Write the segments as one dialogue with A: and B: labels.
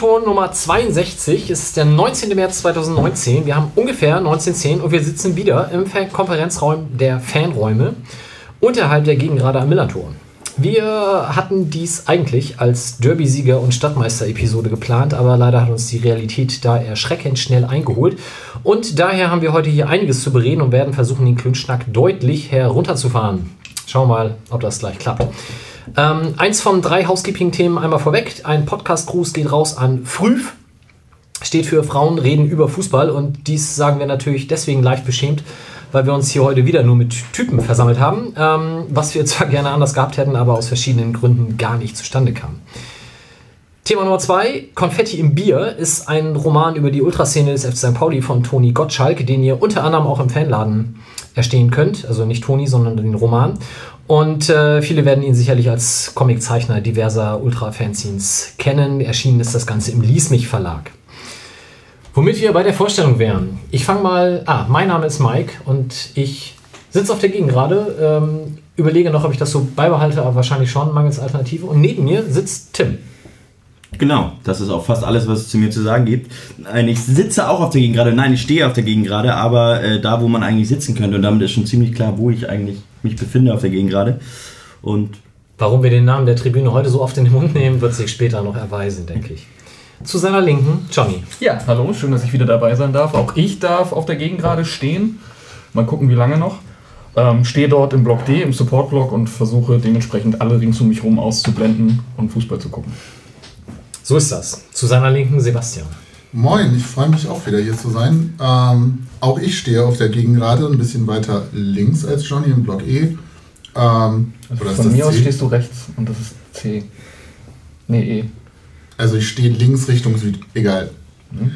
A: Millanton Nummer 62. Es ist der 19. März 2019. Wir haben ungefähr 1910 und wir sitzen wieder im Konferenzraum der Fanräume unterhalb der Gegengrade am Millanton. Wir hatten dies eigentlich als Derby-Sieger und Stadtmeister-Episode geplant, aber leider hat uns die Realität da erschreckend schnell eingeholt. Und daher haben wir heute hier einiges zu bereden und werden versuchen, den Klönschnack deutlich herunterzufahren. Schauen wir mal, ob das gleich klappt. Ähm, eins von drei Housekeeping-Themen einmal vorweg. Ein Podcast-Gruß geht raus an Früh. Steht für Frauen reden über Fußball und dies sagen wir natürlich deswegen leicht beschämt, weil wir uns hier heute wieder nur mit Typen versammelt haben, ähm, was wir zwar gerne anders gehabt hätten, aber aus verschiedenen Gründen gar nicht zustande kam. Thema Nummer zwei, Konfetti im Bier, ist ein Roman über die Ultraszene des FC St. Pauli von Toni Gottschalk, den ihr unter anderem auch im Fanladen erstehen könnt. Also nicht Toni, sondern den Roman. Und äh, viele werden ihn sicherlich als Comiczeichner diverser Ultra-Fanzines kennen. Erschienen ist das Ganze im Lies mich Verlag. Womit wir bei der Vorstellung wären. Ich fange mal. Ah, mein Name ist Mike und ich sitze auf der Gegend gerade. Ähm, überlege noch, ob ich das so beibehalte, aber wahrscheinlich schon, mangels Alternative. Und neben mir sitzt Tim.
B: Genau, das ist auch fast alles, was es zu mir zu sagen gibt. Nein, ich sitze auch auf der Gegend gerade. Nein, ich stehe auf der Gegend gerade, aber äh, da, wo man eigentlich sitzen könnte. Und damit ist schon ziemlich klar, wo ich eigentlich mich befinde auf der Gegend gerade. Und
A: warum wir den Namen der Tribüne heute so oft in den Mund nehmen, wird sich später noch erweisen, denke ich. Zu seiner Linken, Johnny.
C: Ja, hallo, schön, dass ich wieder dabei sein darf. Auch ich darf auf der Gegend gerade stehen. Mal gucken, wie lange noch. Ähm, stehe dort im Block D, im Support-Block und versuche dementsprechend alle rings um mich herum auszublenden und Fußball zu gucken.
A: So ist das. Zu seiner Linken, Sebastian.
D: Moin, ich freue mich auch wieder hier zu sein. Ähm, auch ich stehe auf der Gegengrade, ein bisschen weiter links als Johnny im Block E. Ähm,
C: also von mir aus stehst du rechts und das ist C. Nee, E.
D: Also ich stehe links Richtung Süd. Egal. Hm?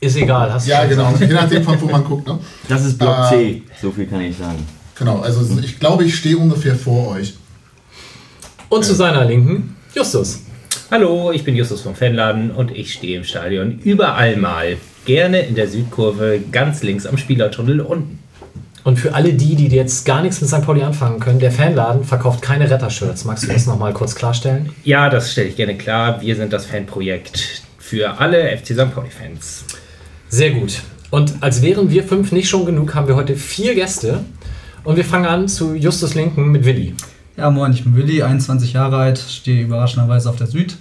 A: Ist egal, hast
D: du Ja, genau. Je nachdem, von wo man guckt. Ne?
B: Das ist Block äh, C, so viel kann ich sagen.
D: Genau, also ich glaube, ich stehe ungefähr vor euch.
A: Und äh. zu seiner Linken, Justus.
E: Hallo, ich bin Justus vom Fanladen und ich stehe im Stadion überall mal. Gerne in der Südkurve, ganz links am Spielertunnel unten.
A: Und für alle die, die jetzt gar nichts mit St. Pauli anfangen können, der Fanladen verkauft keine Rettershirts. Magst du das nochmal kurz klarstellen?
E: Ja, das stelle ich gerne klar. Wir sind das Fanprojekt für alle FC St. Pauli-Fans.
A: Sehr gut. Und als wären wir fünf nicht schon genug, haben wir heute vier Gäste. Und wir fangen an zu Justus Linken mit Willi.
F: Ja, moin, ich bin Willi, 21 Jahre alt, stehe überraschenderweise auf der Süd.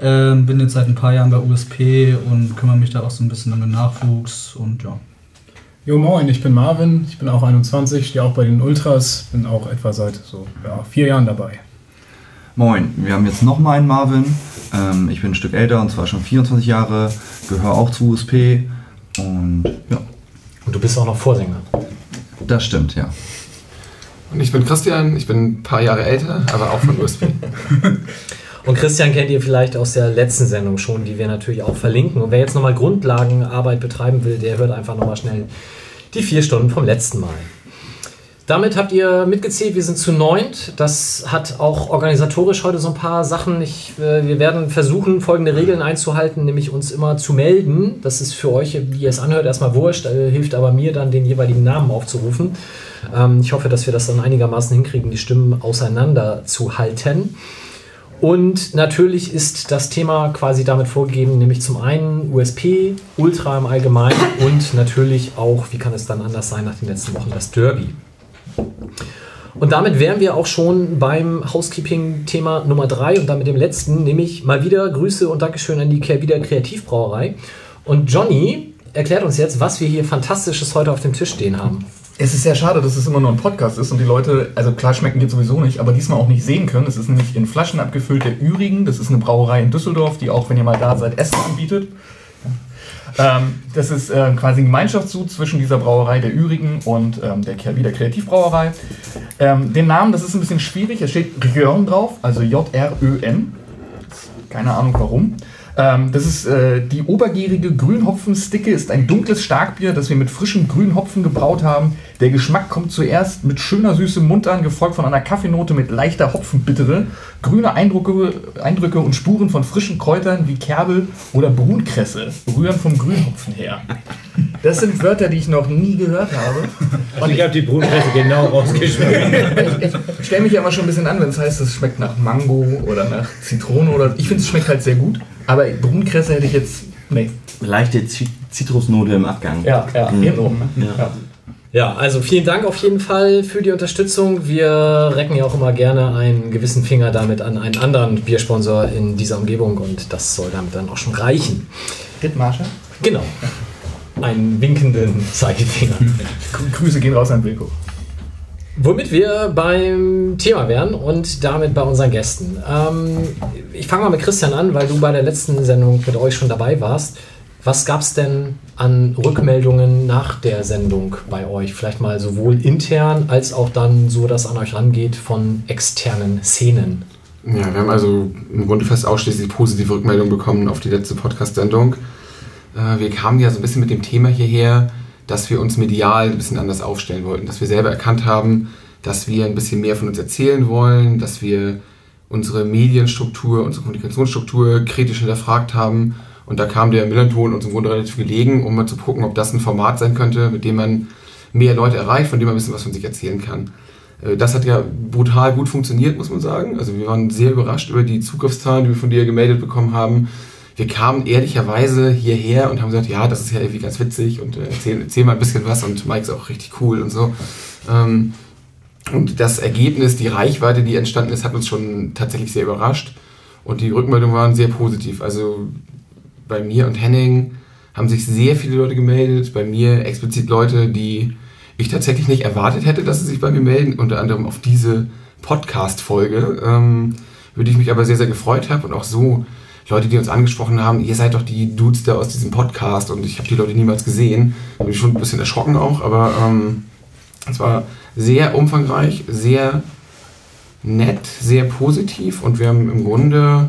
F: Ähm, bin jetzt seit ein paar Jahren bei USP und kümmere mich da auch so ein bisschen um den Nachwuchs und ja.
G: Jo moin, ich bin Marvin, ich bin auch 21, stehe auch bei den Ultras, bin auch etwa seit so ja, vier Jahren dabei.
H: Moin, wir haben jetzt nochmal einen Marvin. Ähm, ich bin ein Stück älter und zwar schon 24 Jahre, gehöre auch zu USP und ja.
A: Und du bist auch noch Vorsänger.
H: Das stimmt, ja.
I: Und ich bin Christian, ich bin ein paar Jahre älter, aber auch von USP.
A: Und Christian kennt ihr vielleicht aus der letzten Sendung schon, die wir natürlich auch verlinken. Und wer jetzt nochmal Grundlagenarbeit betreiben will, der hört einfach nochmal schnell die vier Stunden vom letzten Mal. Damit habt ihr mitgezählt, wir sind zu neunt. Das hat auch organisatorisch heute so ein paar Sachen. Ich, äh, wir werden versuchen, folgende Regeln einzuhalten, nämlich uns immer zu melden. Das ist für euch, wie ihr es anhört, erstmal wurscht, äh, hilft aber mir dann, den jeweiligen Namen aufzurufen. Ähm, ich hoffe, dass wir das dann einigermaßen hinkriegen, die Stimmen auseinanderzuhalten. Und natürlich ist das Thema quasi damit vorgegeben, nämlich zum einen USP, Ultra im Allgemeinen und natürlich auch, wie kann es dann anders sein nach den letzten Wochen, das Derby. Und damit wären wir auch schon beim Housekeeping-Thema Nummer 3 und damit dem letzten, nämlich mal wieder Grüße und Dankeschön an die Kehrwieder Kreativbrauerei. Und Johnny erklärt uns jetzt, was wir hier Fantastisches heute auf dem Tisch stehen haben.
C: Es ist sehr schade, dass es immer nur ein Podcast ist und die Leute, also klar schmecken geht sowieso nicht, aber diesmal auch nicht sehen können. Es ist nämlich in Flaschen abgefüllt der Ürigen. Das ist eine Brauerei in Düsseldorf, die auch, wenn ihr mal da seid, Essen anbietet. Ähm, das ist äh, quasi ein Gemeinschaftssud zwischen dieser Brauerei der Ürigen und ähm, der wieder Kreativbrauerei. Ähm, den Namen, das ist ein bisschen schwierig. Es steht Rjörn drauf, also J-R-Ö-N. Keine Ahnung warum. Ähm, das ist äh, die obergärige Grünhopfensticke, ist ein dunkles Starkbier, das wir mit frischem Grünhopfen gebraut haben. Der Geschmack kommt zuerst mit schöner Süße im Mund an, gefolgt von einer Kaffeenote mit leichter Hopfenbittere, grüne Eindrücke, Eindrücke und Spuren von frischen Kräutern wie Kerbel oder Brunkresse rühren vom Grünhopfen her. Das sind Wörter, die ich noch nie gehört habe.
E: Also ich habe die Brunpresse genau rausgeschmeckt.
C: Ich stelle mich ja immer schon ein bisschen an, wenn es heißt, es schmeckt nach Mango oder nach Zitrone oder. Ich finde, es schmeckt halt sehr gut. Aber Brunkresse hätte ich jetzt. Nee.
B: Leichte Zit- Zitrusnote im Abgang.
C: Ja, ja,
B: Mhm.
C: hier oben. ne?
B: Ja.
C: Ja.
A: Ja, also vielen Dank auf jeden Fall für die Unterstützung. Wir recken ja auch immer gerne einen gewissen Finger damit an einen anderen Biersponsor in dieser Umgebung und das soll damit dann auch schon reichen.
C: Dithmarscher?
A: Genau. Einen winkenden Zeigefinger.
C: Grü- Grüße gehen raus an Wilko.
A: Womit wir beim Thema wären und damit bei unseren Gästen. Ähm, ich fange mal mit Christian an, weil du bei der letzten Sendung mit euch schon dabei warst. Was gab es denn an Rückmeldungen nach der Sendung bei euch? Vielleicht mal sowohl intern als auch dann so, dass an euch rangeht von externen Szenen.
I: Ja, wir haben also im Grunde fast ausschließlich positive Rückmeldungen bekommen auf die letzte Podcast-Sendung. Äh, wir kamen ja so ein bisschen mit dem Thema hierher, dass wir uns medial ein bisschen anders aufstellen wollten, dass wir selber erkannt haben, dass wir ein bisschen mehr von uns erzählen wollen, dass wir unsere Medienstruktur, unsere Kommunikationsstruktur kritisch hinterfragt haben. Und da kam der Millanton uns im Grunde relativ gelegen, um mal zu gucken, ob das ein Format sein könnte, mit dem man mehr Leute erreicht, von dem man ein bisschen was von sich erzählen kann. Äh, Das hat ja brutal gut funktioniert, muss man sagen. Also wir waren sehr überrascht über die Zugriffszahlen, die wir von dir gemeldet bekommen haben. Wir kamen ehrlicherweise hierher und haben gesagt, ja, das ist ja irgendwie ganz witzig und äh, erzähl, erzähl mal ein bisschen was und Mike ist auch richtig cool und so. Ähm, Und das Ergebnis, die Reichweite, die entstanden ist, hat uns schon tatsächlich sehr überrascht. Und die Rückmeldungen waren sehr positiv. Also bei mir und Henning haben sich sehr viele Leute gemeldet. Bei mir explizit Leute, die ich tatsächlich nicht erwartet hätte, dass sie sich bei mir melden. Unter anderem auf diese Podcast-Folge, ähm, über die ich mich aber sehr, sehr gefreut habe. Und auch so Leute, die uns angesprochen haben, ihr seid doch die Dudes da aus diesem Podcast. Und ich habe die Leute niemals gesehen. Da bin ich schon ein bisschen erschrocken auch. Aber ähm, es war sehr umfangreich, sehr nett, sehr positiv. Und wir haben im Grunde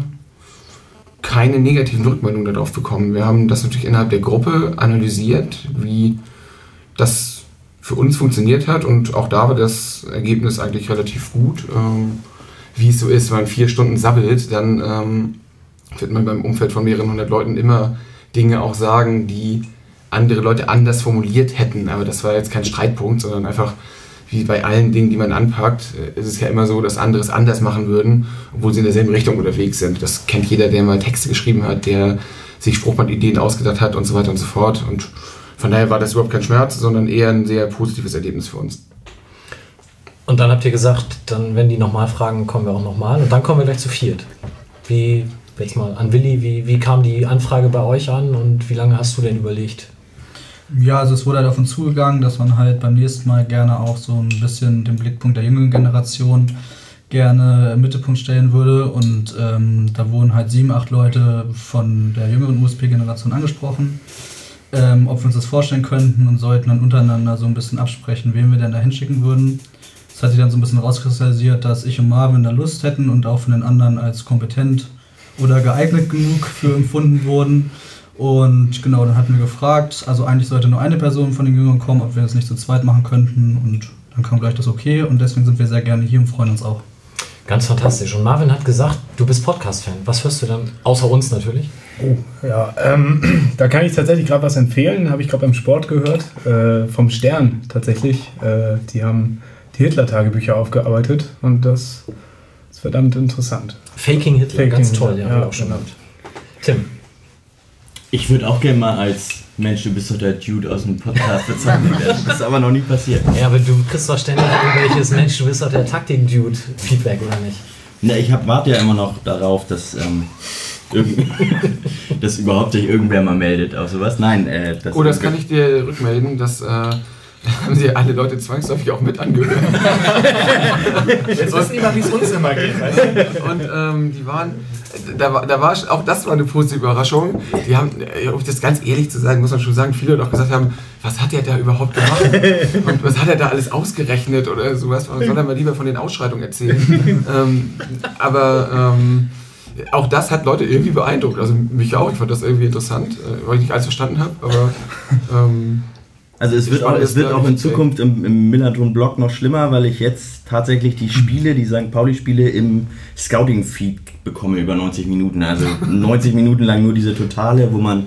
I: keine negativen Rückmeldungen darauf bekommen. Wir haben das natürlich innerhalb der Gruppe analysiert, wie das für uns funktioniert hat und auch da war das Ergebnis eigentlich relativ gut. Ähm, wie es so ist, wenn man vier Stunden sabbelt, dann ähm, wird man beim Umfeld von mehreren hundert Leuten immer Dinge auch sagen, die andere Leute anders formuliert hätten. Aber das war jetzt kein Streitpunkt, sondern einfach wie bei allen Dingen, die man anpackt, äh, ist es ja immer so, dass andere es anders machen würden, obwohl sie in derselben Richtung unterwegs sind. Das kennt jeder, der mal Texte geschrieben hat, der sich Spruchbandideen ausgedacht hat und so weiter und so fort. Und von daher war das überhaupt kein Schmerz, sondern eher ein sehr positives Erlebnis für uns.
A: Und dann habt ihr gesagt, dann, wenn die nochmal fragen, kommen wir auch nochmal. Und dann kommen wir gleich zu viert. Wie, jetzt mal an Willi, wie, wie kam die Anfrage bei euch an und wie lange hast du denn überlegt?
F: Ja, also es wurde halt auf uns zugegangen, dass man halt beim nächsten Mal gerne auch so ein bisschen den Blickpunkt der jüngeren Generation gerne im Mittelpunkt stellen würde. Und ähm, da wurden halt sieben, acht Leute von der jüngeren USP-Generation angesprochen, ähm, ob wir uns das vorstellen könnten und sollten dann untereinander so ein bisschen absprechen, wen wir denn da hinschicken würden. Es hat sich dann so ein bisschen rauskristallisiert, dass ich und Marvin da Lust hätten und auch von den anderen als kompetent oder geeignet genug für empfunden wurden. Und genau, dann hatten wir gefragt, also eigentlich sollte nur eine Person von den Jüngeren kommen, ob wir das nicht zu zweit machen könnten. Und dann kam gleich das Okay und deswegen sind wir sehr gerne hier und freuen uns auch.
A: Ganz fantastisch. Und Marvin hat gesagt, du bist Podcast-Fan. Was hörst du dann? Außer uns natürlich.
G: Oh, ja, ähm, da kann ich tatsächlich gerade was empfehlen, habe ich gerade beim Sport gehört, äh, vom Stern tatsächlich. Äh, die haben die Hitler-Tagebücher aufgearbeitet und das ist verdammt interessant.
A: Faking Hitler,
G: Faking
A: ganz
G: Hitler,
A: toll, ja,
G: ja,
A: auch schon
G: genau.
A: Tim.
B: Ich würde auch gerne mal als Mensch, du bist doch der Dude aus dem Podcast bezeichnet werden. Das ist aber noch nie passiert.
A: Ja, aber du kriegst doch ständig irgendwelches Mensch, du bist doch der Taktik-Dude-Feedback, oder nicht?
B: Na, ich hab, warte ja immer noch darauf, dass, ähm, irgend, dass überhaupt sich irgendwer mal meldet auf sowas. Nein, äh, das
I: Oh, das kann ich dir rückmelden, dass äh, haben sie alle Leute zwangsläufig auch mit angehört.
C: Jetzt wissen die mal, wie es uns immer geht.
I: Und ähm, die waren, da, war- da war, auch das war eine positive Überraschung. Die haben, äh, um das ganz ehrlich zu sagen, muss man schon sagen, viele Leute auch gesagt haben, was hat der da überhaupt gemacht? Und was hat er da alles ausgerechnet oder sowas? Man soll er mal lieber von den Ausschreitungen erzählen. ähm, aber ähm, auch das hat Leute irgendwie beeindruckt. Also mich auch. Ich fand das irgendwie interessant, äh, weil ich nicht alles verstanden habe. Aber ähm,
B: Also es wird, auch, es wird auch in Zukunft im, im Millanton-Blog noch schlimmer, weil ich jetzt tatsächlich die Spiele, die St. Pauli-Spiele im Scouting-Feed bekomme über 90 Minuten. Also 90 Minuten lang nur diese Totale, wo man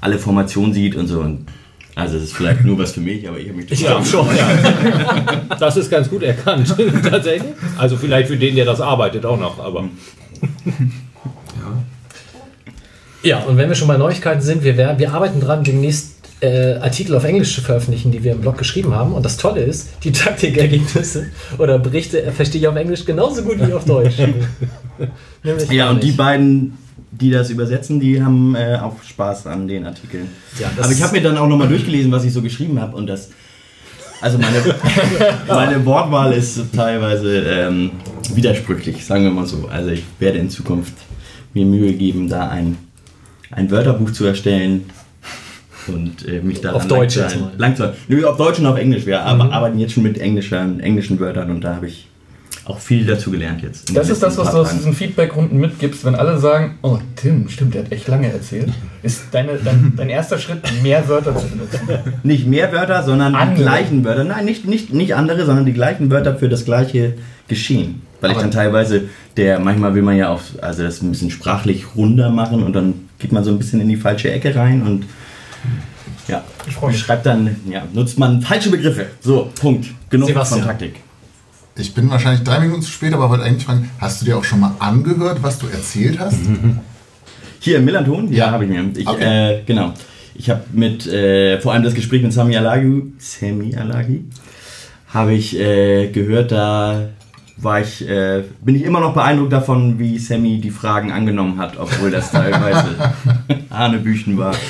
B: alle Formationen sieht und so. Und also es ist vielleicht nur was für mich, aber ich habe mich
E: Ich glaube schon, ja. Das ist ganz gut erkannt, tatsächlich. Also vielleicht für den, der das arbeitet, auch noch, aber.
A: Ja, und wenn wir schon bei Neuigkeiten sind, wir, werden, wir arbeiten dran, demnächst äh, Artikel auf Englisch zu veröffentlichen, die wir im Blog geschrieben haben. Und das Tolle ist, die Taktikergebnisse oder Berichte verstehe ich auf Englisch genauso gut wie auf Deutsch.
B: Ja, und die beiden, die das übersetzen, die haben äh, auch Spaß an den Artikeln.
A: Ja,
B: Aber ich habe mir dann auch nochmal durchgelesen, was ich so geschrieben habe und das. Also meine, meine Wortwahl ist teilweise ähm, widersprüchlich, sagen wir mal so. Also ich werde in Zukunft mir Mühe geben, da ein, ein Wörterbuch zu erstellen und äh, mich da
A: Auf Deutsch jetzt mal.
B: lang zu Nö, auf Deutsch und auf Englisch. Wir
A: Mhm.
B: arbeiten jetzt schon mit englischen, englischen Wörtern und da habe ich auch viel dazu gelernt jetzt.
C: Das ist das, was du aus diesen Feedback-Runden mitgibst, wenn alle sagen, oh Tim, stimmt, der hat echt lange erzählt. Ist deine, dein, dein erster Schritt, mehr Wörter zu benutzen.
B: Nicht mehr Wörter, sondern
C: Andere.
B: die gleichen Wörter. Nein, nicht, nicht, nicht andere, sondern die gleichen Wörter für das gleiche Geschehen. Weil ich
C: Aber-
B: dann teilweise, der, manchmal will man ja auch, also das ein bisschen sprachlich runder machen und dann geht man so ein bisschen in die falsche Ecke rein und ja,
C: Ich freu mich.
B: schreibt dann, ja, nutzt man falsche Begriffe. So, Punkt. Genug
A: Sebastian.
B: von Taktik.
D: Ich bin wahrscheinlich drei Minuten zu spät, aber wollte eigentlich fragen, hast du dir auch schon mal angehört, was du erzählt hast?
B: Hier im Millanton? Ja,
D: Ja.
B: habe ich mir. Ich,
D: Okay.
B: äh, genau. Ich habe mit, äh, vor allem das Gespräch mit Sami Alagi, Sami Alagi, habe ich äh, gehört, da war ich, äh, bin ich immer noch beeindruckt davon, wie Sammy die Fragen angenommen hat, obwohl das teilweise Hanebüchen war.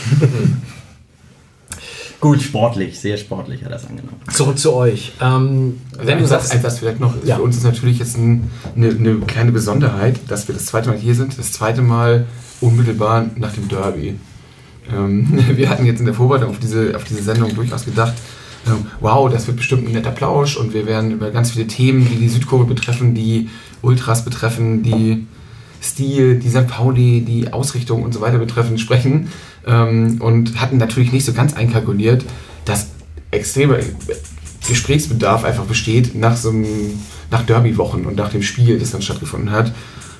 B: Gut, sportlich, sehr sportlich hat er das angenommen.
A: Zurück zu euch. Ähm, wenn du sagst,
I: Satz vielleicht noch.
A: Ja.
I: Für uns ist natürlich jetzt ein, eine, eine kleine Besonderheit, dass wir das zweite Mal hier sind. Das zweite Mal unmittelbar nach dem Derby. Ähm, wir hatten jetzt in der Vorbereitung auf diese, auf diese Sendung durchaus gedacht, ähm, wow, das wird bestimmt ein netter Plausch und wir werden über ganz viele Themen, die die Südkurve betreffen, die Ultras betreffen, die Stil, die St. Pauli, die Ausrichtung und so weiter betreffen, sprechen ähm, und hatten natürlich nicht so ganz einkalkuliert, dass extremer Gesprächsbedarf einfach besteht nach so einem, nach Derby-Wochen und nach dem Spiel, das dann stattgefunden hat.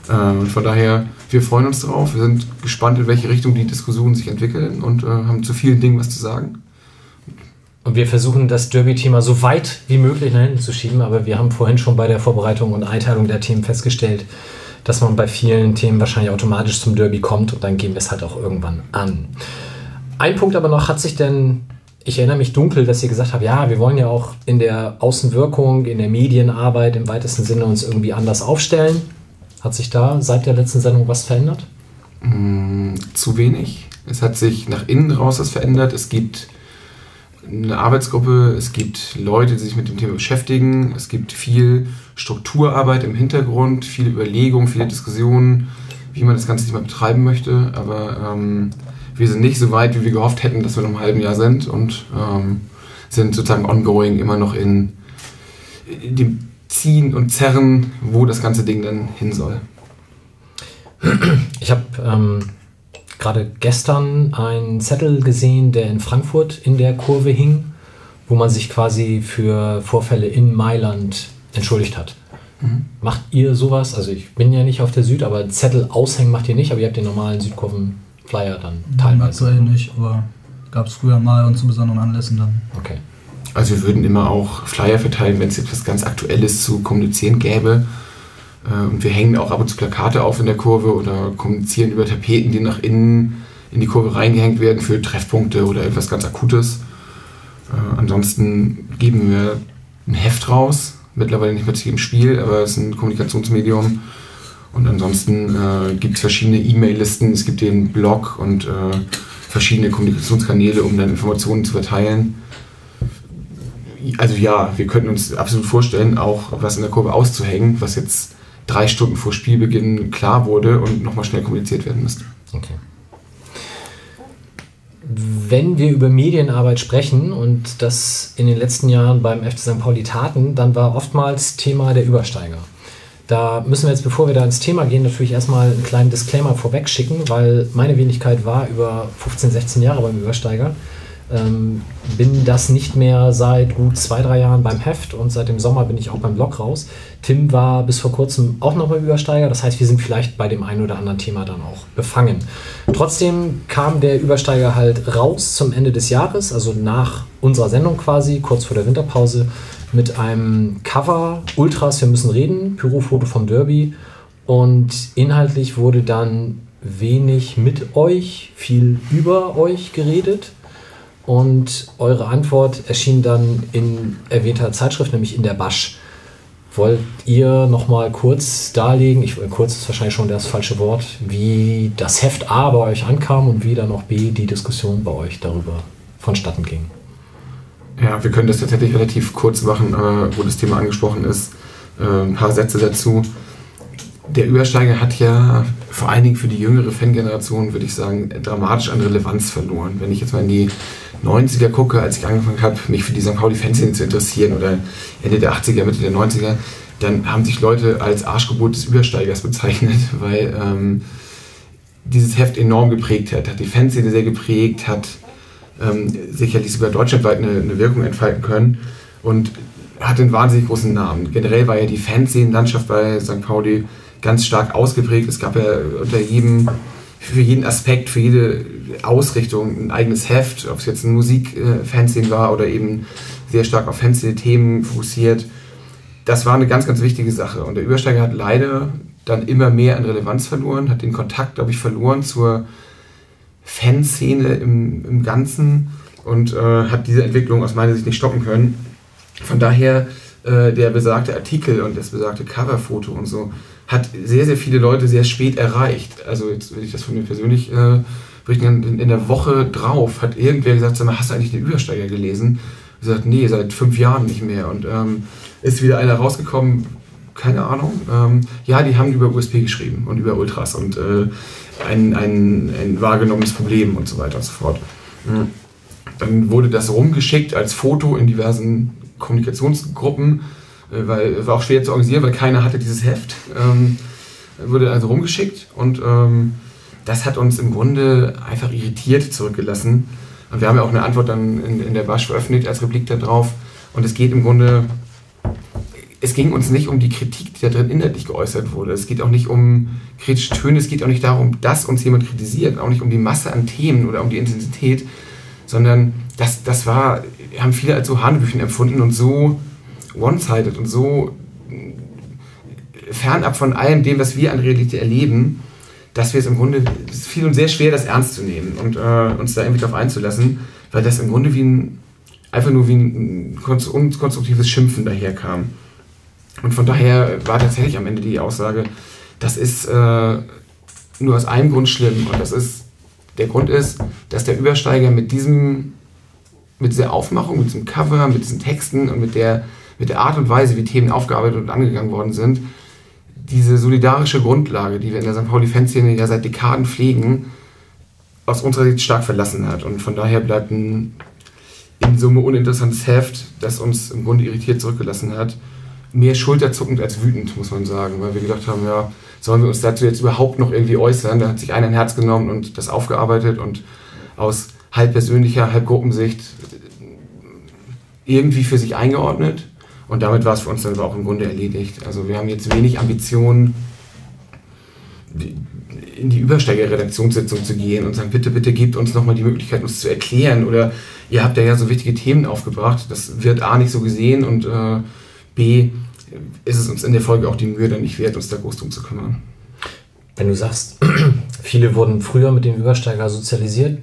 I: Äh, und von daher, wir freuen uns drauf. Wir sind gespannt, in welche Richtung die Diskussionen sich entwickeln und äh, haben zu vielen Dingen was zu sagen.
A: Und wir versuchen das Derby-Thema so weit wie möglich nach hinten zu schieben, aber wir haben vorhin schon bei der Vorbereitung und Einteilung der Themen festgestellt, dass man bei vielen Themen wahrscheinlich automatisch zum Derby kommt und dann gehen wir es halt auch irgendwann an. Ein Punkt aber noch, hat sich denn, ich erinnere mich dunkel, dass ihr gesagt habt, ja, wir wollen ja auch in der Außenwirkung, in der Medienarbeit im weitesten Sinne uns irgendwie anders aufstellen. Hat sich da seit der letzten Sendung was verändert?
I: Mm, zu wenig. Es hat sich nach innen raus was verändert. Es gibt eine Arbeitsgruppe, es gibt Leute, die sich mit dem Thema beschäftigen. Es gibt viel Strukturarbeit im Hintergrund, viele Überlegungen, viele Diskussionen, wie man das ganze Thema betreiben möchte. Aber ähm, wir sind nicht so weit, wie wir gehofft hätten, dass wir noch im halben Jahr sind und ähm, sind sozusagen ongoing immer noch in, in dem Ziehen und Zerren, wo das ganze Ding dann hin soll.
A: Ich habe ähm, gerade gestern einen Zettel gesehen, der in Frankfurt in der Kurve hing, wo man sich quasi für Vorfälle in Mailand entschuldigt hat. Macht ihr sowas? Also ich bin ja nicht auf der Süd, aber Zettel aushängen macht ihr nicht, aber ihr habt den normalen Südkurven-Flyer dann teilweise.
F: Aktuell nicht, aber gab es früher mal und zu besonderen Anlässen dann.
A: Okay.
I: Also wir würden immer auch Flyer verteilen, wenn es etwas ganz Aktuelles zu kommunizieren gäbe. Äh, Und wir hängen auch ab und zu Plakate auf in der Kurve oder kommunizieren über Tapeten, die nach innen in die Kurve reingehängt werden für Treffpunkte oder etwas ganz Akutes. Äh, Ansonsten geben wir ein Heft raus, mittlerweile nicht mehr zu jedem Spiel, aber es ist ein Kommunikationsmedium. Und ansonsten äh, gibt es verschiedene E-Mail-Listen, es gibt den Blog und äh, verschiedene Kommunikationskanäle, um dann Informationen zu verteilen. Also ja, wir könnten uns absolut vorstellen, auch was in der Kurve auszuhängen, was jetzt drei Stunden vor Spielbeginn klar wurde und nochmal schnell kommuniziert werden müsste.
A: Okay. Wenn wir über Medienarbeit sprechen und das in den letzten Jahren beim FC St. Pauli taten, dann war oftmals Thema der Übersteiger. Da müssen wir jetzt, bevor wir da ins Thema gehen, natürlich erstmal einen kleinen Disclaimer vorweg schicken, weil meine Wenigkeit war über 15, 16 Jahre beim Übersteiger. Ähm, bin das nicht mehr seit gut zwei, drei Jahren beim Heft und seit dem Sommer bin ich auch beim Blog raus. Tim war bis vor kurzem auch noch beim Übersteiger, das heißt, wir sind vielleicht bei dem einen oder anderen Thema dann auch befangen. Trotzdem kam der Übersteiger halt raus zum Ende des Jahres, also nach unserer Sendung quasi, kurz vor der Winterpause, mit einem Cover Ultras, wir müssen reden, Pyrofoto vom Derby und inhaltlich wurde dann wenig mit euch, viel über euch geredet. Und eure Antwort erschien dann in erwähnter Zeitschrift, nämlich in der Basch. Wollt ihr noch mal kurz darlegen, ich, kurz ist wahrscheinlich schon das falsche Wort, wie das Heft A bei euch ankam und wie dann auch B die Diskussion bei euch darüber vonstatten ging?
I: Ja, wir können das tatsächlich relativ kurz machen, äh, wo das Thema angesprochen ist. Äh, ein paar Sätze dazu. Der Übersteiger hat ja vor allen Dingen für die jüngere Fangeneration, würde ich sagen, dramatisch an Relevanz verloren. Wenn ich jetzt mal in die 90er gucke, als ich angefangen habe, mich für die St. Pauli-Fanszene zu interessieren oder Ende der 80er, Mitte der 90er, dann haben sich Leute als Arschgebot des Übersteigers bezeichnet, weil ähm, dieses Heft enorm geprägt hat, hat die Fanszene sehr geprägt, hat ähm, sicherlich sogar deutschlandweit eine, eine, Wirkung entfalten können und hat einen wahnsinnig großen Namen. Generell war ja die Fanszenen-Landschaft bei St. Pauli ganz stark ausgeprägt. Es gab ja unter jedem, für jeden Aspekt, für jede Ausrichtung ein eigenes Heft, ob es jetzt ein Musik-Fanzine war oder eben sehr stark auf Fanzine-Themen fokussiert. Das war eine ganz, ganz wichtige Sache. Und der Übersteiger hat leider dann immer mehr an Relevanz verloren, hat den Kontakt, glaube ich, verloren zur Fanszene im, im Ganzen und äh, hat diese Entwicklung aus meiner Sicht nicht stoppen können. Von daher äh, der besagte Artikel und das besagte Coverfoto und so hat sehr, sehr viele Leute sehr spät erreicht. Also jetzt will ich das von mir persönlich äh, berichten. In, in der Woche drauf hat irgendwer gesagt, sag mal, hast du eigentlich den Übersteiger gelesen? Ich gesagt, nee, seit fünf Jahren nicht mehr. Und ähm, ist wieder einer rausgekommen, keine Ahnung. Ähm, ja, die haben über USP geschrieben und über Ultras und äh, ein, ein, ein wahrgenommenes Problem und so weiter und so fort. Mhm. Dann wurde das rumgeschickt als Foto in diversen Kommunikationsgruppen, weil es war auch schwer zu organisieren, weil keiner hatte dieses Heft. Ähm, wurde also rumgeschickt und ähm, das hat uns im Grunde einfach irritiert zurückgelassen. Und wir haben ja auch eine Antwort dann in, in der Basch veröffentlicht als Replik darauf. Und es geht im Grunde, es ging uns nicht um die Kritik, die da drin inhaltlich geäußert wurde. Es geht auch nicht um kritische Töne, es geht auch nicht darum, dass uns jemand kritisiert, auch nicht um die Masse an Themen oder um die Intensität, sondern das, das war, haben viele als so Hanebüchen empfunden und so one-sided und so fernab von allem dem, was wir an Realität erleben, dass wir es im Grunde, es fiel uns sehr schwer, das ernst zu nehmen und äh, uns da irgendwie darauf einzulassen, weil das im Grunde wie ein, einfach nur wie ein unkonstruktives Schimpfen daherkam. Und von daher war tatsächlich am Ende die Aussage, das ist äh, nur aus einem Grund schlimm und das ist, der Grund ist, dass der Übersteiger mit diesem, mit dieser Aufmachung, mit diesem Cover, mit diesen Texten und mit der, mit der Art und Weise, wie Themen aufgearbeitet und angegangen worden sind, diese solidarische Grundlage, die wir in der St. Pauli-Fanszene ja seit Dekaden pflegen, aus unserer Sicht stark verlassen hat. Und von daher bleibt ein in Summe uninteressantes Heft, das uns im Grunde irritiert zurückgelassen hat. Mehr schulterzuckend als wütend, muss man sagen, weil wir gedacht haben, ja, sollen wir uns dazu jetzt überhaupt noch irgendwie äußern? Da hat sich einer ein Herz genommen und das aufgearbeitet und aus halb persönlicher, halb Gruppensicht irgendwie für sich eingeordnet. Und damit war es für uns dann auch im Grunde erledigt. Also wir haben jetzt wenig Ambitionen, in die Übersteiger-Redaktionssitzung zu gehen und sagen, bitte, bitte gebt uns nochmal die Möglichkeit, uns zu erklären. Oder ihr habt ja, ja so wichtige Themen aufgebracht. Das wird A nicht so gesehen und äh, B ist es uns in der Folge auch die Mühe dann nicht wert, uns da groß drum zu kümmern.
A: Wenn du sagst, viele wurden früher mit dem Übersteiger sozialisiert,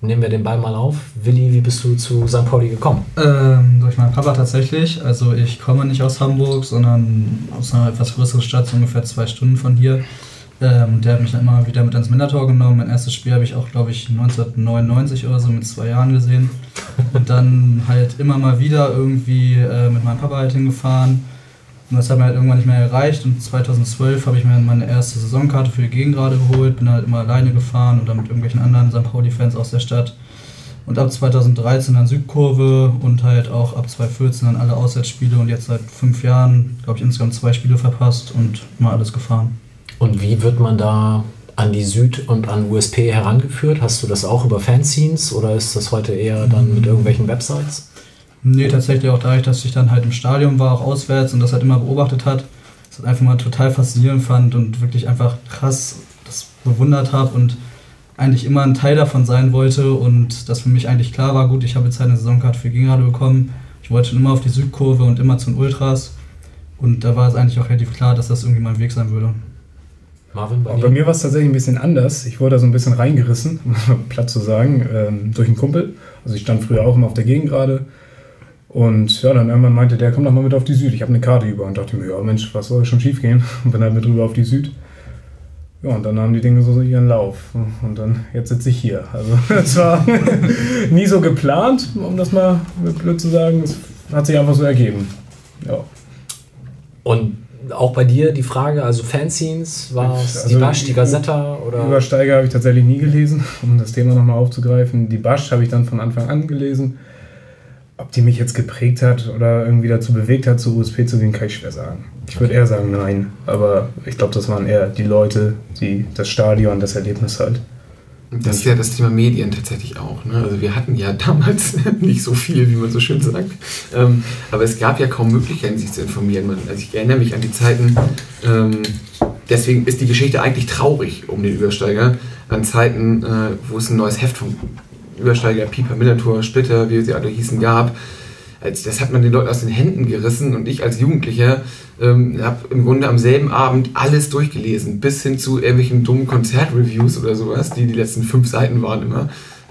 A: nehmen wir den Ball mal auf. Willi, wie bist du zu St. Pauli gekommen?
F: Ähm, durch meinen Papa tatsächlich. Also ich komme nicht aus Hamburg, sondern aus einer etwas größeren Stadt, so ungefähr zwei Stunden von hier. Ähm, der hat mich dann immer wieder mit ins Mindertor genommen. Mein erstes Spiel habe ich auch, glaube ich, 1999 oder so mit zwei Jahren gesehen. Und dann halt immer mal wieder irgendwie äh, mit meinem Papa halt hingefahren. Und das hat mir halt irgendwann nicht mehr erreicht. Und 2012 habe ich mir meine erste Saisonkarte für die Gegengrade geholt. Bin halt immer alleine gefahren oder mit irgendwelchen anderen St. Pauli-Fans aus der Stadt. Und ab 2013 dann Südkurve und halt auch ab 2014 dann alle Auswärtsspiele und jetzt seit fünf Jahren, glaube ich, insgesamt zwei Spiele verpasst und mal alles gefahren.
A: Und wie wird man da an die Süd und an USP herangeführt? Hast du das auch über Fanzines oder ist das heute eher dann mit irgendwelchen Websites?
F: Nee, tatsächlich auch dadurch, dass ich dann halt im Stadion war, auch auswärts und das halt immer beobachtet hat, das halt einfach mal total faszinierend fand und wirklich einfach krass das bewundert habe und eigentlich immer ein Teil davon sein wollte und das für mich eigentlich klar war, gut, ich habe jetzt halt eine Saisonkarte für Gegenrade bekommen, ich wollte schon immer auf die Südkurve und immer zu den Ultras und da war es eigentlich auch relativ klar, dass das irgendwie mein Weg sein würde.
A: Marvin, bei
G: bei mir war es tatsächlich ein bisschen anders. Ich wurde da so ein bisschen reingerissen, um es mal platt zu sagen, ähm, durch einen Kumpel. Also ich stand früher auch immer auf der Gegengrade. Und ja, dann irgendwann meinte der, komm doch mal mit auf die Süd. Ich habe eine Karte über und dachte mir, ja Mensch, was soll schon schief gehen? Und bin halt mit rüber auf die Süd. Ja, und dann nahmen die Dinge so ihren Lauf. Und dann, jetzt sitze ich hier. Also es war nie so geplant, um das mal blöd zu sagen. Es hat sich einfach so ergeben. Ja.
A: Und auch bei dir die Frage, also Fanzines, war es die
G: Also
A: Basch, die
G: die-
A: Gazetta oder?
G: Übersteiger habe ich tatsächlich nie gelesen, um das Thema nochmal aufzugreifen. Die Basch habe ich dann von Anfang an gelesen. Ob die mich jetzt geprägt hat oder irgendwie dazu bewegt hat, zu USP zu gehen, kann ich schwer sagen. Ich würde eher sagen nein, aber ich glaube, das waren eher die Leute, die das Stadion, das Erlebnis halt.
I: Das ist ja das Thema Medien tatsächlich auch. Ne? Also wir hatten ja damals nicht so viel, wie man so schön sagt. Ähm, aber es gab ja kaum Möglichkeiten, sich zu informieren. Man, also ich erinnere mich an die Zeiten, ähm, deswegen ist die Geschichte eigentlich traurig um den Übersteiger, an Zeiten, äh, wo es ein neues Heft vom Übersteiger, Pieper, Millantor, Splitter, wie sie alle hießen, gab. Das hat man den Leuten aus den Händen gerissen und ich als Jugendlicher ähm, habe im Grunde am selben Abend alles durchgelesen, bis hin zu irgendwelchen dummen Konzertreviews oder sowas, die die letzten fünf Seiten waren immer,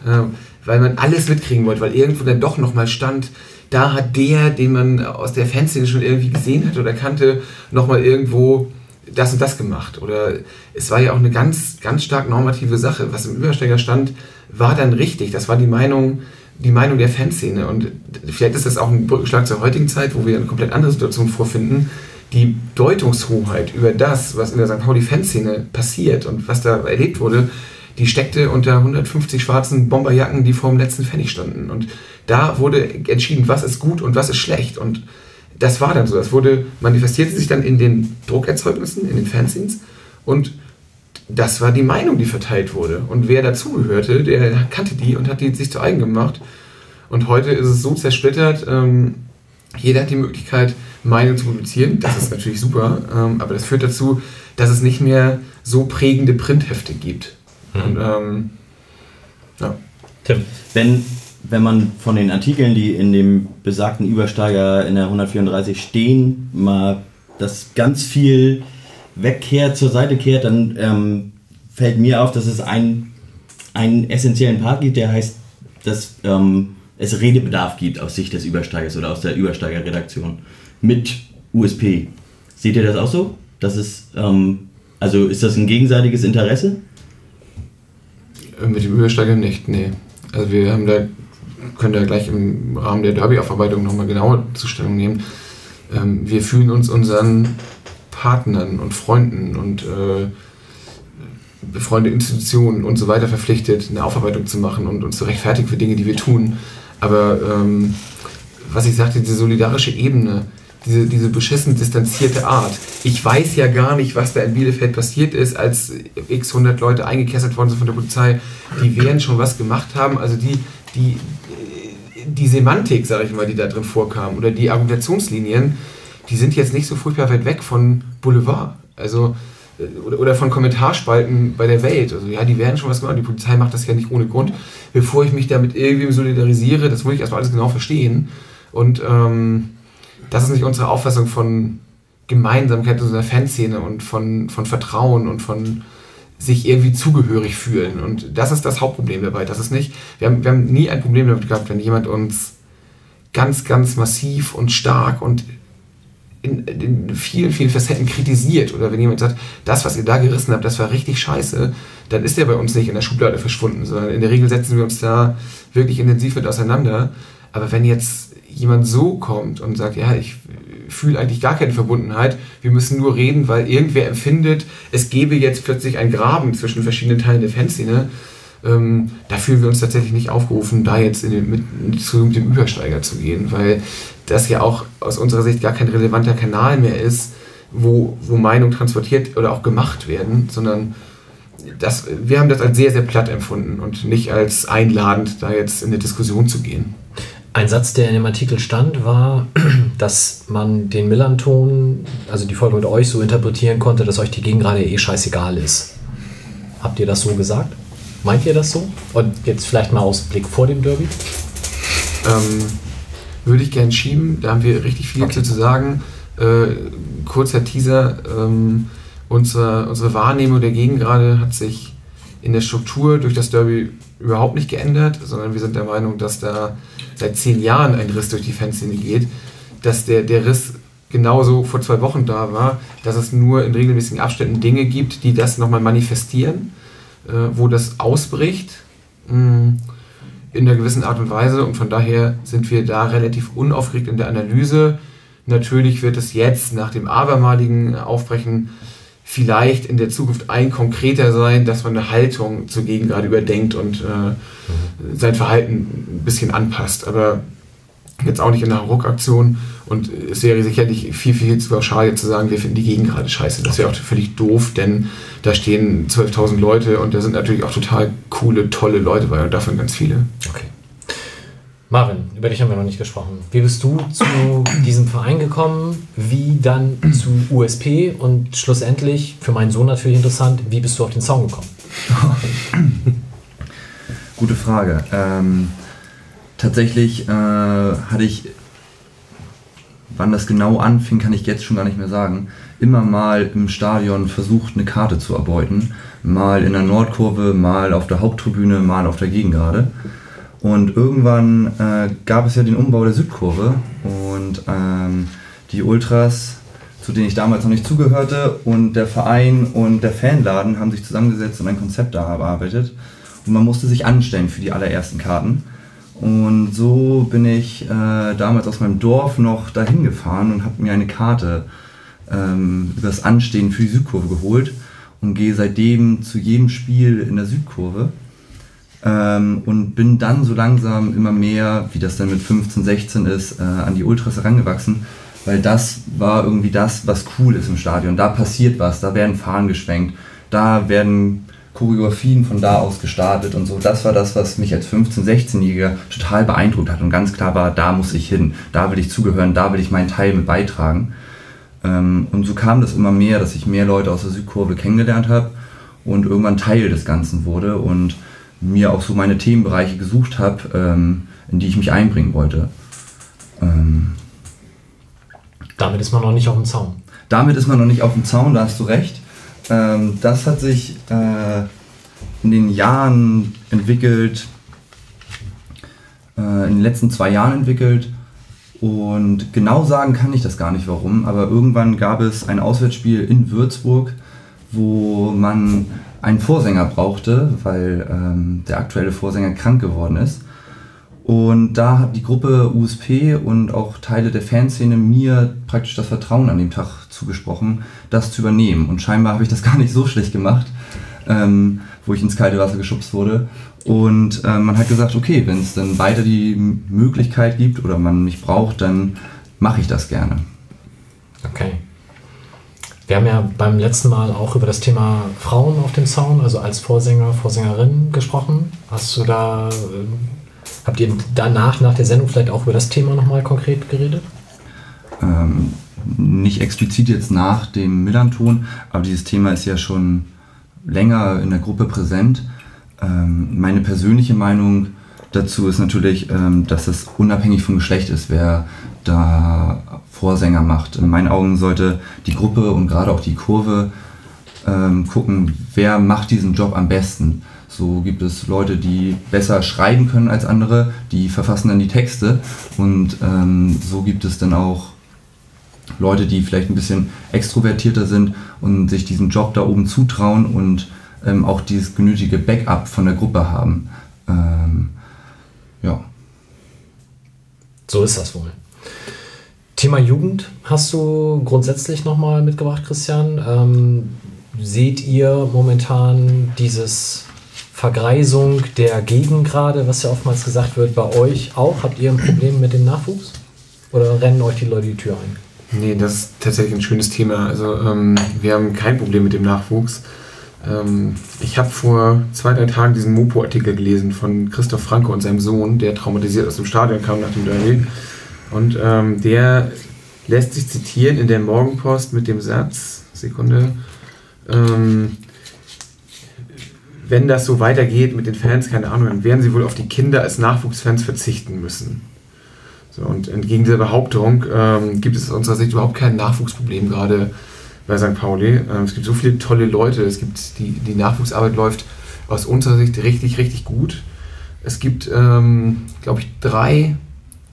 I: ähm, weil man alles mitkriegen wollte, weil irgendwo dann doch nochmal stand, da hat der, den man aus der Fanszene schon irgendwie gesehen hat oder kannte, nochmal irgendwo das und das gemacht. Oder es war ja auch eine ganz, ganz stark normative Sache. Was im Übersteiger stand, war dann richtig. Das war die Meinung, die Meinung der Fanszene. Und vielleicht ist das auch ein Brückenschlag zur heutigen Zeit, wo wir eine komplett andere Situation vorfinden. Die Deutungshoheit über das, was in der St. Pauli-Fanszene passiert und was da erlebt wurde, die steckte unter 150 schwarzen Bomberjacken, die vor dem letzten Pfennig standen. Und da wurde entschieden, was ist gut und was ist schlecht. Und das war dann so. Das wurde, manifestierte sich dann in den Druckerzeugnissen, in den Fanzines. Und das war die Meinung, die verteilt wurde. Und wer dazugehörte, der kannte die und hat die sich zu eigen gemacht. Und heute ist es so zersplittert, ähm, jeder hat die Möglichkeit, Meinung zu publizieren. Das ist natürlich super, ähm, aber das führt dazu, dass es nicht mehr so prägende Printhefte gibt. Und, ähm, ja.
E: Tim.
B: Wenn, wenn man von den Artikeln, die in dem besagten Übersteiger in der 134 stehen, mal das ganz viel wegkehrt, zur Seite kehrt, dann ähm, fällt mir auf, dass es einen, einen essentiellen Part gibt, der heißt, dass ähm, es Redebedarf gibt aus Sicht des Übersteigers oder aus der Übersteiger-Redaktion mit USP. Seht ihr das auch so? Das ist, ähm, also ist das ein gegenseitiges Interesse?
I: Äh, Mit dem Übersteiger nicht, nee. Also wir haben da, können da gleich im Rahmen der Derby-Aufarbeitung nochmal genauer Zustellung nehmen. Ähm, wir fühlen uns unseren Partnern und Freunden und äh, befreundete Institutionen und so weiter verpflichtet, eine Aufarbeitung zu machen und uns zu rechtfertigen für Dinge, die wir tun. Aber ähm, was ich sagte, diese solidarische Ebene, diese, diese beschissen distanzierte Art. Ich weiß ja gar nicht, was da in Bielefeld passiert ist, als x 100 Leute eingekesselt worden sind von der Polizei. Die werden schon was gemacht haben. Also die, die, die Semantik, sage ich mal, die da drin vorkam oder die Argumentationslinien, die sind jetzt nicht so furchtbar weit weg von Boulevard. Also äh, oder, von Kommentarspalten bei der Welt. Also ja, die werden schon was gemacht. Die Polizei macht das ja nicht ohne Grund. Bevor ich mich damit irgendwie solidarisiere, das muss ich erstmal alles genau verstehen. Und ähm, das ist nicht unsere Auffassung von Gemeinsamkeit in unserer Fanszene und von, von Vertrauen und von sich irgendwie zugehörig fühlen. Und das ist das Hauptproblem dabei. Das ist nicht, wir haben, wir haben nie ein Problem damit gehabt, wenn jemand uns ganz, ganz massiv und stark und in, in vielen, vielen Facetten kritisiert oder wenn jemand sagt, das, was ihr da gerissen habt, das war richtig scheiße, dann ist der bei uns nicht in der Schublade verschwunden, sondern in der Regel setzen wir uns da wirklich intensiv mit auseinander. Aber wenn jetzt jemand so kommt und sagt, ja, ich fühle eigentlich gar keine Verbundenheit, wir müssen nur reden, weil irgendwer empfindet, es gäbe jetzt plötzlich einen Graben zwischen verschiedenen Teilen der Fanszene, ähm, da fühlen wir uns tatsächlich nicht aufgerufen, da jetzt in den, mit, zu dem Übersteiger zu gehen, weil das ja auch aus unserer Sicht gar kein relevanter Kanal mehr ist, wo, wo Meinungen transportiert oder auch gemacht werden, sondern das, wir haben das als sehr, sehr platt empfunden und nicht als einladend, da jetzt in eine Diskussion zu gehen.
A: Ein Satz, der in dem Artikel stand, war, dass man den Millanton, also die Folge mit euch, so interpretieren konnte, dass euch die Gegengrade eh scheißegal ist. Habt ihr das so gesagt? Meint ihr das so? Und jetzt vielleicht mal Ausblick vor dem Derby?
I: Ähm, würde ich gern schieben, da haben wir richtig viel
A: Okay.
I: zu sagen. Äh, kurzer Teaser, ähm, unsere, unsere Wahrnehmung der Gegengrade hat sich in der Struktur durch das Derby überhaupt nicht geändert, sondern wir sind der Meinung, dass da seit zehn Jahren ein Riss durch die Fanszene geht, dass der, der Riss genauso vor zwei Wochen da war, dass es nur in regelmäßigen Abständen Dinge gibt, die das nochmal manifestieren, wo das ausbricht. Mh, in einer gewissen Art und Weise und von daher sind wir da relativ unaufgeregt in der Analyse. Natürlich wird es jetzt nach dem abermaligen Aufbrechen vielleicht in der Zukunft ein konkreter sein, dass man eine Haltung zur Gegengrade überdenkt und äh, sein Verhalten ein bisschen anpasst. Aber jetzt auch nicht in einer Ruckaktion und es wäre sicherlich viel, viel zu pauschal jetzt zu sagen, wir finden die Gegengrade scheiße. Das wäre auch völlig doof, denn da stehen 12.000 Leute und da sind natürlich auch total coole, tolle Leute bei und davon ganz viele.
A: Okay. Marvin, über dich haben wir noch nicht gesprochen. Wie bist du zu diesem Verein gekommen? Wie dann zu USP? Und schlussendlich, für meinen Sohn natürlich interessant, wie bist du auf den Zaun gekommen?
H: Gute Frage. Ähm, tatsächlich äh, hatte ich, wann das genau anfing, kann ich jetzt schon gar nicht mehr sagen, immer mal im Stadion versucht, eine Karte zu erbeuten. Mal in der Nordkurve, mal auf der Haupttribüne, mal auf der Gegengrade. Und irgendwann äh, gab es ja den Umbau der Südkurve und ähm, die Ultras, zu denen ich damals noch nicht zugehörte, und der Verein und der Fanladen haben sich zusammengesetzt und ein Konzept erarbeitet. Und man musste sich anstellen für die allerersten Karten. Und so bin ich äh, damals aus meinem Dorf noch dahin gefahren und habe mir eine Karte ähm, über das Anstehen für die Südkurve geholt und gehe seitdem zu jedem Spiel in der Südkurve. Ähm, und bin dann so langsam immer mehr, wie das dann mit 15, 16 ist, äh, an die Ultras herangewachsen, weil das war irgendwie das, was cool ist im Stadion. Da passiert was, da werden Fahnen geschwenkt, da werden Choreografien von da aus gestartet und so. Das war das, was mich als 15-, 16-Jähriger total beeindruckt hat und ganz klar war, da muss ich hin, da will ich zugehören, da will ich meinen Teil mit beitragen. Ähm, und so kam das immer mehr, dass ich mehr Leute aus der Südkurve kennengelernt habe und irgendwann Teil des Ganzen wurde und mir auch so meine Themenbereiche gesucht habe, ähm, in die ich mich einbringen wollte. Ähm,
A: Damit ist man noch nicht auf dem Zaun.
H: damit ist man noch nicht auf dem Zaun, da hast du recht. Ähm, das hat sich äh, in den Jahren entwickelt, äh, in den letzten zwei Jahren entwickelt. Und genau sagen kann ich das gar nicht warum, aber irgendwann gab es ein Auswärtsspiel in Würzburg, wo man einen Vorsänger brauchte, weil ähm, der aktuelle Vorsänger krank geworden ist. Und da hat die Gruppe USP und auch Teile der Fanszene mir praktisch das Vertrauen an dem Tag zugesprochen, das zu übernehmen. Und scheinbar habe ich das gar nicht so schlecht gemacht, ähm, wo ich ins kalte Wasser geschubst wurde. Und äh, man hat gesagt, okay, wenn es dann weiter die Möglichkeit gibt oder man mich braucht, dann mache ich das gerne.
A: Okay. Wir haben ja beim letzten Mal auch über das Thema Frauen auf dem Zaun, also als Vorsänger, Vorsängerin gesprochen. Hast du da, ähm, habt ihr danach, nach der Sendung vielleicht auch über das Thema nochmal konkret geredet?
H: ähm, nicht explizit jetzt nach dem Millanton, aber dieses Thema ist ja schon länger in der Gruppe präsent. Ähm, meine persönliche Meinung dazu ist natürlich, ähm, dass es unabhängig vom Geschlecht ist, wer da Vorsänger macht. In meinen Augen sollte die Gruppe und gerade auch die Kurve ähm, gucken, wer macht diesen Job am besten. So gibt es Leute, die besser schreiben können als andere, die verfassen dann die Texte und ähm, so gibt es dann auch Leute, die vielleicht ein bisschen extrovertierter sind und sich diesen Job da oben zutrauen und ähm, auch dieses genötige Backup von der Gruppe haben. Ähm, ja.
A: So ist das wohl. Thema Jugend hast du grundsätzlich nochmal mitgebracht, Christian. Ähm, seht ihr momentan dieses Vergreisung der Gegend gerade, was ja oftmals gesagt wird, bei euch auch? Habt ihr ein Problem mit dem Nachwuchs? Oder rennen euch die Leute die Tür ein?
I: Nee, das ist tatsächlich ein schönes Thema. Also ähm, wir haben kein Problem mit dem Nachwuchs. Ähm, ich habe vor zwei, drei Tagen diesen Mopo-Artikel gelesen von Christoph Franke und seinem Sohn, der traumatisiert aus dem Stadion kam nach dem Derby. Und ähm, der lässt sich zitieren in der Morgenpost mit dem Satz, Sekunde, ähm, wenn das so weitergeht mit den Fans, keine Ahnung, dann werden sie wohl auf die Kinder als Nachwuchsfans verzichten müssen. So, und entgegen dieser Behauptung ähm, gibt es aus unserer Sicht überhaupt kein Nachwuchsproblem gerade bei St. Pauli. Ähm, es gibt so viele tolle Leute, es gibt die, die Nachwuchsarbeit läuft aus unserer Sicht richtig, richtig gut. Es gibt, ähm, glaube ich, drei,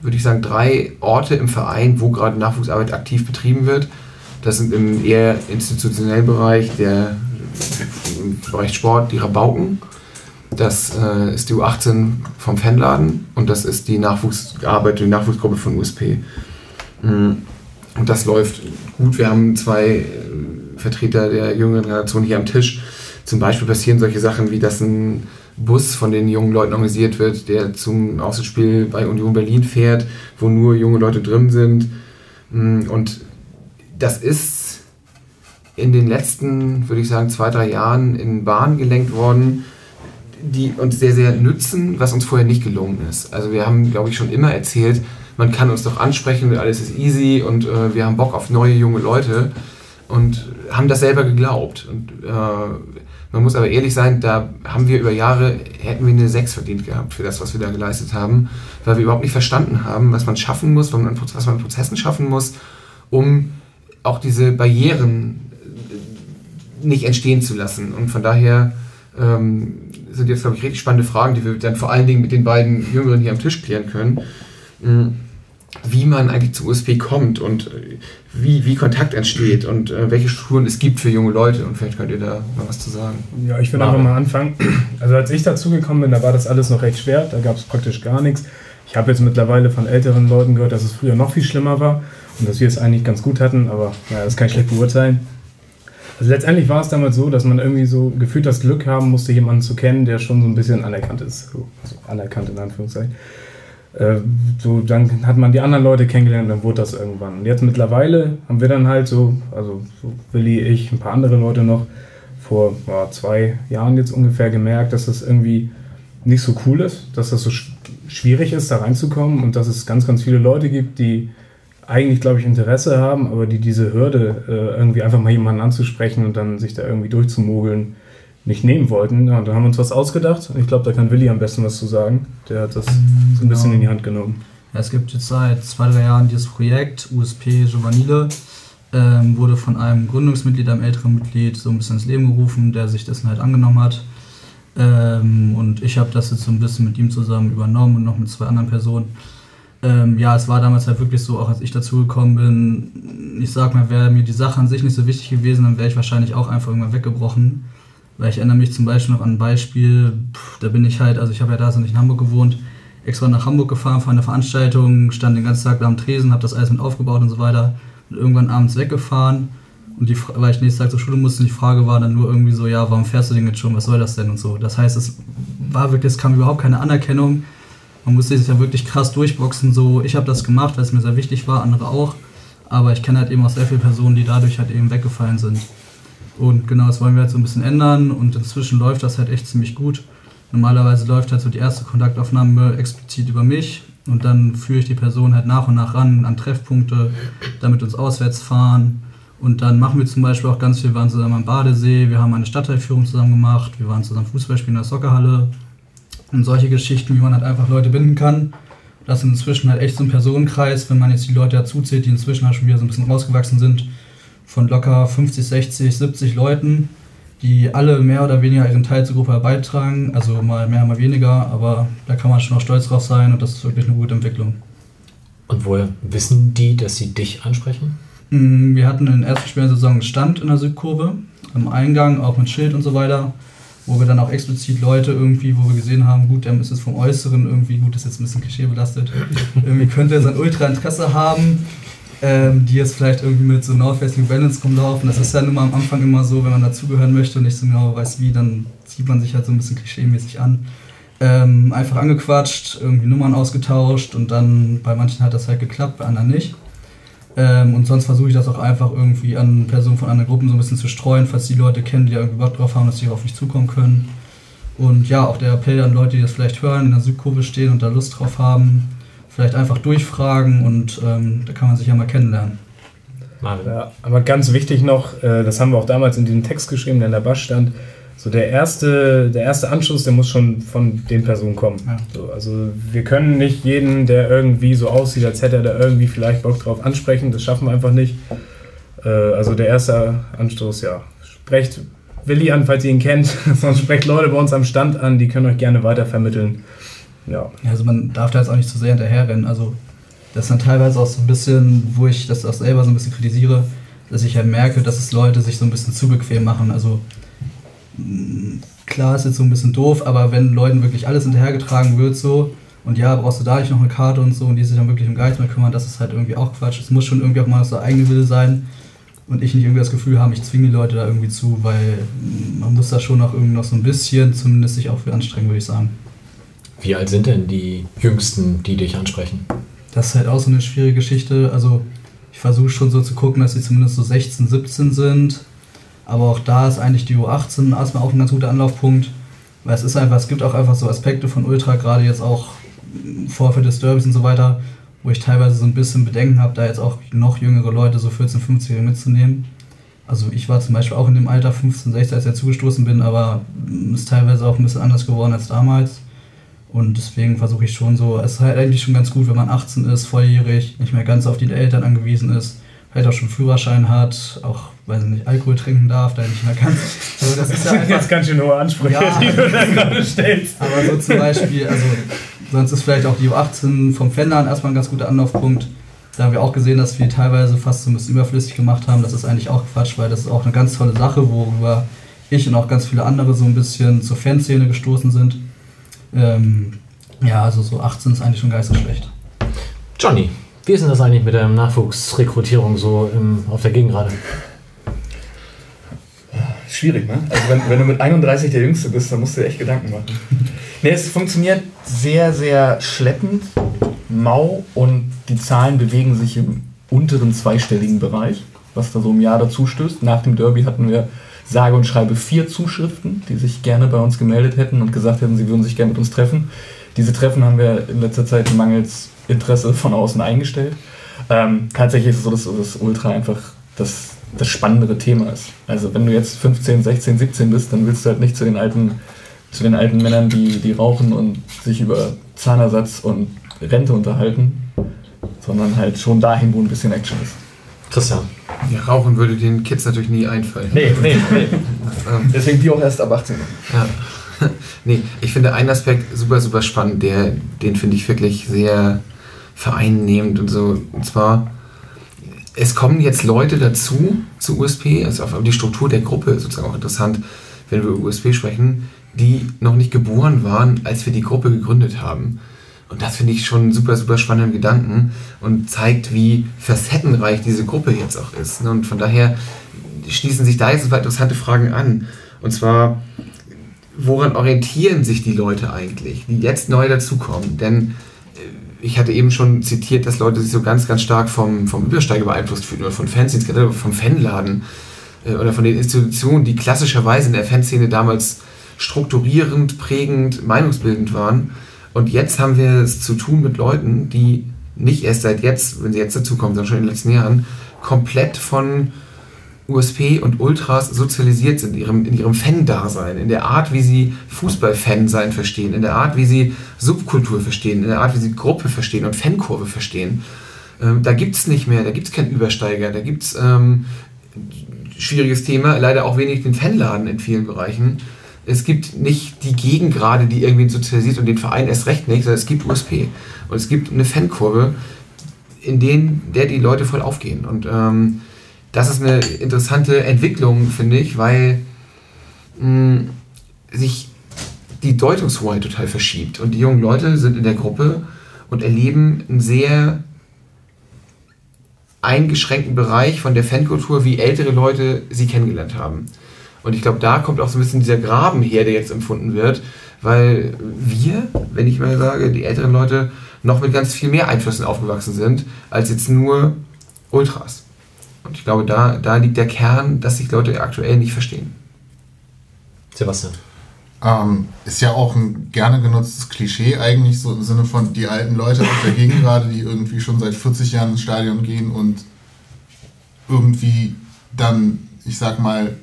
I: würde ich sagen, drei Orte im Verein, wo gerade Nachwuchsarbeit aktiv betrieben wird. Das sind im eher institutionellen Bereich, der im Bereich Sport, die Rabauken. Das äh, ist die U18 vom Fanladen und das ist die Nachwuchsarbeit, die Nachwuchsgruppe von USP. Mm, Und das läuft gut. Wir haben zwei äh, Vertreter der jüngeren Generation hier am Tisch. Zum Beispiel passieren solche Sachen wie, dass ein Bus von den jungen Leuten organisiert wird, der zum Außenspiel bei Union Berlin fährt, wo nur junge Leute drin sind. Mm, Und das ist in den letzten, würde ich sagen, zwei, drei Jahren in Bahnen gelenkt worden, die uns sehr, sehr nützen, was uns vorher nicht gelungen ist. Also wir haben, glaube ich, schon immer erzählt, man kann uns doch ansprechen und alles ist easy und äh, wir haben Bock auf neue junge Leute und haben das selber geglaubt. Und äh, man muss aber ehrlich sein, da haben wir über Jahre, hätten wir eine 6 verdient gehabt für das, was wir da geleistet haben, weil wir überhaupt nicht verstanden haben, was man schaffen muss, was man an- was man an Prozessen schaffen muss, um auch diese Barrieren nicht entstehen zu lassen. Und von daher ähm, sind jetzt, glaube ich, richtig spannende Fragen, die wir dann vor allen Dingen mit den beiden Jüngeren hier am Tisch klären können. Mm, Wie man eigentlich zu USP kommt und äh, wie, wie Kontakt entsteht und äh, welche Strukturen es gibt für junge Leute. Und vielleicht könnt ihr da mal was zu sagen.
G: Ja, ich will einfach mal anfangen. Also als ich dazugekommen bin, da war das alles noch recht schwer, da gab es praktisch gar nichts. Ich habe jetzt mittlerweile von älteren Leuten gehört, dass es früher noch viel schlimmer war und dass wir es eigentlich ganz gut hatten, aber ja, das kann ich schlecht beurteilen. Also letztendlich war es damals so, dass man irgendwie so gefühlt das Glück haben musste, jemanden zu kennen, der schon so ein bisschen anerkannt ist. So, Also anerkannt in Anführungszeichen. Äh, so, dann hat man die anderen Leute kennengelernt, dann wurde das irgendwann. Und jetzt mittlerweile haben wir dann halt so, also so Willi, ich, ein paar andere Leute noch, vor ja, zwei Jahren jetzt ungefähr gemerkt, dass das irgendwie nicht so cool ist, dass das so sch schwierig ist, da reinzukommen und dass es ganz, ganz viele Leute gibt, die eigentlich, glaube ich, Interesse haben, aber die diese Hürde, äh, irgendwie einfach mal jemanden anzusprechen und dann sich da irgendwie durchzumogeln, nicht nehmen wollten. Ja, und da haben wir uns was ausgedacht. Und ich glaube, da kann Willi am besten was zu sagen. Der hat das so ein bisschen
F: genau.
G: in die Hand genommen.
F: Ja, es gibt jetzt seit zwei, drei Jahren dieses Projekt USP Giovanile. Ähm, wurde von einem Gründungsmitglied, einem älteren Mitglied, so ein bisschen ins Leben gerufen, der sich dessen halt angenommen hat. Ähm, und ich habe das jetzt so ein bisschen mit ihm zusammen übernommen und noch mit zwei anderen Personen. Ähm, ja, es war damals halt wirklich so, auch als ich dazugekommen bin, ich sag mal, wäre mir die Sache an sich nicht so wichtig gewesen, dann wäre ich wahrscheinlich auch einfach irgendwann weggebrochen. Weil ich erinnere mich zum Beispiel noch an ein Beispiel, pff, da bin ich halt, also ich habe ja da so nicht in Hamburg gewohnt, extra nach Hamburg gefahren für eine Veranstaltung, stand den ganzen Tag da am Tresen, habe das alles mit aufgebaut und so weiter und irgendwann abends weggefahren und die, weil ich nächsten Tag zur Schule musste, und die Frage war dann nur irgendwie so, ja, warum fährst du denn jetzt schon, was soll das denn und so. Das heißt, es war wirklich, es kam überhaupt keine Anerkennung, man musste sich ja wirklich krass durchboxen, so, ich habe das gemacht, weil es mir sehr wichtig war, andere auch, aber ich kenne halt eben auch sehr viele Personen, die dadurch halt eben weggefallen sind. Und genau, das wollen wir halt so ein bisschen ändern und inzwischen läuft das halt echt ziemlich gut. Normalerweise läuft halt so die erste Kontaktaufnahme explizit über mich und dann führe ich die Person halt nach und nach ran an Treffpunkte, damit uns auswärts fahren. Und dann machen wir zum Beispiel auch ganz viel, wir waren zusammen am Badesee, wir haben eine Stadtteilführung zusammen gemacht, wir waren zusammen Fußball spielen in der Soccerhalle und solche Geschichten, wie man halt einfach Leute binden kann. Das ist inzwischen halt echt so ein Personenkreis, wenn man jetzt die Leute dazuzählt, die inzwischen halt schon wieder so ein bisschen rausgewachsen sind, von locker 50, 60, 70 Leuten, die alle mehr oder weniger ihren Teil zur Gruppe beitragen. Also mal mehr, mal weniger, aber da kann man schon auch stolz drauf sein und das ist wirklich eine gute Entwicklung.
A: Und woher wissen die, dass sie dich ansprechen?
F: Mm, Wir hatten in der ersten Spielsaison einen Stand in der Südkurve, am Eingang, auch mit Schild und so weiter, wo wir dann auch explizit Leute irgendwie, wo wir gesehen haben, gut, der ist jetzt vom Äußeren irgendwie, gut, ist jetzt ein bisschen klischeebelastet, irgendwie könnte er sein Ultra-Interesse haben, ähm, die jetzt vielleicht irgendwie mit so Northwestern Balance rumlaufen. Das ist ja nun mal am Anfang immer so, wenn man dazugehören möchte und nicht so genau weiß wie, dann zieht man sich halt so ein bisschen klischeemäßig an. Ähm, einfach angequatscht, irgendwie Nummern ausgetauscht und dann bei manchen hat das halt geklappt, bei anderen nicht. Ähm, und sonst versuche ich das auch einfach irgendwie an Personen von anderen Gruppen so ein bisschen zu streuen, falls die Leute kennen, die da irgendwie Bock drauf haben, dass sie auf mich zukommen können. Und ja, auch der Appell an Leute, die das vielleicht hören, in der Südkurve stehen und da Lust drauf haben, vielleicht einfach durchfragen und ähm, da kann man sich ja mal kennenlernen.
G: Ja, aber ganz wichtig noch, äh, das haben wir auch damals in diesem Text geschrieben, der in der Basch stand, so der erste, der erste Anschluss, der muss schon von den Personen kommen.
F: Ja.
G: So, also wir können nicht jeden, der irgendwie so aussieht, als hätte er da irgendwie vielleicht Bock drauf ansprechen, das schaffen wir einfach nicht. Äh, also der erste Anstoß, ja. Sprecht Willi an, falls ihr ihn kennt, sonst sprecht Leute bei uns am Stand an, die können euch gerne weitervermitteln. Ja.
F: Also man darf da jetzt auch nicht zu sehr hinterherrennen. Also das ist dann teilweise auch so ein bisschen, wo ich das auch selber so ein bisschen kritisiere, dass ich ja merke, dass es Leute sich so ein bisschen zu bequem machen. Also klar ist jetzt so ein bisschen doof, aber wenn Leuten wirklich alles hinterhergetragen wird so und ja, brauchst du da nicht noch eine Karte und so und die sich dann wirklich um gar nichts mehr kümmern, das ist halt irgendwie auch Quatsch. Es muss schon irgendwie auch mal so eigene Wille sein und ich nicht irgendwie das Gefühl haben, ich zwinge die Leute da irgendwie zu, weil man muss da schon noch irgendwie noch so ein bisschen zumindest sich auch für anstrengen, würde ich sagen.
A: Wie alt sind denn die Jüngsten, die dich ansprechen?
F: Das ist halt auch so eine schwierige Geschichte. Also ich versuche schon so zu gucken, dass sie zumindest so 16, 17 sind. Aber auch da ist eigentlich die U18 erstmal auch ein ganz guter Anlaufpunkt. Weil es ist einfach, es gibt auch einfach so Aspekte von Ultra, gerade jetzt auch Vorfeld des Derbys und so weiter, wo ich teilweise so ein bisschen Bedenken habe, da jetzt auch noch jüngere Leute, so 14, 15 mitzunehmen. Also ich war zum Beispiel auch in dem Alter 15, 16, als ich dazugestoßen bin, aber ist teilweise auch ein bisschen anders geworden als damals. Und deswegen versuche ich schon so, es ist halt eigentlich schon ganz gut, wenn man 18 ist, volljährig, nicht mehr ganz auf die Eltern angewiesen ist, vielleicht auch schon Führerschein hat, auch, weiß ich nicht, Alkohol trinken darf, da nicht mehr ganz. Also das ist ja einfach,
G: Jetzt ganz schön hohe Ansprüche,
F: Ja.
G: die du da gerade stellst.
F: aber so zum Beispiel, also sonst ist vielleicht auch die U18 vom Fendern erstmal ein ganz guter Anlaufpunkt. Da haben wir auch gesehen, dass wir die teilweise fast so ein bisschen überflüssig gemacht haben. Das ist eigentlich auch Quatsch, weil das ist auch eine ganz tolle Sache, worüber ich und auch ganz viele andere so ein bisschen zur Fanszene gestoßen sind. Ähm, ja, also so 18 ist eigentlich schon geistesschlecht.
A: Johnny, wie ist denn das eigentlich mit der Nachwuchsrekrutierung so im, auf der Gegengrade?
C: Schwierig, ne? Also wenn, wenn du mit 31 der Jüngste bist, dann musst du dir echt Gedanken machen. Ne, es funktioniert sehr, sehr schleppend, mau und die Zahlen bewegen sich im unteren zweistelligen Bereich, was da so im Jahr dazu stößt. Nach dem Derby hatten wir sage und schreibe vier Zuschriften, die sich gerne bei uns gemeldet hätten und gesagt hätten, sie würden sich gerne mit uns treffen. Diese Treffen haben wir in letzter Zeit mangels Interesse von außen eingestellt. Ähm, tatsächlich ist es so, dass das Ultra einfach das, das spannendere Thema ist. Also wenn du jetzt 15, 16, 17 bist, dann willst du halt nicht zu den alten, zu den alten Männern, die, die rauchen und sich über Zahnersatz und Rente unterhalten, sondern halt schon dahin, wo ein bisschen Action ist.
A: Christian.
I: Ja, Rauchen würde den Kids natürlich nie einfallen.
C: Nee, nee, nee.
I: Ähm,
C: Deswegen die auch erst ab 18.
I: Ja. Nee, ich finde einen Aspekt super, super spannend, der, den finde ich wirklich sehr vereinnehmend und so. Und zwar, es kommen jetzt Leute dazu zu USP, also auf die Struktur der Gruppe ist sozusagen auch interessant, wenn wir über USP sprechen, die noch nicht geboren waren, als wir die Gruppe gegründet haben. Und das finde ich schon einen super, super spannenden Gedanken und zeigt, wie facettenreich diese Gruppe jetzt auch ist. ne? Und von daher schließen sich da jetzt ein paar interessante Fragen an. Und zwar, woran orientieren sich die Leute eigentlich, die jetzt neu dazukommen? Denn ich hatte eben schon zitiert, dass Leute sich so ganz, ganz stark vom, vom Übersteiger beeinflusst fühlen oder von generell vom Fanladen äh, oder von den Institutionen, die klassischerweise in der Fanszene damals strukturierend, prägend, meinungsbildend waren. Und jetzt haben wir es zu tun mit Leuten, die nicht erst seit jetzt, wenn sie jetzt dazukommen, sondern schon in den letzten Jahren, komplett von USP und Ultras sozialisiert sind, in ihrem, in ihrem Fan-Dasein, in der Art, wie sie Fußball-Fan sein verstehen, in der Art, wie sie Subkultur verstehen, in der Art, wie sie Gruppe verstehen und Fankurve verstehen. Ähm, da gibt es nicht mehr, da gibt es keinen Übersteiger, da gibt es ähm, schwieriges Thema, leider auch wenig den Fanladen in vielen Bereichen. Es gibt nicht die Gegengrade, die irgendwen sozialisiert und den Verein erst recht nicht, sondern es gibt USP. Und es gibt eine Fankurve, in denen, der die Leute voll aufgehen. Und ähm, das ist eine interessante Entwicklung, finde ich, weil mh, sich die Deutungshoheit total verschiebt. Und die jungen Leute sind in der Gruppe und erleben einen sehr eingeschränkten Bereich von der Fankultur, wie ältere Leute sie kennengelernt haben. Und ich glaube, da kommt auch so ein bisschen dieser Graben her, der jetzt empfunden wird, weil wir, wenn ich mal sage, die älteren Leute noch mit ganz viel mehr Einflüssen aufgewachsen sind, als jetzt nur Ultras. Und ich glaube, da, da liegt der Kern, dass sich Leute aktuell nicht verstehen.
A: Sebastian.
D: Ähm, ist ja auch ein gerne genutztes Klischee eigentlich, so im Sinne von die alten Leute auf der Gegend gerade, die irgendwie schon seit 40 Jahren ins Stadion gehen und irgendwie dann, ich sag mal,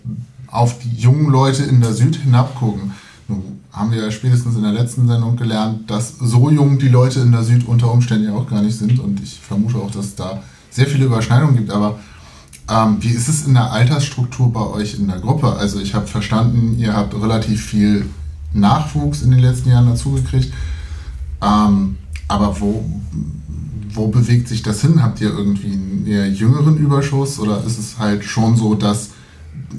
D: auf die jungen Leute in der Süd hinabgucken. Nun haben wir ja spätestens in der letzten Sendung gelernt, dass so jung die Leute in der Süd unter Umständen ja auch gar nicht sind und ich vermute auch, dass es da sehr viele Überschneidungen gibt, aber ähm, wie ist es in der Altersstruktur bei euch in der Gruppe? Also ich habe verstanden, ihr habt relativ viel Nachwuchs in den letzten Jahren dazugekriegt. Ähm, aber wo, wo bewegt sich das hin? Habt ihr irgendwie einen eher jüngeren Überschuss oder ist es halt schon so, dass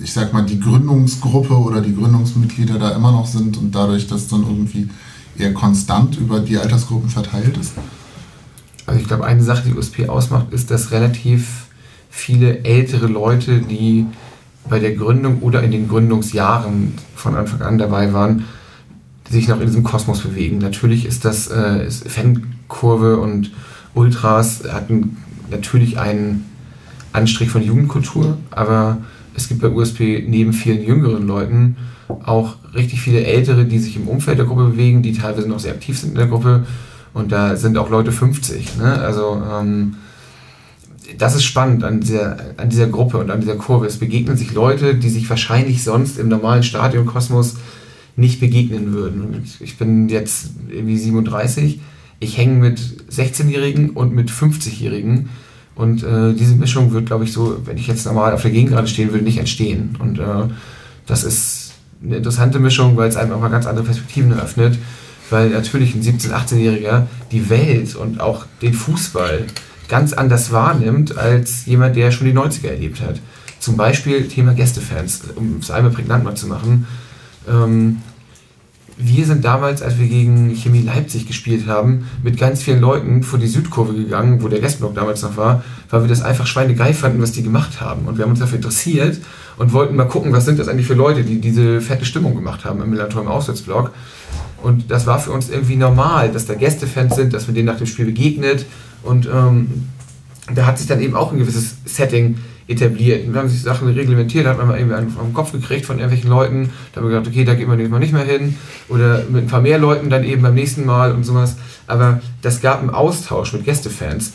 D: ich sag mal die Gründungsgruppe oder die Gründungsmitglieder da immer noch sind und dadurch das dann irgendwie eher konstant über die Altersgruppen verteilt ist?
I: Also ich glaube, eine Sache, die USP ausmacht, ist, dass relativ viele ältere Leute, die bei der Gründung oder in den Gründungsjahren von Anfang an dabei waren, sich noch in diesem Kosmos bewegen. Natürlich ist das äh, ist Fankurve und Ultras hatten natürlich einen Anstrich von Jugendkultur, aber es gibt bei USP neben vielen jüngeren Leuten auch richtig viele Ältere, die sich im Umfeld der Gruppe bewegen, die teilweise noch sehr aktiv sind in der Gruppe. Und da sind auch Leute 50. Ne? Also ähm, das ist spannend an dieser, an dieser Gruppe und an dieser Kurve. Es begegnen sich Leute, die sich wahrscheinlich sonst im normalen Stadionkosmos nicht begegnen würden. Ich bin jetzt irgendwie 37. Ich hänge mit 16-Jährigen und mit 50-Jährigen. Und äh, diese Mischung wird, glaube ich, so, wenn ich jetzt normal auf der Gegend gerade stehen würde, nicht entstehen. Und äh, das ist eine interessante Mischung, weil es einem auch mal ganz andere Perspektiven eröffnet. Weil natürlich ein 17-, 18-Jähriger die Welt und auch den Fußball ganz anders wahrnimmt als jemand, der schon die 90er erlebt hat. Zum Beispiel Thema Gästefans, um es einmal prägnant mal zu machen. Ähm, wir sind damals, als wir gegen Chemie Leipzig gespielt haben, mit ganz vielen Leuten vor die Südkurve gegangen, wo der Gästeblock damals noch war, weil wir das einfach schweinegeil fanden, was die gemacht haben. Und wir haben uns dafür interessiert und wollten mal gucken, was sind das eigentlich für Leute, die diese fette Stimmung gemacht haben im Millantor im Auswärtsblock. Und das war für uns irgendwie normal, dass da Gästefans sind, dass man denen nach dem Spiel begegnet. Und ähm, da hat sich dann eben auch ein gewisses Setting etabliert. Und haben sich Sachen reglementiert, da hat man mal irgendwie einen den Kopf gekriegt von irgendwelchen Leuten. Da haben wir gedacht, okay, da geht man mal nicht mehr hin. Oder mit ein paar mehr Leuten dann eben beim nächsten Mal und sowas. Aber das gab einen Austausch mit Gästefans.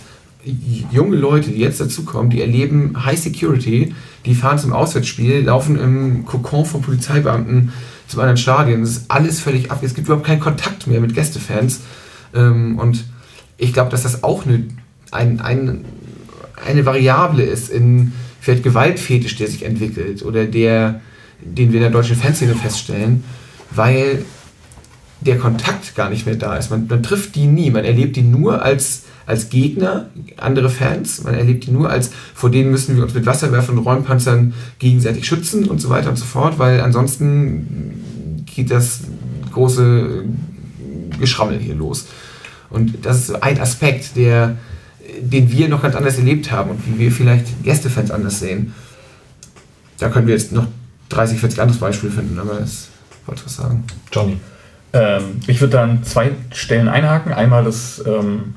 I: Junge Leute, die jetzt dazukommen, die erleben High Security, die fahren zum Auswärtsspiel, laufen im Kokon von Polizeibeamten zum anderen Stadion. Das ist alles völlig ab. Es gibt überhaupt keinen Kontakt mehr mit Gästefans. Ähm, und ich glaube, dass das auch eine, ein, ein, eine Variable ist in vielleicht Gewaltfetisch, der sich entwickelt oder der, den wir in der deutschen Fanszene feststellen, weil der Kontakt gar nicht mehr da ist. Man, man trifft die nie, man erlebt die nur als, als Gegner, andere Fans, man erlebt die nur als, vor denen müssen wir uns mit Wasserwerfern und Räumpanzern gegenseitig schützen und so weiter und so fort, weil ansonsten geht das große Geschrammel hier los. Und das ist ein Aspekt, der, den wir noch ganz anders erlebt haben und wie wir vielleicht Gästefans anders sehen. Da können wir jetzt noch 30, 40 andere Beispiele finden, aber das wollte ich was sagen.
A: Johnny.
C: Ähm, ich würde dann zwei Stellen einhaken. Einmal das, ähm,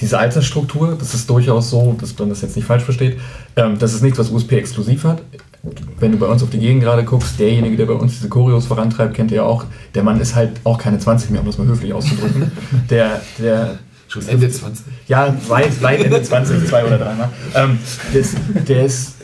C: diese Altersstruktur, das ist durchaus so, dass man das jetzt nicht falsch versteht. Ähm, das ist nichts, was USP exklusiv hat. Wenn du bei uns auf die Gegend gerade guckst, derjenige, der bei uns diese Choreos vorantreibt, kennt ihr ja auch. Der Mann ist halt auch keine 20 mehr, um das mal höflich auszudrücken. Der, der
I: Schon Ende 20.
C: ja, weit, weit Ende 20, zwei oder dreimal. Ähm, das, der ist,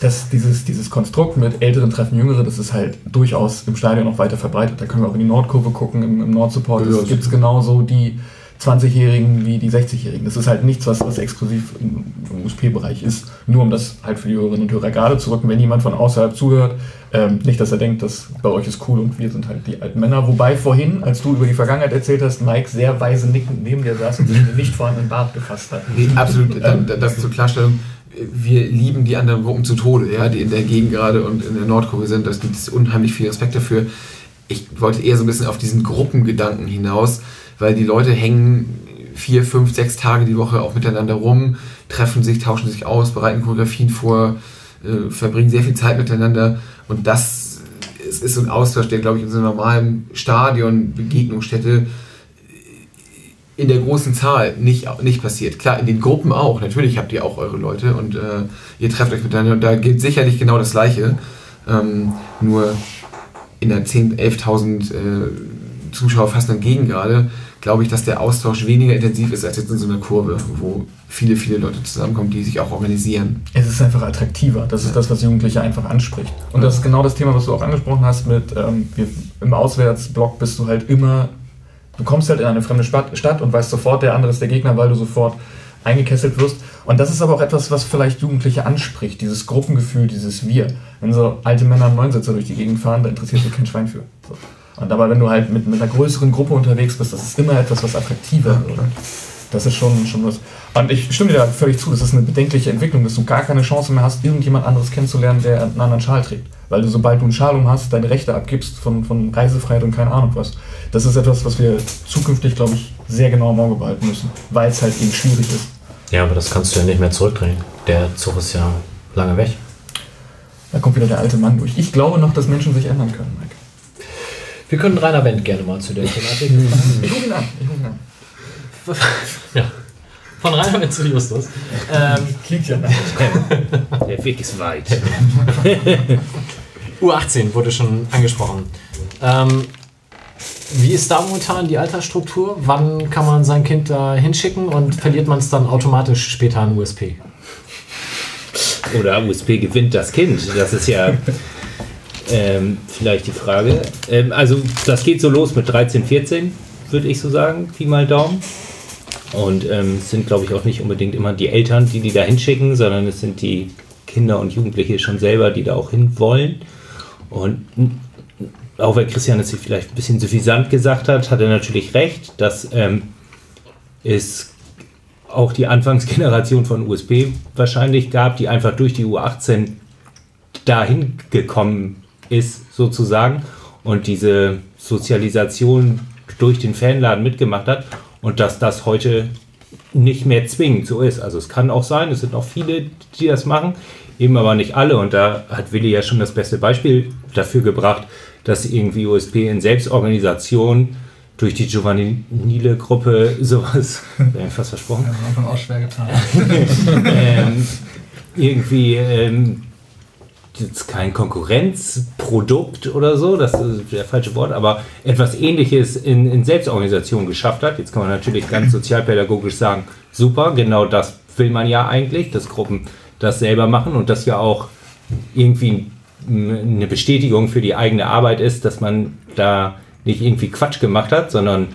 C: das, dieses, dieses Konstrukt mit älteren treffen Jüngere, das ist halt durchaus im Stadion noch weiter verbreitet. Da können wir auch in die Nordkurve gucken, im, im Nordsupport.
I: Ja,
C: Es gibt genauso die 20-Jährigen wie die 60-Jährigen. Das ist halt nichts, was, was exklusiv im, USP-Bereich ist. Nur um das halt für die Hörerinnen und Hörer gerade zu rücken, wenn jemand von außerhalb zuhört, ähm, nicht, dass er denkt, dass bei euch ist cool und wir sind halt die alten Männer. Wobei vorhin, als du über die Vergangenheit erzählt hast, Mike sehr weise nickend neben dir saß und sich den nicht vorhandenen Bart gefasst hat.
I: Nee, absolut. Das zur Klarstellung. Wir lieben die anderen Gruppen zu Tode, ja, die in der Gegend gerade und in der Nordkurve sind. Das gibt es unheimlich viel Respekt dafür. Ich wollte eher so ein bisschen auf diesen Gruppengedanken hinaus, weil die Leute hängen vier, fünf, sechs Tage die Woche auch miteinander rum, treffen sich, tauschen sich aus, bereiten Choreografien vor, äh, verbringen sehr viel Zeit miteinander und das das ist so ein Austausch, der, glaube ich, in so einer normalen Stadion, Begegnungsstätte in der großen Zahl nicht, nicht passiert. Klar, in den Gruppen auch. Natürlich habt ihr auch eure Leute und äh, ihr trefft euch miteinander und da gilt sicherlich genau das Gleiche. Ähm, nur in der 10.000, 11.000 äh, Zuschauer fassenden Gegend gerade, glaube ich, dass der Austausch weniger intensiv ist als jetzt in so einer Kurve, wo viele, viele Leute zusammenkommen, die sich auch organisieren.
C: Es ist einfach attraktiver. Das ist das, was Jugendliche einfach anspricht. Und das ist genau das Thema, was du auch angesprochen hast mit ähm, wir, im Auswärtsblock bist du halt immer, du kommst halt in eine fremde Stadt, und weißt sofort, der andere ist der Gegner, weil du sofort eingekesselt wirst. Und das ist aber auch etwas, was vielleicht Jugendliche anspricht, dieses Gruppengefühl, dieses Wir. Wenn so alte Männer am Neunsitzer durch die Gegend fahren, da interessiert sich kein Schwein für. So. Und dabei, wenn du halt mit, mit einer größeren Gruppe unterwegs bist, das ist immer etwas, was attraktiver wird. Das ist schon, schon was. Und ich stimme dir da völlig zu, das ist eine bedenkliche Entwicklung, dass du gar keine Chance mehr hast, irgendjemand anderes kennenzulernen, der einen anderen Schal trägt. Weil du, sobald du einen Schal um hast, deine Rechte abgibst von, von Reisefreiheit und keine Ahnung was. Das ist etwas, was wir zukünftig, glaube ich, sehr genau im Auge behalten müssen, weil es halt eben schwierig ist.
A: Ja, aber das kannst du ja nicht mehr zurückdrehen. Der Zug ist ja lange weg.
C: Da kommt wieder der alte Mann durch. Ich glaube noch, dass Menschen sich ändern können.
A: Wir können Rainer Wendt gerne mal zu der Thematik.
C: Ich rufe ihn an. Ich rufe ihn an.
A: ja. Von Rainer Wendt zu Justus. Ähm,
C: Klingt ja
E: Der Weg ist weit.
A: U18 wurde schon angesprochen. Ähm, wie ist da momentan die Altersstruktur? Wann kann man sein Kind da hinschicken und verliert man es dann automatisch später an USP?
E: Oder USP gewinnt das Kind. Das ist ja ähm, vielleicht die Frage. Ähm, also das geht so los mit 13, 14, würde ich so sagen, Pi mal Daumen. Und ähm, es sind, glaube ich, auch nicht unbedingt immer die Eltern, die die da hinschicken, sondern es sind die Kinder und Jugendliche schon selber, die da auch hin wollen. Und auch wenn Christian es sich vielleicht ein bisschen suffisant gesagt hat, hat er natürlich recht, dass ähm, es auch die Anfangsgeneration von USP wahrscheinlich gab, die einfach durch die U18 dahin gekommen ist, sozusagen, und diese Sozialisation durch den Fanladen mitgemacht hat und dass das heute nicht mehr zwingend so ist. Also es kann auch sein, es sind auch viele, die das machen, eben aber nicht alle. Und da hat Willi ja schon das beste Beispiel dafür gebracht, dass irgendwie USP in Selbstorganisation durch die Giovanile Gruppe sowas, wäre fast versprochen,
F: Ja, auch schwer getan.
E: ähm, irgendwie ähm, jetzt kein Konkurrenzprodukt oder so, das ist der falsche Wort, aber etwas ähnliches in, in Selbstorganisation geschafft hat. Jetzt kann man natürlich ganz sozialpädagogisch sagen, super, genau das will man ja eigentlich, dass Gruppen das selber machen und das ja auch irgendwie eine Bestätigung für die eigene Arbeit ist, dass man da nicht irgendwie Quatsch gemacht hat, sondern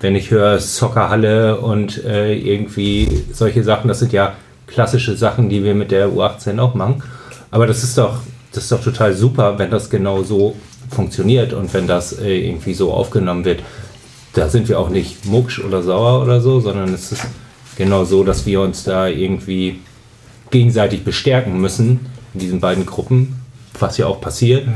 E: wenn ich höre Soccerhalle und äh, irgendwie solche Sachen, das sind ja klassische Sachen, die wir mit der U18 auch machen. Aber das ist doch, das ist doch total super, wenn das genau so funktioniert und wenn das äh, irgendwie so aufgenommen wird. Da sind wir auch nicht mucksch oder sauer oder so, sondern es ist genau so, dass wir uns da irgendwie gegenseitig bestärken müssen in diesen beiden Gruppen, was ja auch passiert.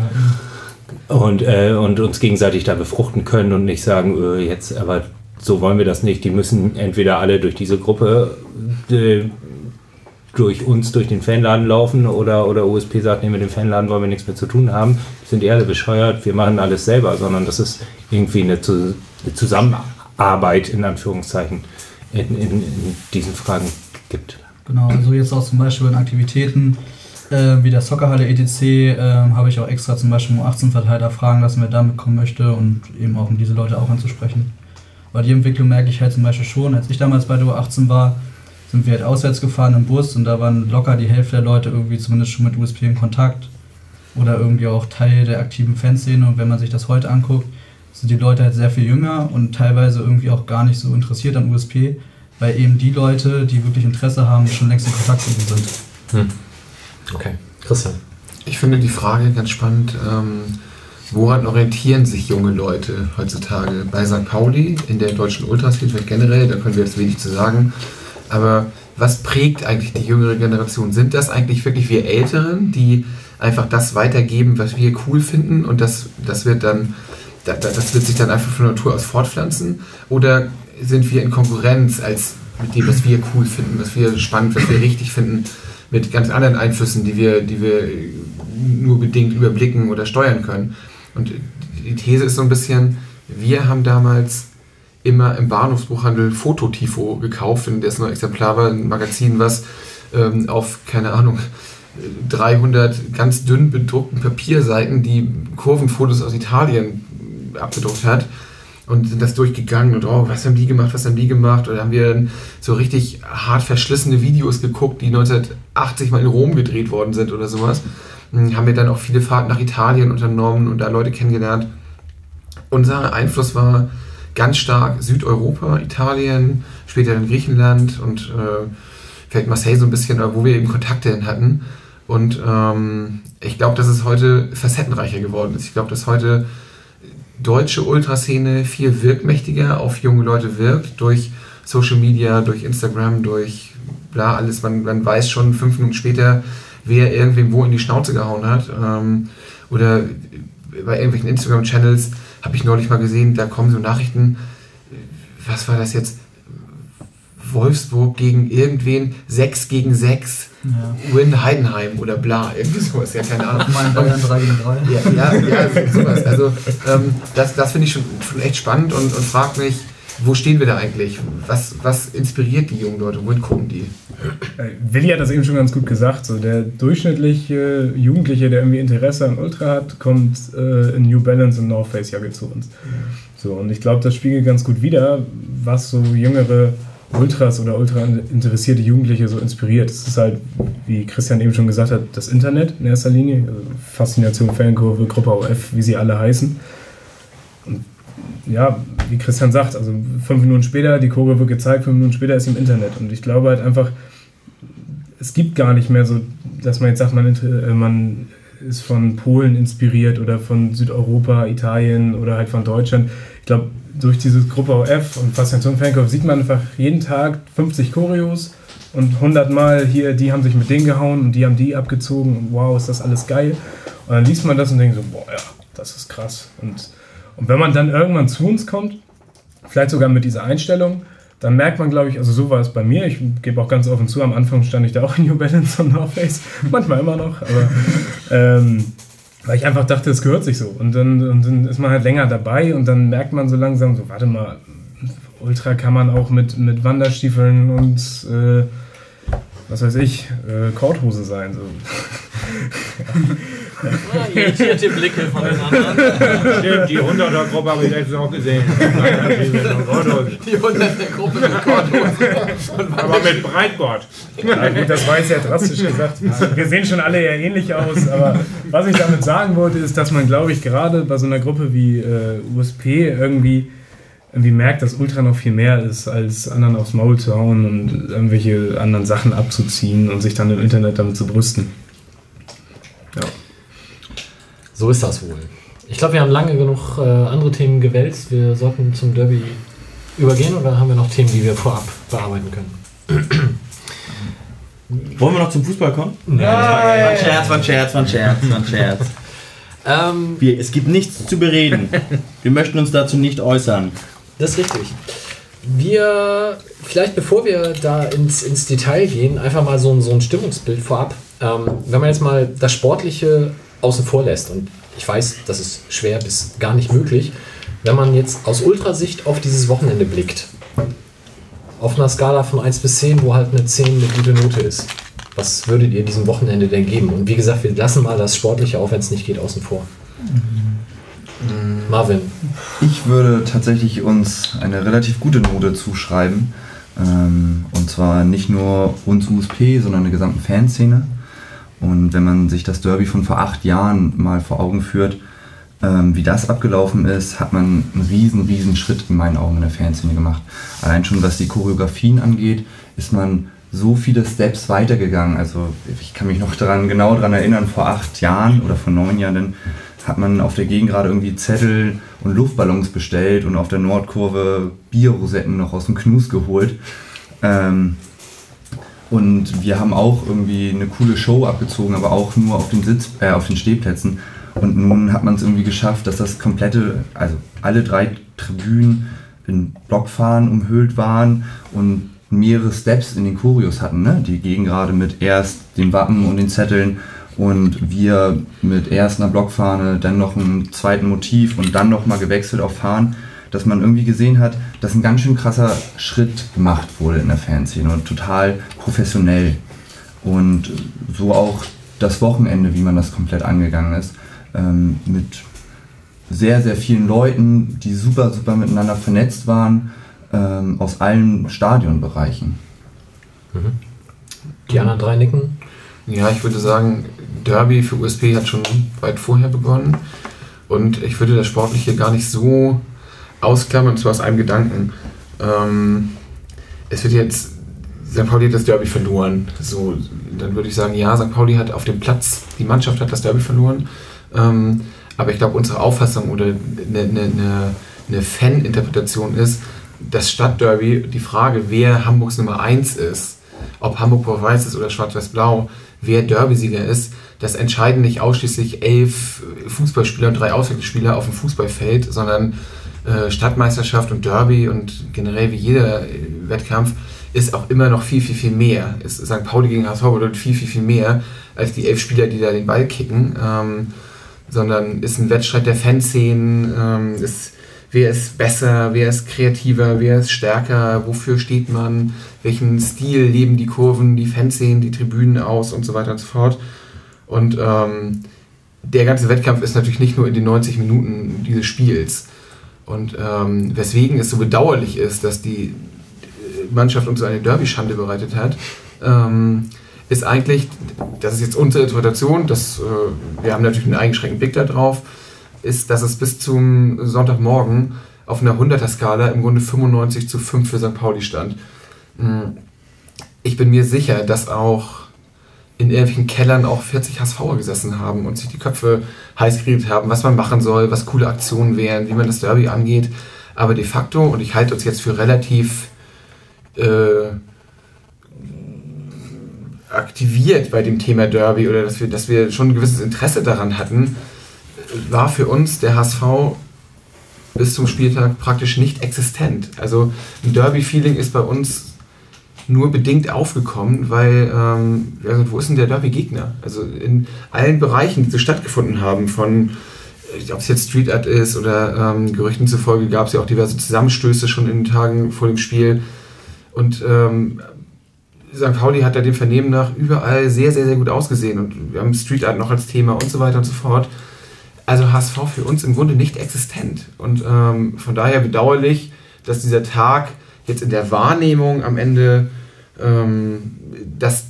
E: Und, äh, und uns gegenseitig da befruchten können und nicht sagen, äh, jetzt, aber so wollen wir das nicht. Die müssen entweder alle durch diese Gruppe äh, durch uns durch den Fanladen laufen oder, oder USP sagt, nee, mit dem Fanladen wollen wir nichts mehr zu tun haben. Die sind eher bescheuert, wir machen alles selber, sondern dass es irgendwie eine Zusammenarbeit in Anführungszeichen in, in, in diesen Fragen gibt.
F: Genau, also jetzt auch zum Beispiel in Aktivitäten äh, wie der Soccerhalle ETC äh, habe ich auch extra zum Beispiel um 18 Verteiler fragen lassen, wer da mitkommen möchte und eben auch um diese Leute auch anzusprechen. Weil die Entwicklung merke ich halt zum Beispiel schon, als ich damals bei der U18 war, sind wir halt auswärts gefahren im Bus und da waren locker die Hälfte der Leute irgendwie zumindest schon mit USP in Kontakt oder irgendwie auch Teil der aktiven Fanszene und wenn man sich das heute anguckt, sind die Leute halt sehr viel jünger und teilweise irgendwie auch gar nicht so interessiert an USP, weil eben die Leute, die wirklich Interesse haben, schon längst in Kontakt mit ihnen sind.
A: Okay, Christian.
I: Ich finde die Frage ganz spannend. Ähm, woran orientieren sich junge Leute heutzutage? Bei St. Pauli, in der deutschen Ultraszene generell, da können wir jetzt wenig zu sagen. Aber was prägt eigentlich die jüngere Generation? Sind das eigentlich wirklich wir Älteren, die einfach das weitergeben, was wir cool finden und das, das wird dann, da- da- das wird sich dann einfach von Natur aus fortpflanzen? Oder sind wir in Konkurrenz als mit dem, was wir cool finden, was wir spannend, was wir richtig finden, mit ganz anderen Einflüssen, die wir, die wir nur bedingt überblicken oder steuern können. Und die These ist so ein bisschen, wir haben damals immer im Bahnhofsbuchhandel Fototifo gekauft, wenn das neue Exemplar war, ein Magazin, was ähm, auf, keine Ahnung, 300 ganz dünn bedruckten Papierseiten die Kurvenfotos aus Italien abgedruckt hat und sind das durchgegangen und oh, was haben die gemacht, was haben die gemacht oder haben wir so richtig hart verschlissene Videos geguckt, die 1980 mal in Rom gedreht worden sind oder sowas. Hm, Haben wir dann auch viele Fahrten nach Italien unternommen und da Leute kennengelernt. Unser Einfluss war ganz stark Südeuropa, Italien, später dann Griechenland und äh, vielleicht Marseille so ein bisschen, aber wo wir eben Kontakte hin hatten. Und ähm, ich glaube, dass es heute facettenreicher geworden ist. Ich glaube, dass heute deutsche Ultraszene viel wirkmächtiger auf junge Leute wirkt durch Social Media, durch Instagram, durch bla, alles. Man, man weiß schon fünf Minuten später, wer irgendwem wo in die Schnauze gehauen hat. Ähm, oder bei irgendwelchen Instagram-Channels habe ich neulich mal gesehen, da kommen so Nachrichten, was war das jetzt? Wolfsburg gegen irgendwen, 6 gegen 6, Win Heidenheim oder bla, irgendwie sowas, ja, keine Ahnung.
F: Mein Bayern 3 gegen 3.
I: Ja, ja, ja sowas. Also ähm, das, das finde ich schon, schon echt spannend und, und frage mich, wo stehen wir da eigentlich? Was, was inspiriert die jungen Leute? Wohin gucken die?
G: Äh, Willi hat das eben schon ganz gut gesagt. So der durchschnittliche Jugendliche, der irgendwie Interesse an Ultra hat, kommt äh, in New Balance und North Face Jacke zu uns. So und ich glaube, das spiegelt ganz gut wider, was so jüngere Ultras oder ultra interessierte Jugendliche so inspiriert. Es ist halt, wie Christian eben schon gesagt hat, das Internet in erster Linie, also Faszination, Fankurve, Gruppe OF, wie sie alle heißen. Ja, wie Christian sagt, also fünf Minuten später, die Kurve wird gezeigt, fünf Minuten später ist im Internet. Und ich glaube halt einfach, es gibt gar nicht mehr so, dass man jetzt sagt, man, äh, man ist von Polen inspiriert oder von Südeuropa, Italien oder halt von Deutschland. Ich glaube, durch diese Gruppe OF und Faszination Fankopf sieht man einfach jeden Tag 50 Choreos und 100 Mal hier, die haben sich mit denen gehauen und die haben die abgezogen und wow, ist das alles geil. Und dann liest man das und denkt so, boah, ja, das ist krass. Und, und wenn man dann irgendwann zu uns kommt, vielleicht sogar mit dieser Einstellung, dann merkt man, glaube ich, also so war es bei mir. Ich gebe auch ganz offen zu, am Anfang stand ich da auch in New Balance und North Face, manchmal immer noch, aber ähm, weil ich einfach dachte, es gehört sich so. Und dann, und dann ist man halt länger dabei und dann merkt man so langsam, so, warte mal, Ultra kann man auch mit, mit Wanderstiefeln und äh, was weiß ich, äh, Korthose sein. So.
A: Irritierte Blicke von den anderen.
E: Stimmt, die 100er-Gruppe habe ich letztens auch gesehen.
I: Die 100. Gruppe mit Korthose.
E: Aber mit Breitbord.
G: Ja, gut, das war jetzt ja drastisch gesagt. Wir sehen schon alle ja ähnlich aus, aber was ich damit sagen wollte, ist, dass man, glaube ich, gerade bei so einer Gruppe wie äh, USP irgendwie, irgendwie merkt, dass Ultra noch viel mehr ist, als anderen aufs Maul zu hauen und irgendwelche anderen Sachen abzuziehen und sich dann im Internet damit zu brüsten. Ja.
A: So ist das wohl. Ich glaube, wir haben lange genug äh, andere Themen gewälzt. Wir sollten zum Derby übergehen oder haben wir noch Themen, die wir vorab bearbeiten können?
B: Wollen wir noch zum Fußball kommen? War ein Scherz, war ein Scherz, war ein Scherz, war ein Scherz.
A: Ähm,
B: Wir, es gibt nichts zu bereden. Wir möchten uns dazu nicht äußern.
A: Das ist richtig. Wir, vielleicht bevor wir da ins, ins Detail gehen, einfach mal so, ein- so ein Stimmungsbild vorab. Ähm, wenn man jetzt mal das Sportliche außen vor lässt, und ich weiß, das ist schwer bis gar nicht möglich, wenn man jetzt aus Ultrasicht auf dieses Wochenende blickt, auf einer Skala von 1 bis 10, wo halt eine 10 eine gute Note ist, was würdet ihr diesem Wochenende denn geben? Und wie gesagt, wir lassen mal das Sportliche, auch wenn es nicht geht, außen vor. Marvin,
H: Ich würde tatsächlich uns eine relativ gute Note zuschreiben. Ähm, und zwar nicht nur uns USP, sondern der gesamten Fanszene. Und wenn man sich das Derby von vor acht Jahren mal vor Augen führt, ähm, wie das abgelaufen ist, hat man einen riesen, riesen Schritt in meinen Augen in der Fanszene gemacht. Allein schon was die Choreografien angeht, ist man so viele Steps weitergegangen. Also ich kann mich noch daran, genau daran erinnern, vor acht Jahren oder vor neun Jahren, dann hat man auf der Gegend gerade irgendwie Zettel und Luftballons bestellt und auf der Nordkurve Bierrosetten noch aus dem Knus geholt. Ähm, und wir haben auch irgendwie eine coole Show abgezogen, aber auch nur auf den Sitz, äh, auf den Stehplätzen. Und nun hat man es irgendwie geschafft, dass das komplette, also alle drei Tribünen in Blockfahren umhüllt waren und mehrere Steps in den Choreos hatten. Ne? Die gehen gerade mit erst den Wappen und den Zetteln Und wir mit erst einer Blockfahne, dann noch einem zweiten Motiv und dann nochmal gewechselt auf Fahnen, dass man irgendwie gesehen hat, dass ein ganz schön krasser Schritt gemacht wurde in der Fanszene und total professionell. Und so auch das Wochenende, wie man das komplett angegangen ist, ähm, mit sehr, sehr vielen Leuten, die super, super miteinander vernetzt waren, ähm, aus allen Stadionbereichen.
A: Die anderen drei nicken.
I: Ja, ich würde sagen, Derby für USP hat schon weit vorher begonnen. Und ich würde das Sportliche gar nicht so ausklammern, zwar aus einem Gedanken. Ähm, es wird jetzt, St. Pauli hat das Derby verloren. So, dann würde ich sagen, ja, St. Pauli hat auf dem Platz, die Mannschaft hat das Derby verloren. Ähm, aber ich glaube, unsere Auffassung oder eine, eine, eine, eine Fan-Interpretation ist, das Stadtderby, die Frage, wer Hamburgs Nummer 1 ist, ob Hamburg Blau-Weiß ist oder Schwarz-Weiß-Blau, wer Derby-Sieger ist, das entscheiden nicht ausschließlich elf Fußballspieler und drei Auswechselspieler auf dem Fußballfeld, sondern äh, Stadtmeisterschaft und Derby und generell wie jeder äh, Wettkampf ist auch immer noch viel, viel, viel mehr. Ist St. Pauli gegen HSV bedeutet viel, viel, viel mehr als die elf Spieler, die da den Ball kicken, ähm, sondern ist ein Wettstreit der Fanszenen, ähm, ist wer ist besser, wer ist kreativer, wer ist stärker, wofür steht man, welchen Stil leben die Kurven, die Fanszenen, die Tribünen aus und so weiter und so fort. Und ähm, der ganze Wettkampf ist natürlich nicht nur in den 90 Minuten dieses Spiels. Und ähm, weswegen es so bedauerlich ist, dass die Mannschaft uns so eine Derby-Schande bereitet hat, ähm, ist eigentlich, das ist jetzt unsere Interpretation, das, äh, wir haben natürlich einen eingeschränkten Blick da drauf, ist, dass es bis zum Sonntagmorgen auf einer 100er-Skala im Grunde 95 zu 5 für St. Pauli stand. Mm. Ich bin mir sicher, dass auch in irgendwelchen Kellern auch 40 HSVer gesessen haben und sich die Köpfe heiß geredet haben, was man machen soll, was coole Aktionen wären, wie man das Derby angeht. Aber de facto, und ich halte uns jetzt für relativ äh, aktiviert bei dem Thema Derby oder dass wir, dass wir schon ein gewisses Interesse daran hatten, war für uns der HSV bis zum Spieltag praktisch nicht existent. Also ein Derby-Feeling ist bei uns nur bedingt aufgekommen, weil, ähm, also wo ist denn der Derby-Gegner? Also in allen Bereichen, die so stattgefunden haben, von ob es jetzt Street Art ist oder ähm, Gerüchten zufolge gab es ja auch diverse Zusammenstöße schon in den Tagen vor dem Spiel. Und ähm, St. Pauli hat da dem Vernehmen nach überall sehr, sehr, sehr gut ausgesehen. Und wir haben Street Art noch als Thema und so weiter und so fort. Also HSV für uns im Grunde nicht existent. Und ähm, von daher bedauerlich, dass dieser Tag jetzt in der Wahrnehmung am Ende, ähm, dass,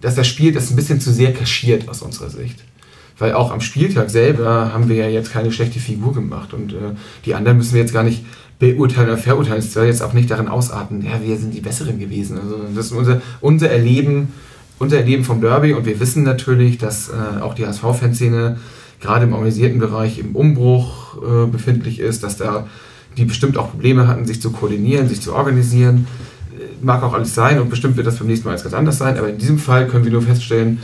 I: dass das Spiel das ein bisschen zu sehr kaschiert aus unserer Sicht. Weil auch am Spieltag selber haben wir ja jetzt keine schlechte Figur gemacht. Und äh, die anderen müssen wir jetzt gar nicht beurteilen oder verurteilen. Es soll jetzt auch nicht darin ausarten, ja, wir sind die Besseren gewesen. Also das ist unser, unser Erleben, unser Erleben vom Derby und wir wissen natürlich, dass äh, auch die HSV-Fanszene gerade im organisierten Bereich im Umbruch äh, befindlich ist, dass da die bestimmt auch Probleme hatten, sich zu koordinieren, sich zu organisieren. Äh, Mag auch alles sein und bestimmt wird das beim nächsten Mal ganz anders sein, aber in diesem Fall können wir nur feststellen,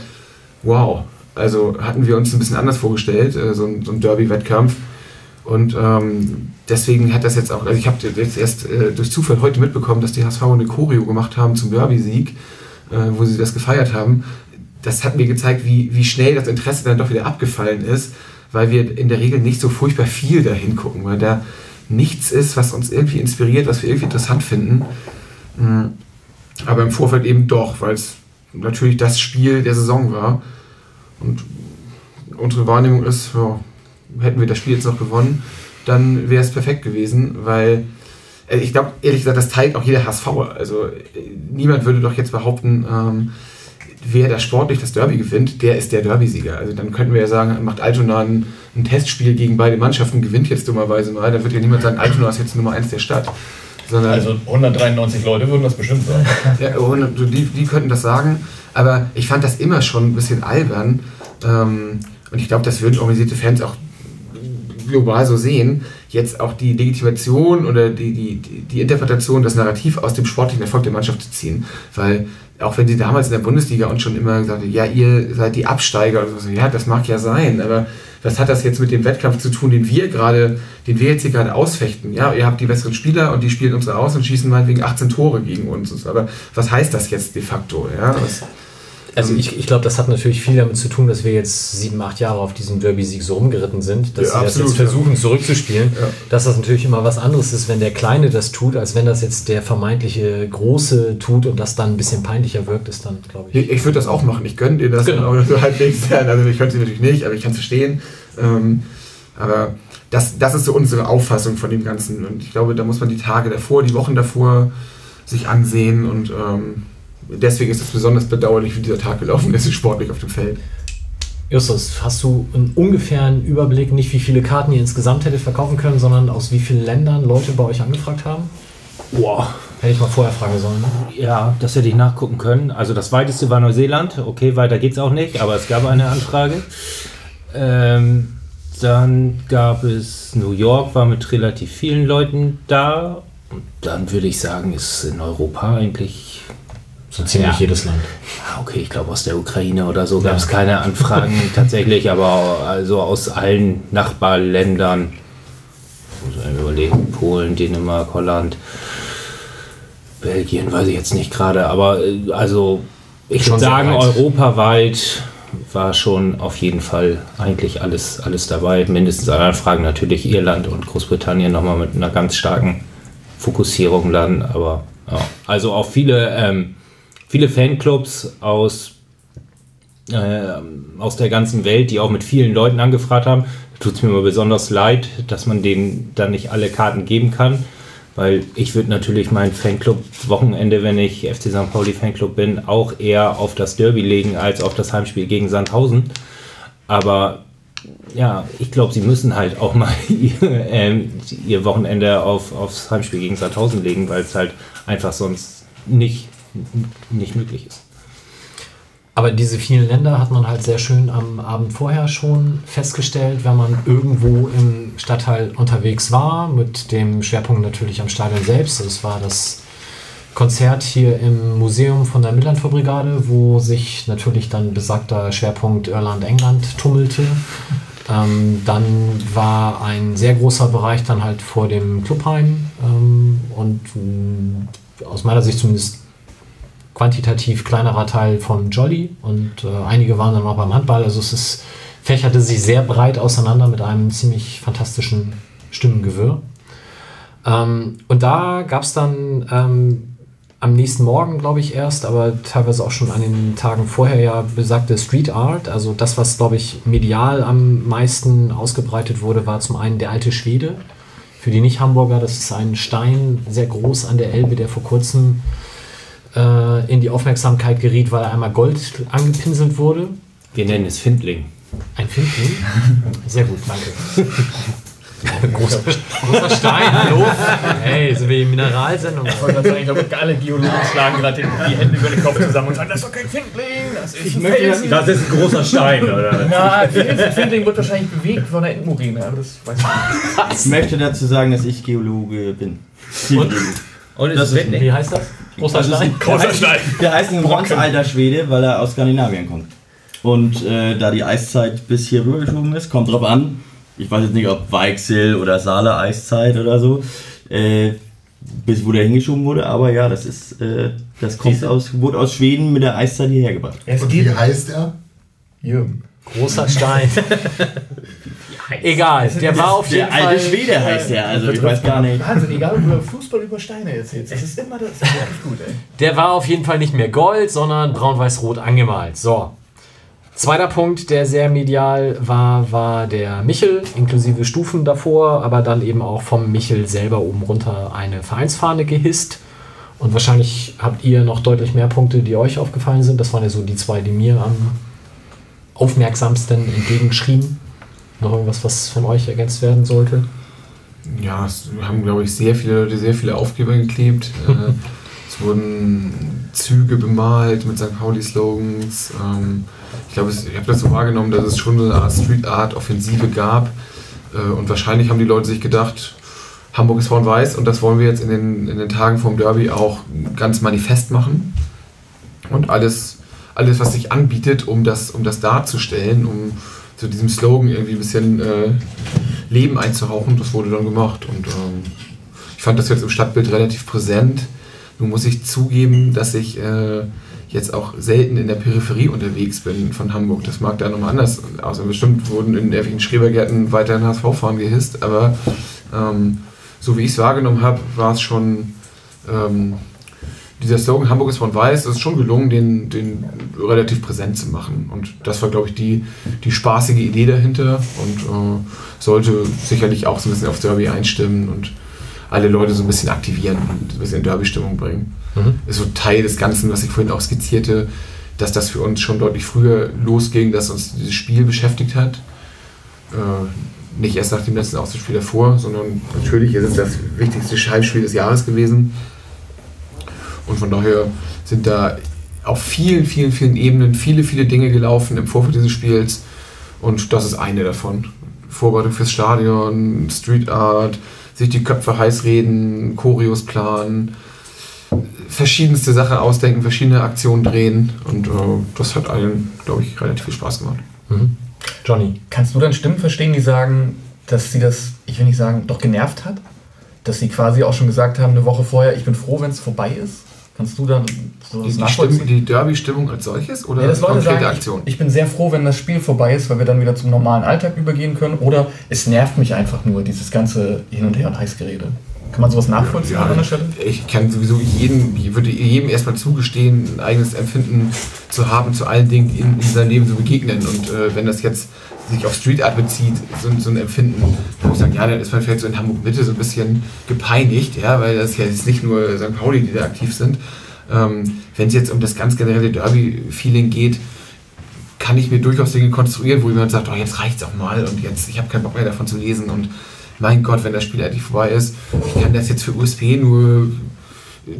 I: wow, also hatten wir uns ein bisschen anders vorgestellt, äh, so ein, so ein Derby-Wettkampf. Und ähm, deswegen hat das jetzt auch, also ich habe jetzt erst äh, durch Zufall heute mitbekommen, dass die HSV eine Choreo gemacht haben zum Derby-Sieg, äh, wo sie das gefeiert haben. Das hat mir gezeigt, wie, wie schnell das Interesse dann doch wieder abgefallen ist, weil wir in der Regel nicht so furchtbar viel dahin gucken, weil da nichts ist, was uns irgendwie inspiriert, was wir irgendwie interessant finden. Mm, Aber im Vorfeld eben doch, weil es natürlich das Spiel der Saison war. Und unsere Wahrnehmung ist, ja, hätten wir das Spiel jetzt noch gewonnen, dann wäre es perfekt gewesen, weil äh, ich glaube, ehrlich gesagt, das teilt auch jeder HSV. Also äh, niemand würde doch jetzt behaupten, ähm, wer da sportlich das Derby gewinnt, der ist der Derby-Sieger. Also dann könnten wir ja sagen, macht Altona ein, ein Testspiel gegen beide Mannschaften, gewinnt jetzt dummerweise mal. Dann wird ja niemand sagen, Altona ist jetzt Nummer eins der Stadt. Sondern
C: Also 193 Leute würden das bestimmt sagen.
I: ja, die, die könnten das sagen, aber ich fand das immer schon ein bisschen albern. Ähm, und ich glaube, das würden organisierte Fans auch global so sehen. Jetzt auch die Legitimation oder die, die, die die Interpretation, das Narrativ aus dem sportlichen Erfolg der Mannschaft zu ziehen. Weil auch wenn sie damals in der Bundesliga uns schon immer gesagt haben, ja, ihr seid die Absteiger oder so, ja, das mag ja sein, aber was hat das jetzt mit dem Wettkampf zu tun, den wir gerade, den wir jetzt hier gerade ausfechten? Ja, ihr habt die besseren Spieler und die spielen unsere aus und schießen meinetwegen 18 Tore gegen uns. Aber was heißt das jetzt de facto? Ja, was,
A: Also ich, ich glaube, das hat natürlich viel damit zu tun, dass wir jetzt sieben, acht Jahre auf diesem Derby-Sieg so rumgeritten sind, dass
I: Ja,
A: sie das
I: absolut,
A: jetzt versuchen zurückzuspielen.
I: Ja.
A: Dass das natürlich immer was anderes ist, wenn der Kleine das tut, als wenn das jetzt der vermeintliche Große tut und das dann ein bisschen peinlicher wirkt, ist dann, glaube ich.
I: Ich, ich würde das auch machen. Ich gönne dir das
A: Genau.
I: so halbwegs. Also ich könnte es natürlich nicht, aber ich kann es verstehen. Ähm, aber das, das ist so unsere Auffassung von dem Ganzen. Und ich glaube, da muss man die Tage davor, die Wochen davor sich ansehen. Und ähm, deswegen ist es besonders bedauerlich, wie dieser Tag gelaufen ist, sportlich auf dem Feld.
A: Justus, hast du einen ungefähren Überblick, nicht wie viele Karten ihr insgesamt hättet verkaufen können, sondern aus wie vielen Ländern Leute bei euch angefragt haben?
E: Boah.
A: Hätte ich mal vorher fragen sollen. Ne?
E: Ja, das hätte ich nachgucken können. Also das weiteste war Neuseeland. Okay, weiter geht's auch nicht, aber es gab eine Anfrage. Ähm, dann gab es New York, war mit relativ vielen Leuten da. Und dann würde ich sagen, ist in Europa eigentlich
A: So ziemlich
E: Ja.
A: jedes Land.
E: Ah, Okay, ich glaube aus der Ukraine oder so gab es keine Anfragen tatsächlich, aber also aus allen Nachbarländern, muss man überlegen, Polen, Dänemark, Holland, Belgien, weiß ich jetzt nicht gerade, aber äh, also ich
A: Schon
E: würde sagen, europaweit war schon auf jeden Fall eigentlich alles, alles dabei. Mindestens an Anfragen natürlich Irland und Großbritannien nochmal mit einer ganz starken Fokussierung dann, aber ja. also auch viele, ähm, viele Fanclubs aus, äh, aus der ganzen Welt, die auch mit vielen Leuten angefragt haben. Tut es mir immer besonders leid, dass man denen dann nicht alle Karten geben kann, weil ich würde natürlich mein Fanclub-Wochenende, wenn ich FC St. Pauli Fanclub bin, auch eher auf das Derby legen als auf das Heimspiel gegen Sandhausen. Aber ja, ich glaube, sie müssen halt auch mal ihr, ähm, ihr Wochenende auf, aufs Heimspiel gegen Sandhausen legen, weil es halt einfach sonst nicht, nicht möglich ist.
A: Aber diese vielen Länder hat man halt sehr schön am Abend vorher schon festgestellt, wenn man irgendwo im Stadtteil unterwegs war, mit dem Schwerpunkt natürlich am Stadion selbst. Das war das Konzert hier im Museum von der Midland-Brigade, wo sich natürlich dann besagter Schwerpunkt Irland-England tummelte. Ähm, dann war ein sehr großer Bereich dann halt vor dem Clubheim ähm, und mh, aus meiner Sicht zumindest quantitativ kleinerer Teil von Jolly und äh, einige waren dann auch beim Handball. Also es ist, fächerte sich sehr breit auseinander mit einem ziemlich fantastischen Stimmengewirr. Ähm, und da gab es dann ähm, am nächsten Morgen, glaube ich, erst, aber teilweise auch schon an den Tagen vorher ja besagte Street Art. Also das, was, glaube ich, medial am meisten ausgebreitet wurde, war zum einen der alte Schwede. Für die Nicht-Hamburger, das ist ein Stein, sehr groß an der Elbe, der vor kurzem äh, in die Aufmerksamkeit geriet, weil er einmal Gold angepinselt wurde.
E: Wir nennen es Findling.
A: Ein Findling? Sehr gut, danke. großer, großer Stein, hallo? Hey, sind wir die Mineralsendung?
C: Ich wollte gerade sagen, ich glaube, alle Geologen schlagen gerade die, Hände über den Kopf zusammen und sagen, das ist doch kein Findling, das ist ein Felsen.
E: ist ein großer Stein, oder?
C: Na, Findling wird wahrscheinlich bewegt von der Endmurine, aber das weiß ich nicht.
B: Ich möchte dazu sagen, dass ich Geologe bin.
A: Und?
E: Und
B: Das ist-
E: ist
A: Wie heißt das? Großer Stein?
B: ein großer Stein. Der heißt ein ganz alter Schwede, weil er aus Skandinavien kommt. Und äh, da die Eiszeit bis hier rübergeschoben ist, kommt drauf an, ich weiß jetzt nicht, ob Weichsel oder Saale Eiszeit oder so, äh, bis wo der hingeschoben wurde, aber ja, das ist, äh, das kommt aus, wurde aus Schweden mit der Eiszeit hierher gebracht.
D: Und wie heißt er?
C: Jürgen.
A: Großer Stein. Egal, der war auf jeden
B: Der alte
A: Fall.
B: Schwede heißt er, also ich weiß gar nicht.
C: Wahnsinn, egal ob du über Fußball über Steine erzählst, das ist immer das, das ist wirklich gut, ey.
A: Der war auf jeden Fall nicht mehr Gold, sondern braun-weiß-rot angemalt. So. Zweiter Punkt, der sehr medial war, war der Michel, inklusive Stufen davor, aber dann eben auch vom Michel selber oben runter eine Vereinsfahne gehisst. Und wahrscheinlich habt ihr noch deutlich mehr Punkte, die euch aufgefallen sind. Das waren ja so die zwei, die mir am aufmerksamsten entgegenschrieben. Noch irgendwas, was von euch ergänzt werden sollte?
I: Ja, es haben, glaube ich, sehr viele Leute sehr viele Aufkleber geklebt. äh, es wurden Züge bemalt mit St. Pauli-Slogans. Ähm, ich glaube, ich habe das so wahrgenommen, dass es schon so eine Art Street Art-Offensive gab. Äh, und wahrscheinlich haben die Leute sich gedacht, Hamburg ist vorn weiß und das wollen wir jetzt in den, in den Tagen vom Derby auch ganz manifest machen. Und alles, alles was sich anbietet, um das, um das darzustellen, um zu diesem Slogan irgendwie ein bisschen äh, Leben einzuhauchen, das wurde dann gemacht. Und ähm, ich fand das jetzt im Stadtbild relativ präsent. Nun muss ich zugeben, dass ich äh, jetzt auch selten in der Peripherie unterwegs bin von Hamburg. Das mag da nochmal anders aussehen. Bestimmt wurden in irgendwelchen Schrebergärten weiterhin HSV-Fahren gehisst, aber ähm, so wie ich es wahrgenommen habe, war es schon ähm, dieser Slogan Hamburg ist von Weiß, es ist schon gelungen, den, den relativ präsent zu machen. Und das war, glaube ich, die, die spaßige Idee dahinter und äh, sollte sicherlich auch so ein bisschen aufs Derby einstimmen und alle Leute so ein bisschen aktivieren und ein bisschen in Derby-Stimmung bringen.
A: Mhm.
I: Ist so Teil des Ganzen, was ich vorhin auch skizzierte, dass das für uns schon deutlich früher losging, dass uns dieses Spiel beschäftigt hat. Äh, nicht erst nach dem letzten Auswärtsspiel davor, sondern natürlich ist es das wichtigste Heimspiel des Jahres gewesen. Und von daher sind da auf vielen, vielen, vielen Ebenen viele, viele Dinge gelaufen im Vorfeld dieses Spiels. Und das ist eine davon. Vorbereitung fürs Stadion, Street Art, sich die Köpfe heiß reden, Choreos planen, verschiedenste Sachen ausdenken, verschiedene Aktionen drehen. Und äh, das hat allen, glaube ich, relativ viel Spaß gemacht.
A: Mhm. Johnny.
C: Kannst du dann Stimmen verstehen, die sagen, dass sie das, ich will nicht sagen, doch genervt hat? Dass sie quasi auch schon gesagt haben, eine Woche vorher, ich bin froh, wenn es vorbei ist? Kannst du dann so
I: Die,
C: das
I: die, die Derby-Stimmung als solches oder
C: Ja, dass Leute sagen,
I: Aktionen?
C: ich, ich bin sehr froh, wenn das Spiel vorbei ist, weil wir dann wieder zum normalen Alltag übergehen können. Oder es nervt mich einfach nur, dieses ganze Hin und Her und Heißgerede. Kann man sowas nachvollziehen
I: Ja,
C: an der Stelle?
I: ich kann sowieso jedem, ich würde jedem erstmal zugestehen, ein eigenes Empfinden zu haben zu allen Dingen, die in, in seinem Leben so begegnen. Und äh, wenn das jetzt sich auf Street Art bezieht, so, so ein Empfinden, würde ich sagen, ja, dann ist man vielleicht so in Hamburg Mitte so ein bisschen gepeinigt, ja, weil das ja jetzt nicht nur St. Pauli, die da aktiv sind. Ähm, wenn es jetzt um das ganz generelle Derby-Feeling geht, kann ich mir durchaus Dinge konstruieren, wo jemand sagt, oh, jetzt reicht's auch mal und jetzt, ich habe keinen Bock mehr davon zu lesen und mein Gott, wenn das Spiel endlich vorbei ist, ich kann das jetzt für USP nur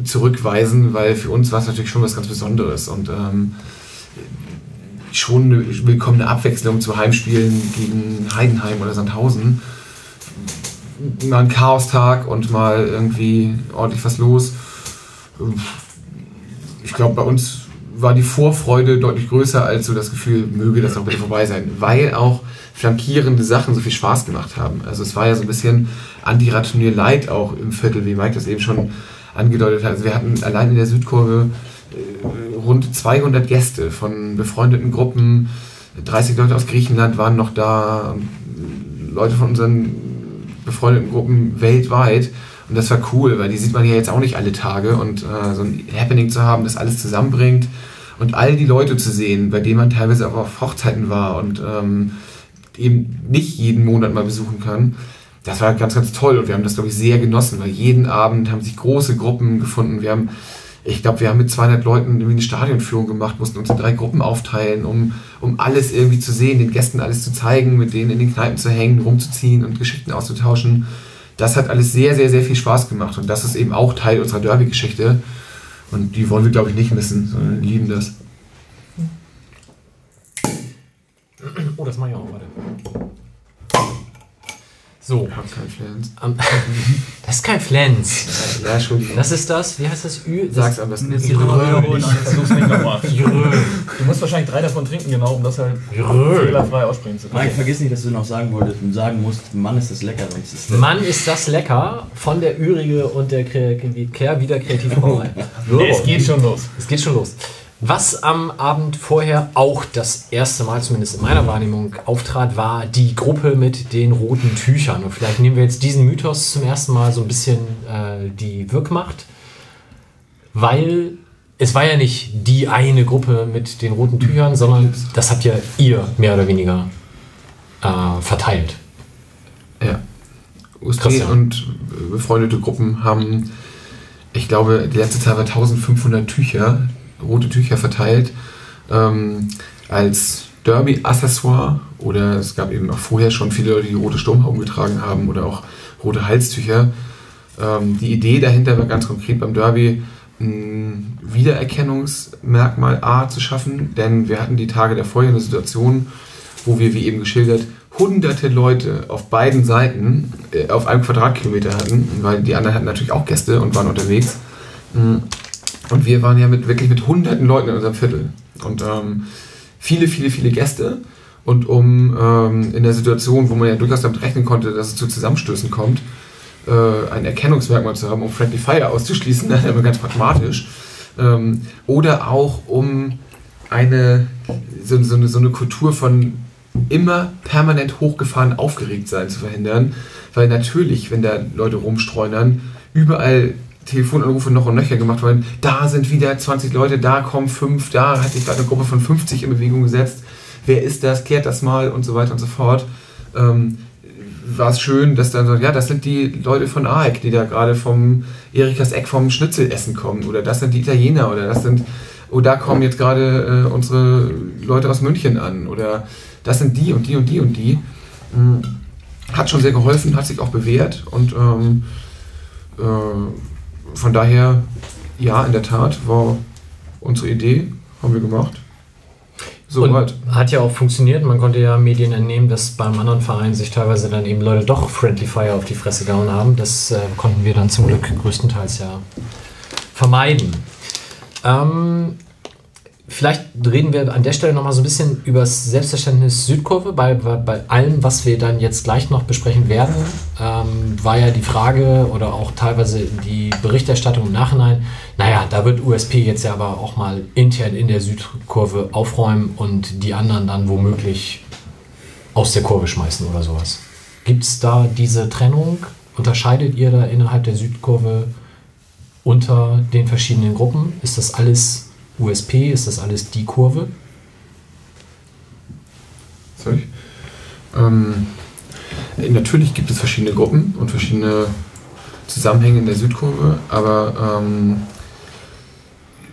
I: zurückweisen, weil für uns war es natürlich schon was ganz Besonderes und ähm, schon eine willkommene Abwechslung zu Heimspielen gegen Heidenheim oder Sandhausen. Mal ein Chaostag und mal irgendwie ordentlich was los. Ich glaube, bei uns war die Vorfreude deutlich größer als so das Gefühl, möge das doch bitte vorbei sein, weil auch flankierende Sachen so viel Spaß gemacht haben. Also es war ja so ein bisschen Anti-Ratonnier Light auch im Viertel, wie Mike das eben schon angedeutet hat. Also wir hatten allein in der Südkurve äh, rund 200 Gäste von befreundeten Gruppen, 30 Leute aus Griechenland waren noch da, Leute von unseren befreundeten Gruppen weltweit. Und das war cool, weil die sieht man ja jetzt auch nicht alle Tage. Und äh, so ein Happening zu haben, das alles zusammenbringt und all die Leute zu sehen, bei denen man teilweise auch auf Hochzeiten war und ähm, eben nicht jeden Monat mal besuchen kann, das war ganz, ganz toll. Und wir haben das, glaube ich, sehr genossen, weil jeden Abend haben sich große Gruppen gefunden. Wir haben, ich glaube, wir haben mit 200 Leuten irgendwie eine Stadionführung gemacht, mussten uns in drei Gruppen aufteilen, um, um alles irgendwie zu sehen, den Gästen alles zu zeigen, mit denen in den Kneipen zu hängen, rumzuziehen und Geschichten auszutauschen. Das hat alles sehr, sehr, sehr viel Spaß gemacht. Und das ist eben auch Teil unserer Derby-Geschichte. Und die wollen wir, glaube ich, nicht missen, sondern lieben das.
A: Oh, das mache ich auch, warte. So.
I: Ich habe keinen Flans.
A: Am- Das ist kein Flens.
I: Ja, Entschuldigung.
A: Das ist das, wie heißt das? Ü?
I: Sag's am besten.
F: Jetzt.
A: Jrö.
C: Du musst wahrscheinlich drei davon trinken, genau, um das halt
A: Jrö.
C: fehlerfrei aussprechen zu können.
B: Mike, vergiss nicht, dass du noch sagen wolltest und sagen musst, Mann, ist das lecker. Sonst ist der
A: Mann, ist das lecker von der Ürige und der Kehr wieder Kreativbrauerei.
C: Es geht schon los.
A: Es geht schon los. Was am Abend vorher auch das erste Mal, zumindest in meiner Wahrnehmung, auftrat, war die Gruppe mit den roten Tüchern. Und vielleicht nehmen wir jetzt diesen Mythos zum ersten Mal so ein bisschen äh, die Wirkmacht, weil es war ja nicht die eine Gruppe mit den roten Tüchern, sondern das habt ja ihr mehr oder weniger äh, verteilt.
I: Ja.
A: Christian.
I: und befreundete Gruppen haben, ich glaube, die letzte Zahl war 1500 Tücher, rote Tücher verteilt, ähm, als Derby-Accessoire oder es gab eben auch vorher schon viele Leute, die rote Sturmhauben getragen haben oder auch rote Halstücher. Ähm, die Idee dahinter war ganz konkret beim Derby, ein Wiedererkennungsmerkmal A zu schaffen, denn wir hatten die Tage davor eine Situation, wo wir, wie eben geschildert, hunderte Leute auf beiden Seiten äh, auf einem Quadratkilometer hatten, weil die anderen hatten natürlich auch Gäste und waren unterwegs. Und wir waren ja mit, wirklich mit hunderten Leuten in unserem Viertel. Und ähm, viele, viele, viele Gäste. Und um ähm, in der Situation, wo man ja durchaus damit rechnen konnte, dass es zu Zusammenstößen kommt, äh, ein Erkennungsmerkmal zu haben, um Friendly Fire auszuschließen, dann aber ganz pragmatisch, Ähm, oder auch um eine so, so, eine, so eine Kultur von immer permanent hochgefahren aufgeregt sein zu verhindern. Weil natürlich, wenn da Leute rumstreunern, überall Telefonanrufe noch und nöcher gemacht werden, da sind wieder 20 Leute, da kommen fünf, da hat sich gerade eine Gruppe von 50 in Bewegung gesetzt. Wer ist das? Klärt das mal und so weiter und so fort. Ähm, war es schön, dass dann so, ja, das sind die Leute von AEK, die da gerade vom Erikas Eck vom Schnitzelessen kommen. Oder das sind die Italiener. Oder das sind, oh, da kommen jetzt gerade äh, unsere Leute aus München an. Oder das sind die und die und die und die. Mhm. Hat schon sehr geholfen, hat sich auch bewährt. Und ähm, äh, von daher, ja, in der Tat, war unsere Idee, haben wir gemacht.
A: Soweit. Hat ja auch funktioniert. Man konnte ja Medien entnehmen, dass beim anderen Verein sich teilweise dann eben Leute doch Friendly Fire auf die Fresse gehauen haben. Das äh, konnten wir dann zum Glück größtenteils ja vermeiden. Ähm, vielleicht reden wir an der Stelle nochmal so ein bisschen über das Selbstverständnis Südkurve. Bei, bei, bei allem, was wir dann jetzt gleich noch besprechen werden, ähm, war ja die Frage oder auch teilweise die Berichterstattung im Nachhinein, naja, da wird USP jetzt ja aber auch mal intern in der Südkurve aufräumen und die anderen dann womöglich aus der Kurve schmeißen oder sowas. Gibt es da diese Trennung? Unterscheidet ihr da innerhalb der Südkurve unter den verschiedenen Gruppen? Ist das alles USP? Ist das alles die Kurve?
I: Ich? Ähm, natürlich gibt es verschiedene Gruppen und verschiedene Zusammenhänge in der Südkurve, aber ähm,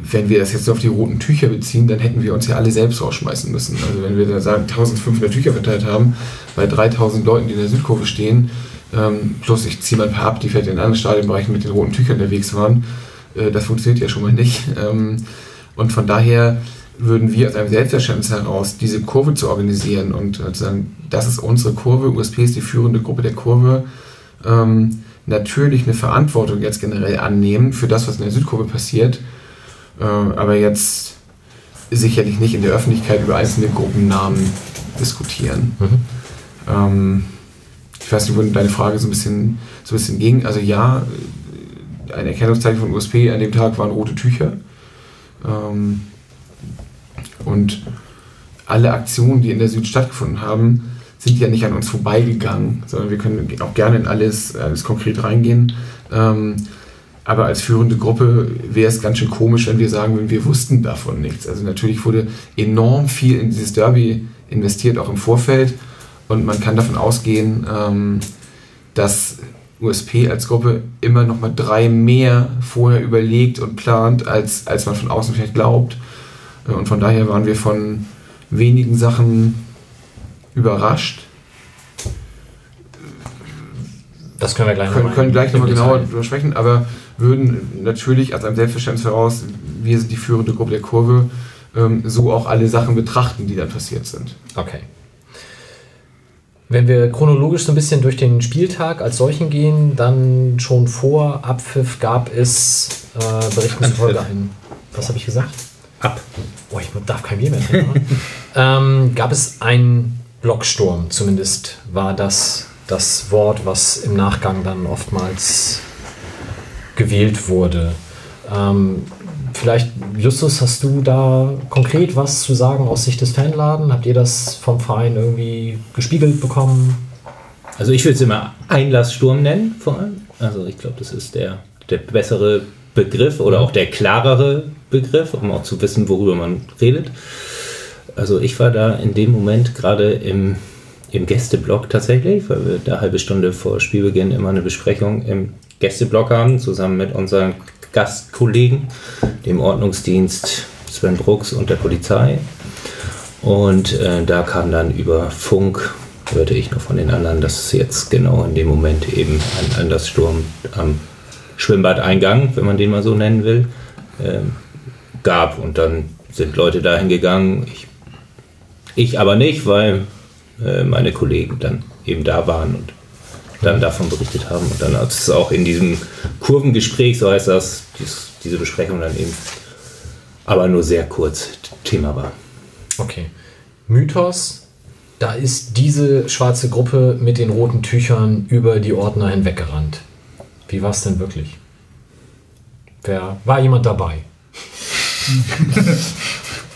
I: wenn wir das jetzt auf die roten Tücher beziehen, dann hätten wir uns ja alle selbst rausschmeißen müssen. Also wenn wir da sagen, 1500 Tücher verteilt haben, bei 3000 Leuten, die in der Südkurve stehen, ähm, plus ich ziehe mal ein paar ab, die vielleicht in anderen Stadionbereichen mit den roten Tüchern unterwegs waren, äh, das funktioniert ja schon mal nicht. Ähm, und von daher würden wir aus einem Selbstverständnis heraus, diese Kurve zu organisieren und äh, zu sagen, das ist unsere Kurve, USP ist die führende Gruppe der Kurve, ähm, natürlich eine Verantwortung jetzt generell annehmen für das, was in der Südkurve passiert, äh, aber jetzt sicherlich nicht in der Öffentlichkeit über einzelne Gruppennamen diskutieren. Mhm. Ähm, ich weiß nicht, wo deine Frage so ein bisschen, so ein bisschen ging. Also ja, ein Erkennungszeichen von USP an dem Tag waren rote Tücher. Ähm, und alle Aktionen, die in der Süd stattgefunden haben, sind ja nicht an uns vorbeigegangen, sondern wir können auch gerne in alles, alles konkret reingehen. Ähm, aber als führende Gruppe wäre es ganz schön komisch, wenn wir sagen würden, wir wussten davon nichts. Also natürlich wurde enorm viel in dieses Derby investiert, auch im Vorfeld. Und man kann davon ausgehen, ähm, dass USP als Gruppe immer noch mal drei mehr vorher überlegt und plant, als, als man von außen vielleicht glaubt. Äh, und von daher waren wir von wenigen Sachen überrascht.
A: Das können wir gleich
I: nochmal können gleich nochmal genauer drüber sprechen, aber würden natürlich als ein Selbstverständnis heraus, wir sind die führende Gruppe der Kurve, ähm, so auch alle Sachen betrachten, die dann passiert sind.
A: Okay. Wenn wir chronologisch so ein bisschen durch den Spieltag als solchen gehen, dann schon vor Abpfiff gab es äh, Berichten zufolge ein. Was habe ich gesagt?
E: Ab.
A: Oh, ich darf kein Bier mehr trinken. ähm, gab es einen Blocksturm, zumindest war das das Wort, was im Nachgang dann oftmals gewählt wurde. Ähm, vielleicht, Justus, hast du da konkret was zu sagen aus Sicht des Fanladen? Habt ihr das vom Verein irgendwie gespiegelt bekommen?
E: Also ich würde es immer Einlasssturm nennen, vor allem. Also ich glaube, das ist der, der bessere Begriff oder auch der klarere Begriff, um auch zu wissen, worüber man redet. Also ich war da in dem Moment gerade im, im Gästeblock tatsächlich, weil wir da eine halbe Stunde vor Spielbeginn immer eine Besprechung im Gästeblock haben, zusammen mit unseren Gastkollegen, dem Ordnungsdienst Sven Brooks und der Polizei. Und äh, da kam dann über Funk, hörte ich noch von den anderen, dass es jetzt genau in dem Moment eben ein Anderssturm am Schwimmbadeingang, wenn man den mal so nennen will, äh, gab. Und dann sind Leute dahin gegangen. Ich, ich aber nicht, weil äh, meine Kollegen dann eben da waren und dann davon berichtet haben. Und dann hat es auch in diesem Kurvengespräch, so heißt das, dies, diese Besprechung dann eben, aber nur sehr kurz Thema war.
A: Okay. Mythos, da ist diese schwarze Gruppe mit den roten Tüchern über die Ordner hinweggerannt. Wie war es denn wirklich? Wer, war jemand dabei?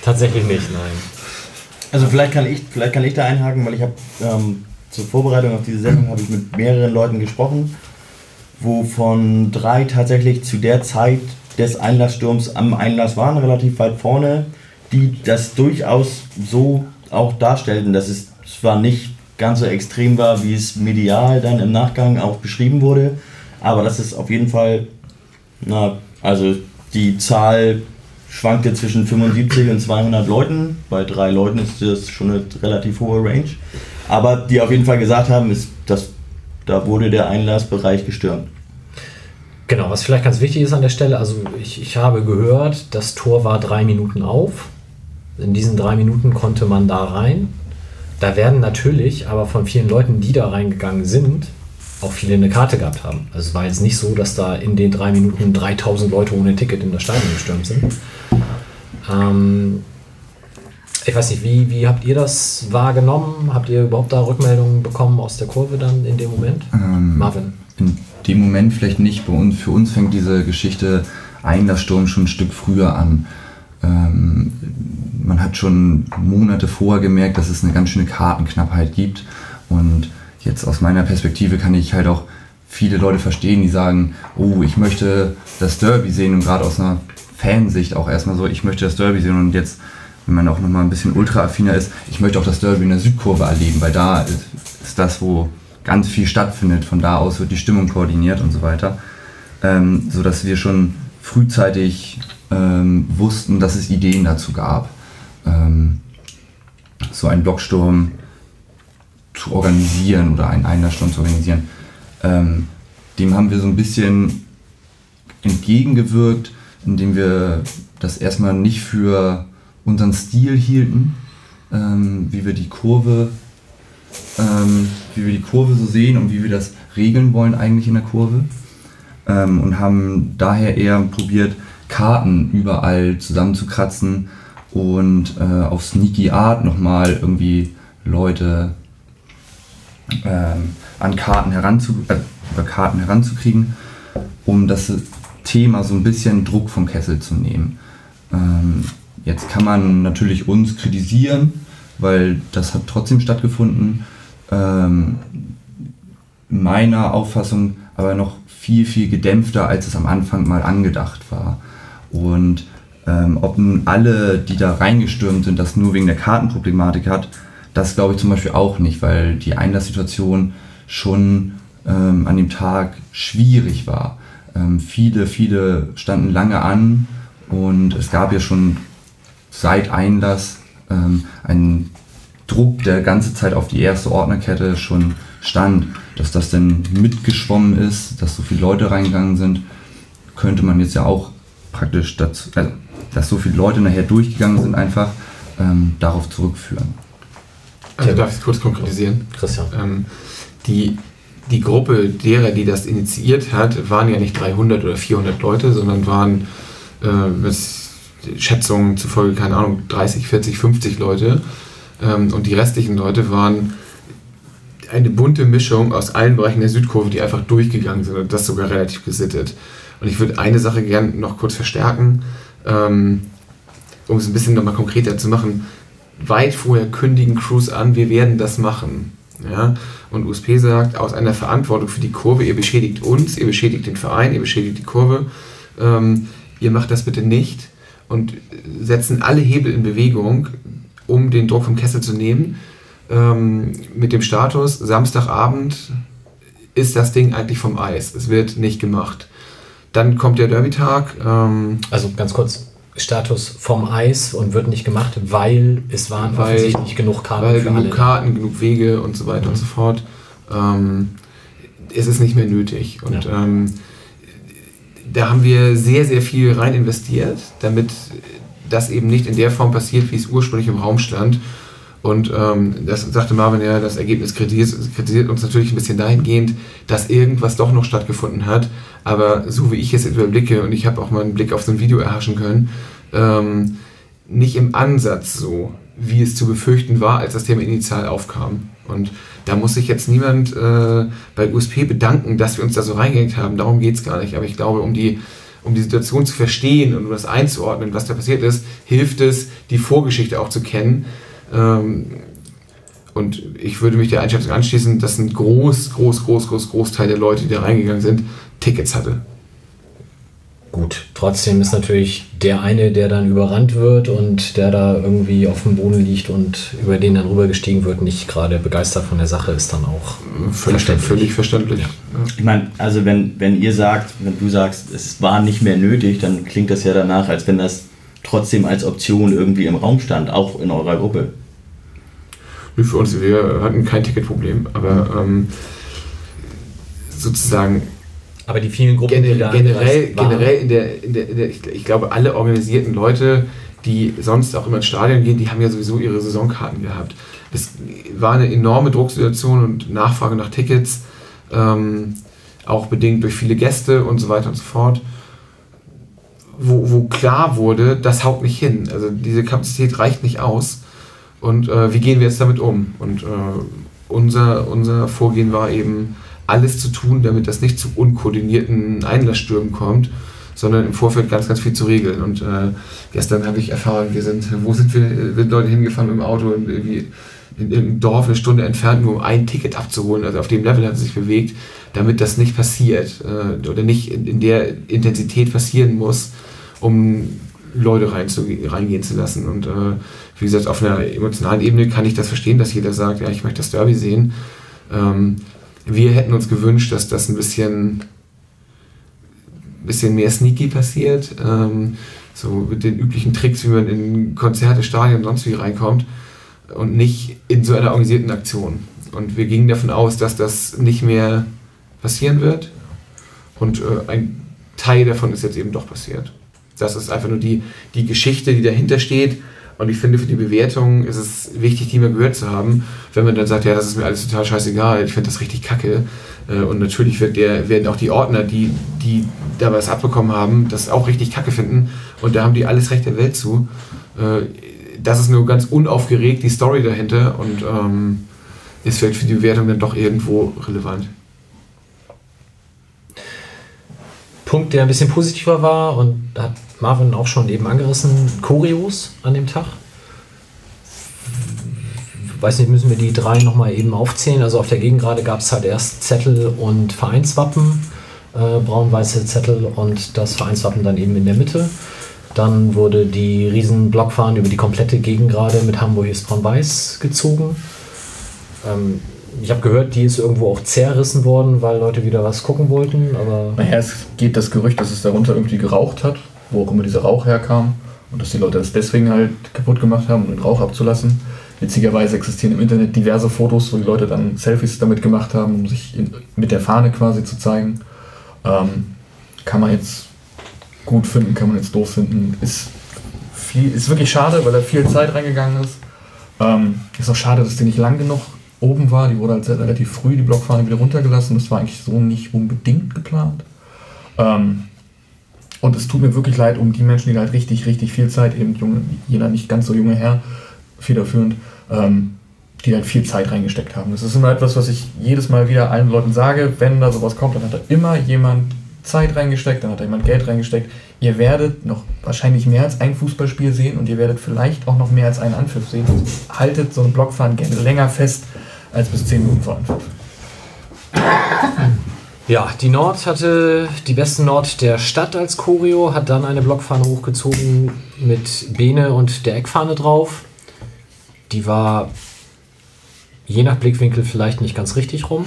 A: Tatsächlich nicht, nein.
B: Also vielleicht kann ich, vielleicht kann ich da einhaken, weil ich habe ähm, zur Vorbereitung auf diese Sendung habe ich mit mehreren Leuten gesprochen, wovon drei tatsächlich zu der Zeit des Einlasssturms am Einlass waren, relativ weit vorne, die das durchaus so auch darstellten, dass es zwar nicht ganz so extrem war, wie es medial dann im Nachgang auch beschrieben wurde, aber dass es auf jeden Fall, na, also die Zahl schwankte zwischen 75 und 200 Leuten. Bei drei Leuten ist das schon eine relativ hohe Range. Aber die auf jeden Fall gesagt haben, ist, dass da wurde der Einlassbereich gestürmt.
A: Genau, was vielleicht ganz wichtig ist an der Stelle, also ich, ich habe gehört, das Tor war drei Minuten auf. In diesen drei Minuten konnte man da rein. Da werden natürlich aber von vielen Leuten, die da reingegangen sind, auch viele eine Karte gehabt haben. Also es war jetzt nicht so, dass da in den drei Minuten 3000 Leute ohne Ticket in das Stadion gestürmt sind. Ähm, ich weiß nicht, wie, wie habt ihr das wahrgenommen? Habt ihr überhaupt da Rückmeldungen bekommen aus der Kurve dann in dem Moment?
H: Ähm,
A: Marvin.
H: In dem Moment vielleicht nicht. Bei uns, für uns fängt diese Geschichte Einlasssturm schon ein Stück früher an. Ähm, man hat schon Monate vorher gemerkt, dass es eine ganz schöne Kartenknappheit gibt. Und jetzt aus meiner Perspektive kann ich halt auch viele Leute verstehen, die sagen, oh, ich möchte das Derby sehen und gerade aus einer Fansicht auch erstmal so, ich möchte das Derby sehen und jetzt, wenn man auch nochmal ein bisschen ultra-affiner ist, ich möchte auch das Derby in der Südkurve erleben, weil da ist, ist das, wo ganz viel stattfindet. Von da aus wird die Stimmung koordiniert und so weiter. Ähm, so dass wir schon frühzeitig ähm, wussten, dass es Ideen dazu gab, ähm, so einen Blocksturm zu organisieren oder einen Einlasssturm zu organisieren. Ähm, dem haben wir so ein bisschen entgegengewirkt, indem wir das erstmal nicht für unseren Stil hielten, ähm, wie wir die Kurve, ähm, wie wir die Kurve so sehen und wie wir das regeln wollen eigentlich in der Kurve ähm, und haben daher eher probiert, Karten überall zusammenzukratzen und äh, auf sneaky Art nochmal irgendwie Leute ähm, an Karten, heranzu, äh, Karten heranzukriegen, um das Thema so ein bisschen Druck vom Kessel zu nehmen. Ähm, jetzt kann man natürlich uns kritisieren, weil das hat trotzdem stattgefunden. Ähm, meiner Auffassung aber noch viel, viel gedämpfter, als es am Anfang mal angedacht war. Und ähm, ob nun alle, die da reingestürmt sind, das nur wegen der Kartenproblematik hat, das glaube ich zum Beispiel auch nicht, weil die Einlasssituation schon ähm, an dem Tag schwierig war. Ähm, viele, viele standen lange an und es gab ja schon seit Einlass ähm, einen Druck, der ganze Zeit auf die erste Ordnerkette schon stand. Dass das denn mitgeschwommen ist, dass so viele Leute reingegangen sind, könnte man jetzt ja auch praktisch dazu, also, dass so viele Leute nachher durchgegangen sind, einfach ähm, darauf zurückführen.
I: Also darf ich es kurz konkretisieren?
A: Christian.
I: Ähm, die, die Gruppe derer, die das initiiert hat, waren ja nicht 300 oder 400 Leute, sondern waren äh, Schätzungen zufolge, keine Ahnung, 30, 40, 50 Leute. Ähm, und die restlichen Leute waren eine bunte Mischung aus allen Bereichen der Südkurve, die einfach durchgegangen sind und das sogar relativ gesittet. Und ich würde eine Sache gerne noch kurz verstärken, ähm, um es ein bisschen nochmal konkreter zu machen. Weit vorher kündigen Crews an, wir werden das machen. Ja? Und USP sagt, aus einer Verantwortung für die Kurve, ihr beschädigt uns, ihr beschädigt den Verein, ihr beschädigt die Kurve, ähm, ihr macht das bitte nicht und setzen alle Hebel in Bewegung, um den Druck vom Kessel zu nehmen. Ähm, mit dem Status, Samstagabend ist das Ding eigentlich vom Eis. Es wird nicht gemacht. Dann kommt der Derby-Tag. Ähm,
A: Also ganz kurz, Status vom Eis und wird nicht gemacht, weil es waren
I: Weil-
A: offensichtlich nicht genug Karten
I: weil
A: für
I: genug
A: alle.
I: Karten, genug Wege und so weiter und so fort. Ähm, es ist nicht mehr nötig. Und
A: Ja.
I: ähm, da haben wir sehr, sehr viel rein investiert, damit das eben nicht in der Form passiert, wie es ursprünglich im Raum stand. Und ähm, das sagte Marvin ja, das Ergebnis kritisiert, kritisiert uns natürlich ein bisschen dahingehend, dass irgendwas doch noch stattgefunden hat. Aber so wie ich es überblicke, und ich habe auch mal einen Blick auf so ein Video erhaschen können, ähm, nicht im Ansatz so, wie es zu befürchten war, als das Thema initial aufkam. Und da muss sich jetzt niemand äh, bei USP bedanken, dass wir uns da so reingehängt haben. Darum geht es gar nicht. Aber ich glaube, um die, um die Situation zu verstehen und um das einzuordnen, was da passiert ist, hilft es, die Vorgeschichte auch zu kennen. Ähm, und ich würde mich der Einschätzung anschließen, dass ein groß, groß, groß, groß, Großteil der Leute, die da reingegangen sind, Tickets hatte.
A: Gut, trotzdem ist natürlich der eine, der dann überrannt wird und der da irgendwie auf dem Boden liegt und über den dann rübergestiegen wird, nicht gerade begeistert von der Sache, ist dann auch
I: Völlig verständlich. Völlig verständlich. Ja.
B: Ich meine, also wenn, wenn ihr sagt, wenn du sagst, es war nicht mehr nötig, dann klingt das ja danach, als wenn das trotzdem als Option irgendwie im Raum stand, auch in eurer Gruppe.
I: Für uns, wir hatten kein Ticketproblem, aber ähm, sozusagen
A: aber die vielen Gruppen,
I: Gen
A: die da
I: generell,
A: waren-
I: generell in der, in der, in der ich, ich glaube, alle organisierten Leute, die sonst auch immer ins Stadion gehen, die haben ja sowieso ihre Saisonkarten gehabt. Das war eine enorme Drucksituation und Nachfrage nach Tickets, ähm, auch bedingt durch viele Gäste und so weiter und so fort, wo, wo klar wurde, das haut nicht hin. Also diese Kapazität reicht nicht aus. Und äh, wie gehen wir jetzt damit um? Und äh, unser, unser Vorgehen war eben, alles zu tun, damit das nicht zu unkoordinierten Einlassstürmen kommt, sondern im Vorfeld ganz, ganz viel zu regeln. Und äh, gestern habe ich erfahren, wir sind, wo sind wir, sind Leute hingefahren mit dem Auto und irgendwie in irgendeinem Dorf eine Stunde entfernt, nur um ein Ticket abzuholen. Also auf dem Level hat es sich bewegt, damit das nicht passiert äh, oder nicht in, in der Intensität passieren muss, um Leute reinzu, reingehen zu lassen. Und äh, wie gesagt, auf einer emotionalen Ebene kann ich das verstehen, dass jeder sagt, ja, ich möchte das Derby sehen. Ähm, wir hätten uns gewünscht, dass das ein bisschen, bisschen mehr sneaky passiert. Ähm, so mit den üblichen Tricks, wie man in Konzerte, Stadien und sonst wie reinkommt und nicht in so einer organisierten Aktion. Und wir gingen davon aus, dass das nicht mehr passieren wird. Und äh, ein Teil davon ist jetzt eben doch passiert. Das ist einfach nur die, die Geschichte, die dahinter steht. Und ich finde, für die Bewertung ist es wichtig, die mal gehört zu haben. Wenn man dann sagt, ja, das ist mir alles total scheißegal, ich finde das richtig kacke. Äh, Und natürlich wird der, werden auch die Ordner, die, die da was abbekommen haben, das auch richtig kacke finden. Und da haben die alles Recht der Welt zu. Äh, Das ist nur ganz unaufgeregt, die Story dahinter. Und ähm, ist vielleicht für die Bewertung dann doch irgendwo relevant.
A: Punkt, der ein bisschen positiver war und hat Marvin auch schon eben angerissen, Choreos an dem Tag. Weiß nicht, müssen wir die drei nochmal eben aufzählen. Also auf der Gegengrade gab es halt erst Zettel und Vereinswappen, äh, braun-weiße Zettel und das Vereinswappen dann eben in der Mitte. Dann wurde die riesen Blockfahne über die komplette Gegengrade mit Hamburg ist braun-weiß gezogen. Ähm, ich habe gehört, die ist irgendwo auch zerrissen worden, weil Leute wieder was gucken wollten, aber
C: Naja, es geht das Gerücht, dass es darunter irgendwie geraucht hat, wo auch immer dieser Rauch herkam. Und dass die Leute das deswegen halt kaputt gemacht haben, um den Rauch abzulassen. Witzigerweise existieren im Internet diverse Fotos, wo die Leute dann Selfies damit gemacht haben, um sich in, mit der Fahne quasi zu zeigen. Ähm, kann man jetzt gut finden, kann man jetzt doof finden. Ist, viel, ist wirklich schade, weil da viel Zeit reingegangen ist. Ähm, ist auch schade, dass die nicht lang genug oben war. Die wurde halt relativ früh, die Blockfahne, wieder runtergelassen. Das war eigentlich so nicht unbedingt geplant. Ähm, und es tut mir wirklich leid um die Menschen, die halt richtig, richtig viel Zeit, eben junge, jeder nicht ganz so junge Herr, federführend, ähm, die halt viel Zeit reingesteckt haben. Das ist immer etwas, was ich jedes Mal wieder allen Leuten sage, wenn da sowas kommt, dann hat da immer jemand Zeit reingesteckt, dann hat da jemand Geld reingesteckt. Ihr werdet noch wahrscheinlich mehr als ein Fußballspiel sehen und ihr werdet vielleicht auch noch mehr als einen Anpfiff sehen. Haltet so eine Blockfahne gerne länger fest als bis 10 Minuten vor Anpfiff.
A: Ja, die Nord hatte die beste Nord der Stadt als Choreo, hat dann eine Blockfahne hochgezogen mit Bene und der Eckfahne drauf. Die war je nach Blickwinkel vielleicht nicht ganz richtig rum.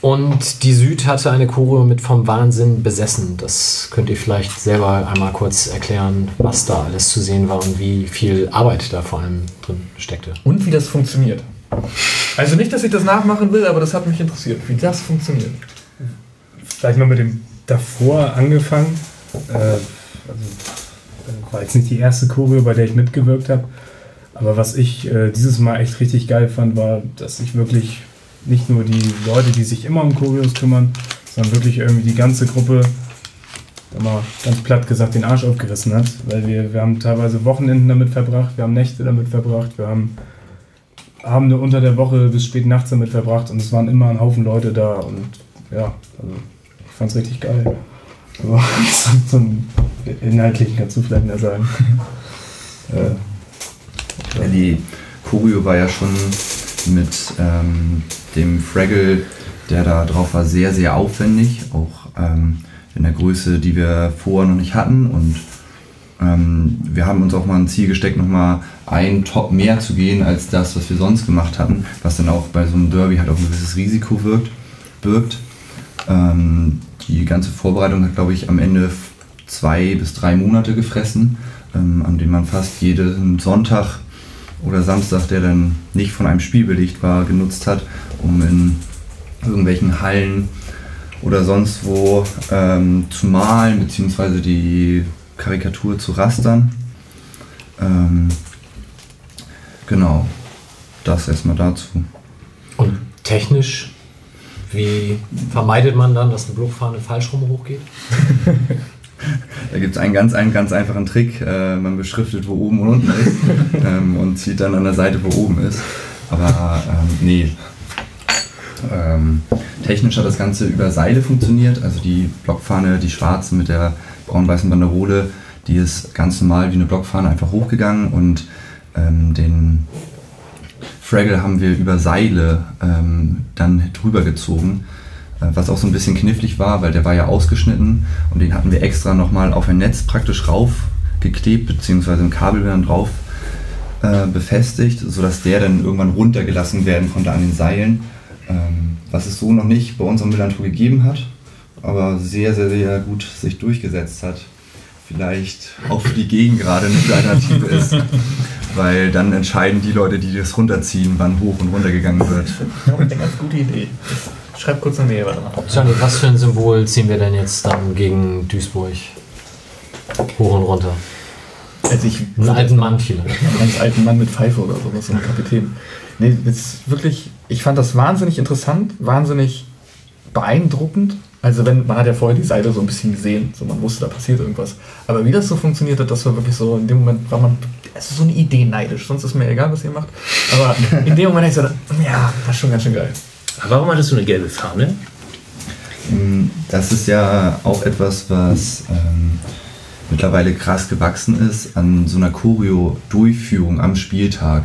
A: Und die Süd hatte eine Choreo mit vom Wahnsinn besessen. Das könnt ihr vielleicht selber einmal kurz erklären, was da alles zu sehen war und wie viel Arbeit da vor allem drin steckte.
C: Und wie das funktioniert. Also nicht, dass ich das nachmachen will, aber das hat mich interessiert, wie das funktioniert.
G: Vielleicht mal mit dem davor angefangen. Äh, also, äh, war jetzt nicht die erste Choreo, bei der ich mitgewirkt habe. Aber was ich äh, dieses Mal echt richtig geil fand, war, dass ich wirklich nicht nur die Leute, die sich immer um Choreos kümmern, sondern wirklich irgendwie die ganze Gruppe, mal ganz platt gesagt, den Arsch aufgerissen hat. Weil wir, wir haben teilweise Wochenenden damit verbracht, wir haben Nächte damit verbracht, wir haben Abende unter der Woche bis spät nachts damit verbracht und es waren immer ein Haufen Leute da und ja, also ich fand's richtig geil. Aber zum Inhaltlichen kannst du vielleicht mehr sagen. äh,
H: Ja, die Choreo war ja schon mit ähm, dem Fraggle, der da drauf war, sehr, sehr aufwendig. Auch ähm, in der Größe, die wir vorher noch nicht hatten. Und ähm, wir haben uns auch mal ein Ziel gesteckt, nochmal ein Top mehr zu gehen als das, was wir sonst gemacht hatten. Was dann auch bei so einem Derby halt auch ein gewisses Risiko wirkt, birgt. Ähm, die ganze Vorbereitung hat, glaube ich, am Ende zwei bis drei Monate gefressen, ähm, an denen man fast jeden Sonntag oder Samstag, der dann nicht von einem Spiel belegt war, genutzt hat, um in irgendwelchen Hallen oder sonst wo ähm, zu malen, beziehungsweise die Karikatur zu rastern. Ähm, genau, das erstmal dazu.
A: Und technisch, wie vermeidet man dann, dass eine Blockfahne falsch rum hochgeht?
H: Da gibt es einen ganz, einen ganz einfachen Trick. Äh, man beschriftet, wo oben und unten ist ähm, und zieht dann an der Seite, wo oben ist. Aber ähm, nee. Ähm, technisch hat das Ganze über Seile funktioniert. Also die Blockfahne, die schwarze mit der braun-weißen Banderole, die ist ganz normal wie eine Blockfahne einfach hochgegangen und ähm, den Fraggle haben wir über Seile ähm, dann drüber gezogen, äh, was auch so ein bisschen knifflig war, weil der war ja ausgeschnitten und den hatten wir extra nochmal auf ein Netz praktisch raufgeklebt, beziehungsweise ein Kabel dann drauf äh, befestigt, sodass der dann irgendwann runtergelassen werden konnte an den Seilen, ähm, was es so noch nicht bei unserem Millantor gegeben hat, aber sehr, sehr, sehr gut sich durchgesetzt hat. Vielleicht auch für die Gegend gerade eine Alternative ist, weil dann entscheiden die Leute, die das runterziehen, wann hoch und runter gegangen wird.
C: Ja, eine ganz gute Idee. Schreib kurz eine Mail, warte mal.
A: Johnny, was für ein Symbol ziehen wir denn jetzt dann gegen Duisburg? Hoch und runter.
C: Also ich
A: Einen alten Mann vielleicht.
C: einen ganz alten Mann mit Pfeife oder sowas, so ein Kapitän. Nee, das ist wirklich, ich fand das wahnsinnig interessant, wahnsinnig beeindruckend. Also wenn, man hat ja vorher die Seite so ein bisschen gesehen, so man wusste, da passiert irgendwas. Aber wie das so funktioniert hat, das war wirklich so, in dem Moment war man, es ist so eine Idee neidisch, sonst ist mir egal, was ihr macht. Aber in dem Moment habe ich so, ja, das ist schon ganz schön geil.
E: Warum hattest du eine gelbe Fahne?
H: Mm, Das ist ja auch etwas, was ähm, mittlerweile krass gewachsen ist. An so einer Choreo-Durchführung am Spieltag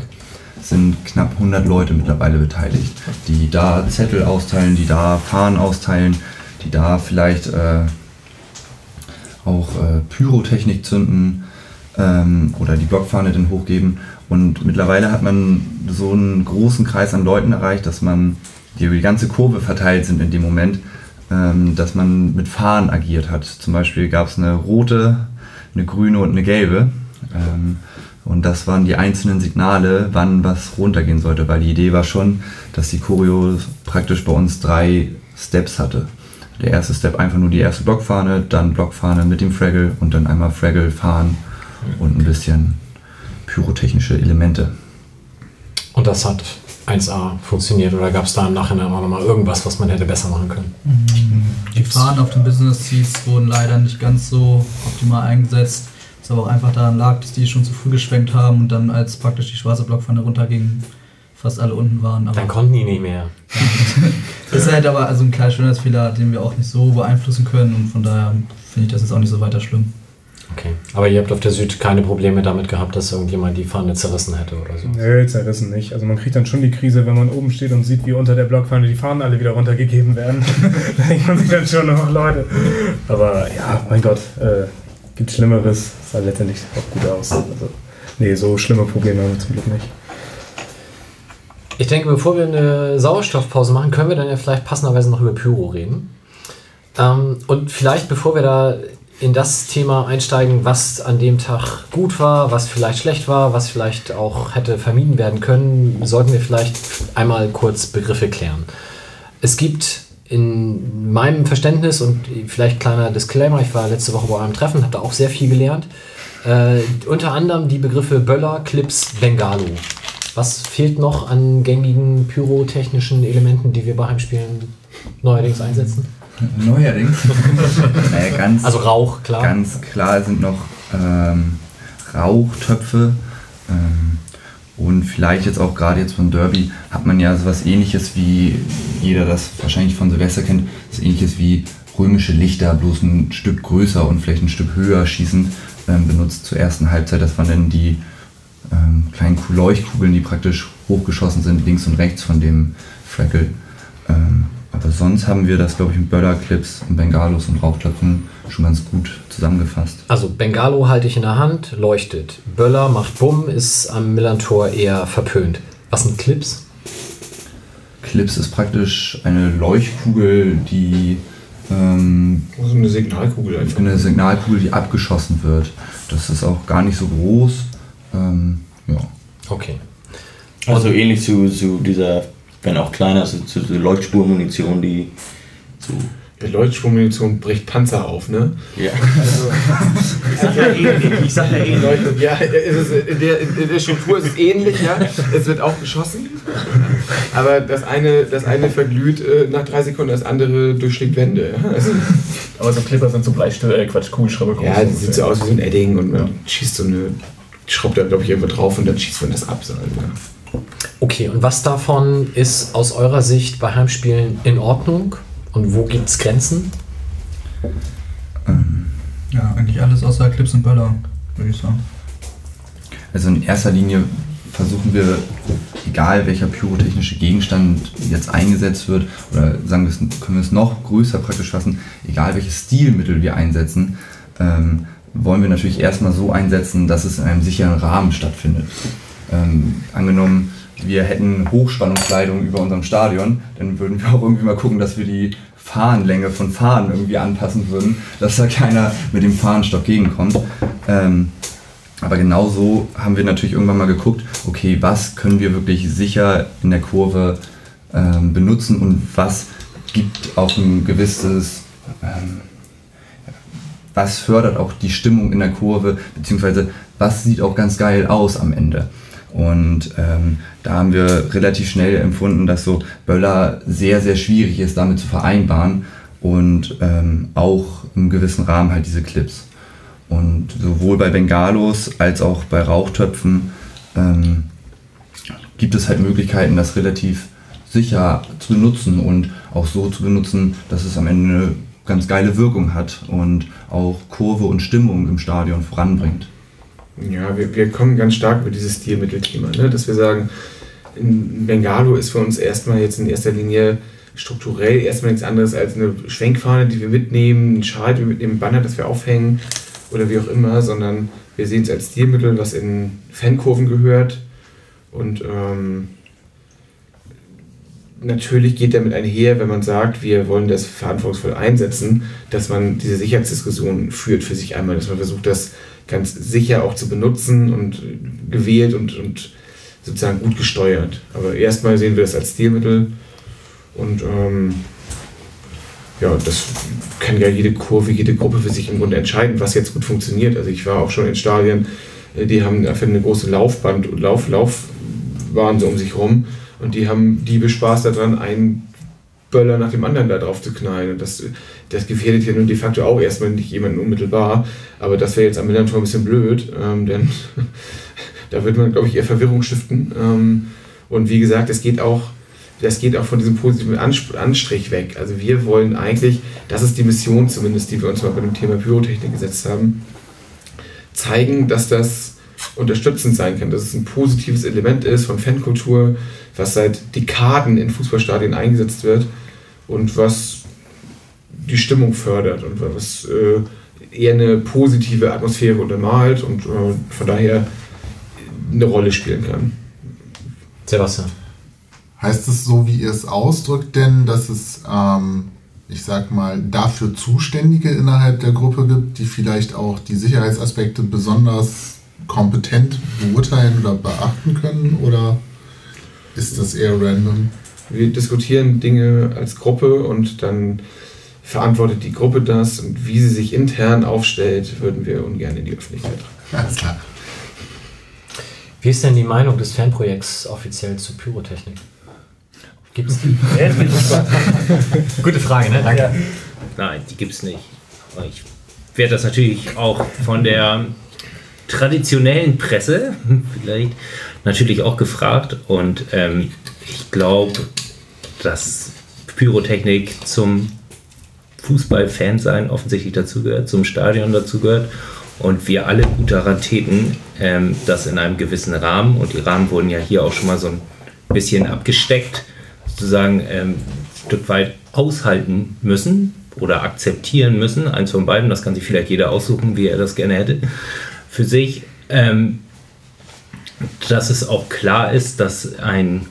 H: sind knapp 100 Leute mittlerweile beteiligt, die da Zettel austeilen, die da Fahnen austeilen, die da vielleicht äh, auch äh, Pyrotechnik zünden ähm, oder die Blockfahne dann hochgeben. Und mittlerweile hat man so einen großen Kreis an Leuten erreicht, dass man, die über die ganze Kurve verteilt sind in dem Moment, ähm, dass man mit Fahnen agiert hat. Zum Beispiel gab es eine rote, eine grüne und eine gelbe. Ähm, und das waren die einzelnen Signale, wann was runtergehen sollte, weil die Idee war schon, dass die Choreo praktisch bei uns drei Steps hatte. Der erste Step einfach nur die erste Blockfahne, dann Blockfahne mit dem Fraggle und dann einmal Fraggle fahren und ein bisschen pyrotechnische Elemente.
A: Und das hat 1A funktioniert oder gab es da im Nachhinein auch nochmal irgendwas, was man hätte besser machen können?
F: Die Fahnen auf den Business Seats wurden leider nicht ganz so optimal eingesetzt. Was aber auch einfach daran lag, dass die schon zu früh geschwenkt haben und dann als praktisch die schwarze Blockpfanne runterging, fast alle unten waren. Aber
A: Dann konnten die nicht mehr.
F: das ist halt aber also ein kleiner Schönheitsfehler, den wir auch nicht so beeinflussen können und von daher finde ich das jetzt auch nicht so weiter schlimm.
A: Okay. Aber ihr habt auf der Süd keine Probleme damit gehabt, dass irgendjemand die Fahne zerrissen hätte oder so.
G: Nö, zerrissen nicht. Also man kriegt dann schon die Krise, wenn man oben steht und sieht, wie unter der Blockfahne die Fahnen alle wieder runtergegeben werden. da denkt man sich dann schon noch, Leute. Aber ja, mein Gott, äh, gibt Schlimmeres. Sah letztendlich auch gut aus. Also, nee, so schlimme Probleme haben wir zum Glück nicht.
A: Ich denke, bevor wir eine Sauerstoffpause machen, können wir dann ja vielleicht passenderweise noch über Pyro reden. Ähm, und vielleicht, bevor wir da in das Thema einsteigen, was an dem Tag gut war, was vielleicht schlecht war, was vielleicht auch hätte vermieden werden können, sollten wir vielleicht einmal kurz Begriffe klären. Es gibt in meinem Verständnis und vielleicht kleiner Disclaimer, ich war letzte Woche bei einem Treffen, habe da auch sehr viel gelernt. Äh, unter anderem die Begriffe Böller, Clips, Bengalo. Was fehlt noch an gängigen pyrotechnischen Elementen, die wir bei Heimspielen neuerdings einsetzen?
H: Neuerdings. naja, ganz,
A: Also Rauch, klar.
H: Ganz klar sind noch ähm, Rauchtöpfe. Ähm, und vielleicht jetzt auch gerade jetzt von Derby hat man ja sowas ähnliches wie jeder das wahrscheinlich von Silvester kennt, so ähnliches wie römische Lichter, bloß ein Stück größer und vielleicht ein Stück höher schießend, ähm, benutzt zur ersten Halbzeit. Das waren dann die ähm, kleinen Ku- Leuchtkugeln, die praktisch hochgeschossen sind, links und rechts von dem Freckle. Ähm, aber sonst haben wir das, glaube ich, mit Böller-Clips und Bengalos und Rauchtöpfen schon ganz gut zusammengefasst.
A: Also Bengalo halte ich in der Hand, leuchtet. Böller macht Bumm, ist am Millantor eher verpönt. Was sind Clips?
H: Clips ist praktisch eine Leuchtkugel, die ähm,
I: So eine Signalkugel einfach.
H: eine Signalkugel, die abgeschossen wird. Das ist auch gar nicht so groß. Ähm, ja.
A: Okay.
B: Also ähnlich zu, zu dieser, wenn auch kleiner, zu, zu dieser Leuchtspurmunition, die zu.
I: Die Leuchtspurmunition bricht Panzer auf, ne?
B: Ja.
I: Ich sag ja ähnlich. Ich sag ja ähnlich. Ja, es ist, in, der, in der Struktur ist es ähnlich, ja. Es wird auch geschossen. Aber das eine, das eine verglüht äh, nach drei Sekunden, das andere durchschlägt Wände. Ja, also,
C: Aber so Clipper sind so Bleistifte, äh, Quatsch, Kugelschreiber groß.
I: ja das sieht so aus wie so ein Edding und man schießt so eine, schraubt da glaube ich irgendwo drauf und dann schießt man das ab. So, ja.
A: Okay, und was davon ist aus eurer Sicht bei Heimspielen in Ordnung? Und wo gibt es Grenzen?
H: Ähm,
F: Ja, eigentlich alles außer Clips und Böller, würde ich sagen.
H: Also in erster Linie versuchen wir, egal welcher pyrotechnische Gegenstand jetzt eingesetzt wird, oder sagen wir es, können wir es noch größer praktisch fassen, egal welches Stilmittel wir einsetzen, ähm, wollen wir natürlich erstmal so einsetzen, dass es in einem sicheren Rahmen stattfindet. Ähm, angenommen, wir hätten Hochspannungskleidung über unserem Stadion, dann würden wir auch irgendwie mal gucken, dass wir die Fahnenlänge von Fahnen irgendwie anpassen würden, dass da keiner mit dem Fahnenstock gegenkommt. Ähm, aber genauso haben wir natürlich irgendwann mal geguckt, okay, was können wir wirklich sicher in der Kurve ähm, benutzen und was gibt auch ein gewisses, ähm, was fördert auch die Stimmung in der Kurve, beziehungsweise was sieht auch ganz geil aus am Ende. Und ähm, da haben wir relativ schnell empfunden, dass so Böller sehr, sehr schwierig ist, damit zu vereinbaren und ähm, auch im gewissen Rahmen halt diese Clips. Und sowohl bei Bengalos als auch bei Rauchtöpfen ähm, gibt es halt Möglichkeiten, das relativ sicher zu benutzen und auch so zu benutzen, dass es am Ende ganz geile Wirkung hat und auch Kurve und Stimmung im Stadion voranbringt.
I: Ja, wir, wir kommen ganz stark über dieses Stilmittelthema, ne? dass wir sagen, Bengalo ist für uns erstmal jetzt in erster Linie strukturell erstmal nichts anderes als eine Schwenkfahne, die wir mitnehmen, ein Schal, den wir mitnehmen, ein Banner, das wir aufhängen oder wie auch immer, sondern wir sehen es als Stilmittel, was in Fankurven gehört und ähm, natürlich geht damit einher, wenn man sagt, wir wollen das verantwortungsvoll einsetzen, dass man diese Sicherheitsdiskussion führt für sich einmal, dass man versucht, das ganz sicher auch zu benutzen und gewählt und, und sozusagen gut gesteuert. Aber erstmal sehen wir das als Stilmittel und ähm, ja, das kann ja jede Kurve, jede Gruppe für sich im Grunde entscheiden, was jetzt gut funktioniert. Also ich war auch schon in Stadien, äh, die haben einfach eine große Laufband und Lauf, Laufbahn so um sich rum und die haben Diebe Spaß daran, einen Böller nach dem anderen da drauf zu knallen. Und das, das gefährdet ja nun de facto auch erstmal nicht jemanden unmittelbar. Aber das wäre jetzt am Millantor ein bisschen blöd, ähm, denn da würde man, glaube ich, eher Verwirrung stiften. Ähm, und wie gesagt, es geht auch, das geht auch von diesem positiven Anstrich weg. Also wir wollen eigentlich, das ist die Mission zumindest, die wir uns mal bei dem Thema Pyrotechnik gesetzt haben, zeigen, dass das unterstützend sein kann, dass es ein positives Element ist von Fankultur, was seit Dekaden in Fußballstadien eingesetzt wird und was die Stimmung fördert und was äh, eher eine positive Atmosphäre untermalt und äh, von daher eine Rolle spielen kann.
A: Sebastian.
D: Heißt es so, wie ihr es ausdrückt, denn, dass es, ähm, ich sag mal, dafür Zuständige innerhalb der Gruppe gibt, die vielleicht auch die Sicherheitsaspekte besonders kompetent beurteilen oder beachten können? Oder ist das eher random?
I: Wir diskutieren Dinge als Gruppe und dann verantwortet die Gruppe das und wie sie sich intern aufstellt, würden wir ungern in die Öffentlichkeit tragen.
D: Alles klar.
A: Wie ist denn die Meinung des Fanprojekts offiziell zu Pyrotechnik? Gibt es die? Gute Frage, ne? Danke.
E: Nein, die gibt es nicht. Ich werde das natürlich auch von der traditionellen Presse vielleicht natürlich auch gefragt. Und ähm, ich glaube, dass Pyrotechnik zum Fußballfan sein offensichtlich dazu gehört, zum Stadion dazu gehört. Und wir alle gut daran täten, ähm, das in einem gewissen Rahmen, und die Rahmen wurden ja hier auch schon mal so ein bisschen abgesteckt, sozusagen ähm, ein Stück weit aushalten müssen oder akzeptieren müssen. Eins von beiden, das kann sich vielleicht jeder aussuchen, wie er das gerne hätte, für sich. Ähm, dass es auch klar ist, dass ein,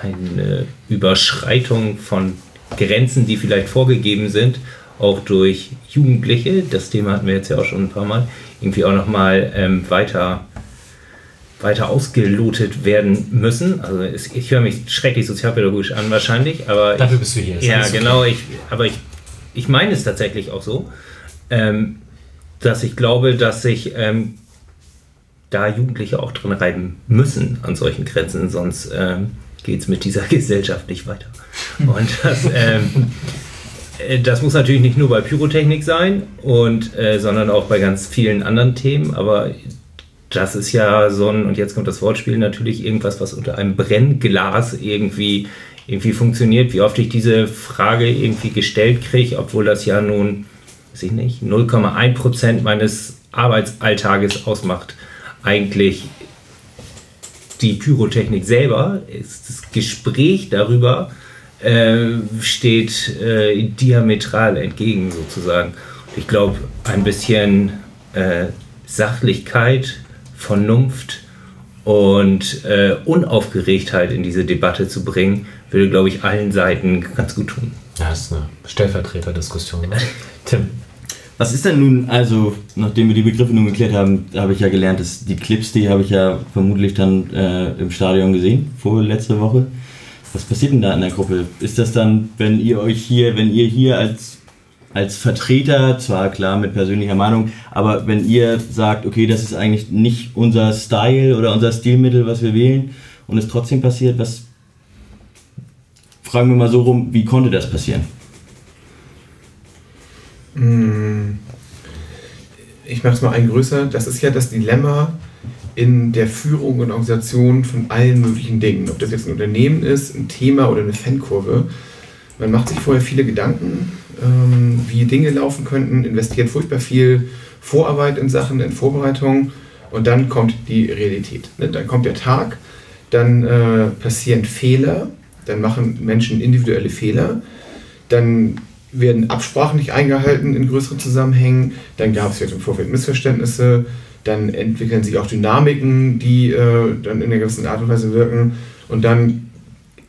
E: eine Überschreitung von Grenzen, die vielleicht vorgegeben sind, auch durch Jugendliche, das Thema hatten wir jetzt ja auch schon ein paar Mal, irgendwie auch nochmal ähm, weiter, weiter ausgelotet werden müssen. Also es, ich höre mich schrecklich sozialpädagogisch an wahrscheinlich, aber
A: Dafür
E: ich,
A: bist du hier.
E: ja,
A: okay.
E: genau. Ich, aber ich, ich meine es tatsächlich auch so, ähm, dass ich glaube, dass sich ähm, da Jugendliche auch drin reiben müssen an solchen Grenzen, sonst ähm, geht es mit dieser Gesellschaft nicht weiter. Und das, ähm, äh, das muss natürlich nicht nur bei Pyrotechnik sein, und, äh, sondern auch bei ganz vielen anderen Themen, aber das ist ja so ein, und jetzt kommt das Wortspiel, natürlich irgendwas, was unter einem Brennglas irgendwie, irgendwie funktioniert. Wie oft ich diese Frage irgendwie gestellt kriege, obwohl das ja nun, weiß ich nicht, 0,1 Prozent meines Arbeitsalltages ausmacht. Eigentlich die Pyrotechnik selber, ist das Gespräch darüber äh, steht äh, diametral entgegen sozusagen. Ich glaube, ein bisschen äh, Sachlichkeit, Vernunft und äh, Unaufgeregtheit in diese Debatte zu bringen, würde, glaube ich, allen Seiten ganz gut tun.
A: Ja, das ist eine Stellvertreterdiskussion. Ne? Tim.
B: Was ist denn nun, also, nachdem wir die Begriffe nun geklärt haben, habe ich ja gelernt, dass die Clips, die habe ich ja vermutlich dann äh, im Stadion gesehen, vor letzte Woche. Was passiert denn da in der Gruppe? Ist das dann, wenn ihr euch hier, wenn ihr hier als, als Vertreter, zwar klar mit persönlicher Meinung, aber wenn ihr sagt, okay, das ist eigentlich nicht unser Style oder unser Stilmittel, was wir wählen, und es trotzdem passiert, was, fragen wir mal so rum, wie konnte das passieren?
I: Hm. Ich mache es mal ein größer. Das ist ja das Dilemma in der Führung und Organisation von allen möglichen Dingen. Ob das jetzt ein Unternehmen ist, ein Thema oder eine Fankurve. Man macht sich vorher viele Gedanken, ähm, wie Dinge laufen könnten, investiert furchtbar viel Vorarbeit in Sachen, in Vorbereitung und dann kommt die Realität. Ne? Dann kommt der Tag, dann äh, passieren Fehler, dann machen Menschen individuelle Fehler, dann werden Absprachen nicht eingehalten in größeren Zusammenhängen, dann gab es vielleicht im Vorfeld Missverständnisse, dann entwickeln sich auch Dynamiken, die äh, dann in einer gewissen Art und Weise wirken. Und dann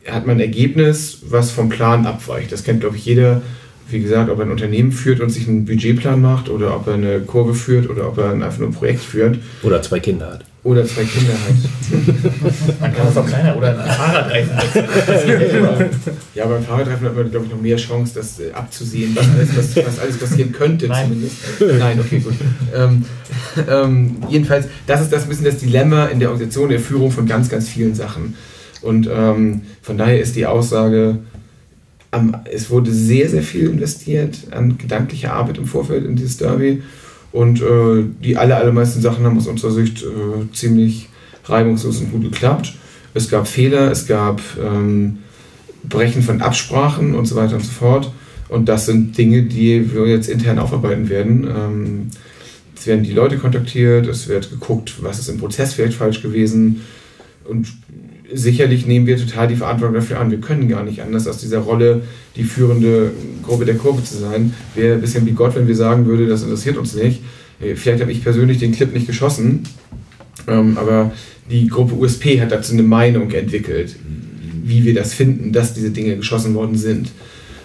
I: hat man ein Ergebnis, was vom Plan abweicht. Das kennt, glaube ich, jeder, wie gesagt, ob er ein Unternehmen führt und sich einen Budgetplan macht oder ob er eine Kurve führt oder ob er einfach nur ein Projekt führt.
E: Oder zwei Kinder hat.
I: Oder zwei Kinder hat.
C: Man kann das auch kleiner oder ein Fahrradreifen
I: Ja, beim Fahrradreifen hat man, glaube ich, noch mehr Chance, das äh, abzusehen, was alles, was, was alles passieren könnte
C: Nein.
I: zumindest. Nein, okay, gut. Ähm, ähm, jedenfalls, das ist das ein bisschen das Dilemma in der Organisation, der Führung von ganz, ganz vielen Sachen. Und ähm, von daher ist die Aussage, es wurde sehr, sehr viel investiert an gedanklicher Arbeit im Vorfeld in dieses Derby. Und äh, die aller, allermeisten Sachen haben aus unserer Sicht äh, ziemlich reibungslos und gut geklappt. Es gab Fehler, es gab ähm, Brechen von Absprachen und so weiter und so fort. Und das sind Dinge, die wir jetzt intern aufarbeiten werden. Ähm, es werden die Leute kontaktiert, es wird geguckt, was ist im Prozess vielleicht falsch gewesen. Und sicherlich nehmen wir total die Verantwortung dafür an. Wir können gar nicht anders aus dieser Rolle, die führende Gruppe der Kurve zu sein. Wäre ein bisschen wie Gott, wenn wir sagen würde, das interessiert uns nicht. Äh, Vielleicht habe ich persönlich den Clip nicht geschossen, ähm, aber die Gruppe USP hat dazu eine Meinung entwickelt, wie wir das finden, dass diese Dinge geschossen worden sind.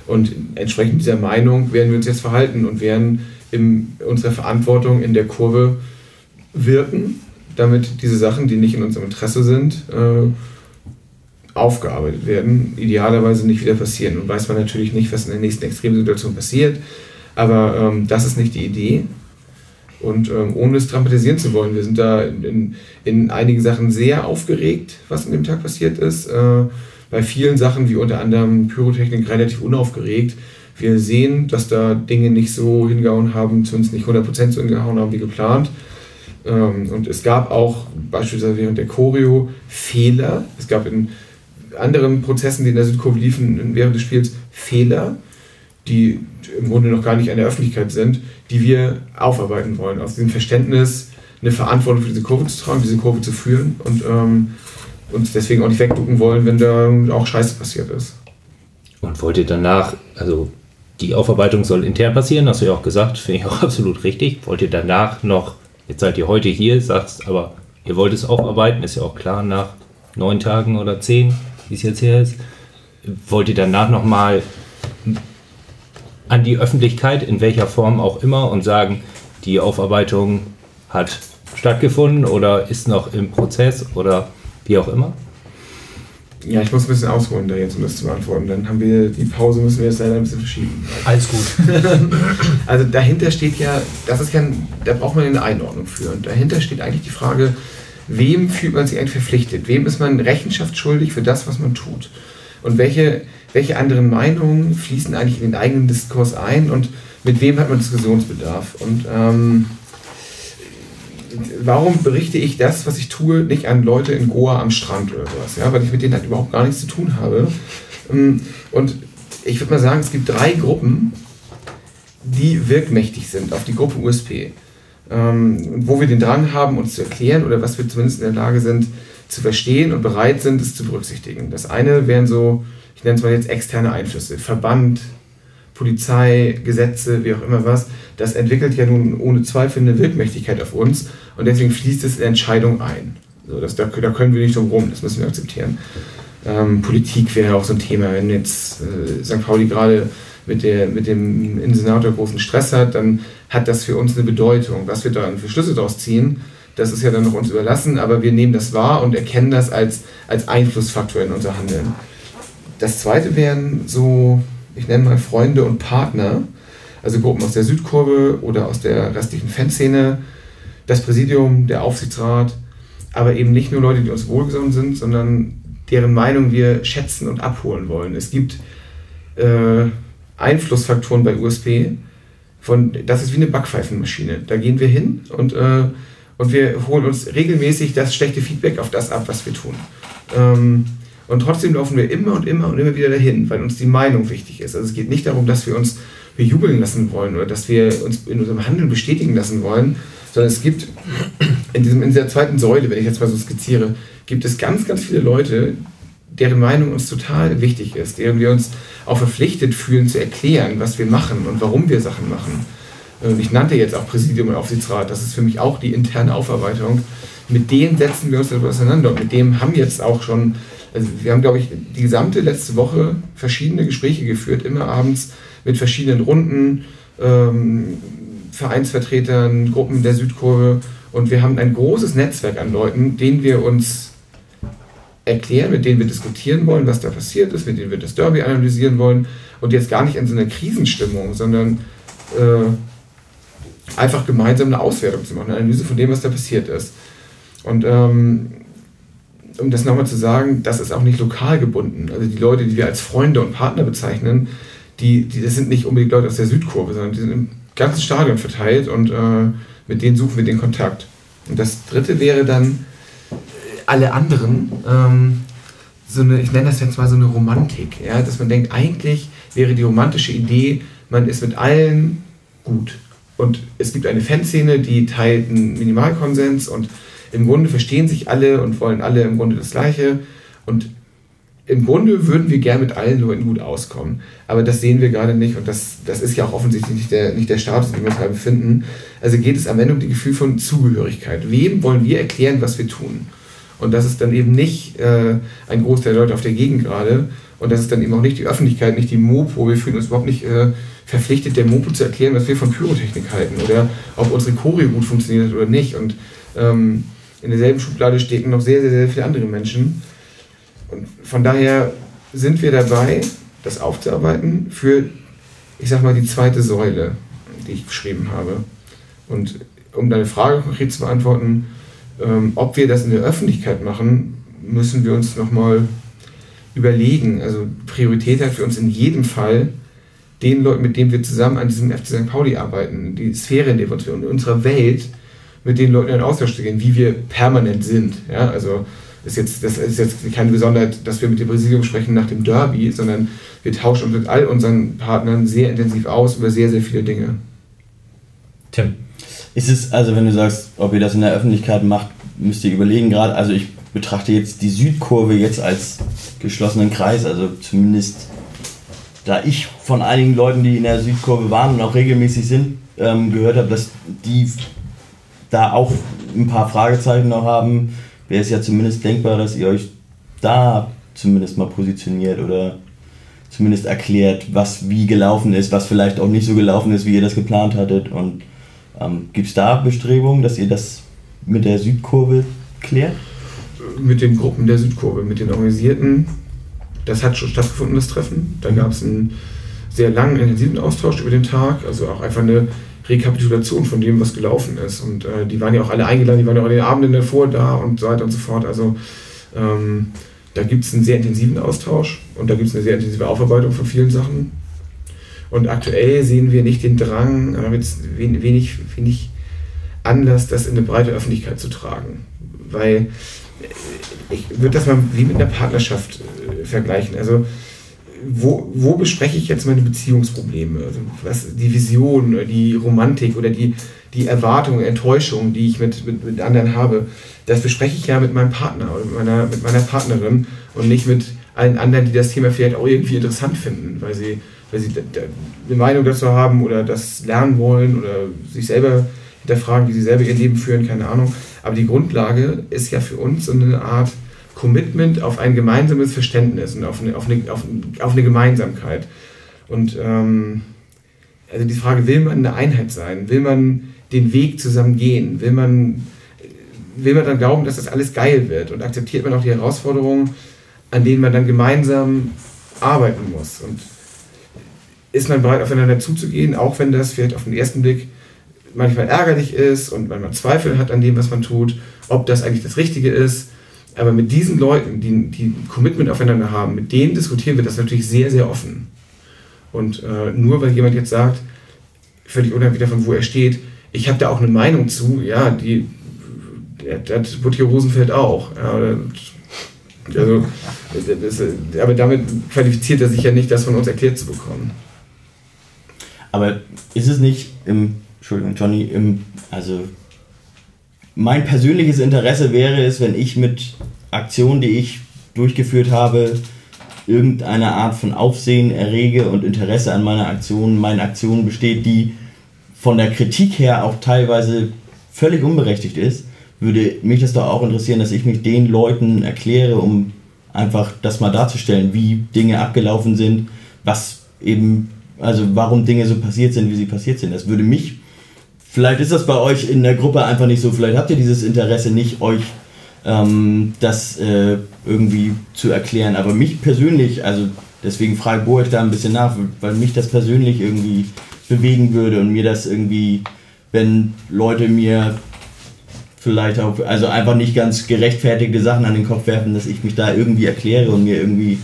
I: Und entsprechend dieser Meinung werden wir uns jetzt verhalten und werden in unserer Verantwortung in der Kurve wirken, damit diese Sachen, die nicht in unserem Interesse sind, äh, aufgearbeitet werden, idealerweise nicht wieder passieren. Nun weiß man natürlich nicht, was in der nächsten Extremsituation passiert, aber ähm, das ist nicht die Idee. Und ähm, ohne es dramatisieren zu wollen, wir sind da in, in, in einigen Sachen sehr aufgeregt, was an dem Tag passiert ist. Äh, bei vielen Sachen, wie unter anderem Pyrotechnik, relativ unaufgeregt. Wir sehen, dass da Dinge nicht so hingehauen haben, zumindest nicht 100% so hingehauen haben wie geplant. Ähm, und es gab auch beispielsweise während der Choreo Fehler. Es gab in anderen Prozessen, die in der Südkurve liefen während des Spiels, Fehler, die im Grunde noch gar nicht an der Öffentlichkeit sind, die wir aufarbeiten wollen. Aus diesem Verständnis, eine Verantwortung für diese Kurve zu tragen, diese Kurve zu führen und ähm, uns deswegen auch nicht wegducken wollen, wenn da auch Scheiße passiert ist.
E: Und wollt ihr danach, also die Aufarbeitung soll intern passieren, hast du ja auch gesagt, finde ich auch absolut richtig. Wollt ihr danach noch, jetzt seid ihr heute hier, sagst aber, ihr wollt es aufarbeiten, ist ja auch klar, nach neun Tagen oder zehn, wie es jetzt her ist, wollt ihr danach nochmal an die Öffentlichkeit, in welcher Form auch immer, und sagen, die Aufarbeitung hat stattgefunden oder ist noch im Prozess oder wie auch immer?
I: Ja, ich muss ein bisschen ausholen, da jetzt, um das zu beantworten. Dann haben wir die Pause, müssen wir jetzt leider ein bisschen verschieben.
A: Alles gut.
I: also dahinter steht ja, das ist ja, da braucht man eine Einordnung für. Und dahinter steht eigentlich die Frage, wem fühlt man sich eigentlich verpflichtet? Wem ist man Rechenschaft schuldig für das, was man tut? Und welche, welche anderen Meinungen fließen eigentlich in den eigenen Diskurs ein und mit wem hat man Diskussionsbedarf? Und ähm, warum berichte ich das, was ich tue, nicht an Leute in Goa am Strand oder sowas? Ja, weil ich mit denen halt überhaupt gar nichts zu tun habe. Ähm, Und ich würde mal sagen, es gibt drei Gruppen, die wirkmächtig sind auf die Gruppe USP. Ähm, wo wir den Drang haben, uns zu erklären oder was wir zumindest in der Lage sind zu verstehen und bereit sind, es zu berücksichtigen. Das eine wären so, ich nenne es mal jetzt externe Einflüsse, Verband, Polizei, Gesetze, wie auch immer was. Das entwickelt ja nun ohne Zweifel eine Wirkmächtigkeit auf uns und deswegen fließt es in Entscheidung ein. So, das, da, da können wir nicht drum rum, das müssen wir akzeptieren. Ähm, Politik wäre auch so ein Thema. Wenn jetzt äh, St. Pauli gerade mit, der, mit dem Insenator großen Stress hat, dann hat das für uns eine Bedeutung. Was wir dann für Schlüsse daraus ziehen, das ist ja dann noch uns überlassen, aber wir nehmen das wahr und erkennen das als, als Einflussfaktor in unser Handeln. Das zweite wären so, ich nenne mal Freunde und Partner, also Gruppen aus der Südkurve oder aus der restlichen Fanszene, das Präsidium, der Aufsichtsrat, aber eben nicht nur Leute, die uns wohlgesonnen sind, sondern deren Meinung wir schätzen und abholen wollen. Es gibt äh, Einflussfaktoren bei USP, von, das ist wie eine Backpfeifenmaschine. Da gehen wir hin und, äh, und wir holen uns regelmäßig das schlechte Feedback auf das ab, was wir tun. Ähm, und trotzdem laufen wir immer und immer und immer wieder dahin, weil uns die Meinung wichtig ist. Also es geht nicht darum, dass wir uns bejubeln lassen wollen oder dass wir uns in unserem Handeln bestätigen lassen wollen, sondern es gibt in, diesem, in dieser zweiten Säule, wenn ich jetzt mal so skizziere, gibt es ganz, ganz viele Leute, deren Meinung uns total wichtig ist, deren wir uns auch verpflichtet fühlen zu erklären, was wir machen und warum wir Sachen machen. Und ich nannte jetzt auch Präsidium und Aufsichtsrat, das ist für mich auch die interne Aufarbeitung. Mit denen setzen wir uns darüber auseinander und mit dem haben jetzt auch schon, also wir haben, glaube ich, die gesamte letzte Woche verschiedene Gespräche geführt, immer abends mit verschiedenen Runden, ähm, Vereinsvertretern, Gruppen der Südkurve und wir haben ein großes Netzwerk an Leuten, denen wir uns erklären, mit denen wir diskutieren wollen, was da passiert ist, mit denen wir das Derby analysieren wollen und jetzt gar nicht in so einer Krisenstimmung, sondern äh, einfach gemeinsam eine Auswertung zu machen, eine Analyse von dem, was da passiert ist. Und ähm, um das nochmal zu sagen, das ist auch nicht lokal gebunden. Also die Leute, die wir als Freunde und Partner bezeichnen, die, die, das sind nicht unbedingt Leute aus der Südkurve, sondern die sind im ganzen Stadion verteilt und äh, mit denen suchen wir den Kontakt. Und das dritte wäre dann alle anderen, ähm, so eine, ich nenne das jetzt mal so eine Romantik, ja, dass man denkt, eigentlich wäre die romantische Idee, man ist mit allen gut. Und es gibt eine Fanszene, die teilt einen Minimalkonsens und im Grunde verstehen sich alle und wollen alle im Grunde das Gleiche. Und im Grunde würden wir gern mit allen Leuten gut auskommen. Aber das sehen wir gerade nicht und das, das ist ja auch offensichtlich nicht der, nicht der Status, in dem wir uns gerade befinden. Also geht es am Ende um die Gefühl von Zugehörigkeit. Wem wollen wir erklären, was wir tun? Und das ist dann eben nicht äh, ein Großteil der Leute auf der Gegend gerade. Und das ist dann eben auch nicht die Öffentlichkeit, nicht die Mopo. Wir fühlen uns überhaupt nicht äh, verpflichtet, der Mopo zu erklären, was wir von Pyrotechnik halten oder ob unsere Choreo gut funktioniert oder nicht. Und ähm, in derselben Schublade stecken noch sehr, sehr, sehr viele andere Menschen. Und von daher sind wir dabei, das aufzuarbeiten für, ich sag mal, die zweite Säule, die ich beschrieben habe. Und um deine Frage konkret zu beantworten, ähm, ob wir das in der Öffentlichkeit machen, müssen wir uns nochmal überlegen. Also Priorität hat für uns in jedem Fall den Leuten, mit denen wir zusammen an diesem FC St. Pauli arbeiten, die Sphäre, in der wir uns in unserer Welt mit den Leuten in Austausch zu gehen, wie wir permanent sind. Ja? Also ist jetzt, das ist jetzt keine Besonderheit, dass wir mit dem Präsidium sprechen nach dem Derby, sondern wir tauschen uns mit all unseren Partnern sehr intensiv aus über sehr, sehr viele Dinge.
A: Tim.
B: Ist es, also wenn du sagst, ob ihr das in der Öffentlichkeit macht, müsst ihr überlegen gerade, also ich betrachte jetzt die Südkurve jetzt als geschlossenen Kreis, also zumindest da ich von einigen Leuten, die in der Südkurve waren und auch regelmäßig sind, ähm, gehört habe, dass die da auch ein paar Fragezeichen noch haben, wäre es ja zumindest denkbar, dass ihr euch da zumindest mal positioniert oder zumindest erklärt, was wie gelaufen ist, was vielleicht auch nicht so gelaufen ist, wie ihr das geplant hattet. Und ähm, gibt es da Bestrebungen, dass ihr das mit der Südkurve klärt?
I: Mit den Gruppen der Südkurve, mit den Organisierten, das hat schon stattgefunden, das Treffen. Da gab es einen sehr langen, intensiven Austausch über den Tag, also auch einfach eine Rekapitulation von dem, was gelaufen ist. Und äh, die waren ja auch alle eingeladen, die waren ja auch an den Abenden davor da und so weiter und so fort. Also ähm, da gibt es einen sehr intensiven Austausch und da gibt es eine sehr intensive Aufarbeitung von vielen Sachen. Und aktuell sehen wir nicht den Drang, äh, jetzt wenig, wenig Anlass, das in eine breite Öffentlichkeit zu tragen. Weil ich würde das mal wie mit einer Partnerschaft äh, vergleichen. Also wo, wo bespreche ich jetzt meine Beziehungsprobleme? Also was, die Vision, die Romantik oder die, die Erwartung, Enttäuschung, die ich mit, mit, mit anderen habe, das bespreche ich ja mit meinem Partner oder mit meiner, mit meiner Partnerin und nicht mit allen anderen, die das Thema vielleicht auch irgendwie interessant finden, weil sie, weil sie eine Meinung dazu haben oder das lernen wollen oder sich selber hinterfragen, wie sie selber ihr Leben führen, keine Ahnung. Aber die Grundlage ist ja für uns so eine Art Commitment auf ein gemeinsames Verständnis und auf eine, auf eine, auf, auf eine Gemeinsamkeit. Und ähm, also die Frage, will man eine Einheit sein? Will man den Weg zusammen gehen? Will man, will man dann glauben, dass das alles geil wird? Und akzeptiert man auch die Herausforderungen, an denen man dann gemeinsam arbeiten muss? Und ist man bereit, aufeinander zuzugehen, auch wenn das vielleicht auf den ersten Blick manchmal ärgerlich ist und wenn man Zweifel hat an dem, was man tut, ob das eigentlich das Richtige ist? Aber mit diesen Leuten, die, die ein Commitment aufeinander haben, mit denen diskutieren wir das natürlich sehr, sehr offen. Und äh, nur weil jemand jetzt sagt, völlig unabhängig davon, wo er steht, ich habe da auch eine Meinung zu, ja, die, das wird hier Rosenfeld auch. Ja, also, das, aber damit qualifiziert er sich ja nicht, das von uns erklärt zu bekommen.
B: Aber ist es nicht im, Entschuldigung, Johnny, im, also mein persönliches Interesse wäre es, wenn ich mit Aktionen, die ich durchgeführt habe, irgendeine Art von Aufsehen errege und Interesse an meiner Aktion, meinen Aktionen besteht, die von der Kritik her auch teilweise völlig unberechtigt ist, würde mich das doch auch interessieren, dass ich mich den Leuten erkläre, um einfach das mal darzustellen, wie Dinge abgelaufen sind, was eben, also warum Dinge so passiert sind, wie sie passiert sind. Das würde mich Vielleicht ist das bei euch in der Gruppe einfach nicht so. Vielleicht habt ihr dieses Interesse nicht, euch ähm, das äh, irgendwie zu erklären. Aber mich persönlich, also deswegen frage Bo euch da ein bisschen nach, weil mich das persönlich irgendwie bewegen würde und mir das irgendwie, wenn Leute mir vielleicht auch, also einfach nicht ganz gerechtfertigte Sachen an den Kopf werfen, dass ich mich da irgendwie erkläre und mir irgendwie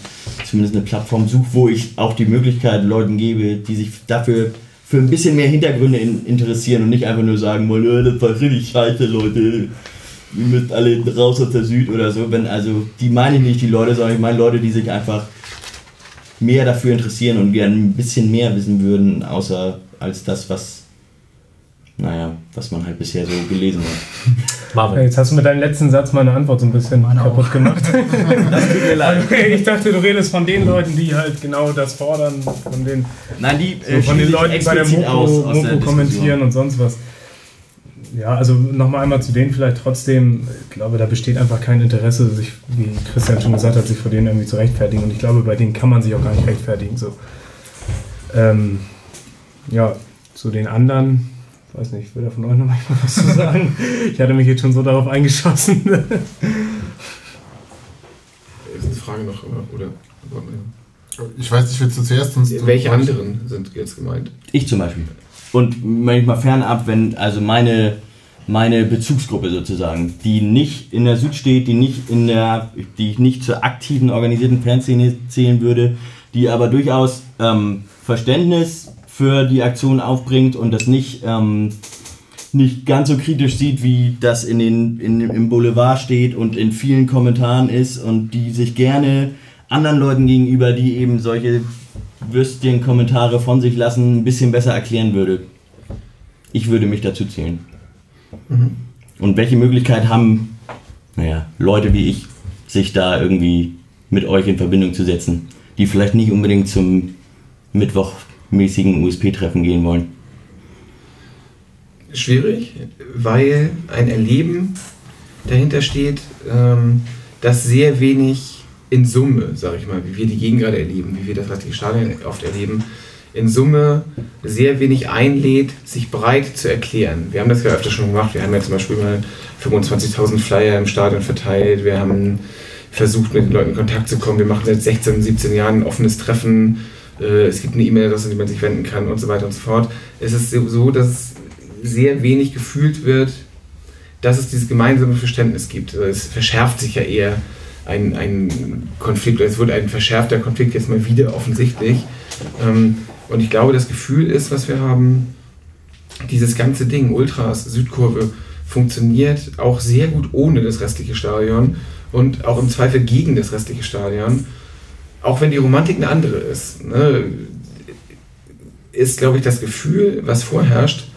B: zumindest eine Plattform suche, wo ich auch die Möglichkeit Leuten gebe, die sich dafür für ein bisschen mehr Hintergründe in, interessieren und nicht einfach nur sagen wollen, oh, das war richtig scheiße, Leute. Ihr müsst alle raus aus der Süd oder so. Wenn, also, die meine ich nicht, die Leute, sondern ich meine Leute, die sich einfach mehr dafür interessieren und gerne ein bisschen mehr wissen würden, außer als das, was naja, was man halt bisher so gelesen hat.
G: Marvin. Jetzt hast du mit deinem letzten Satz meine Antwort so ein bisschen meine kaputt auch. gemacht. das tut mir leid. Ich dachte, du redest von den Leuten, die halt genau das fordern, von den,
B: Nein, die,
G: so von den Leuten, die bei der Mopo, aus, aus Mopo kommentieren und sonst was. Ja, also nochmal einmal zu denen vielleicht trotzdem, ich glaube, da besteht einfach kein Interesse, sich, wie Christian schon gesagt hat, sich vor denen irgendwie zu rechtfertigen. Und ich glaube, bei denen kann man sich auch gar nicht rechtfertigen. So. Ähm, ja, zu den anderen, weiß nicht, will da von euch noch mal was zu sagen? ich hatte mich jetzt schon so darauf eingeschossen. ist
I: eine Frage noch, oder?
D: Ich weiß nicht, willst du zuerst uns.
I: Welche anderen sind jetzt gemeint?
B: Ich zum Beispiel. Und manchmal fernab, wenn also meine, meine Bezugsgruppe sozusagen, die nicht in der Süd steht, die nicht in der, die ich nicht zur aktiven organisierten Fanszene zählen würde, die aber durchaus ähm, Verständnis für die Aktion aufbringt und das nicht ähm, nicht ganz so kritisch sieht, wie das in den, in, im Boulevard steht und in vielen Kommentaren ist und die sich gerne anderen Leuten gegenüber, die eben solche Würstchen-Kommentare von sich lassen, ein bisschen besser erklären würde. Ich würde mich dazu zählen. Und welche Möglichkeit haben, naja, Leute wie ich, sich da irgendwie mit euch in Verbindung zu setzen, die vielleicht nicht unbedingt zum mittwochmäßigen USP-Treffen gehen wollen?
I: schwierig, weil ein Erleben dahinter steht, ähm, das sehr wenig in Summe, sage ich mal, wie wir die Gegend gerade erleben, wie wir das restliche Stadion oft erleben, in Summe sehr wenig einlädt, sich breit zu erklären. Wir haben das ja öfter schon gemacht. Wir haben ja zum Beispiel mal 25.000 Flyer im Stadion verteilt. Wir haben versucht, mit den Leuten in Kontakt zu kommen. Wir machen seit 16, 17 Jahren ein offenes Treffen. Äh, Es gibt eine E-Mail-Adresse, an die man sich wenden kann und so weiter und so fort. Es ist so, dass sehr wenig gefühlt wird, dass es dieses gemeinsame Verständnis gibt. Also Es verschärft sich ja eher ein, ein Konflikt, es wird ein verschärfter Konflikt jetzt mal wieder offensichtlich. Ähm, Und ich glaube, das Gefühl ist, was wir haben, dieses ganze Ding, Ultras, Südkurve, funktioniert auch sehr gut ohne das restliche Stadion und auch im Zweifel gegen das restliche Stadion. Auch wenn die Romantik eine andere ist, ne, ist, glaube ich, das Gefühl, was vorherrscht,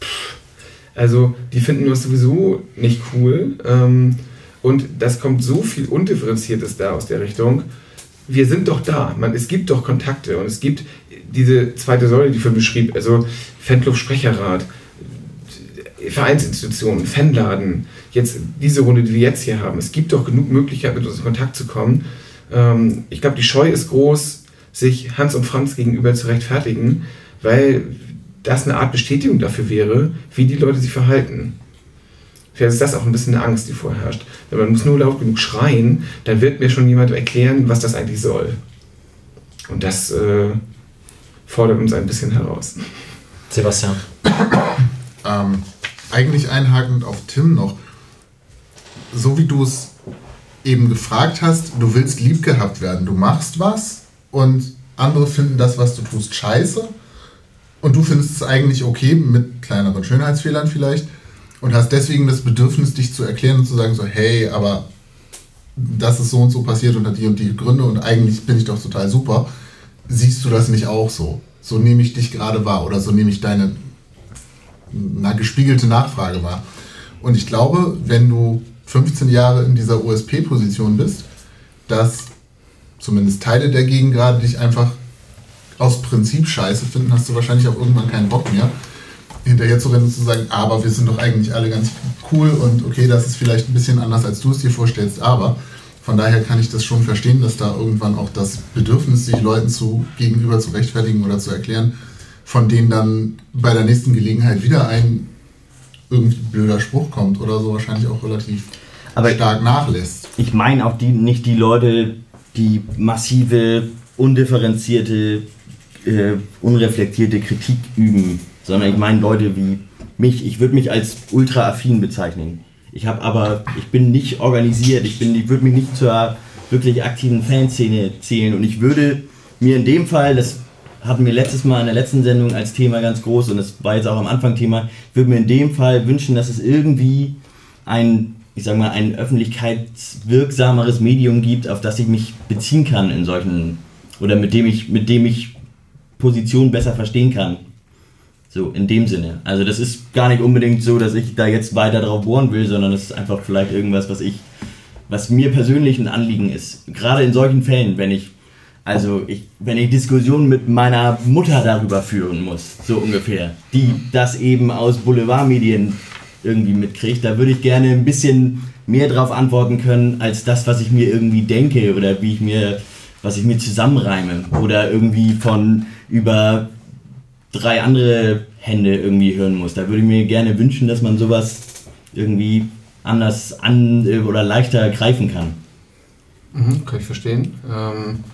I: pff, also die finden das sowieso nicht cool. Ähm, und das kommt so viel Undifferenziertes da aus der Richtung. Wir sind doch da. Man, es gibt doch Kontakte und es gibt diese zweite Säule, die ich vorhin beschrieb, also Fanclub-Sprecherrat, Vereinsinstitutionen, Fanladen, jetzt diese Runde, die wir jetzt hier haben. Es gibt doch genug Möglichkeiten, mit uns in Kontakt zu kommen. Ähm, ich glaube, die Scheu ist groß, sich Hans und Franz gegenüber zu rechtfertigen, weil das eine Art Bestätigung dafür wäre, wie die Leute sich verhalten. Vielleicht ist das auch ein bisschen eine Angst, die vorherrscht. Wenn man muss nur laut genug schreien, dann wird mir schon jemand erklären, was das eigentlich soll. Und das äh, fordert uns ein bisschen heraus.
A: Sebastian.
D: Ähm, eigentlich einhakend auf Tim noch. So wie du es eben gefragt hast, du willst lieb gehabt werden. Du machst was und andere finden das, was du tust, scheiße. Und du findest es eigentlich okay, mit kleineren Schönheitsfehlern vielleicht. Und hast deswegen das Bedürfnis, dich zu erklären und zu sagen, so, hey, aber das ist so und so passiert unter die und die Gründe und eigentlich bin ich doch total super. Siehst du das nicht auch so? So nehme ich dich gerade wahr oder so nehme ich deine na, gespiegelte Nachfrage wahr. Und ich glaube, wenn du 15 Jahre in dieser USP-Position bist, dass zumindest Teile der Gegend gerade dich einfach aus Prinzip scheiße finden, hast du wahrscheinlich auch irgendwann keinen Bock mehr, hinterher zu rennen und zu sagen, aber wir sind doch eigentlich alle ganz cool und okay, das ist vielleicht ein bisschen anders, als du es dir vorstellst, aber von daher kann ich das schon verstehen, dass da irgendwann auch das Bedürfnis, sich Leuten zu, gegenüber zu rechtfertigen oder zu erklären, von denen dann bei der nächsten Gelegenheit wieder ein irgendwie blöder Spruch kommt oder so wahrscheinlich auch relativ
B: Aber-
D: stark nachlässt.
B: Ich meine auch die, nicht die Leute, die massive, undifferenzierte, äh, unreflektierte Kritik üben, sondern ich meine Leute wie mich. Ich würde mich als ultra-affin bezeichnen. Ich habe aber, ich bin nicht organisiert, ich, bin, ich würde mich nicht zur wirklich aktiven Fanszene zählen und ich würde mir in dem Fall, das hatten wir letztes Mal in der letzten Sendung als Thema ganz groß und das war jetzt auch am Anfang Thema, würde mir in dem Fall wünschen, dass es irgendwie ein, ich sag mal, ein öffentlichkeitswirksameres Medium gibt, auf das ich mich beziehen kann in solchen, oder mit dem ich, mit dem ich Positionen besser verstehen kann. So, in dem Sinne. Also das ist gar nicht unbedingt so, dass ich da jetzt weiter drauf bohren will, sondern das ist einfach vielleicht irgendwas, was ich, was mir persönlich ein Anliegen ist. Gerade in solchen Fällen, wenn ich, also ich, wenn ich Diskussionen mit meiner Mutter darüber führen muss, so ungefähr, die das eben aus Boulevardmedien irgendwie mitkriegt, da würde ich gerne ein bisschen mehr drauf antworten können, als das, was ich mir irgendwie denke oder wie ich mir, was ich mir zusammenreime oder irgendwie von über drei andere Hände irgendwie hören muss. Da würde ich mir gerne wünschen, dass man sowas irgendwie anders an äh, oder leichter greifen kann.
I: Mhm, kann ich verstehen. Ähm,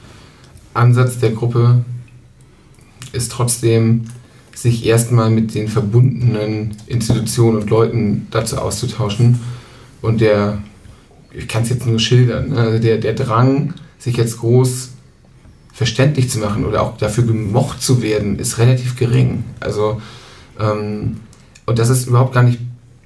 I: Ansatz der Gruppe ist trotzdem, sich erstmal mit den verbundenen Institutionen und Leuten dazu auszutauschen. Und der, ich kann es jetzt nur schildern, ne, also der, der Drang, sich jetzt groß verständlich zu machen oder auch dafür gemocht zu werden, ist relativ gering. Also ähm, Und das ist überhaupt gar nicht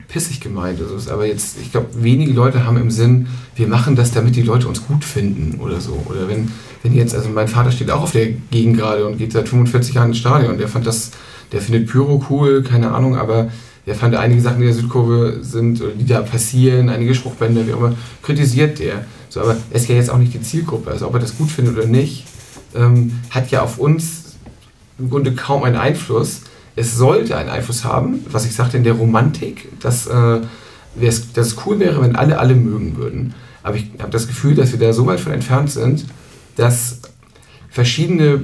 I: pissig gemeint. Also, ist aber jetzt, ich glaube, wenige Leute haben im Sinn, wir machen das, damit die Leute uns gut finden oder so. Oder wenn, wenn jetzt, also mein Vater steht auch auf der Gegend gerade und geht seit 45 Jahren ins Stadion. Der fand das, der findet Pyro cool, keine Ahnung, aber der fand einige Sachen, die in der Südkurve sind, die da passieren, einige Spruchbänder, wie auch immer, kritisiert der. So, aber er ist ja jetzt auch nicht die Zielgruppe. Also ob er das gut findet oder nicht, ähm, hat ja auf uns im Grunde kaum einen Einfluss. Es sollte einen Einfluss haben, was ich sagte in der Romantik, dass, äh, dass es cool wäre, wenn alle alle mögen würden. Aber ich habe das Gefühl, dass wir da so weit von entfernt sind, dass verschiedene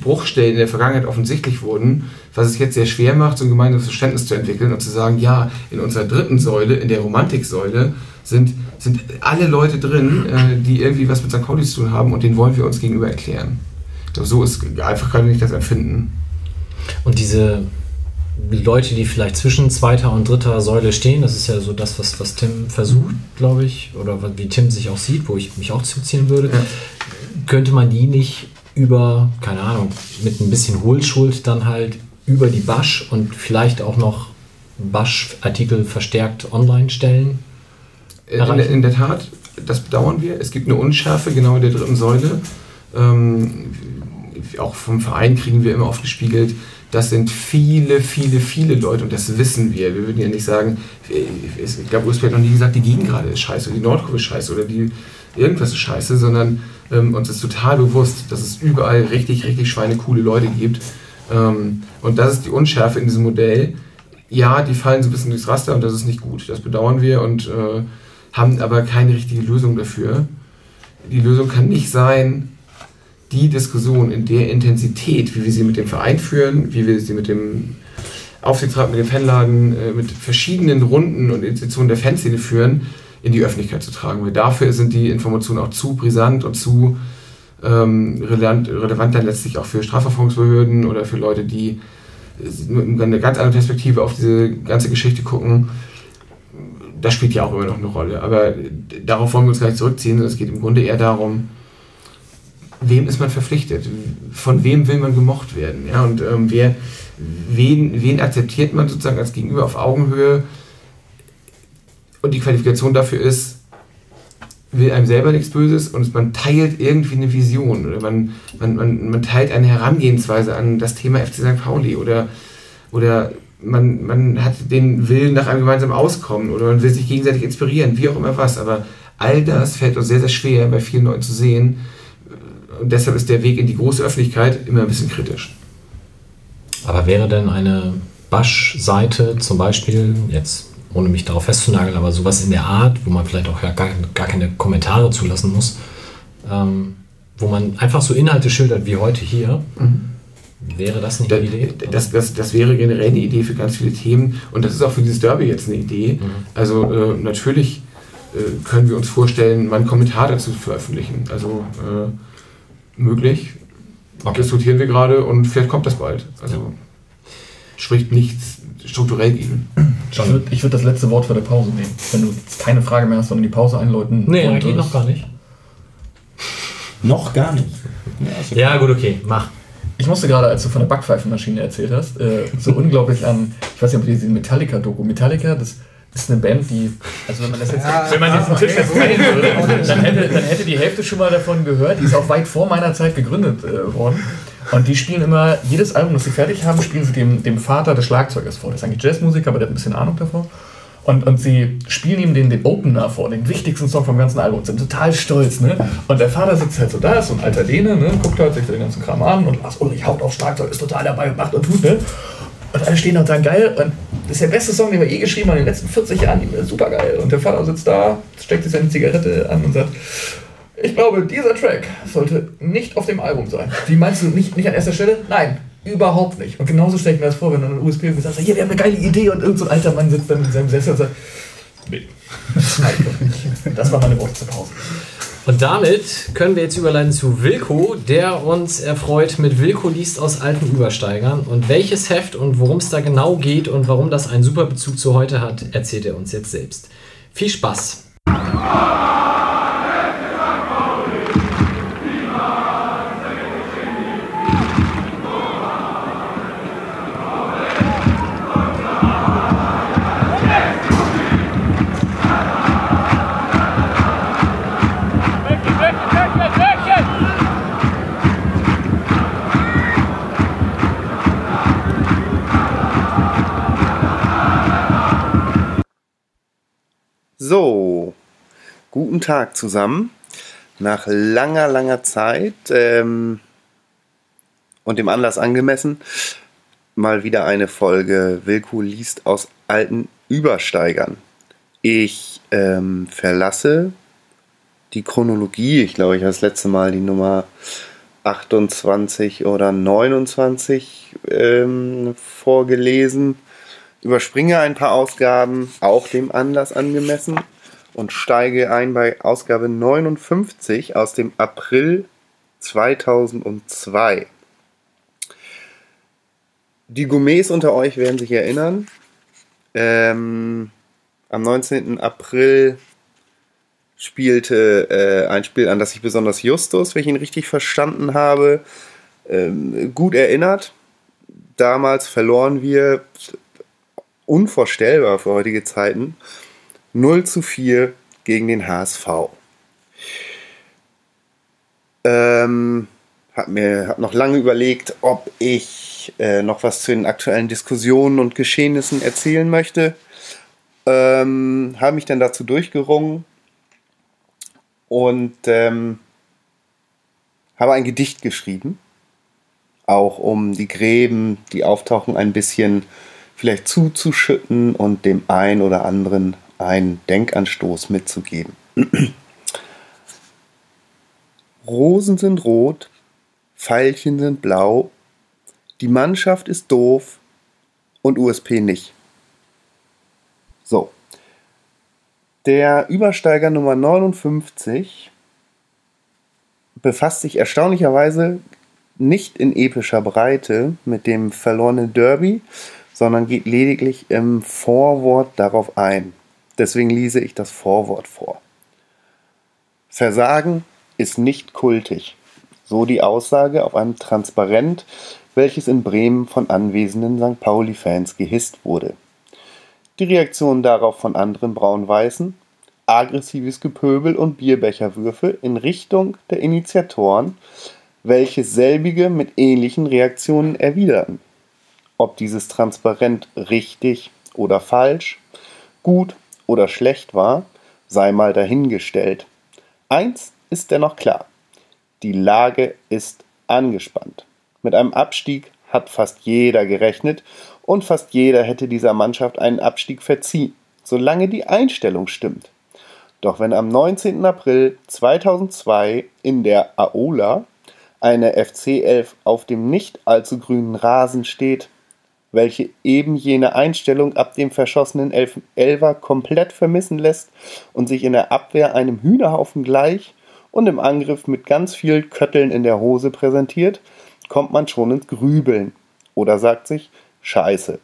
I: Bruchstellen in der Vergangenheit offensichtlich wurden, was es jetzt sehr schwer macht, so ein gemeinsames Verständnis zu entwickeln und zu sagen, ja, in unserer dritten Säule, in der Romantiksäule, sind, sind alle Leute drin, äh, die irgendwie was mit St. Pauli zu tun haben und den wollen wir uns gegenüber erklären. Ich glaube, so ist einfach gerade nicht das Empfinden.
A: Und diese Leute, die vielleicht zwischen zweiter und dritter Säule stehen, das ist ja so das, was, was Tim versucht, glaube ich, oder wie Tim sich auch sieht, wo ich mich auch zuziehen würde,
I: Ja.
A: könnte man die nicht über, keine Ahnung, mit ein bisschen Hohlschuld dann halt über die Basch und vielleicht auch noch Basch-Artikel verstärkt online stellen?
I: Äh, In, der- in der Tat, das bedauern wir. Es gibt eine Unschärfe genau in der dritten Säule. Ähm, auch vom Verein kriegen wir immer oft gespiegelt, das sind viele, viele, viele Leute und das wissen wir. Wir würden ja nicht sagen, ich glaube, USP hat noch nie gesagt, die Gegengrade ist scheiße oder die Nordkurve ist scheiße oder die irgendwas ist scheiße, sondern ähm, uns ist total bewusst, dass es überall richtig, richtig schweinecoole Leute gibt. Ähm, und das ist die Unschärfe in diesem Modell. Ja, die fallen so ein bisschen durchs Raster und das ist nicht gut. Das bedauern wir und äh, haben aber keine richtige Lösung dafür. Die Lösung kann nicht sein, die Diskussion in der Intensität, wie wir sie mit dem Verein führen, wie wir sie mit dem Aufsichtsrat, mit dem Fanladen, äh, mit verschiedenen Runden und Institutionen der Fanszene führen, in die Öffentlichkeit zu tragen. Weil dafür sind die Informationen auch zu brisant und zu ähm, relevant, relevant dann letztlich auch für Strafverfolgungsbehörden oder für Leute, die mit einer ganz anderen Perspektive auf diese ganze Geschichte gucken. Das spielt ja auch immer noch eine Rolle. Aber darauf wollen wir uns gar nicht zurückziehen, sondern es geht im Grunde eher darum, wem ist man verpflichtet? Von wem will man gemocht werden? Ja, und ähm, wer, wen, wen akzeptiert man sozusagen als Gegenüber auf Augenhöhe? Und die Qualifikation dafür ist, will einem selber nichts Böses und man teilt irgendwie eine Vision oder man, man, man, man teilt eine Herangehensweise an das Thema FC St. Pauli oder, oder man, man hat den Willen nach einem gemeinsamen Auskommen oder man will sich gegenseitig inspirieren, wie auch immer was. Aber all das fällt uns sehr, sehr schwer bei vielen Leuten zu sehen. Und deshalb ist der Weg in die große Öffentlichkeit immer ein bisschen kritisch.
A: Aber wäre denn eine Basch-Seite zum Beispiel, jetzt ohne mich darauf festzunageln, aber sowas in der Art, wo man vielleicht auch gar, gar keine Kommentare zulassen muss, ähm, wo man einfach so Inhalte schildert wie heute hier, wäre das nicht
I: Da-
A: eine Idee?
I: Das, das, das wäre generell eine Idee für ganz viele Themen und das ist auch für dieses Derby jetzt eine Idee. Also äh, natürlich äh, können wir uns vorstellen, mal einen Kommentar dazu zu veröffentlichen. Also äh, möglich. Diskutieren wir gerade und vielleicht kommt das bald. Also spricht nichts strukturell gegen.
C: Ich würde ich würd das letzte Wort für die Pause nehmen. Wenn du jetzt keine Frage mehr hast, sondern die Pause einläuten.
A: Nee, eigentlich
C: würdest.
A: noch gar nicht.
B: Noch gar nicht.
A: Ja, gut, okay, mach.
C: Ich musste gerade, als du von der Backpfeifenmaschine erzählt hast, äh, so unglaublich an, ich weiß nicht, ob ihr diesen Metallica-Doku, Metallica, das ist eine Band, die, also wenn man das jetzt, wenn man diesen Tisch jetzt teilen würde, dann hätte, dann hätte die Hälfte schon mal davon gehört, die ist auch weit vor meiner Zeit gegründet äh, worden. Und die spielen immer, jedes Album, das sie fertig haben, spielen sie dem, dem Vater des Schlagzeugers vor. Der ist eigentlich Jazzmusiker, aber der hat ein bisschen Ahnung davon. Und, und sie spielen ihm den, den Opener vor, den wichtigsten Song vom ganzen Album und sind total stolz. Ne? Und der Vater sitzt halt so da, ist so ein alter Däne, ne? guckt halt sich den ganzen Kram an und Lars Ulrich haut aufs Schlagzeug, ist total dabei und macht und tut. Ne? Und alle stehen da und sagen, geil, und das ist der beste Song, den wir je geschrieben haben in den letzten 40 Jahren, super geil. Und der Vater sitzt da, steckt sich seine Zigarette an und sagt, ich glaube, dieser Track sollte nicht auf dem Album sein. Wie meinst du, nicht, nicht an erster Stelle? Nein, überhaupt nicht. Und genauso stelle ich mir das vor, wenn du einen USB und sagst, hier, wir haben eine geile Idee und irgendein so alter Mann sitzt dann in seinem Sessel und sagt, nee. Das war meine Worte zur Pause.
A: Und damit können wir jetzt überleiten zu Wilko, der uns erfreut mit Wilko liest aus alten Übersteigern. Und welches Heft und worum es da genau geht und warum das einen super Bezug zu heute hat, erzählt er uns jetzt selbst. Viel Spaß!
J: So, guten Tag zusammen. Nach langer, langer Zeit ähm, und dem Anlass angemessen, mal wieder eine Folge Wilko liest aus alten Übersteigern. Ich ähm, verlasse die Chronologie. Ich glaube, ich habe das letzte Mal die Nummer 28 oder 29 ähm, vorgelesen. Überspringe ein paar Ausgaben, auch dem Anlass angemessen, und steige ein bei Ausgabe 59 aus dem April 2002. Die Gourmets unter euch werden sich erinnern. Ähm, am 19. April spielte äh, ein Spiel, an das sich besonders Justus, wenn ich ihn richtig verstanden habe, ähm, gut erinnert. Damals verloren wir unvorstellbar für heutige Zeiten 0 zu 4 gegen den HSV. Ähm, hab mir hab noch lange überlegt, ob ich äh, noch was zu den aktuellen Diskussionen und Geschehnissen erzählen möchte. Ähm, habe mich dann dazu durchgerungen und ähm, habe ein Gedicht geschrieben, auch um die Gräben, die auftauchen, ein bisschen vielleicht zuzuschütten und dem einen oder anderen einen Denkanstoß mitzugeben. Rosen sind rot, Pfeilchen sind blau, die Mannschaft ist doof und USP nicht. So. Der Übersteiger Nummer 59 befasst sich erstaunlicherweise nicht in epischer Breite mit dem verlorenen Derby, sondern geht lediglich im Vorwort darauf ein. Deswegen lese ich das Vorwort vor. Versagen ist nicht kultig, so die Aussage auf einem Transparent, welches in Bremen von anwesenden St. Pauli-Fans gehisst wurde. Die Reaktion darauf von anderen Braun-Weißen, aggressives Gepöbel und Bierbecherwürfe in Richtung der Initiatoren, welche selbige mit ähnlichen Reaktionen erwiderten. Ob dieses Transparent richtig oder falsch, gut oder schlecht war, sei mal dahingestellt. Eins ist dennoch klar. Die Lage ist angespannt. Mit einem Abstieg hat fast jeder gerechnet und fast jeder hätte dieser Mannschaft einen Abstieg verziehen, solange die Einstellung stimmt. Doch wenn am 19. April 2002 in der Aola eine FC 11 auf dem nicht allzu grünen Rasen steht, welche eben jene Einstellung ab dem verschossenen Elf Elfer komplett vermissen lässt und sich in der Abwehr einem Hühnerhaufen gleich und im Angriff mit ganz viel Kötteln in der Hose präsentiert, kommt man schon ins Grübeln oder sagt sich Scheiße.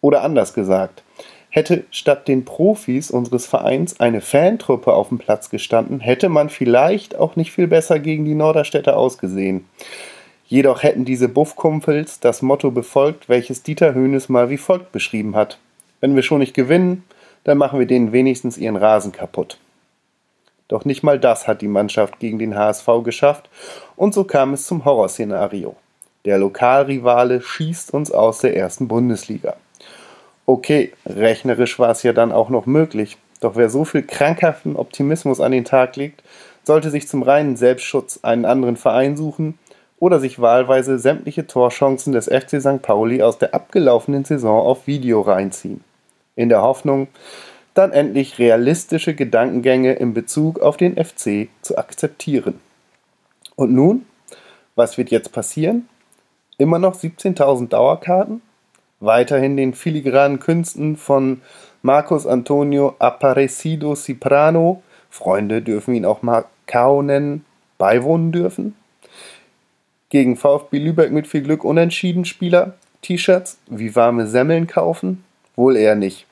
J: Oder anders gesagt, hätte statt den Profis unseres Vereins eine Fantruppe auf dem Platz gestanden, hätte man vielleicht auch nicht viel besser gegen die Norderstädter ausgesehen. Jedoch hätten diese Buffkumpels das Motto befolgt, welches Dieter Höhnes mal wie folgt beschrieben hat. Wenn wir schon nicht gewinnen, dann machen wir denen wenigstens ihren Rasen kaputt. Doch nicht mal das hat die Mannschaft gegen den HSV geschafft und so kam es zum Horrorszenario. Der Lokalrivale schießt uns aus der ersten Bundesliga. Okay, rechnerisch war es ja dann auch noch möglich, doch wer so viel krankhaften Optimismus an den Tag legt, sollte sich zum reinen Selbstschutz einen anderen Verein suchen oder sich wahlweise sämtliche Torchancen des FC St. Pauli aus der abgelaufenen Saison auf Video reinziehen. In der Hoffnung, dann endlich realistische Gedankengänge in Bezug auf den FC zu akzeptieren. Und nun? Was wird jetzt passieren? Immer noch 17.000 Dauerkarten? Weiterhin den filigranen Künsten von Marcos Antonio Aparecido Ciprano, Freunde dürfen ihn auch Macau nennen, beiwohnen dürfen? Gegen VfB Lübeck mit viel Glück unentschieden Spieler T-Shirts wie warme Semmeln kaufen? Wohl eher nicht.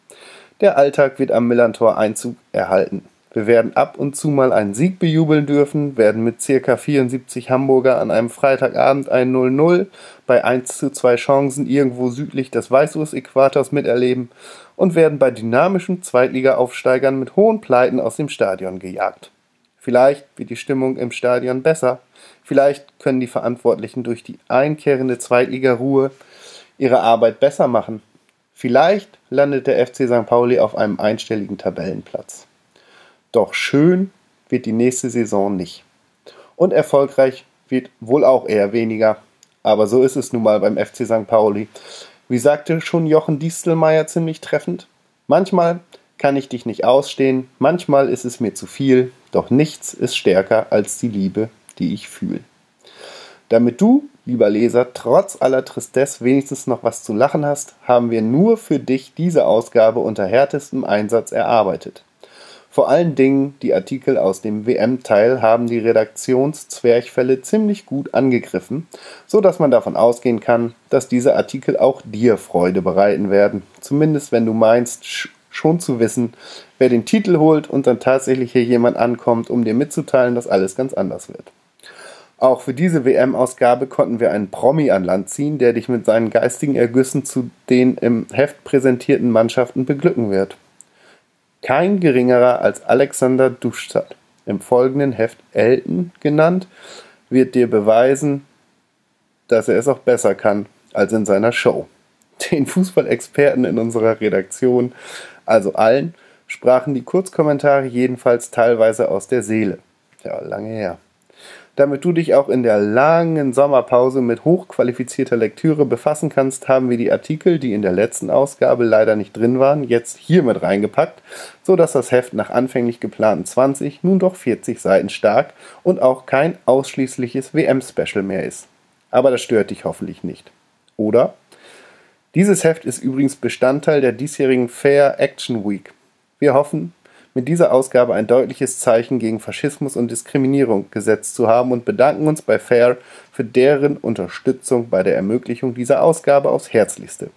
J: Der Alltag wird am Millantor Einzug erhalten. Wir werden ab und zu mal einen Sieg bejubeln dürfen, werden mit ca. 74 Hamburger an einem Freitagabend ein 0-0 bei 1 zu 2 Chancen irgendwo südlich des Weißwurst-Äquators miterleben und werden bei dynamischen Zweitliga-Aufsteigern mit hohen Pleiten aus dem Stadion gejagt. Vielleicht wird die Stimmung im Stadion besser, Vielleicht können die Verantwortlichen durch die einkehrende Zweitliga-Ruhe ihre Arbeit besser machen. Vielleicht landet der FC St. Pauli auf einem einstelligen Tabellenplatz. Doch schön wird die nächste Saison nicht. Und erfolgreich wird wohl auch eher weniger. Aber so ist es nun mal beim FC St. Pauli. Wie sagte schon Jochen Distelmeier ziemlich treffend? Manchmal kann ich dich nicht ausstehen, manchmal ist es mir zu viel, doch nichts ist stärker als die Liebe, die ich fühle. Damit du, lieber Leser, trotz aller Tristesse wenigstens noch was zu lachen hast, haben wir nur für dich diese Ausgabe unter härtestem Einsatz erarbeitet. Vor allen Dingen die Artikel aus dem WM-Teil haben die Redaktionszwerchfälle ziemlich gut angegriffen, so dass man davon ausgehen kann, dass diese Artikel auch dir Freude bereiten werden. Zumindest wenn du meinst, schon zu wissen, wer den Titel holt und dann tatsächlich hier jemand ankommt, um dir mitzuteilen, dass alles ganz anders wird. Auch für diese WM-Ausgabe konnten wir einen Promi an Land ziehen, der dich mit seinen geistigen Ergüssen zu den im Heft präsentierten Mannschaften beglücken wird. Kein geringerer als Alexander Duschstadt, im folgenden Heft Elton genannt, wird dir beweisen, dass er es auch besser kann als in seiner Show. Den Fußballexperten in unserer Redaktion, also allen, sprachen die Kurzkommentare jedenfalls teilweise aus der Seele. Ja, lange her damit du dich auch in der langen Sommerpause mit hochqualifizierter Lektüre befassen kannst, haben wir die Artikel, die in der letzten Ausgabe leider nicht drin waren, jetzt hier mit reingepackt, so dass das Heft nach anfänglich geplanten 20 nun doch 40 Seiten stark und auch kein ausschließliches WM-Special mehr ist. Aber das stört dich hoffentlich nicht. Oder? Dieses Heft ist übrigens Bestandteil der diesjährigen Fair Action Week. Wir hoffen, mit dieser Ausgabe ein deutliches Zeichen gegen Faschismus und Diskriminierung gesetzt zu haben und bedanken uns bei FAIR für deren Unterstützung bei der Ermöglichung dieser Ausgabe aufs Herzlichste.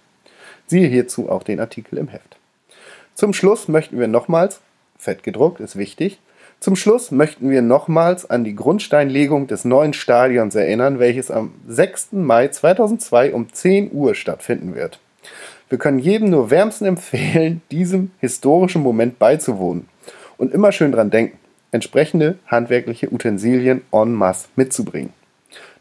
J: Siehe hierzu auch den Artikel im Heft. Zum Schluss möchten wir nochmals, fett gedruckt ist wichtig, zum Schluss möchten wir nochmals an die Grundsteinlegung des neuen Stadions erinnern, welches am 6. Mai 2002 um 10 Uhr stattfinden wird. Wir können jedem nur wärmsten empfehlen, diesem historischen Moment beizuwohnen. Und immer schön dran denken, entsprechende handwerkliche Utensilien en masse mitzubringen.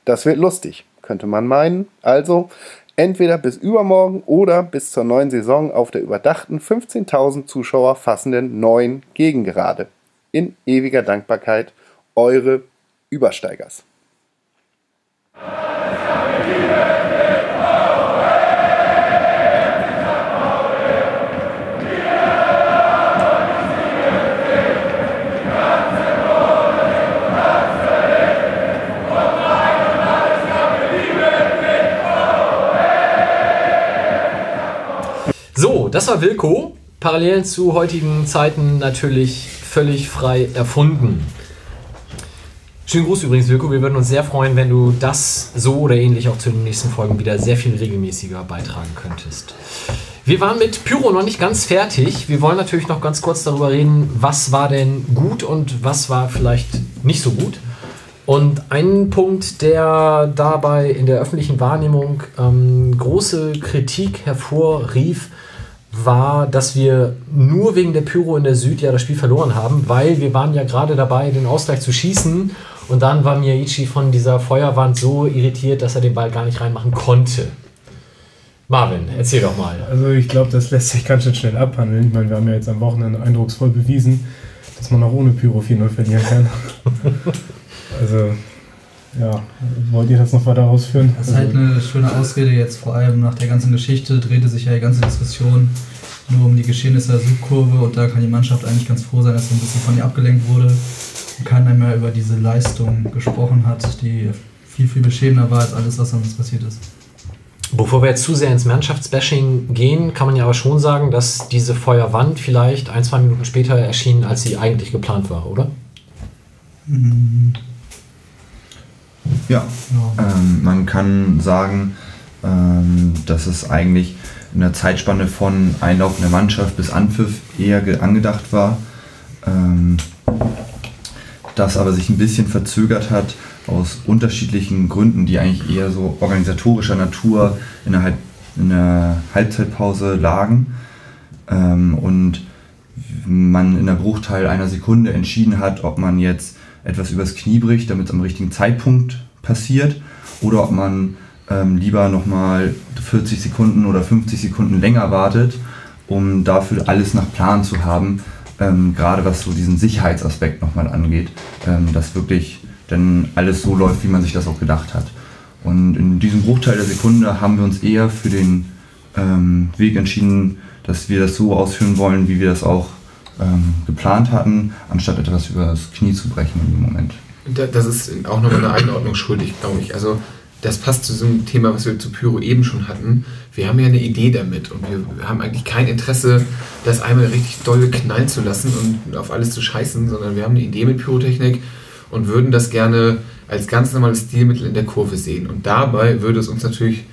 J: Das wird lustig, könnte man meinen. Also entweder bis übermorgen oder bis zur neuen Saison auf der überdachten 15.000 Zuschauer fassenden neuen Gegengerade. In ewiger Dankbarkeit, eure Übersteigers.
A: Das war Wilko. Parallel zu heutigen Zeiten natürlich völlig frei erfunden. Schönen Gruß übrigens, Wilko. Wir würden uns sehr freuen, wenn du das so oder ähnlich auch zu den nächsten Folgen wieder sehr viel regelmäßiger beitragen könntest. Wir waren mit Pyro noch nicht ganz fertig. Wir wollen natürlich noch ganz kurz darüber reden, was war denn gut und was war vielleicht nicht so gut. Und ein Punkt, der dabei in der öffentlichen Wahrnehmung ähm, große Kritik hervorrief, war, dass wir nur wegen der Pyro in der Süd ja das Spiel verloren haben, weil wir waren ja gerade dabei, den Ausgleich zu schießen und dann war Miyaichi von dieser Feuerwand so irritiert, dass er den Ball gar nicht reinmachen konnte. Marvin, erzähl doch mal.
G: Also ich glaube, das lässt sich ganz schön schnell abhandeln. Ich meine, wir haben ja jetzt am Wochenende eindrucksvoll bewiesen, dass man auch ohne Pyro 4-0 verlieren kann. also ja, wollt ihr das noch weiter ausführen?
F: Das ist halt eine schöne Ausrede jetzt, vor allem nach der ganzen Geschichte drehte sich ja die ganze Diskussion nur um die Geschehnisse der Südkurve und da kann die Mannschaft eigentlich ganz froh sein, dass sie ein bisschen von ihr abgelenkt wurde und keiner mehr über diese Leistung gesprochen hat, die viel, viel beschämender war als alles, was sonst passiert ist.
A: Bevor wir jetzt zu sehr ins Mannschaftsbashing gehen, kann man ja aber schon sagen, dass diese Feuerwand vielleicht ein, zwei Minuten später erschien, als sie eigentlich geplant war, oder?
H: Mhm. Ja, ähm, man kann sagen, ähm, dass es eigentlich in der Zeitspanne von Einlauf in der Mannschaft bis Anpfiff eher angedacht war, ähm, das aber sich ein bisschen verzögert hat aus unterschiedlichen Gründen, die eigentlich eher so organisatorischer Natur innerhalb in der Halbzeitpause lagen. Ähm, und man in der Bruchteil einer Sekunde entschieden hat, ob man jetzt etwas übers Knie bricht, damit es am richtigen Zeitpunkt passiert, oder ob man ähm, lieber nochmal 40 Sekunden oder 50 Sekunden länger wartet, um dafür alles nach Plan zu haben, ähm, gerade was so diesen Sicherheitsaspekt nochmal angeht, ähm, dass wirklich dann alles so läuft, wie man sich das auch gedacht hat. Und in diesem Bruchteil der Sekunde haben wir uns eher für den ähm, Weg entschieden, dass wir das so ausführen wollen, wie wir das auch ähm, geplant hatten, anstatt etwas über das Knie zu brechen in dem Moment.
I: Da- Das ist auch nochmal eine Einordnung schuldig, glaube ich. Also das passt zu einem Thema, was wir zu Pyro eben schon hatten. Wir haben ja eine Idee damit und wir haben eigentlich kein Interesse, das einmal richtig doll knallen zu lassen und auf alles zu scheißen, sondern wir haben eine Idee mit Pyrotechnik und würden das gerne als ganz normales Stilmittel in der Kurve sehen. Und dabei würde es uns natürlich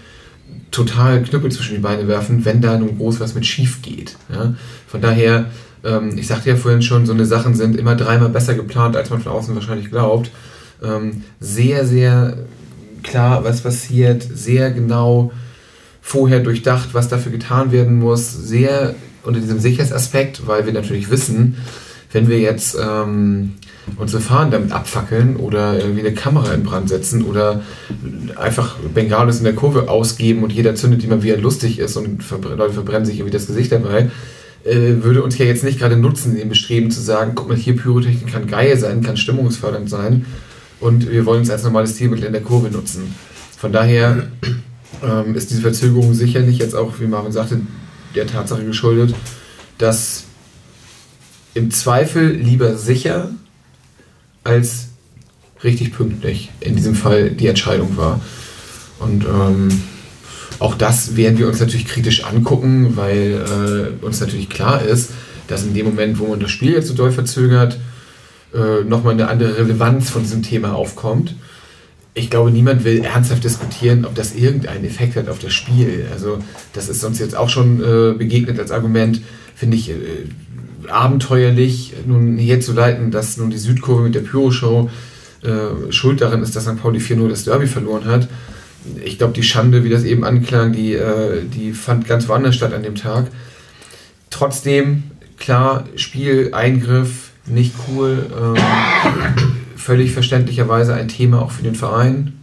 I: total Knüppel zwischen die Beine werfen, wenn da nun groß was mit schief geht. Ja? Von daher, ähm, ich sagte ja vorhin schon, so eine Sachen sind immer dreimal besser geplant, als man von außen wahrscheinlich glaubt. Ähm, sehr, sehr klar, was passiert, sehr genau vorher durchdacht, was dafür getan werden muss, sehr unter diesem Sicherheitsaspekt, weil wir natürlich wissen, wenn wir jetzt ähm, unsere Fahnen damit abfackeln oder irgendwie eine Kamera in Brand setzen oder einfach Bengalis in der Kurve ausgeben und jeder zündet die mal, wie er lustig ist und verbr Leute verbrennen sich irgendwie das Gesicht dabei, äh, würde uns ja jetzt nicht gerade nutzen, in dem Bestreben zu sagen, guck mal, hier Pyrotechnik kann geil sein, kann stimmungsfördernd sein und wir wollen es als normales Stilmittel in der Kurve nutzen. Von daher ähm, ist diese Verzögerung sicherlich jetzt auch, wie Marvin sagte, der Tatsache geschuldet, dass im Zweifel lieber sicher als richtig pünktlich in diesem Fall die Entscheidung war. Und ähm, auch das werden wir uns natürlich kritisch angucken, weil äh, uns natürlich klar ist, dass in dem Moment, wo man das Spiel jetzt so doll verzögert, äh, nochmal eine andere Relevanz von diesem Thema aufkommt. Ich glaube, niemand will ernsthaft diskutieren, ob das irgendeinen Effekt hat auf das Spiel. Also das ist uns jetzt auch schon äh, begegnet als Argument, finde ich äh, abenteuerlich, nun herzuleiten, dass nun die Südkurve mit der Pyro-Show äh, schuld daran ist, dass St. Pauli 4-0 das Derby verloren hat. Ich glaube, die Schande, wie das eben anklang, die, äh, die fand ganz woanders statt an dem Tag. Trotzdem, klar, Spiel, Eingriff, nicht cool. Ähm, völlig verständlicherweise ein Thema auch für den Verein.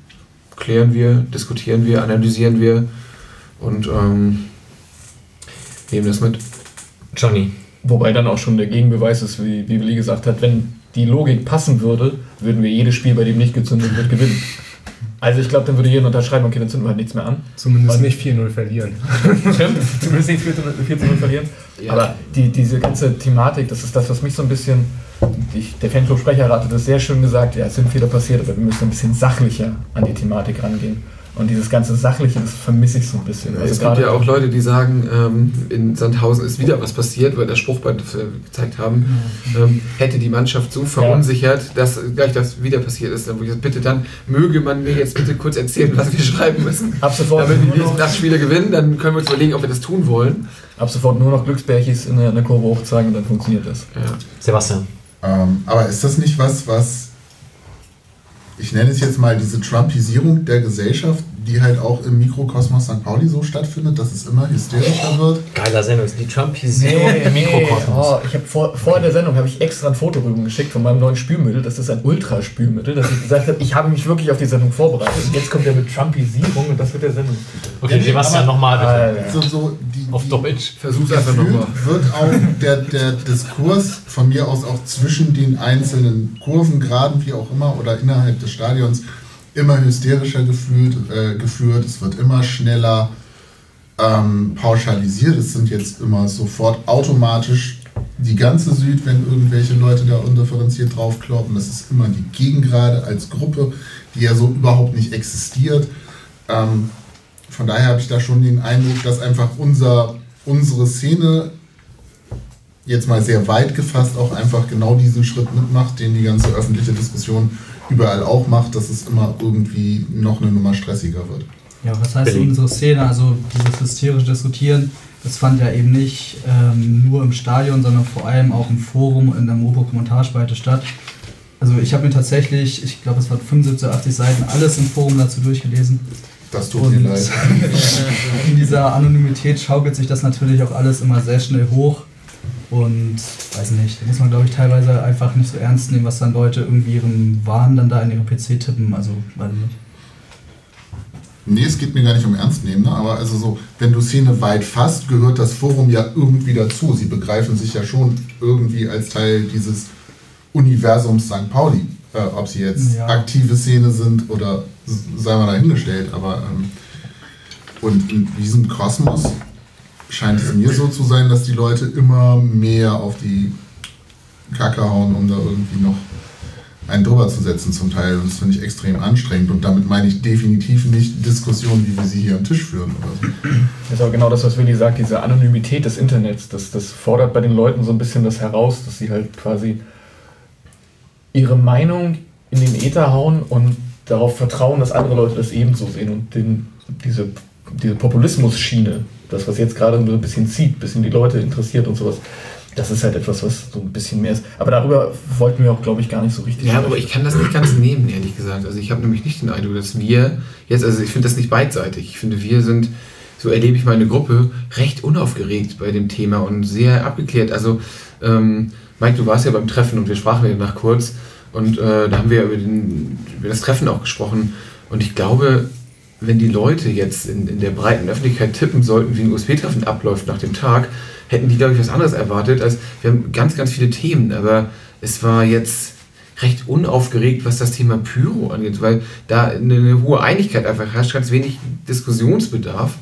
I: Klären wir, diskutieren wir, analysieren wir und ähm, nehmen das mit.
A: Johnny.
C: Wobei dann auch schon der Gegenbeweis ist, wie, wie Willi gesagt hat, wenn die Logik passen würde, würden wir jedes Spiel, bei dem nicht gezündet wird, gewinnen. Also ich glaube, dann würde jeder unterschreiben, okay, dann zünden wir halt nichts mehr an.
G: Zumindest
C: Und-
G: nicht 4-0 verlieren.
C: Stimmt, zumindest nicht 4 zu 0 4 zu 0 verlieren.
I: Ja.
C: Aber die, diese ganze Thematik, das ist das, was mich so ein bisschen. Ich, der Fanclub-Sprecher hatte das sehr schön gesagt, ja, es sind Fehler passiert, aber wir müssen ein bisschen sachlicher an die Thematik rangehen. Und dieses ganze Sachliche, das vermisse ich so ein bisschen. Also
I: es gibt ja auch Leute, die sagen, ähm, in Sandhausen ist wieder was passiert, weil das Spruchband äh, gezeigt haben. Ähm, hätte die Mannschaft so verunsichert, dass gleich das wieder passiert ist. Dann wo ich sage, bitte dann möge man mir jetzt bitte kurz erzählen, was wir schreiben müssen.
C: Ab sofort,
I: Damit wir
C: nur
I: die
C: noch,
I: nächsten acht Spiele gewinnen, dann können wir uns überlegen, ob wir das tun wollen.
C: ab sofort nur noch Glücksbärchis in der, in der Kurve hochzeigen und dann funktioniert das.
I: Ja.
A: Sebastian.
D: Ähm, aber ist das nicht was, was ich nenne es jetzt mal diese Trumpisierung der Gesellschaft, die halt auch im Mikrokosmos St. Pauli so stattfindet, dass es immer hysterischer wird?
A: Geiler Sendung, die Trumpisierung im Mikrokosmos.
C: Oh, ich habe vor, vor der Sendung habe ich extra ein Foto rüber geschickt von meinem neuen Spülmittel. Das ist ein Ultraspülmittel, dass ich gesagt habe, ich habe mich wirklich auf die Sendung vorbereitet. Und jetzt kommt er mit Trumpisierung und das wird der Sendung.
A: Okay, Sebastian, nochmal bitte.
D: So, so die,
A: Auf Deutsch.
I: Versuch's einfach nochmal.
D: wird auch der, der Diskurs von mir aus auch zwischen den einzelnen Kurven, Graden, wie auch immer, oder innerhalb des Stadions immer hysterischer gefühlt, äh, geführt. Es wird immer schneller ähm, pauschalisiert. Es sind jetzt immer sofort automatisch die ganze Süd, wenn irgendwelche Leute da undifferenziert draufkloppen. Das ist immer die Gegengrade als Gruppe, die ja so überhaupt nicht existiert. Ähm, von daher habe ich da schon den Eindruck, dass einfach unser, unsere Szene jetzt mal sehr weit gefasst auch einfach genau diesen Schritt mitmacht, den die ganze öffentliche Diskussion überall auch macht, dass es immer irgendwie noch eine Nummer stressiger wird.
F: Ja, was heißt
A: Berlin.
F: unsere Szene? Also dieses hysterische Diskutieren, das fand ja eben nicht ähm, nur im Stadion, sondern vor allem auch im Forum und in der Mopo-Kommentarspalte statt. Also ich habe mir tatsächlich, ich glaube es waren 75, 80 Seiten, alles im Forum dazu durchgelesen.
D: Das tut mir leid.
F: in dieser Anonymität schaukelt sich das natürlich auch alles immer sehr schnell hoch. Und weiß nicht, muss man glaube ich teilweise einfach nicht so ernst nehmen, was dann Leute irgendwie ihren Wahn dann da in ihrem PC tippen. Also weiß ich nicht.
D: Nee, es geht mir gar nicht um Ernst nehmen, ne? aber also so, wenn du Szene weit fasst, gehört das Forum ja irgendwie dazu. Sie begreifen sich ja schon irgendwie als Teil dieses Universums St. Pauli. Äh, ob sie jetzt
F: Ja.
D: aktive Szene sind oder sei mal dahingestellt, aber ähm, und in diesem Kosmos scheint es mir so zu sein, dass die Leute immer mehr auf die Kacke hauen, um da irgendwie noch einen drüber zu setzen zum Teil. Und das finde ich extrem anstrengend. Und damit meine ich definitiv nicht Diskussionen, wie wir sie hier am Tisch führen oder so.
C: Das ist auch genau das, was Willi sagt, diese Anonymität des Internets, das, das fordert bei den Leuten so ein bisschen das heraus, dass sie halt quasi ihre Meinung in den Äther hauen und darauf vertrauen, dass andere Leute das ebenso sehen und den, diese, diese Populismus-Schiene, das, was jetzt gerade so ein bisschen zieht, ein bisschen die Leute interessiert und sowas, das ist halt etwas, was so ein bisschen mehr ist. Aber darüber wollten wir auch, glaube ich, gar nicht so richtig
I: Ja,
C: sprechen.
I: aber ich kann das nicht ganz nehmen, ehrlich gesagt. Also ich habe nämlich nicht den Eindruck, dass wir jetzt, also ich finde das nicht beidseitig. Ich finde, wir sind, so erlebe ich meine Gruppe, recht unaufgeregt bei dem Thema und sehr abgeklärt. Also, ähm, Mike, du warst ja beim Treffen und wir sprachen ja danach kurz und äh, da haben wir über, den, über das Treffen auch gesprochen. Und ich glaube, wenn die Leute jetzt in, in der breiten Öffentlichkeit tippen sollten, wie ein USB-Treffen abläuft nach dem Tag, hätten die, glaube ich, was anderes erwartet. Als wir haben ganz, ganz viele Themen, aber es war jetzt recht unaufgeregt, was das Thema Pyro angeht, weil da eine, hohe Einigkeit einfach herrscht, ganz wenig Diskussionsbedarf.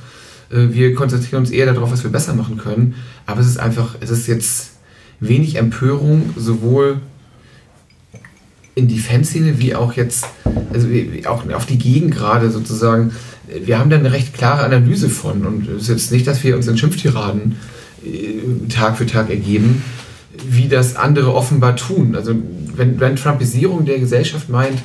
I: Äh, Wir konzentrieren uns eher darauf, was wir besser machen können. Aber es ist einfach, es ist jetzt wenig Empörung, sowohl in die Fanszene wie auch jetzt, also auch auf die Gegend gerade sozusagen. Wir haben da eine recht klare Analyse von und es ist jetzt nicht, dass wir uns in Schimpftiraden äh, Tag für Tag ergeben, wie das andere offenbar tun. Also wenn, wenn Trumpisierung der Gesellschaft meint,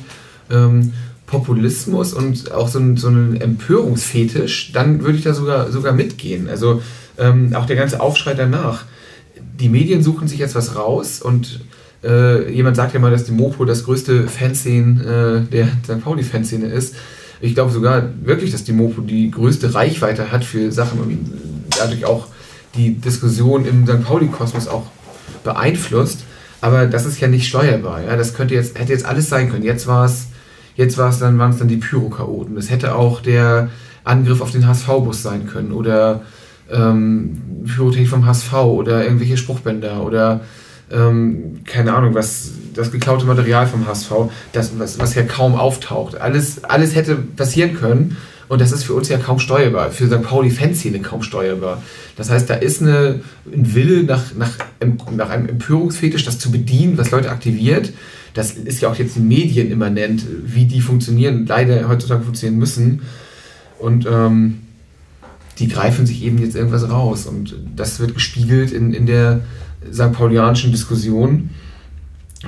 I: ähm, Populismus und auch so ein, so Empörungsfetisch, dann würde ich da sogar, sogar mitgehen. Also ähm, auch der ganze Aufschrei danach. Die Medien suchen sich jetzt was raus und äh, jemand sagt ja mal, dass die Mopo das größte Fanszene äh, der St. Pauli-Fanszene ist. Ich glaube sogar wirklich, dass die Mopo die größte Reichweite hat für Sachen und dadurch auch die Diskussion im St. Pauli-Kosmos auch beeinflusst. Aber das ist ja nicht steuerbar. Ja? Das könnte jetzt, hätte jetzt alles sein können. Jetzt war es, jetzt war dann, waren es dann die Pyrochaoten. Es hätte auch der Angriff auf den HSV-Bus sein können oder ähm, Pyrotechnik vom HSV oder irgendwelche Spruchbänder oder ähm, keine Ahnung, was das geklaute Material vom HSV, das, was, was ja kaum auftaucht. Alles, alles hätte passieren können und das ist für uns ja kaum steuerbar, für St. Pauli-Fanszene kaum steuerbar. Das heißt, da ist eine, ein Wille nach, nach, nach einem Empörungsfetisch, das zu bedienen, was Leute aktiviert. Das ist ja auch jetzt Medien immanent, wie die funktionieren, leider heutzutage funktionieren müssen. Und ähm, die greifen sich eben jetzt irgendwas raus. Und das wird gespiegelt in, in der St. Paulianischen Diskussion.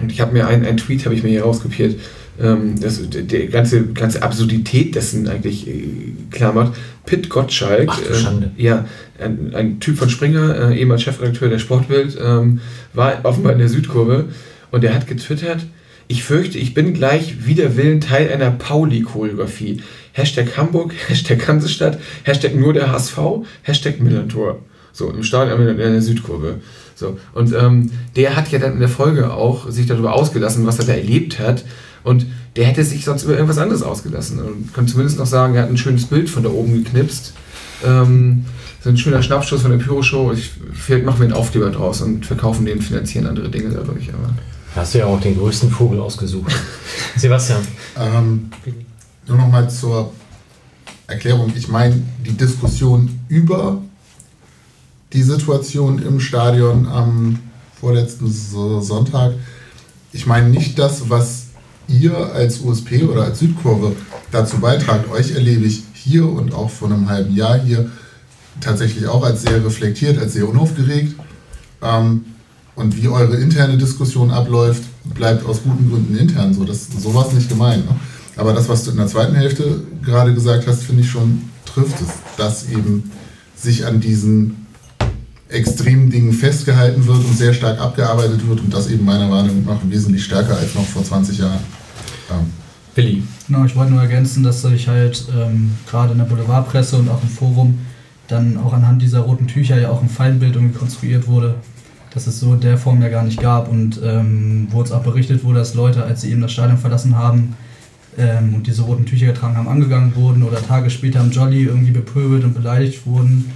I: Und ich habe mir einen, einen Tweet, habe ich mir hier rauskopiert, ähm, das, die ganze, ganze Absurdität dessen eigentlich äh, klar macht. Pitt Gottschalk,
A: Ach
I: äh, ja, ein, ein Typ von Springer, äh, ehemals Chefredakteur der Sportbild, ähm, war offenbar in der Südkurve und er hat getwittert, ich fürchte, ich bin gleich wider Willen Teil einer Pauli-Choreografie. Hashtag Hamburg, Hashtag Hansestadt, Hashtag nur der HSV, Hashtag Millantor. So, im Stadion in der Südkurve. So, und ähm, der hat ja dann in der Folge auch sich darüber ausgelassen, was er da erlebt hat. Und der hätte sich sonst über irgendwas anderes ausgelassen. Und kann zumindest noch sagen, er hat ein schönes Bild von da oben geknipst. Ähm, so ein schöner Schnappschuss von der Pyro-Show. Ich, vielleicht machen wir einen Aufkleber draus und verkaufen den, finanzieren andere Dinge dadurch. Aber
A: Hast du ja auch den größten Vogel ausgesucht. Sebastian.
D: Ähm, nur noch mal zur Erklärung. Ich meine die Diskussion über die Situation im Stadion am vorletzten So- Sonntag. Ich meine nicht das, was ihr als USP oder als Südkurve dazu beitragt. Euch erlebe ich hier und auch vor einem halben Jahr hier tatsächlich auch als sehr reflektiert, als sehr unaufgeregt. Ähm, und wie eure interne Diskussion abläuft, bleibt aus guten Gründen intern so. Das, so war es nicht gemeint. Ne? Aber das, was du in der zweiten Hälfte gerade gesagt hast, finde ich schon trifft es, dass eben sich an diesen extremen Dingen festgehalten wird und sehr stark abgearbeitet wird und das eben meiner Meinung nach wesentlich stärker als noch vor 20 Jahren. Ähm,
A: Willi.
F: Genau, ich wollte nur ergänzen, dass sich halt ähm, gerade in der Boulevardpresse und auch im Forum dann auch anhand dieser roten Tücher ja auch ein Feindbild irgendwie konstruiert wurde, dass es so in der Form ja gar nicht gab und ähm, wo uns auch berichtet wurde, dass Leute, als sie eben das Stadion verlassen haben, ähm, und diese roten Tücher getragen haben, angegangen wurden oder Tage später am Jolly irgendwie bepöbelt und beleidigt wurden.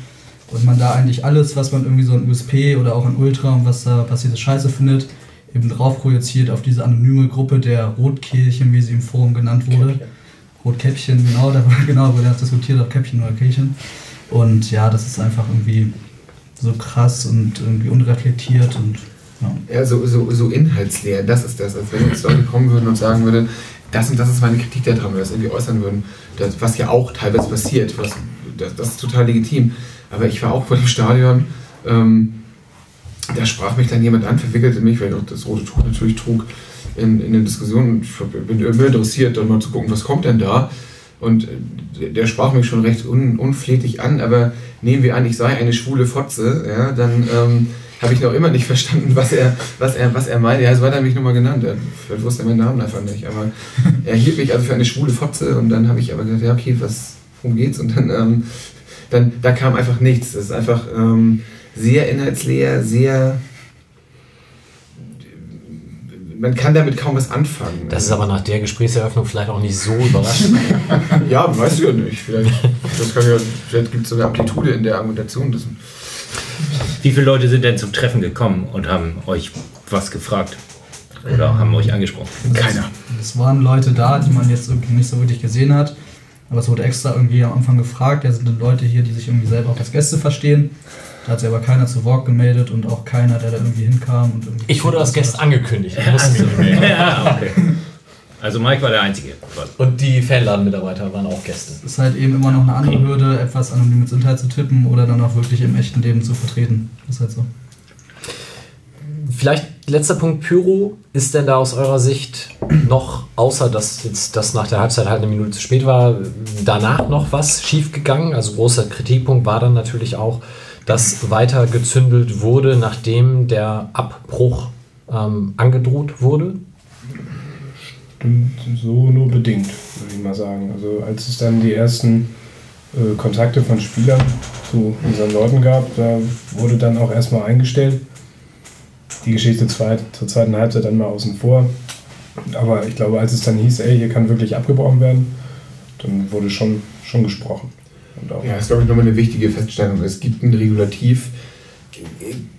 F: Und man da eigentlich alles, was man irgendwie so an USP oder auch an Ultra und was da passierte Scheiße findet, eben drauf projiziert auf diese anonyme Gruppe der Rotkehlchen, wie sie im Forum genannt wurde. Rotkäppchen, genau, da genau, wurde das diskutiert, ob Käppchen oder Kehlchen. Und ja, das ist einfach irgendwie so krass und irgendwie unreflektiert und ja.
I: Ja, so, so, so inhaltsleer, das ist das. Als wenn jetzt Leute kommen würden und sagen würden, das und das ist meine Kritik daran, oder das irgendwie äußern würden, das, was ja auch teilweise passiert, was, das, das ist total legitim. Aber ich war auch vor dem Stadion, ähm, da sprach mich dann jemand an, verwickelte mich, weil ich auch das rote Tuch natürlich trug, in, in eine Diskussion ich bin immer interessiert, dann mal zu gucken, was kommt denn da. Und äh, der sprach mich schon recht un, unflätig an, aber nehmen wir an, ich sei eine schwule Fotze, ja, dann ähm, habe ich noch immer nicht verstanden, was er, was er, was er meinte. Ja, so hat er mich nochmal genannt. Er, vielleicht wusste er meinen Namen einfach nicht, aber er hielt mich also für eine schwule Fotze und dann habe ich aber gesagt, ja, okay, was, worum geht's? Und dann, ähm, dann da kam einfach nichts. Das ist einfach ähm, sehr inhaltsleer, sehr man kann damit kaum was anfangen.
A: Das ist aber nach der Gesprächseröffnung vielleicht auch nicht so überraschend.
I: ja, weißt du ja nicht. Vielleicht, das kann ja, vielleicht gibt es so eine Amplitude in der Argumentation. Das,
E: Wie viele Leute sind denn zum Treffen gekommen und haben euch was gefragt? Oder haben euch angesprochen?
I: Keiner.
F: Es waren Leute da, die man jetzt irgendwie nicht so wirklich gesehen hat. Aber es wurde extra irgendwie am Anfang gefragt. Ja, sind denn Leute hier, die sich irgendwie selber auch als Gäste verstehen? Da hat sich aber keiner zu Wort gemeldet und auch keiner, der da irgendwie hinkam. Und irgendwie
A: Ich wurde als Gast angekündigt.
E: Ja, also,
A: wir.
E: ja, okay. Also Mike war der Einzige.
A: Und die Fanladenmitarbeiter waren auch Gäste.
F: Es ist halt eben immer noch eine andere Hürde, etwas anonym ins Internet zu tippen oder dann auch wirklich im echten Leben zu vertreten. Das ist halt so.
A: Vielleicht letzter Punkt Pyro. Ist denn da aus eurer Sicht noch, außer dass jetzt das nach der Halbzeit halt eine Minute zu spät war, danach noch was schiefgegangen? Also großer Kritikpunkt war dann natürlich auch, dass weiter gezündelt wurde, nachdem der Abbruch ähm, angedroht wurde.
G: Stimmt so nur bedingt, würde ich mal sagen. Also als es dann die ersten äh, Kontakte von Spielern zu unseren Leuten gab, da wurde dann auch erstmal eingestellt. Die Geschichte zur zweiten Halbzeit dann mal außen vor. Aber ich glaube, als es dann hieß, ey, hier kann wirklich abgebrochen werden, dann wurde schon, schon gesprochen.
I: Ja, das ist, glaube ich, nochmal eine wichtige Feststellung. Es gibt ein Regulativ.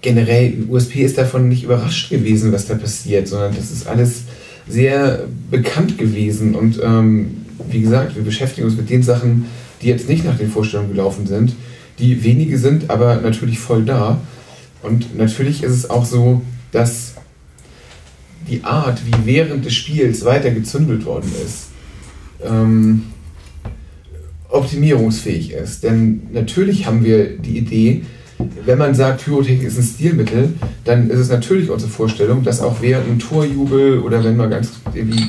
I: Generell, USP ist davon nicht überrascht gewesen, was da passiert, sondern das ist alles sehr bekannt gewesen. Und ähm, wie gesagt, wir beschäftigen uns mit den Sachen, die jetzt nicht nach den Vorstellungen gelaufen sind, die wenige sind, aber natürlich voll da. Und natürlich ist es auch so, dass die Art, wie während des Spiels weiter gezündelt worden ist, ähm, optimierungsfähig ist. Denn natürlich haben wir die Idee, wenn man sagt, Pyrotechnik ist ein Stilmittel, dann ist es natürlich unsere Vorstellung, dass auch während einem Torjubel oder wenn mal ganz irgendwie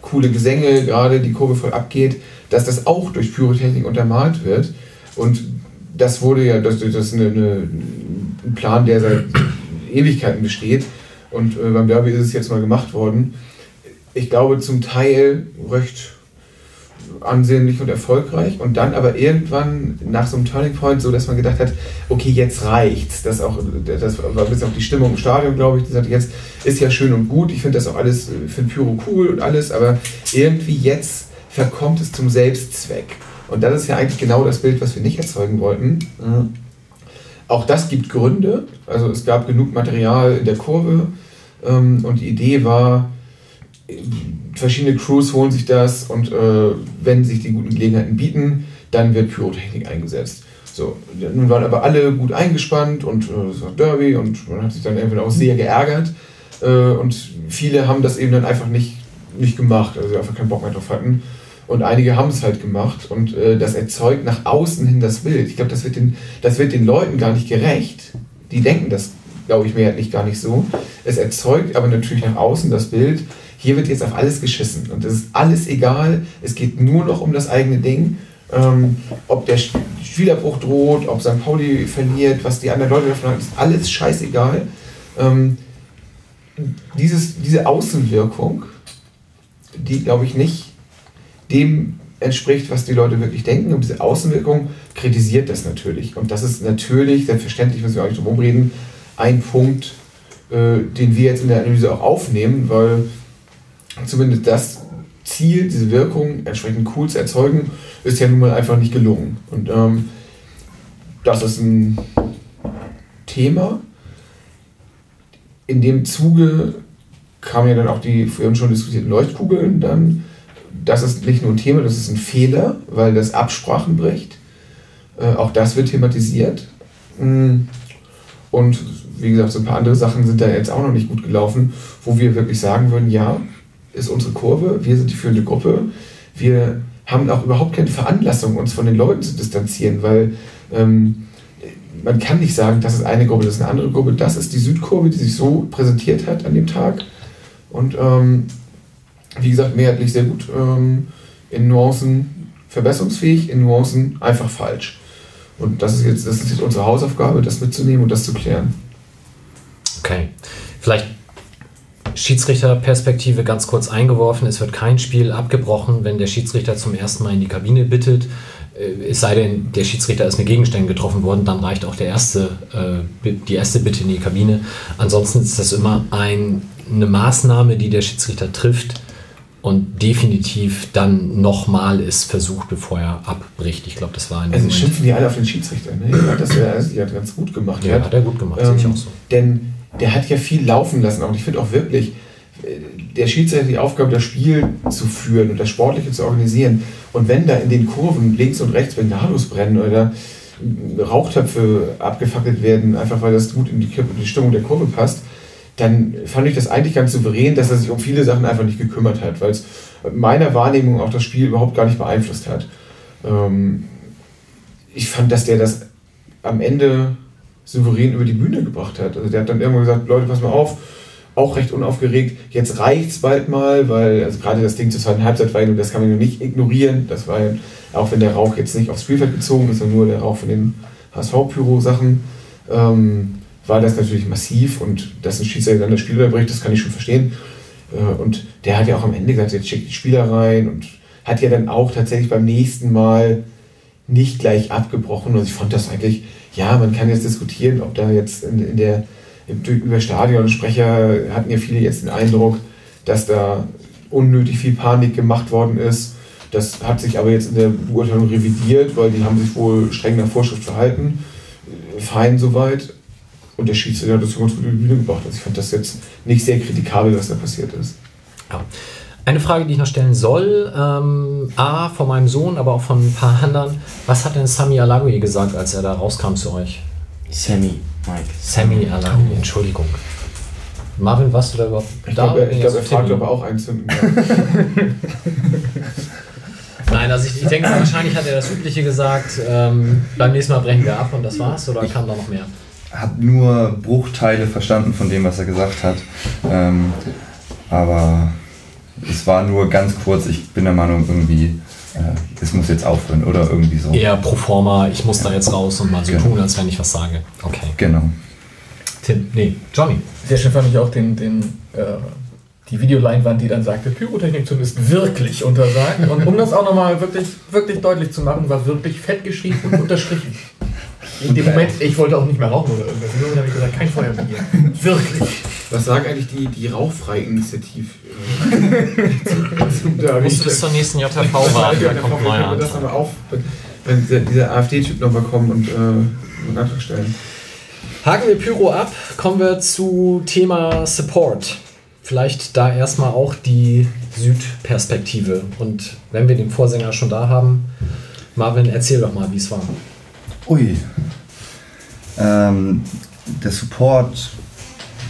I: coole Gesänge gerade die Kurve voll abgeht, dass das auch durch Pyrotechnik untermalt wird. Und das wurde ja, das, das ist eine, eine, ein Plan, der seit Ewigkeiten besteht. Und äh, beim Derby ist es jetzt mal gemacht worden. Ich glaube zum Teil recht ansehnlich und erfolgreich und dann aber irgendwann nach so einem Turning Point so, dass man gedacht hat, okay, jetzt reicht's. Das, auch, das war bisschen auch die Stimmung im Stadion, glaube ich, die sagte, jetzt ist ja schön und gut, ich finde das auch alles, finde Pyro cool und alles, aber irgendwie jetzt verkommt es zum Selbstzweck. Und das ist ja eigentlich genau das Bild, was wir nicht erzeugen wollten. Auch das gibt Gründe. Also es gab genug Material in der Kurve ähm, und die Idee war, verschiedene Crews holen sich das und äh, wenn sich die guten Gelegenheiten bieten, dann wird Pyrotechnik eingesetzt. So, nun waren aber alle gut eingespannt und äh, es war Derby und man hat sich dann irgendwie auch sehr geärgert. Äh, und viele haben das eben dann einfach nicht, nicht gemacht, also einfach keinen Bock mehr drauf hatten. Und einige haben es halt gemacht und äh, das erzeugt nach außen hin das Bild. Ich glaube, das, wird den, das wird den Leuten gar nicht gerecht. Die denken das, glaube ich, mehrheitlich gar nicht so. Es erzeugt aber natürlich nach außen das Bild, hier wird jetzt auf alles geschissen und es ist alles egal. Es geht nur noch um das eigene Ding. Ähm, ob der Spielerbruch droht, ob St. Pauli verliert, was die anderen Leute davon haben, ist alles scheißegal. Ähm, dieses, diese Außenwirkung, die glaube ich nicht dem entspricht, was die Leute wirklich denken. Und diese Außenwirkung kritisiert das natürlich. Und das ist natürlich, selbstverständlich, müssen wir auch nicht drum reden, ein Punkt, äh, den wir jetzt in der Analyse auch aufnehmen, weil zumindest das Ziel, diese Wirkung entsprechend cool zu erzeugen, ist ja nun mal einfach nicht gelungen. Und ähm, das ist ein Thema. In dem Zuge kamen ja dann auch die vorhin schon diskutierten Leuchtkugeln dann. Das ist nicht nur ein Thema, das ist ein Fehler, weil das Absprachen bricht. Äh, auch das wird thematisiert. Mm. Und wie gesagt, so ein paar andere Sachen sind da jetzt auch noch nicht gut gelaufen, wo wir wirklich sagen würden, ja, ist unsere Kurve, wir sind die führende Gruppe, wir haben auch überhaupt keine Veranlassung, uns von den Leuten zu distanzieren, weil ähm, man kann nicht sagen, das ist eine Gruppe, das ist eine andere Gruppe, das ist die Südkurve, die sich so präsentiert hat an dem Tag. Und ähm, wie gesagt, mehrheitlich sehr gut ähm, in Nuancen verbesserungsfähig, in Nuancen einfach falsch. Und das ist jetzt, das ist jetzt unsere Hausaufgabe, das mitzunehmen und das zu klären.
A: Okay. Vielleicht Schiedsrichterperspektive ganz kurz eingeworfen. Es wird kein Spiel abgebrochen, wenn der Schiedsrichter zum ersten Mal in die Kabine bittet. Äh, Es sei denn, der Schiedsrichter ist mit Gegenständen getroffen worden, dann reicht auch der erste, äh, die erste Bitte in die Kabine. Ansonsten ist das immer ein, eine Maßnahme, die der Schiedsrichter trifft und definitiv dann nochmal ist versucht, bevor er abbricht. Ich glaube, das war ein
I: Also schimpfen die alle auf den Schiedsrichter. Ne? Hat das ja hat ganz gut gemacht.
A: Ja, hat er gut gemacht, sehe ich auch so.
I: Denn der hat ja viel laufen lassen. Und ich finde auch wirklich, äh, der Schiedsrichter hat die Aufgabe, das Spiel zu führen und das Sportliche zu organisieren. Und wenn da in den Kurven links und rechts Bengalos brennen oder Rauchtöpfe abgefackelt werden, einfach weil das gut in die, in die Stimmung der Kurve passt, dann fand ich das eigentlich ganz souverän, dass er sich um viele Sachen einfach nicht gekümmert hat, weil es meiner Wahrnehmung auch das Spiel überhaupt gar nicht beeinflusst hat. Ähm, ich fand, dass der das am Ende souverän über die Bühne gebracht hat. Also der hat dann irgendwann gesagt, Leute, pass mal auf, auch recht unaufgeregt, jetzt reicht's bald mal, weil also gerade das Ding zur zweiten Halbzeit war, das kann man ja nicht ignorieren. Das war auch wenn der Rauch jetzt nicht aufs Spielfeld gezogen ist, sondern nur der Rauch von den HSV-Pyro-Sachen, ähm, war das natürlich massiv und dass ein Schiedsrichter dann das Spiel unterbricht, das kann ich schon verstehen. Äh, und der hat ja auch am Ende gesagt, jetzt schickt die Spieler rein und hat ja dann auch tatsächlich beim nächsten Mal nicht gleich abgebrochen. Und ich fand das eigentlich, ja, man kann jetzt diskutieren, ob da jetzt in, in der, im, über Stadionsprecher hatten ja viele jetzt den Eindruck, dass da unnötig viel Panik gemacht worden ist. Das hat sich aber jetzt in der Beurteilung revidiert, weil die haben sich wohl streng nach Vorschrift verhalten. Fein soweit. Und der Schiedsrichter hat das ganz gut über die Bühne gebracht. Also ich fand das jetzt nicht sehr kritikabel, was da passiert ist.
A: Ja. Eine Frage, die ich noch stellen soll, ähm, A, von meinem Sohn, aber auch von ein paar anderen. Was hat denn Sami Alagui gesagt, als er da rauskam zu euch?
B: Sammy, Mike.
A: Sammy Alagui, Entschuldigung. Marvin, warst du da überhaupt
I: Ich
A: da?
I: glaube, er, ich
A: Nee,
I: glaub, er fragt, ob er auch einzünden
A: Nein, also ich, ich denke, wahrscheinlich hat er das Übliche gesagt, ähm, beim nächsten Mal brechen wir ab und das war's, oder kam da noch mehr?
H: Habe nur Bruchteile verstanden von dem, was er gesagt hat. Ähm, aber es war nur ganz kurz. Ich bin der Meinung, irgendwie, äh, es muss jetzt aufhören oder irgendwie so.
A: Eher pro forma, ich muss da jetzt raus und mal so
H: Genau.
A: tun, als wenn ich was sage. Okay.
H: Genau.
A: Tim, nee, Johnny.
C: Sehr schön fand ich auch den, den, äh, die Videoleinwand, die dann sagte, Pyrotechnikzünden ist wirklich untersagt. Und um das auch nochmal wirklich, wirklich deutlich zu machen, war wirklich fett geschrieben und unterstrichen. In dem Moment, ich wollte auch nicht mehr rauchen oder irgendwas. In dem Moment habe ich gesagt, kein Feuer mehr hier. Wirklich.
I: Was sagen eigentlich die, die Rauchfrei-Initiativ? äh,
A: Du musst bis zur nächsten JTV warten, da kommt ein neuer
I: Wenn das
A: Antrag.
I: aber auf, wenn dieser, dieser AfD-Typ nochmal kommt und äh, einen Antrag stellen.
A: Haken wir Pyro ab, kommen wir zu Thema Support. Vielleicht da erstmal auch die Südperspektive. Und wenn wir den Vorsänger schon da haben, Marvin, erzähl doch mal, wie es war.
H: Ui. Ähm, der Support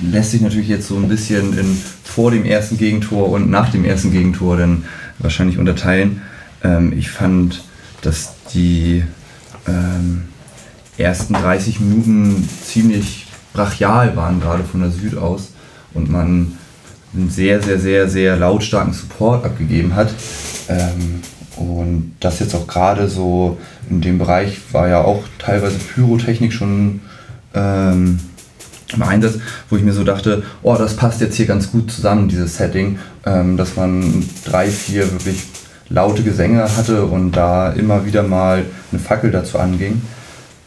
H: lässt sich natürlich jetzt so ein bisschen in vor dem ersten Gegentor und nach dem ersten Gegentor dann wahrscheinlich unterteilen. Ähm, ich fand, dass die ähm, ersten 30 Minuten ziemlich brachial waren, gerade von der Süd aus. Und man einen sehr, sehr, sehr, sehr lautstarken Support abgegeben hat. Ähm, und das jetzt auch gerade so in dem Bereich war ja auch teilweise Pyrotechnik schon ähm, im Einsatz, wo ich mir so dachte, oh, das passt jetzt hier ganz gut zusammen, dieses Setting, ähm, dass man drei, vier wirklich laute Gesänge hatte und da immer wieder mal eine Fackel dazu anging.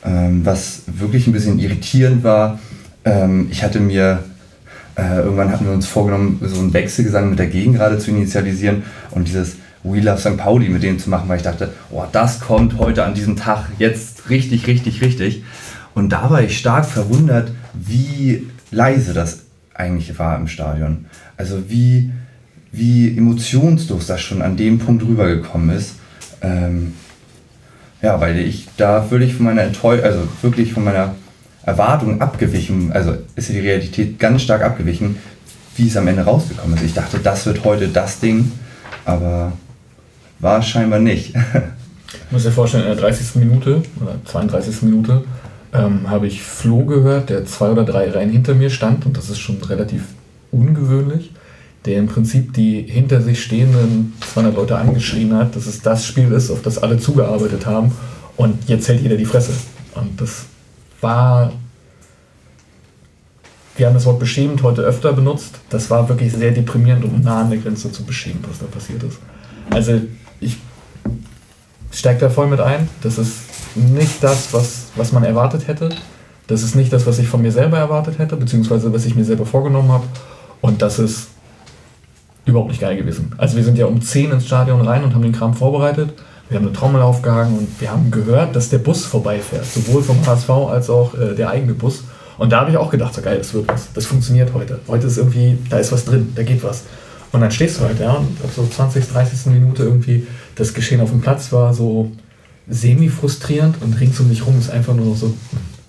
H: Ähm, was wirklich ein bisschen irritierend war, ähm, ich hatte mir Äh, irgendwann hatten wir uns vorgenommen, so einen Wechselgesang mit der Gegengrade zu initialisieren und dieses We Love St. Pauli mit denen zu machen, weil ich dachte, oh, das kommt heute an diesem Tag jetzt richtig, richtig, richtig. Und da war ich stark verwundert, wie leise das eigentlich war im Stadion. Also wie, wie emotionslos das schon an dem Punkt rübergekommen ist. Ähm, ja, weil ich da völlig von meiner Enttäuschung, also wirklich von meiner Erwartung abgewichen, also ist die Realität ganz stark abgewichen, wie es am Ende rausgekommen ist. Ich dachte, das wird heute das Ding, aber war scheinbar nicht.
C: Ich muss dir vorstellen, in der 30. Minute oder 32. Minute ähm, habe ich Flo gehört, der zwei oder drei Reihen hinter mir stand und das ist schon relativ ungewöhnlich, der im Prinzip die hinter sich stehenden 200 Leute angeschrien hat, dass es das Spiel ist, auf das alle zugearbeitet haben und jetzt hält jeder die Fresse. Und das war, wir haben das Wort beschämend heute öfter benutzt, das war wirklich sehr deprimierend und nah an der Grenze zu beschämen, was da passiert ist. Also ich steige da voll mit ein, das ist nicht das, was, was man erwartet hätte. Das ist nicht das, was ich von mir selber erwartet hätte, beziehungsweise was ich mir selber vorgenommen habe. Und das ist überhaupt nicht geil gewesen. Also wir sind ja um 10 ins Stadion rein und haben den Kram vorbereitet. Wir haben eine Trommel aufgehangen und wir haben gehört, dass der Bus vorbeifährt. Sowohl vom HSV als auch äh, der eigene Bus. Und da habe ich auch gedacht, so geil, das wird was. Das funktioniert heute. Heute ist irgendwie, da ist was drin, da geht was. Und dann stehst du halt, ja, und ab so 20, 30. Minute irgendwie, das Geschehen auf dem Platz war so semi-frustrierend und rings um mich rum ist einfach nur so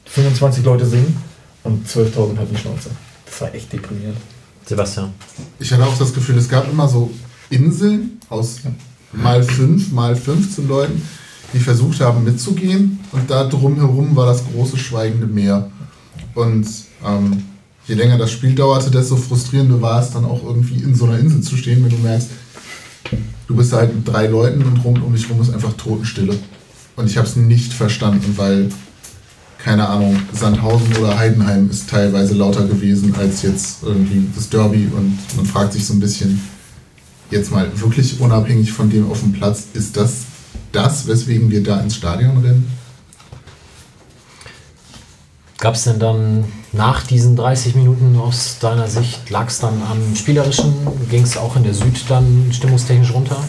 C: 25 Leute singen und 12.000 halt die Schnauze. Das war echt deprimierend.
A: Sebastian.
D: Ich hatte auch das Gefühl, es gab immer so Inseln aus mal fünf, mal 15 Leuten, die versucht haben mitzugehen und da drumherum war das große schweigende Meer. Und ähm, je länger das Spiel dauerte, desto frustrierender war es dann auch irgendwie in so einer Insel zu stehen, wenn du merkst, du bist halt mit drei Leuten und rund um dich rum ist einfach Totenstille. Und ich habe es nicht verstanden, weil, keine Ahnung, Sandhausen oder Heidenheim ist teilweise lauter gewesen als jetzt irgendwie das Derby. Und man fragt sich so ein bisschen, jetzt mal wirklich unabhängig von dem auf dem Platz, ist das das, weswegen wir da ins Stadion rennen?
A: Gab es denn dann nach diesen 30 Minuten aus deiner Sicht, lag es dann am Spielerischen? Ging es auch in der Süd dann stimmungstechnisch runter?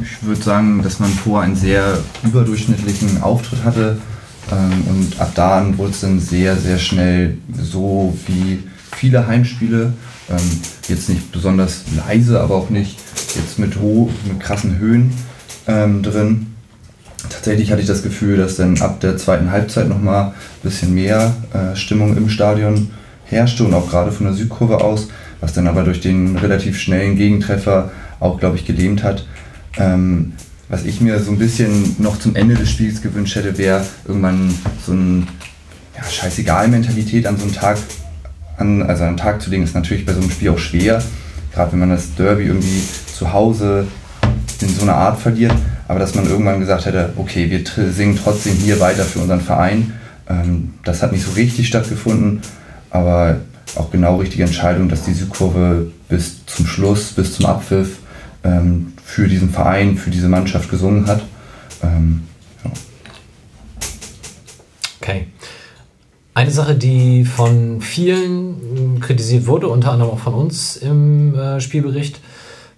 H: Ich würde sagen, dass man vor einen sehr überdurchschnittlichen Auftritt hatte. Ähm, und ab da an wurde es dann sehr, sehr schnell so wie viele Heimspiele. Ähm, jetzt nicht besonders leise, aber auch nicht jetzt mit, hoch, mit krassen Höhen ähm, drin. Tatsächlich hatte ich das Gefühl, dass dann ab der zweiten Halbzeit nochmal ein bisschen mehr äh, Stimmung im Stadion herrschte und auch gerade von der Südkurve aus, was dann aber durch den relativ schnellen Gegentreffer auch, glaube ich, gelähmt hat. Ähm, was ich mir so ein bisschen noch zum Ende des Spiels gewünscht hätte, wäre irgendwann so ein ja, Scheißegal-Mentalität an so einem Tag, an, also an einen Tag zu legen, ist natürlich bei so einem Spiel auch schwer. Gerade wenn man das Derby irgendwie zu Hause in so einer Art verliert. Aber dass man irgendwann gesagt hätte, okay, wir singen trotzdem hier weiter für unseren Verein. Ähm, das hat nicht so richtig stattgefunden, aber auch genau richtige Entscheidung, dass die Südkurve bis zum Schluss, bis zum Abpfiff ähm, für diesen Verein, für diese Mannschaft gesungen hat. Ähm, ja.
A: Okay. Eine Sache, die von vielen kritisiert wurde, unter anderem auch von uns im äh, Spielbericht,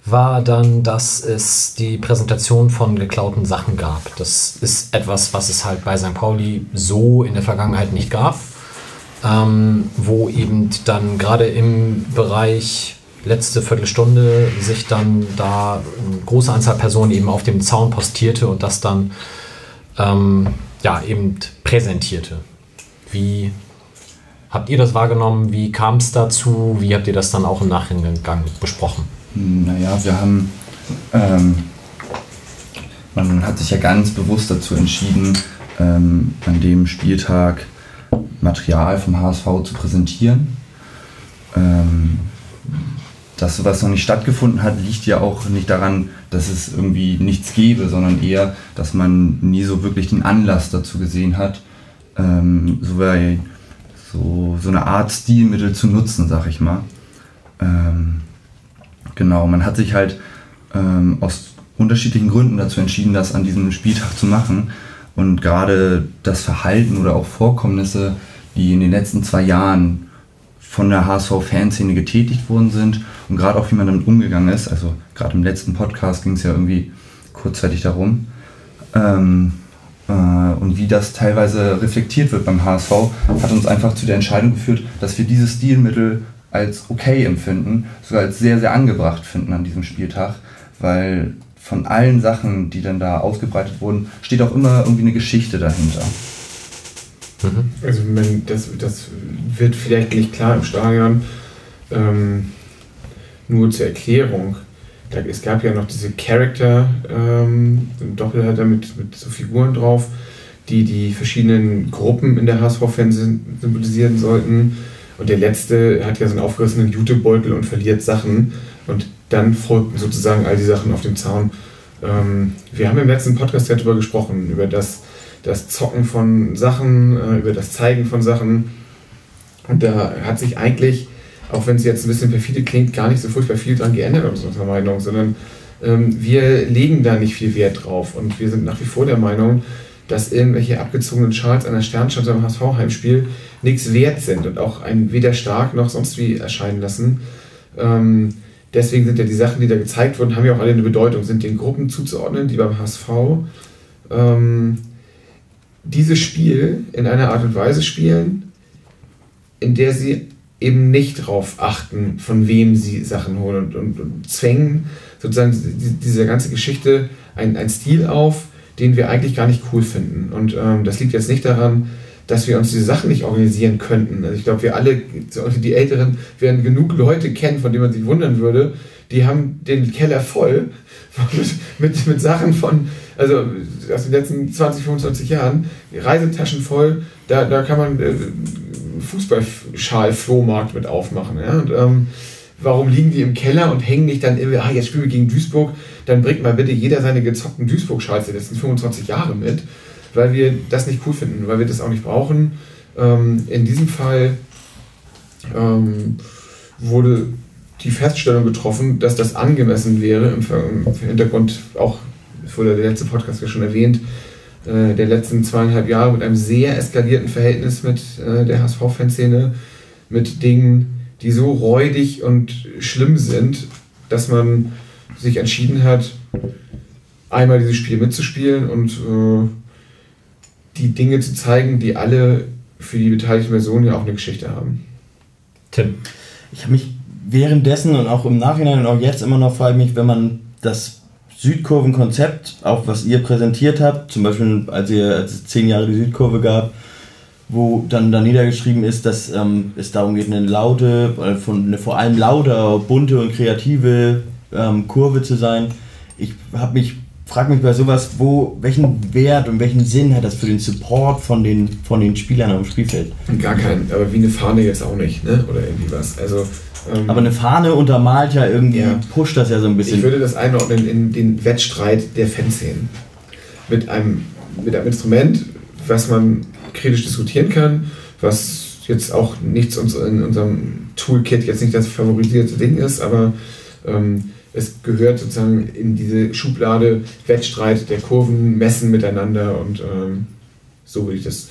A: war dann, dass es die Präsentation von geklauten Sachen gab. Das ist etwas, was es halt bei St. Pauli so in der Vergangenheit nicht gab, ähm, wo eben dann gerade im Bereich letzte Viertelstunde sich dann da eine große Anzahl Personen eben auf dem Zaun postierte und das dann ähm, ja eben präsentierte. Wie habt ihr das wahrgenommen? Wie kam es dazu? Wie habt ihr das dann auch im Nachhinein besprochen?
H: Naja, wir haben, ähm, man hat sich ja ganz bewusst dazu entschieden, ähm, an dem Spieltag Material vom HSV zu präsentieren. Ähm, dass sowas noch nicht stattgefunden hat, liegt ja auch nicht daran, dass es irgendwie nichts gäbe, sondern eher, dass man nie so wirklich den Anlass dazu gesehen hat, ähm, so, so, so eine Art Stilmittel zu nutzen, sag ich mal. Ähm, genau, man hat sich halt ähm, aus unterschiedlichen Gründen dazu entschieden, das an diesem Spieltag zu machen. Und gerade das Verhalten oder auch Vorkommnisse, die in den letzten zwei Jahren von der HSV-Fanszene getätigt worden sind und gerade auch wie man damit umgegangen ist. Also gerade im letzten Podcast ging es ja irgendwie kurzzeitig darum. Ähm, äh, und wie das teilweise reflektiert wird beim HSV, hat uns einfach zu der Entscheidung geführt, dass wir dieses Stilmittel als okay empfinden, sogar als sehr, sehr angebracht finden an diesem Spieltag, weil von allen Sachen, die dann da ausgebreitet wurden, steht auch immer irgendwie eine Geschichte dahinter.
I: Also man, das, das wird vielleicht nicht klar im Stadion. Ähm, nur zur Erklärung. Da, es gab ja noch diese Charakter ähm, Doppelhalter mit, mit so Figuren drauf, die die verschiedenen Gruppen in der HSV-Fans symbolisieren sollten. Und der letzte hat ja so einen aufgerissenen Jutebeutel und verliert Sachen. Und dann folgten sozusagen all die Sachen auf dem Zaun. Ähm, wir haben im letzten Podcast ja darüber gesprochen, über das, das Zocken von Sachen, äh, über das Zeigen von Sachen. Und da hat sich eigentlich, auch wenn es jetzt ein bisschen perfide klingt, gar nicht so furchtbar viel dran geändert aus unserer Meinung, sondern ähm, wir legen da nicht viel Wert drauf. Und wir sind nach wie vor der Meinung, dass irgendwelche abgezogenen Charts einer Sternstadt am HSV-Heimspiel nichts wert sind und auch ein weder stark noch sonst wie erscheinen lassen. Ähm, deswegen sind ja die Sachen, die da gezeigt wurden, haben ja auch alle eine Bedeutung, sind den Gruppen zuzuordnen, die beim HSV ähm, dieses Spiel in einer Art und Weise spielen, in der sie eben nicht darauf achten, von wem sie Sachen holen und, und, und zwängen sozusagen die, diese ganze Geschichte einen Stil auf, den wir eigentlich gar nicht cool finden. Und ähm, das liegt jetzt nicht daran, dass wir uns diese Sachen nicht organisieren könnten. Also ich glaube, wir alle, die Älteren, werden genug Leute kennen, von denen man sich wundern würde, die haben den Keller voll mit, mit, mit Sachen von, also aus den letzten 20, 25 Jahren, Reisetaschen voll, da, da kann man äh, Fußballschal-Flohmarkt mit aufmachen. Ja? Und, ähm, warum liegen die im Keller und hängen nicht dann immer, ah, jetzt spielen wir gegen Duisburg, dann bringt mal bitte jeder seine gezockten Duisburg-Schals der letzten 25 Jahre mit, weil wir das nicht cool finden, weil wir das auch nicht brauchen. Ähm, in diesem Fall ähm, wurde die Feststellung getroffen, dass das angemessen wäre, im, im Hintergrund auch, es wurde der letzte Podcast ja schon erwähnt, äh, der letzten zweieinhalb Jahre mit einem sehr eskalierten Verhältnis mit äh, der HSV-Fanszene, mit Dingen, die so räudig und schlimm sind, dass man sich entschieden hat, einmal dieses Spiel mitzuspielen und äh, die Dinge zu zeigen, die alle für die beteiligten Personen ja auch eine Geschichte haben.
B: Tim. Ich habe mich währenddessen und auch im Nachhinein und auch jetzt immer noch frage mich, wenn man das Südkurvenkonzept, auch was ihr präsentiert habt, zum Beispiel als, ihr, als es zehn Jahre die Südkurve gab, wo dann da niedergeschrieben ist, dass ähm, es darum geht, eine laute, äh, von, eine vor allem laute, bunte und kreative ähm, Kurve zu sein. Ich habe mich frage mich bei sowas, wo, welchen Wert und welchen Sinn hat das für den Support von den, von den Spielern am Spielfeld?
I: Gar keinen, aber wie eine Fahne jetzt auch nicht, ne? Oder irgendwie was. Also, ähm,
B: aber eine Fahne untermalt ja irgendwie, ja. pusht das ja so ein bisschen.
I: Ich würde das einordnen in den Wettstreit der Fanszenen. Mit einem, mit einem Instrument, was man kritisch diskutieren kann, was jetzt auch nichts in unserem Toolkit jetzt nicht das favorisierte Ding ist, aber ähm, es gehört sozusagen in diese Schublade Wettstreit der Kurven, Messen miteinander und ähm, so würde ich das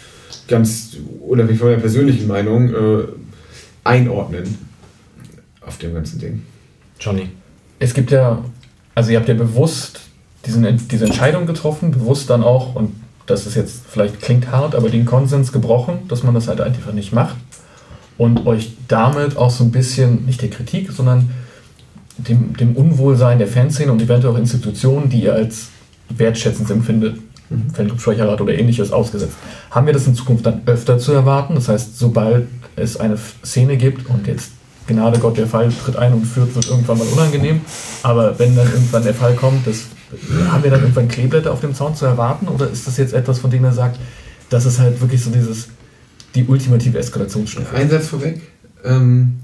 I: ganz unabhängig von meiner persönlichen Meinung äh, einordnen auf dem ganzen Ding.
A: Johnny.
C: Es gibt ja, also ihr habt ja bewusst diesen, diese Entscheidung getroffen, bewusst dann auch, und das ist jetzt vielleicht klingt hart, aber den Konsens gebrochen, dass man das halt einfach nicht macht und euch damit auch so ein bisschen, nicht der Kritik, sondern dem, dem Unwohlsein der Fanszene und eventuell auch Institutionen, die ihr als wertschätzend empfindet, mhm. Fanclub-Schwächerrat oder ähnliches ausgesetzt. Haben wir das in Zukunft dann öfter zu erwarten? Das heißt, sobald es eine Szene gibt und jetzt Gnade Gott, der Fall tritt ein und führt, wird irgendwann mal unangenehm. Aber wenn dann irgendwann der Fall kommt, das, haben wir dann irgendwann Kleeblätter auf dem Zaun zu erwarten? Oder ist das jetzt etwas, von dem er sagt, das ist halt wirklich so dieses, die ultimative Eskalationsstufe?
I: Einsatz vorweg. Ähm,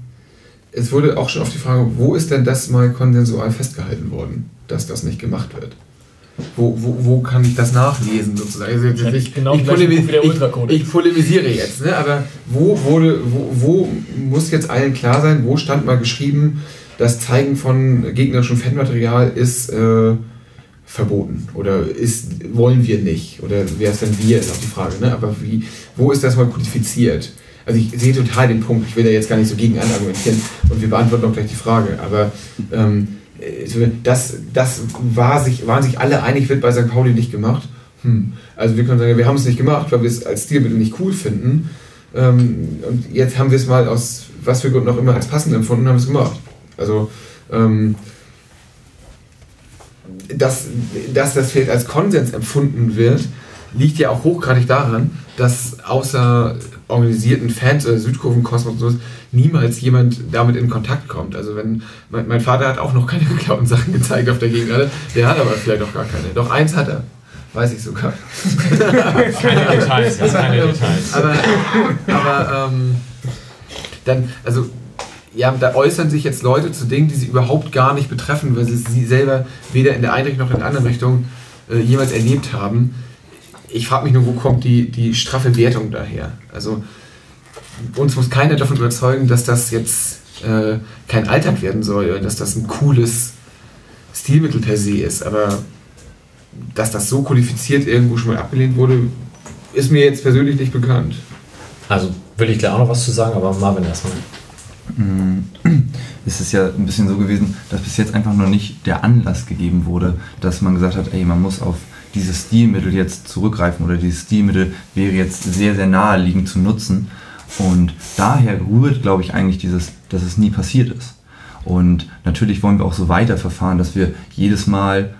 I: es wurde auch schon auf die Frage, wo ist denn das mal konsensual festgehalten worden, dass das nicht gemacht wird? Wo, wo, wo kann ich das nachlesen sozusagen? Also jetzt, ich, genau ich, polemis ich, ich, polemisiere jetzt, ne? aber wo, wurde, wo, wo muss jetzt allen klar sein, wo stand mal geschrieben, das Zeigen von gegnerischem Fanmaterial ist äh, verboten oder ist, wollen wir nicht oder wer ist denn wir, ist auch die Frage. Ne? Aber wie, wo ist das mal kodifiziert? also ich sehe total den Punkt, ich will da jetzt gar nicht so gegen argumentieren und wir beantworten auch gleich die Frage, aber ähm, äh, das, das war sich, waren sich alle einig, wird bei St. Pauli nicht gemacht. Hm. Also wir können sagen, wir haben es nicht gemacht, weil wir es als Stilmittel nicht cool finden. Ähm, und jetzt haben wir es mal aus was für Gründen auch immer als passend empfunden und haben es gemacht. Also ähm, dass, dass das Feld als Konsens empfunden wird, liegt ja auch hochgradig daran, dass außer organisierten Fans oder Südkurvenkosmos und niemals jemand damit in Kontakt kommt. Also wenn mein, mein Vater hat auch noch keine geklauten Sachen gezeigt auf der Gegengrade, der hat aber vielleicht auch gar keine. Doch eins hat er. Weiß ich sogar.
A: Keine Details, keine Details.
I: Aber, aber ähm, dann, also ja, da äußern sich jetzt Leute zu Dingen, die sie überhaupt gar nicht betreffen, weil sie sie selber weder in der einen Richtung noch in der anderen Richtung äh, jemals erlebt haben. Ich frage mich nur, wo kommt die, die straffe Wertung daher? Also uns muss keiner davon überzeugen, dass das jetzt äh, kein Alltag werden soll, oder dass das ein cooles Stilmittel per se ist. Aber dass das so kodifiziert irgendwo schon mal abgelehnt wurde, ist mir jetzt persönlich nicht bekannt.
A: Also will ich gleich auch noch was zu sagen, aber Marvin erstmal.
H: Mm, Es ist ja ein bisschen so gewesen, dass bis jetzt einfach noch nicht der Anlass gegeben wurde, dass man gesagt hat, ey, man muss auf dieses Stilmittel jetzt zurückgreifen oder dieses Stilmittel wäre jetzt sehr, sehr naheliegend zu nutzen. Und daher rührt, glaube ich, eigentlich dieses, dass es nie passiert ist. Und natürlich wollen wir auch so weiterverfahren, dass wir jedes Mal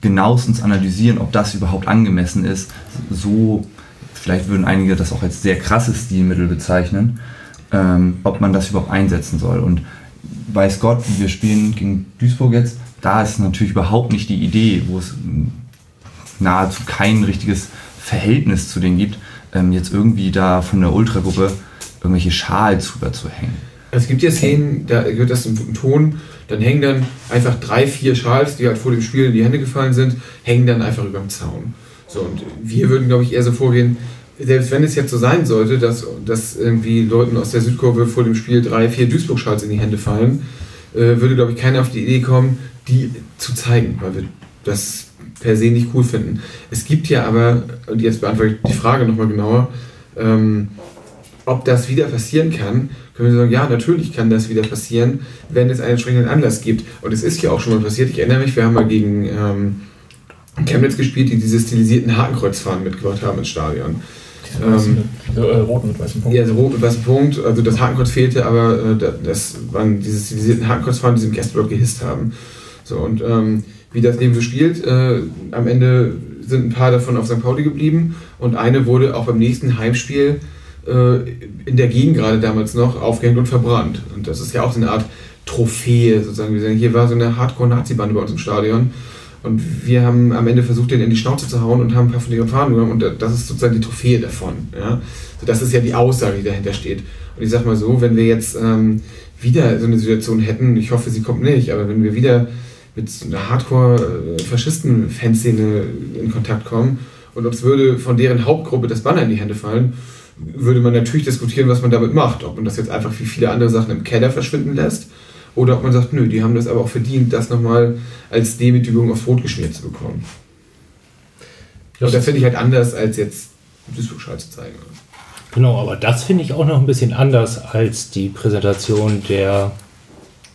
H: genauestens analysieren, ob das überhaupt angemessen ist. So, vielleicht würden einige das auch als sehr krasses Stilmittel bezeichnen, ähm, ob man das überhaupt einsetzen soll. Und weiß Gott, wir spielen gegen Duisburg jetzt, da ist natürlich überhaupt nicht die Idee, wo es mm, nahezu kein richtiges Verhältnis zu denen gibt, ähm, jetzt irgendwie da von der Ultragruppe irgendwelche Schals drüber zu hängen.
I: Es gibt ja Szenen, da gehört das im guten Ton, dann hängen dann einfach drei, vier Schals, die halt vor dem Spiel in die Hände gefallen sind, hängen dann einfach über dem Zaun. So, und wir würden, glaube ich, eher so vorgehen, selbst wenn es jetzt so sein sollte, dass, dass irgendwie Leuten aus der Südkurve vor dem Spiel drei, vier Duisburg-Schals in die Hände fallen, äh, würde, glaube ich, keiner auf die Idee kommen, die zu zeigen, weil wir das per se nicht cool finden. Es gibt ja aber, und jetzt beantworte ich die Frage nochmal genauer, ähm, ob das wieder passieren kann, können wir sagen, ja, natürlich kann das wieder passieren, wenn es einen entsprechenden Anlass gibt. Und es ist ja auch schon mal passiert. Ich erinnere mich, wir haben mal gegen ähm, Chemnitz gespielt, die diese stilisierten Hakenkreuzfahnen mitgebracht haben ins Stadion. Ähm,
C: äh, rot mit weißem Punkt.
I: ja, also rot mit weißem Punkt. Also das Hakenkreuz fehlte, aber äh, da- das waren diese stilisierten Hakenkreuzfahnen, die sie im Gästeblock gehisst haben. So, und ähm, wie das eben so spielt, äh, am Ende sind ein paar davon auf St. Pauli geblieben und eine wurde auch beim nächsten Heimspiel äh, in der Gegend gerade damals noch aufgehängt und verbrannt. Und das ist ja auch so eine Art Trophäe, sozusagen. Wir sagen, hier war so eine Hardcore-Nazi-Bande bei uns im Stadion. Und wir haben am Ende versucht, den in die Schnauze zu hauen und haben ein paar von ihren Fahnen genommen. Und das ist sozusagen die Trophäe davon. Ja? So, das ist ja die Aussage, die dahinter steht. Und ich sag mal so, wenn wir jetzt ähm, wieder so eine Situation hätten, ich hoffe, sie kommt nicht, aber wenn wir wieder mit so einer Hardcore-Faschisten-Fanszene in Kontakt kommen und uns würde von deren Hauptgruppe das Banner in die Hände fallen, würde man natürlich diskutieren, was man damit macht. Ob man das jetzt einfach wie viele andere Sachen im Keller verschwinden lässt oder ob man sagt, nö, die haben das aber auch verdient, das nochmal als Demütigung aufs Brot geschmiert zu bekommen. Und das finde ich halt anders, als jetzt Duisburg-Schal zu zeigen.
E: Genau, aber das finde ich auch noch ein bisschen anders als die Präsentation der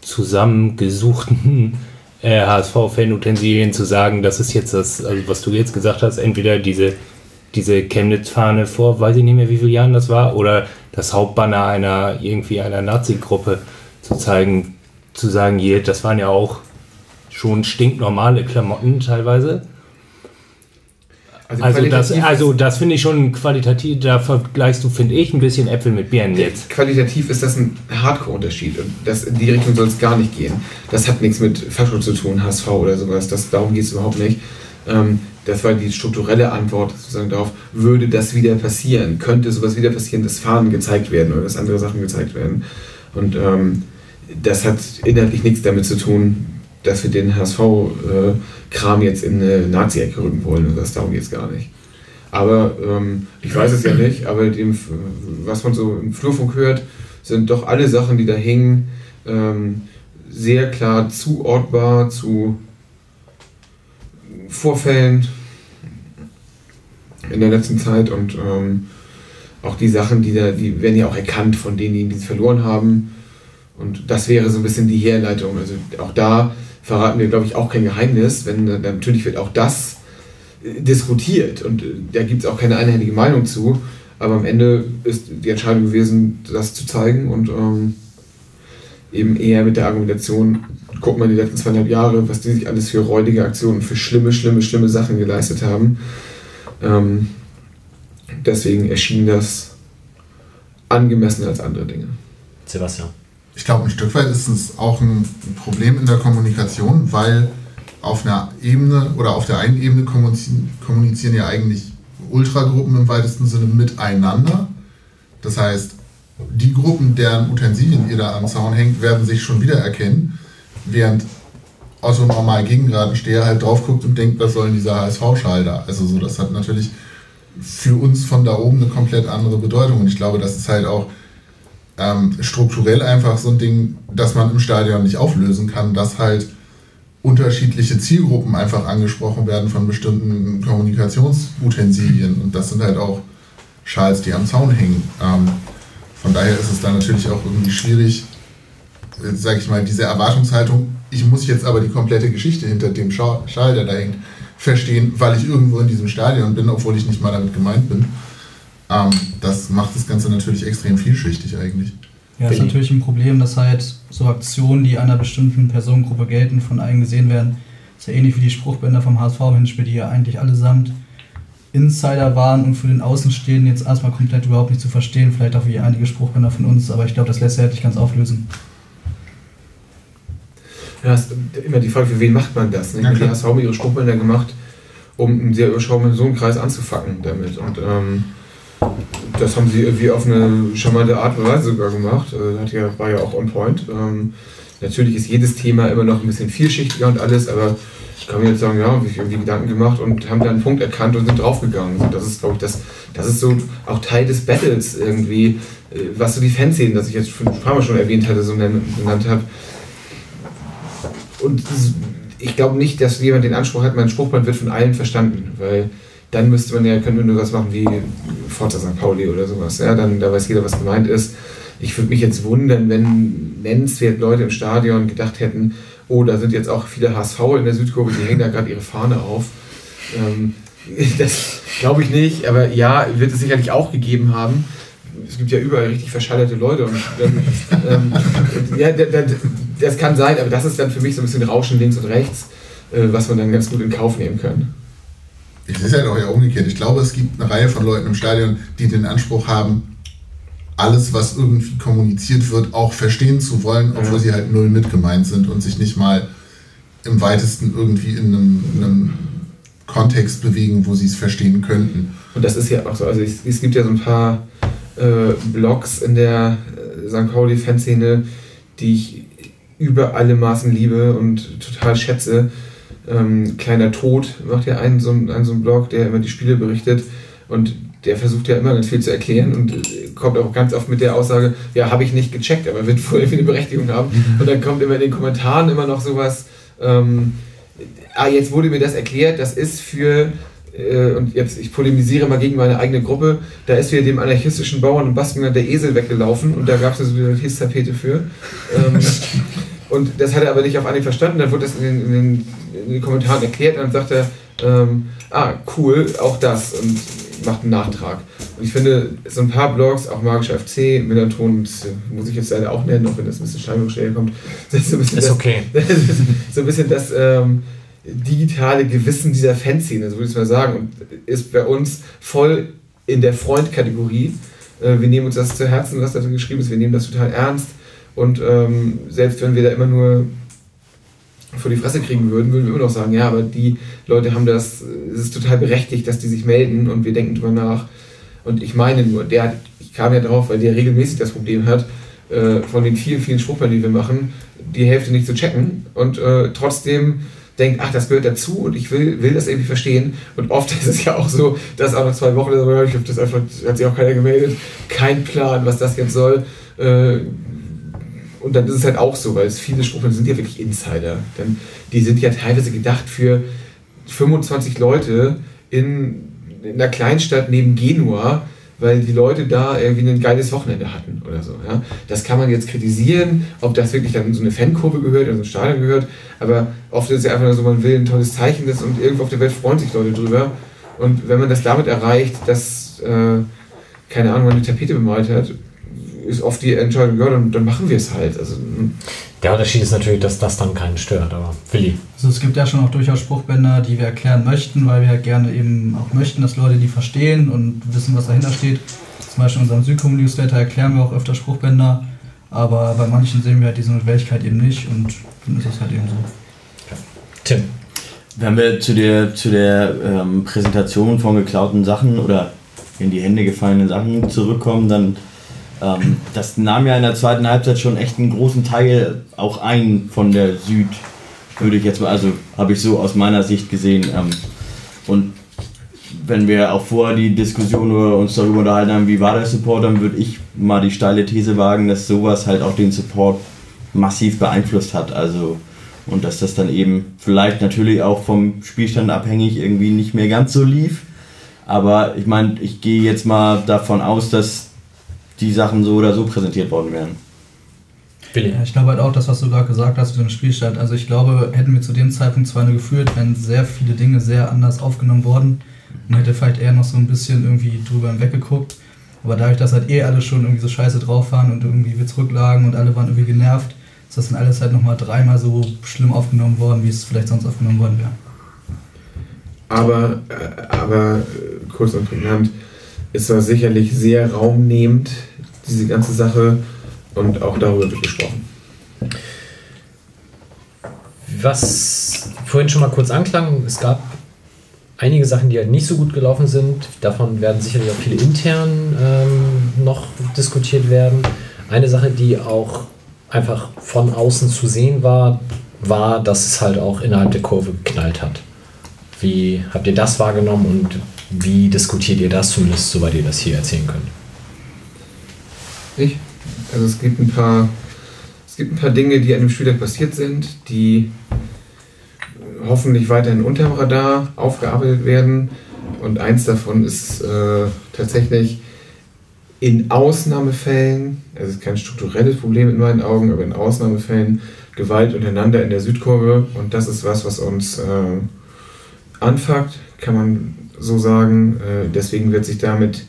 E: zusammengesuchten äh, HSV-Fan-Utensilien zu sagen, das ist jetzt das, also was du jetzt gesagt hast, entweder diese, diese Chemnitz-Fahne vor, weiß ich nicht mehr, wie viele Jahren das war, oder das Hauptbanner einer irgendwie einer Nazi-Gruppe zu zeigen, zu sagen, hier, das waren ja auch schon stinknormale Klamotten teilweise. Also das,
I: qualitativ
E: also das finde ich schon qualitativ, da vergleichst du, finde ich, ein bisschen Äpfel mit Birnen jetzt.
I: Qualitativ ist das ein Hardcore-Unterschied und das, in die Richtung soll es gar nicht gehen. Das hat nichts mit Fascho zu tun, HSV oder sowas, das, darum geht es überhaupt nicht. Ähm, das war die strukturelle Antwort sozusagen darauf, würde das wieder passieren? Könnte sowas wieder passieren, dass Fahnen gezeigt werden oder dass andere Sachen gezeigt werden? Und ähm, das hat inhaltlich nichts damit zu tun, dass wir den HSV-Kram jetzt in eine Nazi-Ecke rücken wollen. Und das darum geht es gar nicht. Aber ähm, ich weiß es ja nicht, aber dem, was man so im Flurfunk hört, sind doch alle Sachen, die da hängen, ähm, sehr klar zuordbar zu Vorfällen in der letzten Zeit und ähm, auch die Sachen, die da, die werden ja auch erkannt von denen, die es verloren haben. Und das wäre so ein bisschen die Herleitung. Also auch da verraten wir, glaube ich, auch kein Geheimnis, wenn dann natürlich wird auch das äh, diskutiert und äh, da gibt es auch keine einhellige Meinung zu. Aber am Ende ist die Entscheidung gewesen, das zu zeigen und ähm, eben eher mit der Argumentation, guck mal die letzten zweieinhalb Jahre, was die sich alles für räudige Aktionen, für schlimme, schlimme, schlimme Sachen geleistet haben. Ähm, deswegen erschien das angemessener als andere Dinge.
A: Sebastian.
D: Ich glaube, ein Stück weit ist es auch ein Problem in der Kommunikation, weil auf einer Ebene oder auf der einen Ebene kommunizieren, ja eigentlich Ultragruppen im weitesten Sinne miteinander. Das heißt, die Gruppen, deren Utensilien ihr da am Zaun hängt, werden sich schon wieder erkennen, während Otto normal Gegengradensteher halt drauf guckt und denkt, was soll denn dieser HSV-Schal da? Also so, das hat natürlich für uns von da oben eine komplett andere Bedeutung. Und ich glaube, das ist halt auch ähm, strukturell einfach so ein Ding, dass man im Stadion nicht auflösen kann, dass halt unterschiedliche Zielgruppen einfach angesprochen werden von bestimmten Kommunikationsutensilien. Und das sind halt auch Schals, die am Zaun hängen. Ähm, von daher ist es dann natürlich auch irgendwie schwierig, äh, sag ich mal, diese Erwartungshaltung, ich muss jetzt aber die komplette Geschichte hinter dem Schal, der da hängt, verstehen, weil ich irgendwo in diesem Stadion bin, obwohl ich nicht mal damit gemeint bin. Ähm, das macht das Ganze natürlich extrem vielschichtig eigentlich.
F: Ja, ist natürlich ein Problem, dass halt so Aktionen, die einer bestimmten Personengruppe gelten, von allen gesehen werden. Ist ja ähnlich wie die Spruchbänder vom HSV im Hinspiel, die ja eigentlich allesamt Insider waren und für den Außenstehenden jetzt erstmal komplett überhaupt nicht zu verstehen. Vielleicht auch wie einige Spruchbänder von uns, aber ich glaube, das lässt sich halt nicht ganz auflösen.
I: Ja, ist immer die Frage, für wen macht man das? Ne?
D: Ja,
I: die. HSV haben ihre Spruchbänder gemacht, um einen sehr überschaubaren Personenkreis anzufacken damit. Und ähm, das haben sie irgendwie auf eine charmante Art und Weise sogar gemacht. Äh, hat ja, war ja auch on point. Ähm, natürlich ist jedes Thema immer noch ein bisschen vielschichtiger und alles, aber ich kann mir jetzt sagen, ja, habe ich irgendwie Gedanken gemacht und haben da einen Punkt erkannt und sind draufgegangen. Und das ist, glaube ich, das, das ist so auch Teil des Battles irgendwie, äh, was so die Fanszenen, das ich jetzt schon ein paar Mal schon erwähnt hatte, so genannt habe. Und ich glaube nicht, dass jemand den Anspruch hat, mein Spruchband wird von allen verstanden, weil dann müsste man ja, könnte man nur was machen wie Forza St. Pauli oder sowas. Ja, dann da weiß jeder, was gemeint ist. Ich würde mich jetzt wundern, wenn nennenswert Leute im Stadion gedacht hätten, oh, da sind jetzt auch viele HSV in der Südkurve, die hängen da gerade ihre Fahne auf. Ähm, das glaube ich nicht, aber ja, wird es sicherlich auch gegeben haben. Es gibt ja überall richtig verschallerte Leute und ähm, ja, da- da- das kann sein, aber das ist dann für mich so ein bisschen Rauschen links und rechts, äh, was man dann ganz gut in Kauf nehmen kann.
D: Es ist halt auch ja umgekehrt. Ich glaube, es gibt eine Reihe von Leuten im Stadion, die den Anspruch haben, alles, was irgendwie kommuniziert wird, auch verstehen zu wollen, obwohl
I: Ja.
D: sie halt null mitgemeint sind und sich nicht mal im weitesten irgendwie in einem, in einem Kontext bewegen, wo sie es verstehen könnten.
I: Und das ist ja auch so, also es, es gibt ja so ein paar äh, Blogs in der äh, St. Pauli-Fanszene, die ich über alle Maßen liebe und total schätze. Ähm, Kleiner Tod macht ja einen so, einen, so einen Blog, der immer die Spiele berichtet und der versucht ja immer ganz viel zu erklären und äh, kommt auch ganz oft mit der Aussage, ja, habe ich nicht gecheckt, aber wird wohl irgendwie eine Berechtigung haben. Und dann kommt immer in den Kommentaren immer noch sowas, ähm, ah, jetzt wurde mir das erklärt, das ist für, äh, und jetzt, ich polemisiere mal gegen meine eigene Gruppe, da ist wieder dem anarchistischen Bauern und Basteln der Esel weggelaufen und da gab es eine Solidaritätstapete für. Ähm, und das hat er aber nicht auf Anhieb verstanden, dann wurde das in den, in den, in den Kommentaren erklärt. Und dann sagt er, ähm, ah, cool, auch das. Und macht einen Nachtrag. Und ich finde, so ein paar Blogs, auch Magischer FC, Melanton, das muss ich jetzt leider auch nennen, auch wenn das ein bisschen scheinbar schnell kommt, das ist so ein bisschen
A: Ist
I: das,
A: okay.
I: das ist so ein bisschen das ähm, digitale Gewissen dieser Fanszene, so würde ich es mal sagen, und ist bei uns voll in der Freund-Kategorie. Äh, wir nehmen uns das zu Herzen, was da drin geschrieben ist, wir nehmen das total ernst und ähm, selbst wenn wir da immer nur vor die Fresse kriegen würden, würden wir immer noch sagen, ja, aber die Leute haben das, es ist total berechtigt, dass die sich melden und wir denken drüber nach. Und ich meine nur, der ich kam ja drauf, weil der regelmäßig das Problem hat, äh, von den vielen, vielen Spruchbändern, die wir machen, die Hälfte nicht zu checken und äh, trotzdem denkt, ach, das gehört dazu und ich will, will das irgendwie verstehen. Und oft ist es ja auch so, dass auch nach zwei Wochen, ich habe das einfach, hat sich auch keiner gemeldet, kein Plan, was das jetzt soll. Äh, und dann ist es halt auch so, weil es viele Spruchbänder sind ja wirklich Insider. Denn die sind ja teilweise gedacht für 25 Leute in, in einer Kleinstadt neben Genua, weil die Leute da irgendwie ein geiles Wochenende hatten oder so. Ja? Das kann man jetzt kritisieren, ob das wirklich dann in so eine Fankurve gehört, in so ein Stadion gehört, aber oft ist es ja einfach nur so, man will ein tolles Zeichen ist und irgendwo auf der Welt freuen sich Leute drüber. Und wenn man das damit erreicht, dass, äh, keine Ahnung, man eine Tapete bemalt hat, ist oft die Entscheidung, ja, dann, dann machen wir es halt. Also,
A: Der Unterschied ist natürlich, dass das dann keinen stört, aber Willi.
F: Also es gibt ja schon auch durchaus Spruchbänder, die wir erklären möchten, weil wir gerne eben auch möchten, dass Leute die verstehen und wissen, was dahinter steht. Zum Beispiel in unserem Südkom-Newsletter erklären wir auch öfter Spruchbänder, aber bei manchen sehen wir halt diese Notwendigkeit eben nicht und dann ist es halt eben so.
A: Tim.
B: Wenn wir zu der, zu der ähm, Präsentation von geklauten Sachen oder in die Hände gefallenen Sachen zurückkommen, dann ähm, das nahm ja in der zweiten Halbzeit schon echt einen großen Teil auch ein von der Süd, würde ich jetzt mal, also habe ich so aus meiner Sicht gesehen. Ähm, und wenn wir auch vorher die Diskussion oder uns darüber unterhalten haben, wie war der Support, dann würde ich mal die steile These wagen, dass sowas halt auch den Support massiv beeinflusst hat. Also und dass das dann eben vielleicht natürlich auch vom Spielstand abhängig irgendwie nicht mehr ganz so lief. Aber ich meine, ich gehe jetzt mal davon aus, dass die Sachen so oder so präsentiert worden wären.
F: Ja, ich glaube halt auch, das, was du gerade gesagt hast zu dem Spielstand. Also ich glaube, hätten wir zu dem Zeitpunkt zwar nur geführt, wären sehr viele Dinge sehr anders aufgenommen worden. Man hätte vielleicht eher noch so ein bisschen irgendwie drüber hinweggeguckt. Aber dadurch, dass halt eh alle schon irgendwie so scheiße drauf waren und irgendwie wir zurücklagen und alle waren irgendwie genervt, ist das dann alles halt nochmal dreimal so schlimm aufgenommen worden, wie es vielleicht sonst aufgenommen worden wäre.
I: Aber, äh, aber äh, kurz und prägnant, es war sicherlich sehr raumnehmend, diese ganze Sache, und auch darüber wird gesprochen.
A: Was vorhin schon mal kurz anklang, es gab einige Sachen, die halt nicht so gut gelaufen sind. Davon werden sicherlich auch viele intern ähm, noch diskutiert werden. Eine Sache, die auch einfach von außen zu sehen war, war, dass es halt auch innerhalb der Kurve geknallt hat. Wie habt ihr das wahrgenommen und wie diskutiert ihr das zumindest, soweit ihr das hier erzählen könnt?
I: Ich? Also es gibt ein paar, es gibt ein paar Dinge, die an dem Spieltag passiert sind, die hoffentlich weiterhin unterm Radar aufgearbeitet werden. Und eins davon ist äh, tatsächlich in Ausnahmefällen, also es ist kein strukturelles Problem in meinen Augen, aber in Ausnahmefällen Gewalt untereinander in der Südkurve. Und das ist was, was uns äh, anfuckt, kann man so sagen. Äh, deswegen wird sich damit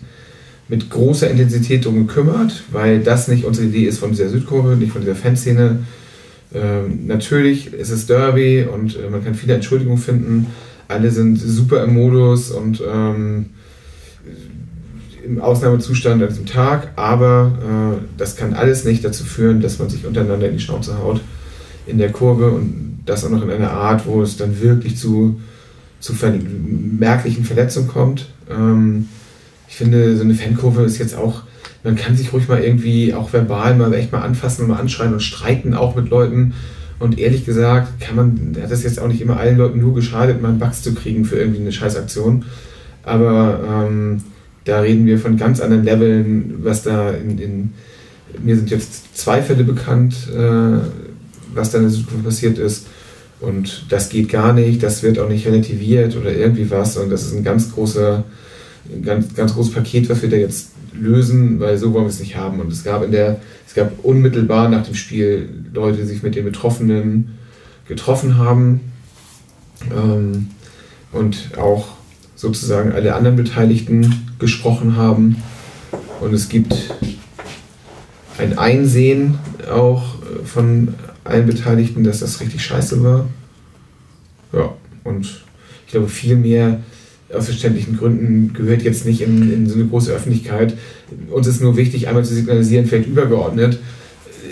I: mit großer Intensität darum gekümmert, weil das nicht unsere Idee ist von dieser Südkurve, nicht von dieser Fanszene. Ähm, natürlich ist es Derby und äh, man kann viele Entschuldigungen finden. Alle sind super im Modus und ähm, im Ausnahmezustand an diesem Tag, aber äh, das kann alles nicht dazu führen, dass man sich untereinander in die Schnauze haut in der Kurve und das auch noch in einer Art, wo es dann wirklich zu, zu merklichen Verletzungen kommt. Ähm, ich finde, so eine Fankurve ist jetzt auch, man kann sich ruhig mal irgendwie auch verbal mal echt mal anfassen und mal anschreien und streiten auch mit Leuten. Und ehrlich gesagt, kann man, hat das jetzt auch nicht immer allen Leuten nur geschadet, mal einen Bugs zu kriegen für irgendwie eine Scheißaktion. Aber ähm, da reden wir von ganz anderen Leveln, was da in, in mir sind jetzt zwei Fälle bekannt, äh, was da in der Zukunft passiert ist. Und das geht gar nicht, das wird auch nicht relativiert oder irgendwie was. Und das ist ein ganz großer, ein ganz, ganz großes Paket, was wir da jetzt lösen, weil so wollen wir es nicht haben. Und es gab in der, es gab unmittelbar nach dem Spiel Leute, die sich mit den Betroffenen getroffen haben. Ähm, und auch sozusagen alle anderen Beteiligten gesprochen haben. Und es gibt ein Einsehen auch von allen Beteiligten, dass das richtig scheiße war. Ja, und ich glaube, viel mehr aus verständlichen Gründen gehört jetzt nicht in, in so eine große Öffentlichkeit. Uns ist nur wichtig, einmal zu signalisieren, vielleicht übergeordnet,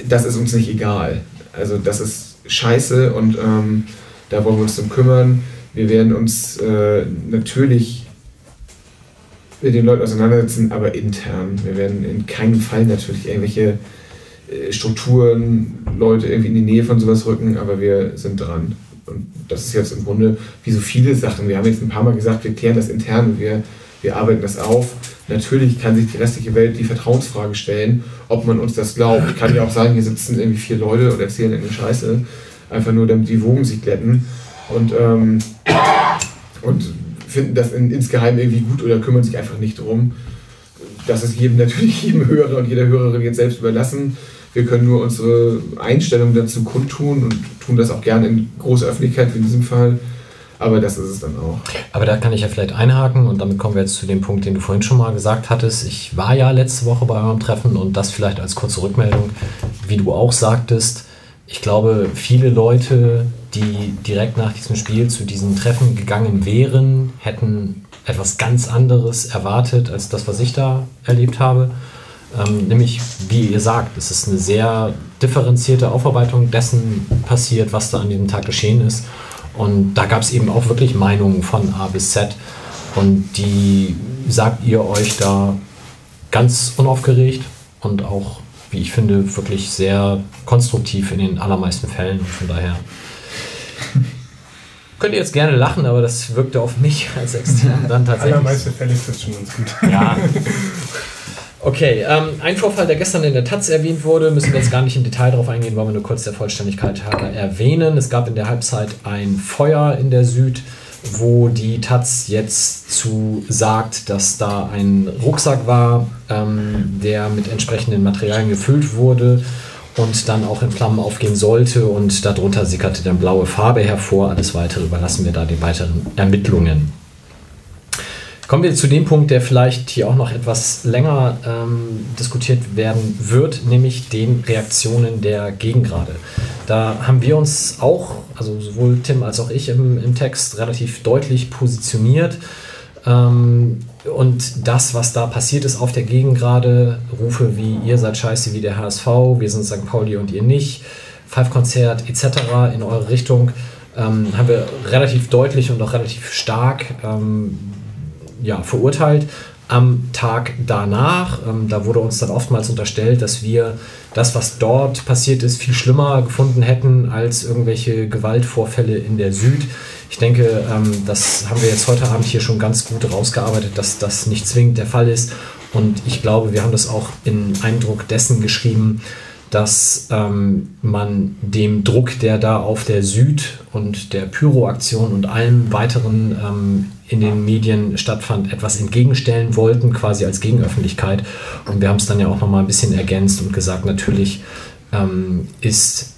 I: das ist uns nicht egal. Also das ist scheiße und ähm, da wollen wir uns drum kümmern. Wir werden uns äh, natürlich mit den Leuten auseinandersetzen, aber intern. Wir werden in keinem Fall natürlich irgendwelche äh, Strukturen, Leute irgendwie in die Nähe von sowas rücken, aber wir sind dran. Und das ist jetzt im Grunde wie so viele Sachen. Wir haben jetzt ein paar Mal gesagt, wir klären das intern wir, wir arbeiten das auf. Natürlich kann sich die restliche Welt die Vertrauensfrage stellen, ob man uns das glaubt. Ich kann ja auch sagen, hier sitzen irgendwie vier Leute und erzählen irgendeine Scheiße, einfach nur damit die Wogen sich glätten. Und, ähm, und finden das in, insgeheim irgendwie gut oder kümmern sich einfach nicht drum. das ist jedem natürlich jedem Hörer und jeder Hörerin jetzt selbst überlassen. Wir können nur unsere Einstellung dazu kundtun und tun das auch gerne in großer Öffentlichkeit, wie in diesem Fall. Aber das ist es dann auch.
A: Aber da kann ich ja vielleicht einhaken und damit kommen wir jetzt zu dem Punkt, den du vorhin schon mal gesagt hattest. Ich war ja letzte Woche bei eurem Treffen und das vielleicht als kurze Rückmeldung, wie du auch sagtest. Ich glaube, viele Leute, die direkt nach diesem Spiel zu diesen Treffen gegangen wären, hätten etwas ganz anderes erwartet als das, was ich da erlebt habe. Ähm, nämlich, wie ihr sagt, es ist eine sehr differenzierte Aufarbeitung dessen passiert, was da an diesem Tag geschehen ist. Und da gab es eben auch wirklich Meinungen von A bis Z. Und die sagt ihr euch da ganz unaufgeregt und auch, wie ich finde, wirklich sehr konstruktiv in den allermeisten Fällen. Und von daher könnt ihr jetzt gerne lachen, aber das wirkte auf mich als extern dann tatsächlich.
G: Allermeiste Fälle ist das schon ganz gut.
A: Ja. Okay, ähm, ein Vorfall, der gestern in der Taz erwähnt wurde, müssen wir jetzt gar nicht im Detail darauf eingehen, wollen wir nur kurz der Vollständigkeit erwähnen. Es gab in der Halbzeit ein Feuer in der Süd, wo die Taz jetzt zu sagt, dass da ein Rucksack war, ähm, der mit entsprechenden Materialien gefüllt wurde und dann auch in Flammen aufgehen sollte und darunter sickerte dann blaue Farbe hervor. Alles weitere überlassen wir da den weiteren Ermittlungen. Kommen wir zu dem Punkt, der vielleicht hier auch noch etwas länger ähm, diskutiert werden wird, nämlich den Reaktionen der Gegengrade. Da haben wir uns auch, also sowohl Tim als auch ich im, im Text relativ deutlich positioniert. Ähm, und das, was da passiert ist auf der Gegengrade, Rufe wie ihr seid scheiße wie der HSV, wir sind St. Pauli und ihr nicht, Five-Konzert etc. in eure Richtung, ähm, haben wir relativ deutlich und auch relativ stark ähm, ja, verurteilt. Am Tag danach, ähm, da wurde uns dann oftmals unterstellt, dass wir das, was dort passiert ist, viel schlimmer gefunden hätten als irgendwelche Gewaltvorfälle in der Süd. Ich denke, ähm, das haben wir jetzt heute Abend hier schon ganz gut rausgearbeitet, dass das nicht zwingend der Fall ist. Und ich glaube, wir haben das auch in Eindruck dessen geschrieben, dass ähm, man dem Druck, der da auf der Süd und der Pyro-Aktion und allem weiteren ähm, in den Medien stattfand, etwas entgegenstellen wollten, quasi als Gegenöffentlichkeit. Und wir haben es dann ja auch nochmal ein bisschen ergänzt und gesagt, natürlich ähm, ist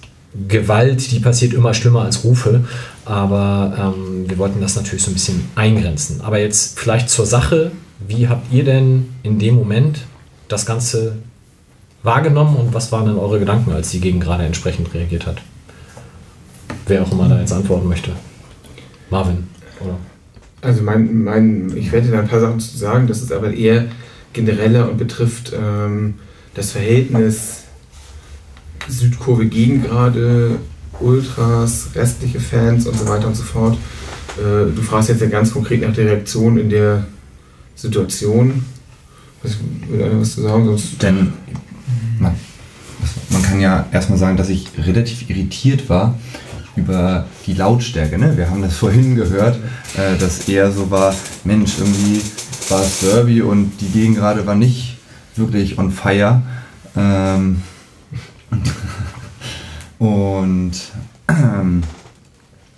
A: Gewalt, die passiert immer schlimmer als Rufe, aber ähm, wir wollten das natürlich so ein bisschen eingrenzen. Aber jetzt vielleicht zur Sache, wie habt ihr denn in dem Moment das Ganze wahrgenommen und was waren denn eure Gedanken, als die Gegend gerade entsprechend reagiert hat? Wer auch immer da jetzt antworten möchte. Marvin, oder?
I: Also mein, mein, ich werde da ein paar Sachen zu sagen, das ist aber eher genereller und betrifft ähm, das Verhältnis Südkurve Gegengrade, Ultras, restliche Fans und so weiter und so fort. Äh, du fragst jetzt ja ganz konkret nach der Reaktion in der Situation. Was, will einer was zu sagen? Sonst
H: Denn man, man kann ja erstmal sagen, dass ich relativ irritiert war über die Lautstärke. Ne? Wir haben das vorhin gehört, äh, dass eher so war, Mensch, irgendwie war es Derby und die Gegengrade war nicht wirklich on fire. Ähm, und ähm,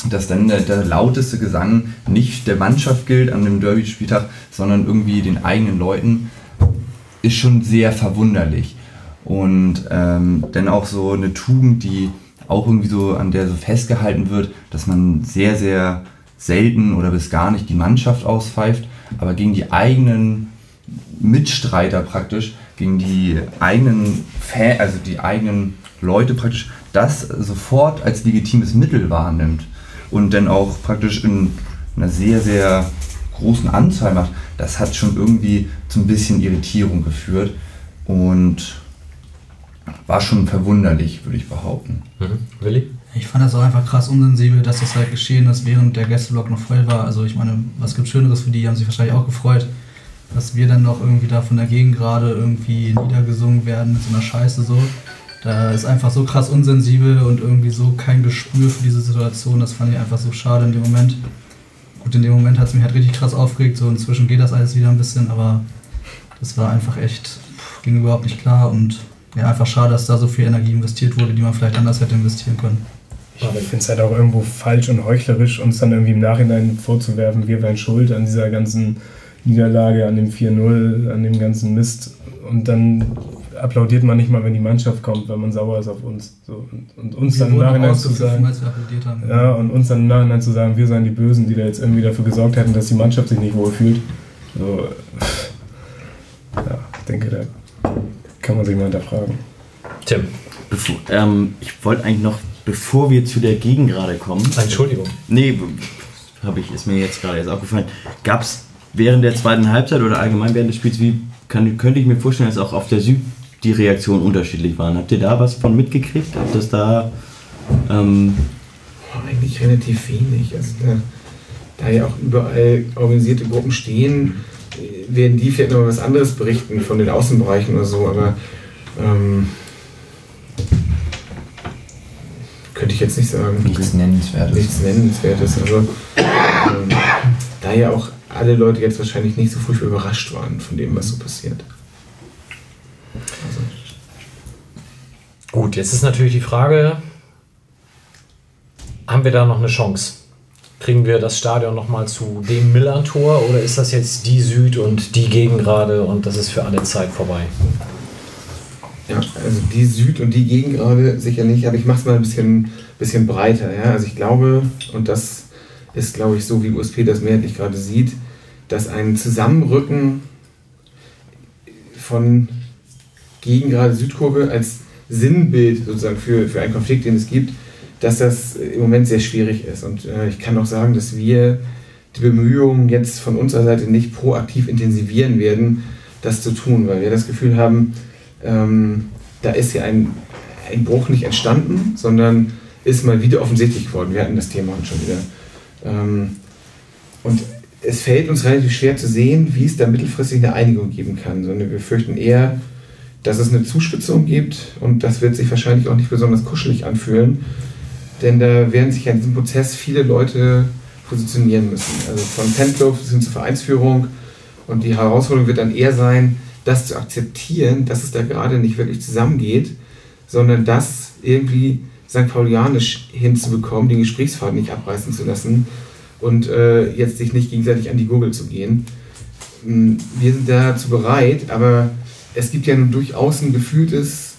H: dass dann der, der lauteste Gesang nicht der Mannschaft gilt an dem Derby-Spieltag, sondern irgendwie den eigenen Leuten, ist schon sehr verwunderlich. Und ähm, dann auch so eine Tugend, die auch irgendwie so an der so festgehalten wird, dass man sehr, sehr selten oder bis gar nicht die Mannschaft auspfeift, aber gegen die eigenen Mitstreiter praktisch, gegen die eigenen Fan, also die eigenen Leute praktisch, das sofort als legitimes Mittel wahrnimmt und dann auch praktisch in einer sehr, sehr großen Anzahl macht, das hat schon irgendwie zu ein bisschen Irritierung geführt. Und war schon verwunderlich, würde ich behaupten.
A: Mhm. Willi?
F: Ich fand das auch einfach krass unsensibel, dass das halt geschehen ist, während der Gästeblock noch voll war. Also ich meine, was gibt Schöneres für die, die haben sich wahrscheinlich auch gefreut, dass wir dann noch irgendwie da von der Gegend gerade irgendwie niedergesungen werden mit so einer Scheiße so. Da ist einfach so krass unsensibel und irgendwie so kein Gespür für diese Situation. Das fand ich einfach so schade in dem Moment. Gut, in dem Moment hat es mich halt richtig krass aufgeregt. So inzwischen geht das alles wieder ein bisschen, aber das war einfach echt, pff, ging überhaupt nicht klar und ja, einfach schade, dass da so viel Energie investiert wurde, die man vielleicht anders hätte investieren können.
G: Aber ich finde es halt auch irgendwo falsch und heuchlerisch, uns dann irgendwie im Nachhinein vorzuwerfen, wir wären schuld an dieser ganzen Niederlage, an dem 4-0, an dem ganzen Mist. Und dann applaudiert man nicht mal, wenn die Mannschaft kommt, weil man sauer ist auf uns. So, und, uns
F: Wir
G: dann im Nachhinein zu sagen,
F: als wir applaudiert haben.
G: ja, und uns dann im Nachhinein zu sagen, wir seien die Bösen, die da jetzt irgendwie dafür gesorgt hätten, dass die Mannschaft sich nicht wohlfühlt. So, ja, ich denke, da kann man sich mal hinterfragen.
A: Tim.
B: Bevor, ähm, ich wollte eigentlich noch, bevor wir zu der Gegengrade kommen.
A: Entschuldigung.
B: Nee, habe ich, ist mir jetzt gerade erst aufgefallen. Gab es während der zweiten Halbzeit oder allgemein während des Spiels, wie kann, könnte ich mir vorstellen, dass auch auf der Süd die Reaktionen unterschiedlich waren? Habt ihr da was von mitgekriegt? Ob das da. Ähm,
I: eigentlich relativ wenig. Also da, da ja auch überall organisierte Gruppen stehen, äh, werden die vielleicht noch was anderes berichten von den Außenbereichen oder so, aber ähm, könnte ich jetzt nicht sagen.
H: Nichts Nennenswertes.
I: Nichts Nennenswertes. Also, ähm, da ja auch alle Leute jetzt wahrscheinlich nicht so furchtbar überrascht waren von dem, was so passiert. Also,
A: Gut, jetzt ist natürlich die Frage, haben wir da noch eine Chance? Kriegen wir das Stadion nochmal zu dem Millern-Tor oder ist das jetzt die Süd und die Gegengrade und das ist für alle Zeit vorbei?
I: Ja, also die Süd und die Gegengrade sicher nicht, aber ich mache es mal ein bisschen, bisschen breiter. Ja? Also ich glaube, und das ist, glaube ich, so wie USP das mehrheitlich gerade sieht, dass ein Zusammenrücken von Gegengrade Südkurve als Sinnbild sozusagen für, für einen Konflikt, den es gibt, dass das im Moment sehr schwierig ist. Und äh, ich kann auch sagen, dass wir die Bemühungen jetzt von unserer Seite nicht proaktiv intensivieren werden, das zu tun, weil wir das Gefühl haben, ähm, da ist ja ein, ein Bruch nicht entstanden, sondern ist mal wieder offensichtlich geworden. Wir hatten das Thema schon wieder. Ähm, und es fällt uns relativ schwer zu sehen, wie es da mittelfristig eine Einigung geben kann, sondern wir fürchten eher, dass es eine Zuspitzung gibt und das wird sich wahrscheinlich auch nicht besonders kuschelig anfühlen, denn da werden sich ja in diesem Prozess viele Leute positionieren müssen. Also von Fanclub bis hin zur Vereinsführung und die Herausforderung wird dann eher sein, das zu akzeptieren, dass es da gerade nicht wirklich zusammengeht, sondern das irgendwie St. Paulianisch hinzubekommen, den Gesprächsfaden nicht abreißen zu lassen und äh, jetzt sich nicht gegenseitig an die Gurgel zu gehen. Mm, Wir sind dazu bereit, aber es gibt ja nun durchaus ein gefühltes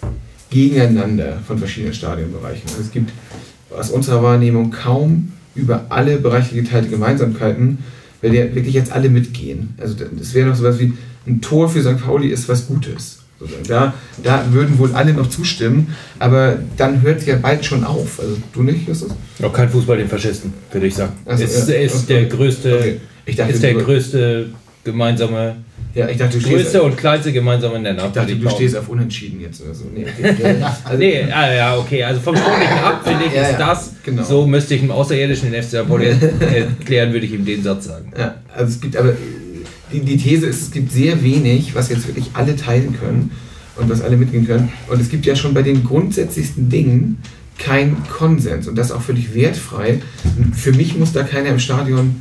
I: Gegeneinander von verschiedenen Stadionbereichen. Also es gibt aus unserer Wahrnehmung kaum über alle Bereiche geteilte Gemeinsamkeiten, weil ja wirklich jetzt alle mitgehen. Also das wäre noch sowas wie ein Tor für St. Pauli ist was Gutes. Da, da würden wohl alle noch zustimmen, aber dann hört es ja bald schon auf. Also du nicht, Justus?
E: Noch kein Fußball den Faschisten, würde ich sagen.
I: Also,
E: ist,
I: ja,
E: ist
I: okay.
E: der größte,
I: Okay. Ich dachte,
E: ist der größte gemeinsame,
I: Ja, ich dachte, du stehst,
E: größte und kleinste gemeinsame Nenner.
I: ich dachte, du stehst auf Unentschieden jetzt oder so. Nee, okay. also,
E: Nee, ah, ja, okay. Also vom Sportlichen ab, finde ich,
I: Ja,
E: ist
I: ja,
E: das,
I: genau.
E: so müsste ich einem Außerirdischen den FC. Pauli erklären, würde ich ihm den Satz sagen.
I: Ja, also es gibt aber, die, die These ist, es gibt sehr wenig, was jetzt wirklich alle teilen können und was alle mitgehen können. Und es gibt ja schon bei den grundsätzlichsten Dingen keinen Konsens und das auch völlig wertfrei. Für mich muss da keiner im Stadion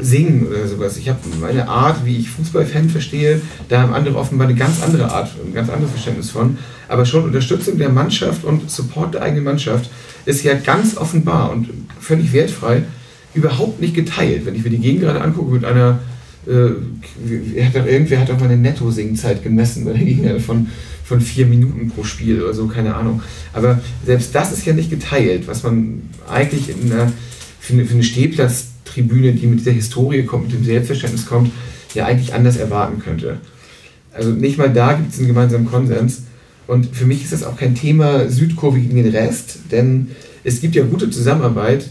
I: singen oder sowas. Ich habe meine Art, wie ich Fußballfan verstehe, da haben andere offenbar eine ganz andere Art, ein ganz anderes Verständnis von. Aber schon Unterstützung der Mannschaft und Support der eigenen Mannschaft ist ja ganz offenbar und völlig wertfrei überhaupt nicht geteilt. Wenn ich mir die Gegend gerade angucke mit einer, äh, hat doch, irgendwer hat doch mal eine Netto-Singzeit gemessen bei der Gegner von, von vier Minuten pro Spiel oder so, keine Ahnung. Aber selbst das ist ja nicht geteilt, was man eigentlich in einer, für eine, für eine Stehplatztribüne, die mit dieser Historie kommt, mit dem Selbstverständnis kommt, ja eigentlich anders erwarten könnte. Also nicht mal da gibt es einen gemeinsamen Konsens. Und für mich ist das auch kein Thema Südkurve gegen den Rest, denn es gibt ja gute Zusammenarbeit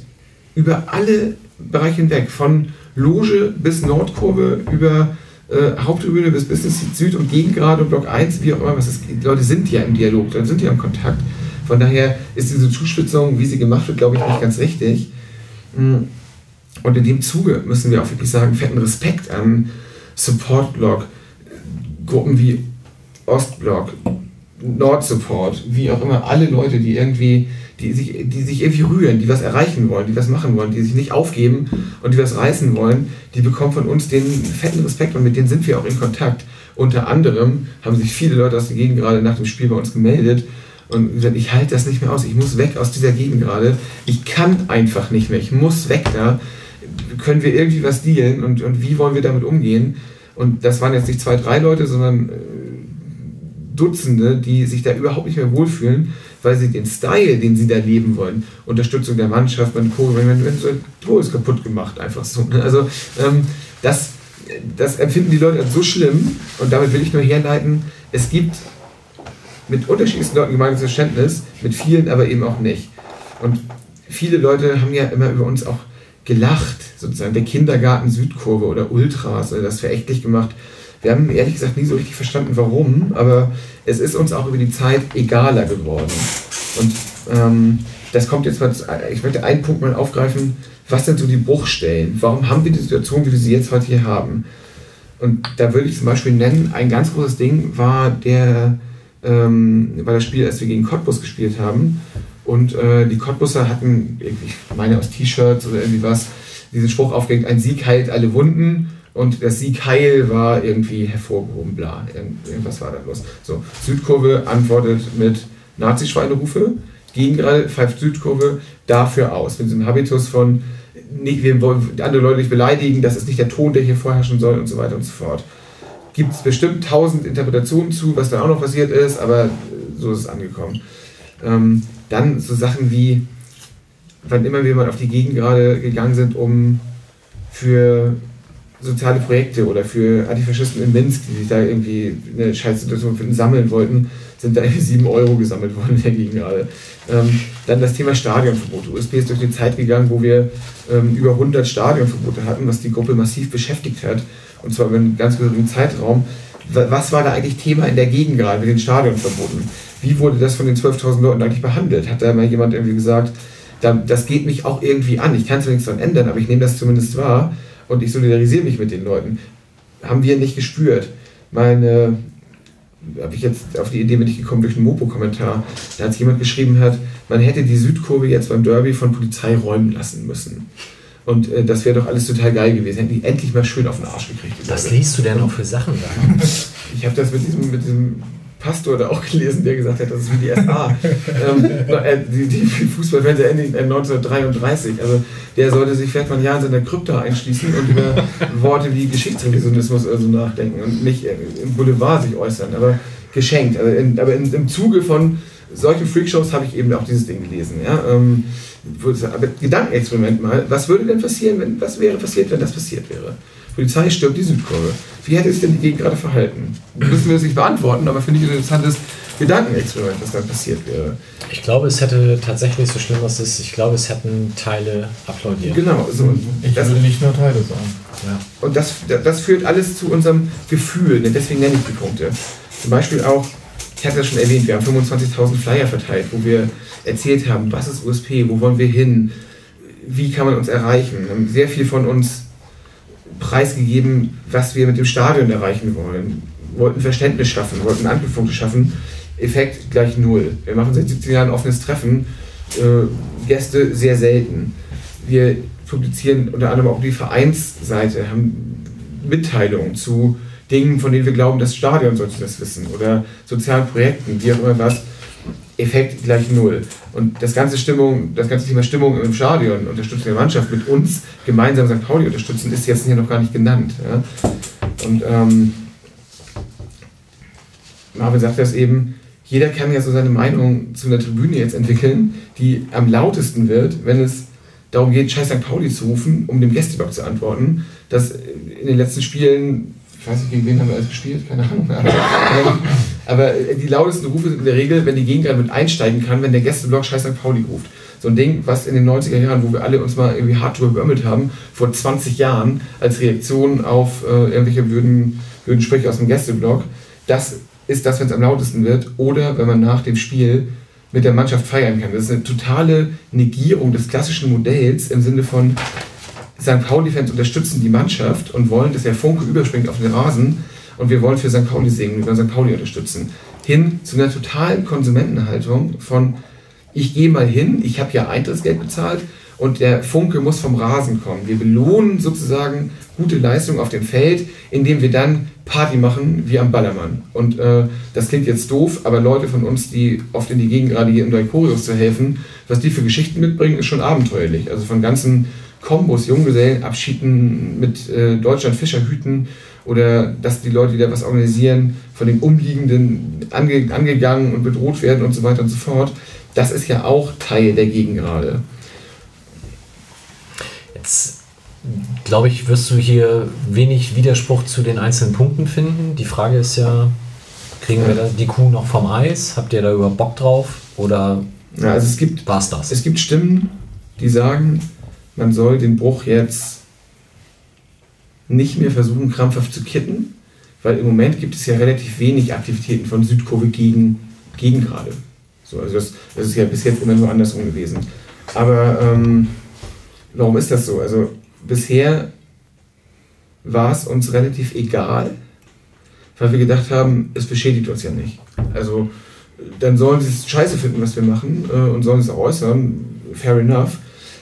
I: über alle Bereiche hinweg, von Loge bis Nordkurve, über äh, Haupttribüne bis Business Süd und Gegengrade und Block 1, wie auch immer, was es, die Leute sind ja im Dialog, dann sind ja im Kontakt. Von daher ist diese Zuspitzung, wie sie gemacht wird, glaube ich, nicht ganz richtig. Mm. Und in dem Zuge müssen wir auch wirklich sagen, fetten Respekt an Support-Blog, Gruppen wie Ostblock, Nord-Support, wie auch immer, alle Leute, die irgendwie, die sich, die sich irgendwie rühren, die was erreichen wollen, die was machen wollen, die sich nicht aufgeben und die was reißen wollen, die bekommen von uns den fetten Respekt und mit denen sind wir auch in Kontakt. Unter anderem haben sich viele Leute aus der Gegend gerade nach dem Spiel bei uns gemeldet und gesagt, ich halte das nicht mehr aus, ich muss weg aus dieser Gegend gerade, ich kann einfach nicht mehr, ich muss weg da, können wir irgendwie was dealen und, und wie wollen wir damit umgehen? Und das waren jetzt nicht zwei, drei Leute, sondern äh, Dutzende, die sich da überhaupt nicht mehr wohlfühlen, weil sie den Style, den sie da leben wollen, Unterstützung der Mannschaft, man wenn, wenn, wenn so ein Tor ist kaputt gemacht, einfach so. ne? Also ähm, das, das empfinden die Leute als so schlimm und damit will ich nur herleiten, es gibt mit unterschiedlichsten Leuten gemeinsames Verständnis, mit vielen aber eben auch nicht. Und viele Leute haben ja immer über uns auch gelacht, sozusagen der Kindergarten Südkurve oder Ultras oder das verächtlich gemacht. Wir haben ehrlich gesagt nie so richtig verstanden, warum, aber es ist uns auch über die Zeit egaler geworden. Und ähm, das kommt jetzt mal, zu- ich möchte einen Punkt mal aufgreifen, was sind so die Bruchstellen? Warum haben wir die Situation, wie wir sie jetzt heute hier haben? Und da würde ich zum Beispiel nennen, ein ganz großes Ding war der, ähm, war das Spiel, als wir gegen Cottbus gespielt haben. Und äh, die Cottbusser hatten, ich meine aus T-Shirts oder irgendwie was, diesen Spruch aufgehängt, ein Sieg heilt alle Wunden. Und das Sieg heil war irgendwie hervorgehoben, bla. Irgend- Irgendwas war da los. So, Südkurve antwortet mit Nazi-Schweinerufe. Gegengrade pfeift Südkurve dafür aus. Mit diesem Habitus von, nicht, wir wollen andere Leute nicht beleidigen, das ist nicht der Ton, der hier vorherrschen soll und so weiter und so fort. Gibt es bestimmt tausend Interpretationen zu, was da auch noch passiert ist, aber so ist es angekommen. Ähm, dann so Sachen wie, wann immer wir mal auf die Gegend gerade gegangen sind, um für soziale Projekte oder für Antifaschisten in Minsk, die sich da irgendwie eine Scheißsituation finden, sammeln wollten, sind da irgendwie 7 Euro gesammelt worden in der Gegend gerade. Ähm, dann das Thema Stadionverbote. USP ist durch die Zeit gegangen, wo wir ähm, über 100 Stadionverbote hatten, was die Gruppe massiv beschäftigt hat. Und zwar über einen ganz gehörigen Zeitraum. Wa- Was war da eigentlich Thema in der Gegend gerade mit den Stadionverboten? Wie wurde das von den 12.000 Leuten eigentlich behandelt? Hat da mal jemand irgendwie gesagt, da, das geht mich auch irgendwie an. Ich kann zwar nichts daran ändern, aber ich nehme das zumindest wahr und ich solidarisiere mich mit den Leuten. Haben wir nicht gespürt. Meine, habe ich jetzt auf die Idee bin ich gekommen durch einen Mopo-Kommentar, da hat jemand geschrieben hat, man hätte die Südkurve jetzt beim Derby von Polizei räumen lassen müssen. Und äh, das wäre doch alles total geil gewesen. Hätten die endlich mal schön auf den Arsch gekriegt.
A: Was liest du denn auch für Sachen da?
I: Ich habe das mit diesem, mit diesem Pastor da auch gelesen, der gesagt hat, das ist wie die SA. ähm, äh, die, die Fußballfans der Ende äh, 1933. Also der sollte sich vielleicht mal ein Jahr in seiner Krypta einschließen und über Worte wie Geschichtsrevisionismus oder so nachdenken und nicht äh, im Boulevard sich äußern, aber geschenkt. Also in, aber in, im Zuge von solchen Freakshows habe ich eben auch dieses Ding gelesen. Ja? Ähm, aber Gedankenexperiment mal, was würde denn passieren, wenn, was wäre passiert, wenn das passiert wäre? Polizei stürmt die Südkurve. Wie hätte sich denn die Gegend gerade verhalten? Müssen wir das nicht beantworten, aber finde ich ein interessantes Gedankenexperiment, was dann passiert wäre.
A: Ich glaube, es hätte tatsächlich so schlimm, was es ist. Ich glaube, es hätten Teile applaudiert.
I: Genau, so.
C: Ich
I: das,
C: würde nicht nur Teile sagen.
A: Ja.
I: Und das, das führt alles zu unserem Gefühl, ne? deswegen nenne ich die Punkte. Zum Beispiel auch, ich hatte das schon erwähnt, wir haben 25.000 Flyer verteilt, wo wir erzählt haben, was ist USP, wo wollen wir hin, wie kann man uns erreichen. Wir haben sehr viel von uns preisgegeben, was wir mit dem Stadion erreichen wollen. Wollten Verständnis schaffen, wollten Anknüpfungspunkte schaffen. Effekt gleich null. Wir machen seit 17 Jahren offenes Treffen. Äh, Gäste sehr selten. Wir publizieren unter anderem auch die Vereinsseite, haben Mitteilungen zu Dingen, von denen wir glauben, das Stadion sollte das wissen oder sozialen Projekten, wie auch immer was. Effekt gleich null. Und das ganze Stimmung, das ganze Thema Stimmung im Stadion, Unterstützung der Mannschaft mit uns gemeinsam St. Pauli unterstützen, ist jetzt hier noch gar nicht genannt. Ja? Und ähm, Marvin sagt das eben, jeder kann ja so seine Meinung zu einer Tribüne jetzt entwickeln, die am lautesten wird, wenn es darum geht, Scheiß St. Pauli zu rufen, um dem Gästeblock zu antworten. Das in den letzten Spielen, ich weiß nicht, gegen wen haben wir alles gespielt, keine Ahnung. Aber, die lautesten Rufe sind in der Regel, wenn die Gegend mit einsteigen kann, wenn der Gästeblock Scheiß St. Pauli ruft. So ein Ding, was in den 90er Jahren, wo wir alle uns mal irgendwie hart drüber haben, vor 20 Jahren als Reaktion auf äh, irgendwelche blöden, blöden Sprüche aus dem Gästeblock, das ist das, wenn es am lautesten wird, oder wenn man nach dem Spiel mit der Mannschaft feiern kann. Das ist eine totale Negierung des klassischen Modells im Sinne von St. Pauli-Fans unterstützen die Mannschaft und wollen, dass der Funke überspringt auf den Rasen und wir wollen für St. Pauli singen, wir wollen St. Pauli unterstützen. Hin zu einer totalen Konsumentenhaltung von ich gehe mal hin, ich habe ja Eintrittsgeld bezahlt und der Funke muss vom Rasen kommen. Wir belohnen sozusagen gute Leistung auf dem Feld, indem wir dann Party machen wie am Ballermann. Und äh, das klingt jetzt doof, aber Leute von uns, die oft in die Gegend gerade hier in Neukorius zu helfen, was die für Geschichten mitbringen, ist schon abenteuerlich. Also von ganzen Kombos, Junggesellenabschieden mit äh, Deutschland Fischerhüten oder dass die Leute, die da was organisieren, von den Umliegenden ange angegangen und bedroht werden und so weiter und so fort. Das ist ja auch Teil der Gegengrade.
A: Jetzt glaube ich, wirst du hier wenig Widerspruch zu den einzelnen Punkten finden. Die Frage ist ja, kriegen wir da die Kuh noch vom Eis? Habt ihr da über Bock drauf? Oder
I: Ja, also es gibt,
A: war's das?
I: es gibt Stimmen, die sagen, man soll den Bruch jetzt nicht mehr versuchen, krampfhaft zu kitten, weil im Moment gibt es ja relativ wenig Aktivitäten von Südkurve gegen, gegen gerade. So, also das, das ist ja bis jetzt immer nur andersrum gewesen. Aber ähm, warum ist das so? Also bisher war es uns relativ egal, weil wir gedacht haben, es beschädigt uns ja nicht. Also dann sollen sie es scheiße finden, was wir machen äh, und sollen es auch äußern, fair enough.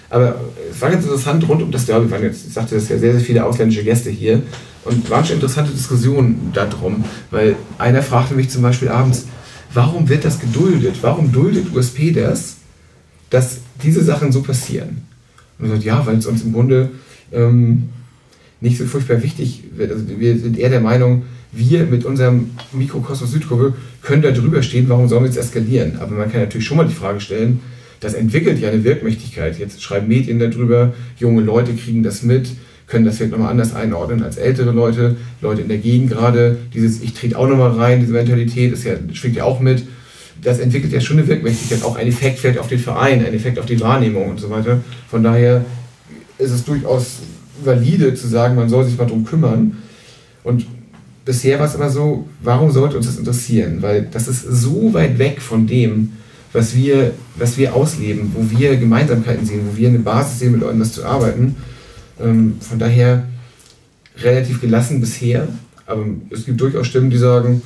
I: Aber es war ganz interessant rund um das Derby, waren jetzt, ich sagte das ja, sehr, sehr viele ausländische Gäste hier und waren schon interessante Diskussionen darum, weil einer fragte mich zum Beispiel abends, warum wird das geduldet? Warum duldet USP das, dass diese Sachen so passieren? Und er sagt, ja, weil es uns im Grunde ähm, nicht so furchtbar wichtig wird. Also wir sind eher der Meinung, wir mit unserem Mikrokosmos Südkurve können da drüber stehen, warum sollen wir jetzt eskalieren? Aber man kann natürlich schon mal die Frage stellen, das entwickelt ja eine Wirkmächtigkeit. Jetzt schreiben Medien darüber, junge Leute kriegen das mit, können das vielleicht nochmal anders einordnen als ältere Leute, Leute in der Gegend gerade, dieses Ich trete auch nochmal rein, diese Mentalität ist ja, schwingt ja auch mit. Das entwickelt ja schon eine Wirkmächtigkeit, auch ein Effekt vielleicht auf den Verein, ein Effekt auf die Wahrnehmung und so weiter. Von daher ist es durchaus valide zu sagen, man soll sich mal drum kümmern. Und bisher war es immer so, warum sollte uns das interessieren? Weil das ist so weit weg von dem, was wir, was wir ausleben, wo wir Gemeinsamkeiten sehen, wo wir eine Basis sehen, mit Leuten was zu arbeiten. Ähm, von daher relativ gelassen bisher. Aber es gibt durchaus Stimmen, die sagen,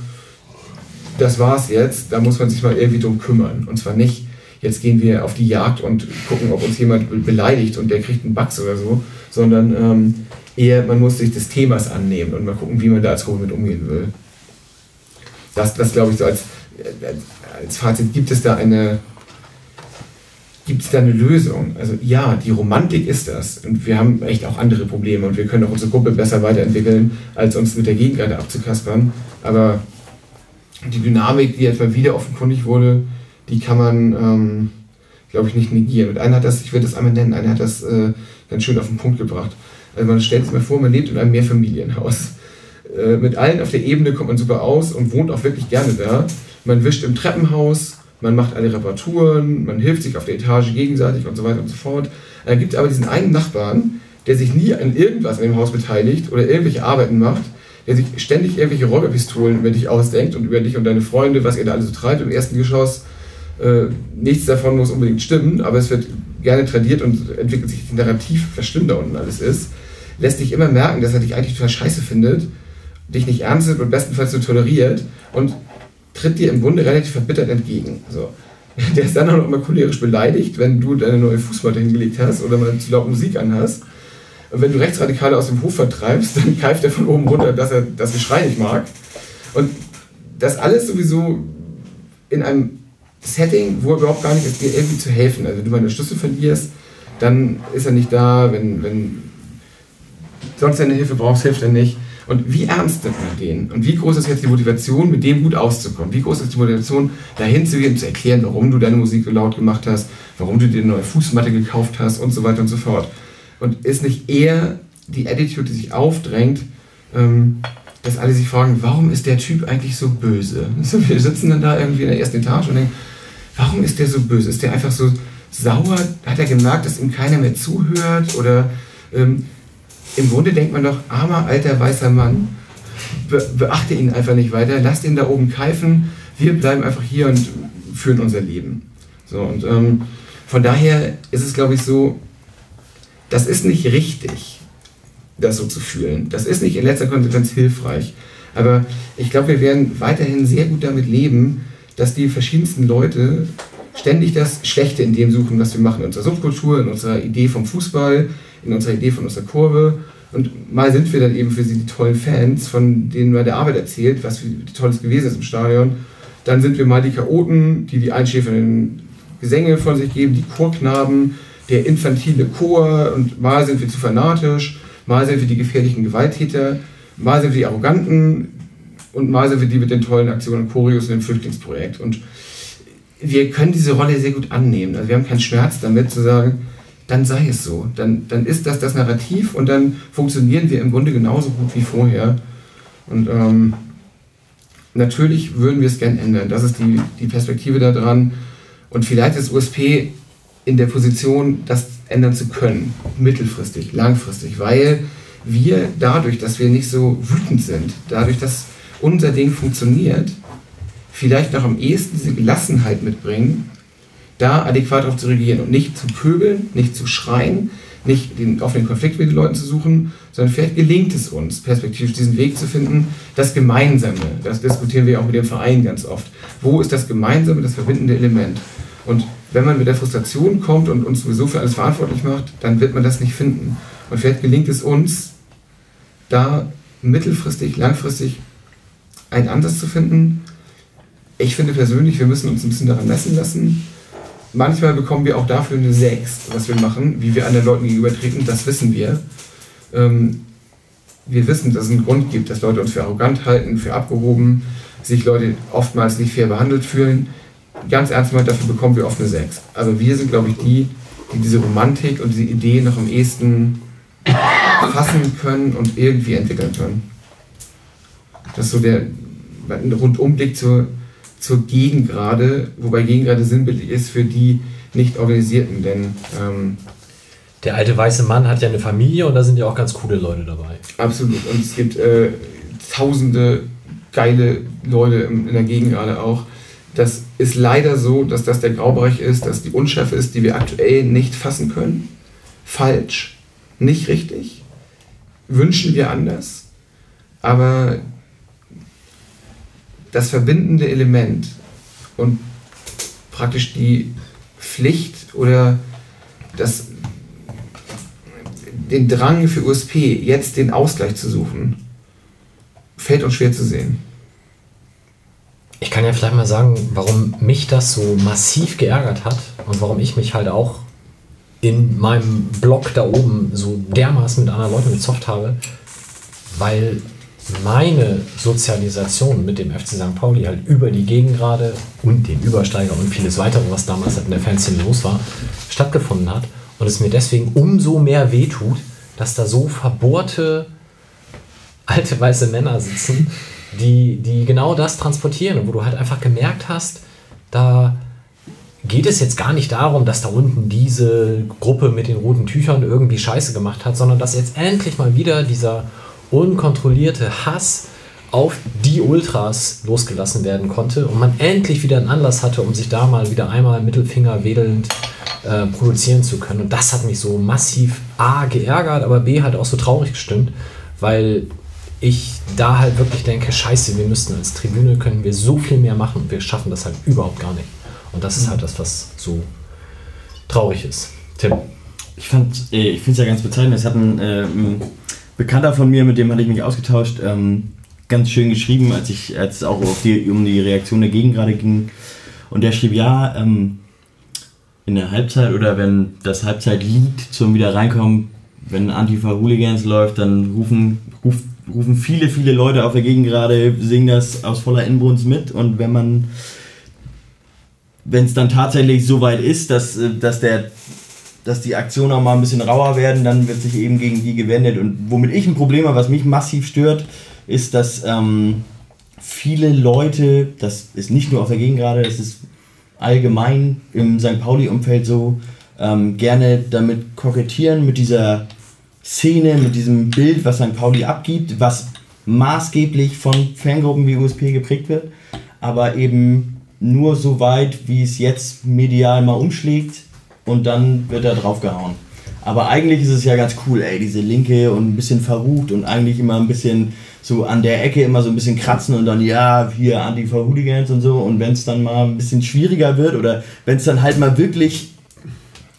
I: das war's jetzt, da muss man sich mal irgendwie drum kümmern. Und zwar nicht, jetzt gehen wir auf die Jagd und gucken, ob uns jemand be- beleidigt und der kriegt einen Bugs oder so, sondern ähm, eher, man muss sich des Themas annehmen und mal gucken, wie man da als Gruppe mit umgehen will. Das, das glaube ich so als, als, als Fazit, gibt es da eine, gibt es da eine Lösung? Also ja, die Romantik ist das. Und wir haben echt auch andere Probleme und wir können auch unsere Gruppe besser weiterentwickeln, als uns mit der Gegend gerade abzukaspern. Aber die Dynamik, die etwa wieder offenkundig wurde, die kann man, ähm, glaube ich, nicht negieren. Und einer hat das, ich würde das einmal nennen, einer hat das äh, ganz schön auf den Punkt gebracht. Also man stellt sich mal vor, man lebt in einem Mehrfamilienhaus. Äh, mit allen auf der Ebene kommt man super aus und wohnt auch wirklich gerne da. Man wischt im Treppenhaus, man macht alle Reparaturen, man hilft sich auf der Etage gegenseitig und so weiter und so fort. Dann gibt es aber diesen einen Nachbarn, der sich nie an irgendwas in dem Haus beteiligt oder irgendwelche Arbeiten macht, der sich ständig irgendwelche Räuberpistolen über dich ausdenkt und über dich und deine Freunde, was ihr da alles so treibt im ersten Geschoss. Äh, nichts davon muss unbedingt stimmen, aber es wird gerne tradiert und entwickelt sich ein Narrativ, was schlimm da unten alles ist. Lässt dich immer merken, dass er dich eigentlich total scheiße findet, dich nicht ernst nimmt und bestenfalls so toleriert und tritt dir im Grunde relativ verbittert entgegen. So. Der ist dann auch noch immer cholerisch beleidigt, wenn du deine neue Fußmatte hingelegt hast oder mal zu laut Musik anhast. Und wenn du Rechtsradikale aus dem Hof vertreibst, dann greift er von oben runter, dass er das Geschrei nicht mag. Und das alles sowieso in einem Setting, wo er überhaupt gar nicht ist, dir irgendwie zu helfen. Also wenn du mal eine Schlüssel verlierst, dann ist er nicht da, wenn, wenn sonst deine Hilfe brauchst, hilft er nicht. Und wie ernst nimmt man den? Und wie groß ist jetzt die Motivation, mit dem gut auszukommen? Wie groß ist die Motivation, dahin zu gehen, zu erklären, warum du deine Musik so laut gemacht hast, warum du dir eine neue Fußmatte gekauft hast und so weiter und so fort? Und ist nicht eher die Attitude, die sich aufdrängt, ähm, dass alle sich fragen, warum ist der Typ eigentlich so böse? So, wir sitzen dann da irgendwie in der ersten Etage und denken, warum ist der so böse? Ist der einfach so sauer? Hat er gemerkt, dass ihm keiner mehr zuhört? Oder ähm, im Grunde denkt man doch, armer alter weißer Mann, be beachte ihn einfach nicht weiter, lass den da oben keifen, wir bleiben einfach hier und führen unser Leben. So, und ähm, von daher ist es, glaube ich, so, das ist nicht richtig, das so zu fühlen. Das ist nicht in letzter Konsequenz hilfreich. Aber ich glaube, wir werden weiterhin sehr gut damit leben, dass die verschiedensten Leute ständig das Schlechte in dem suchen, was wir machen. In unserer Subkultur, in unserer Idee vom Fußball, in unserer Idee von unserer Kurve. Und mal sind wir dann eben für sie die tollen Fans, von denen man der Arbeit erzählt, was tolles gewesen ist im Stadion. Dann sind wir mal die Chaoten, die die einschläfernden Gesänge von sich geben, die Chorknaben, der infantile Chor und mal sind wir zu fanatisch, mal sind wir die gefährlichen Gewalttäter, mal sind wir die Arroganten und mal sind wir die mit den tollen Aktionen Choreos und dem Flüchtlingsprojekt. Und wir können diese Rolle sehr gut annehmen. Also wir haben keinen Schmerz damit zu sagen, dann sei es so. Dann, dann ist das das Narrativ und dann funktionieren wir im Grunde genauso gut wie vorher. Und ähm, natürlich würden wir es gern ändern. Das ist die, die Perspektive daran. Und vielleicht ist USP in der Position, das ändern zu können, mittelfristig, langfristig, weil wir dadurch, dass wir nicht so wütend sind, dadurch, dass unser Ding funktioniert, vielleicht noch am ehesten diese Gelassenheit mitbringen, da adäquat darauf zu reagieren und nicht zu pöbeln, nicht zu schreien, nicht den offenen Konflikt mit den Leuten zu suchen, sondern vielleicht gelingt es uns, perspektivisch diesen Weg zu finden, das Gemeinsame, das diskutieren wir auch mit dem Verein ganz oft. Wo ist das Gemeinsame, das verbindende Element? Und wenn man mit der Frustration kommt und uns sowieso für alles verantwortlich macht, dann wird man das nicht finden. Und vielleicht gelingt es uns, da mittelfristig, langfristig einen Ansatz zu finden. Ich finde persönlich, wir müssen uns ein bisschen daran messen lassen. Manchmal bekommen wir auch dafür eine 6, was wir machen, wie wir anderen Leuten gegenübertreten, das wissen wir. Ähm, wir wissen, dass es einen Grund gibt, dass Leute uns für arrogant halten, für abgehoben, sich Leute oftmals nicht fair behandelt fühlen. Ganz ernst gemeint, dafür bekommen wir oft eine 6. Aber wir sind, glaube ich, die, die diese Romantik und diese Idee noch am ehesten fassen können und irgendwie entwickeln können. Das ist so der Rundumblick zur, zur Gegengrade, wobei Gegengrade sinnbildlich ist für die nicht organisierten, denn ähm,
A: Der alte weiße Mann hat ja eine Familie und da sind ja auch ganz coole Leute dabei.
I: Absolut. Und es gibt äh, tausende geile Leute in, der Gegengrade auch. Das ist leider so, dass das der Graubereich ist, dass die Unschärfe ist, die wir aktuell nicht fassen können. Falsch. Nicht richtig. Wünschen wir anders. Aber das verbindende Element und praktisch die Pflicht oder das, den Drang für USP, jetzt den Ausgleich zu suchen, fällt uns schwer zu sehen.
A: Ich kann ja vielleicht mal sagen, warum mich das so massiv geärgert hat und warum ich mich halt auch in meinem Blog da oben so dermaßen mit anderen Leuten gezofft habe, weil meine Sozialisation mit dem FC St. Pauli halt über die Gegengrade und den Übersteiger und vieles weitere, was damals halt in der Fanszene los war, stattgefunden hat und es mir deswegen umso mehr wehtut, dass da so verbohrte alte weiße Männer sitzen, die, die genau das transportieren und wo du halt einfach gemerkt hast, da geht es jetzt gar nicht darum, dass da unten diese Gruppe mit den roten Tüchern irgendwie Scheiße gemacht hat, sondern dass jetzt endlich mal wieder dieser unkontrollierte Hass auf die Ultras losgelassen werden konnte und man endlich wieder einen Anlass hatte, um sich da mal wieder einmal Mittelfinger wedelnd äh, produzieren zu können. Und das hat mich so massiv A geärgert, aber B halt auch so traurig gestimmt, weil ich da halt wirklich denke, scheiße, wir müssten als Tribüne können wir so viel mehr machen und wir schaffen das halt überhaupt gar nicht. Und das ist halt das, was so traurig ist. Tim.
B: Ich fand, äh, ich finde es ja ganz bezeichnend. Es hat ein, äh, Bekannter von mir, mit dem hatte ich mich ausgetauscht, ähm, ganz schön geschrieben, als ich, als es auch die, um die Reaktion der Gegengrade ging. Und der schrieb, ja, ähm, in der Halbzeit oder wenn das Halbzeitlied zum wieder reinkommen, wenn Antifa Hooligans läuft, dann rufen, ruf, rufen viele, viele Leute auf der Gegengrade, singen das aus voller Inbrunst mit. Und wenn man, wenn es dann tatsächlich so weit ist, dass, äh, dass der dass die Aktionen auch mal ein bisschen rauer werden, dann wird sich eben gegen die gewendet. Und womit ich ein Problem habe, was mich massiv stört, ist, dass ähm, viele Leute, das ist nicht nur auf der Gegengrade, das ist allgemein im St. Pauli-Umfeld so, ähm, gerne damit kokettieren, mit dieser Szene, mit diesem Bild, was St. Pauli abgibt, was maßgeblich von Fangruppen wie USP geprägt wird, aber eben nur so weit, wie es jetzt medial mal umschlägt und dann wird er draufgehauen. Aber eigentlich ist es ja ganz cool, ey, diese Linke und ein bisschen verrucht und eigentlich immer ein bisschen so an der Ecke immer so ein bisschen kratzen und dann, ja, hier Antifa-Hooligans und so. Und wenn es dann mal ein bisschen schwieriger wird oder wenn es dann halt mal wirklich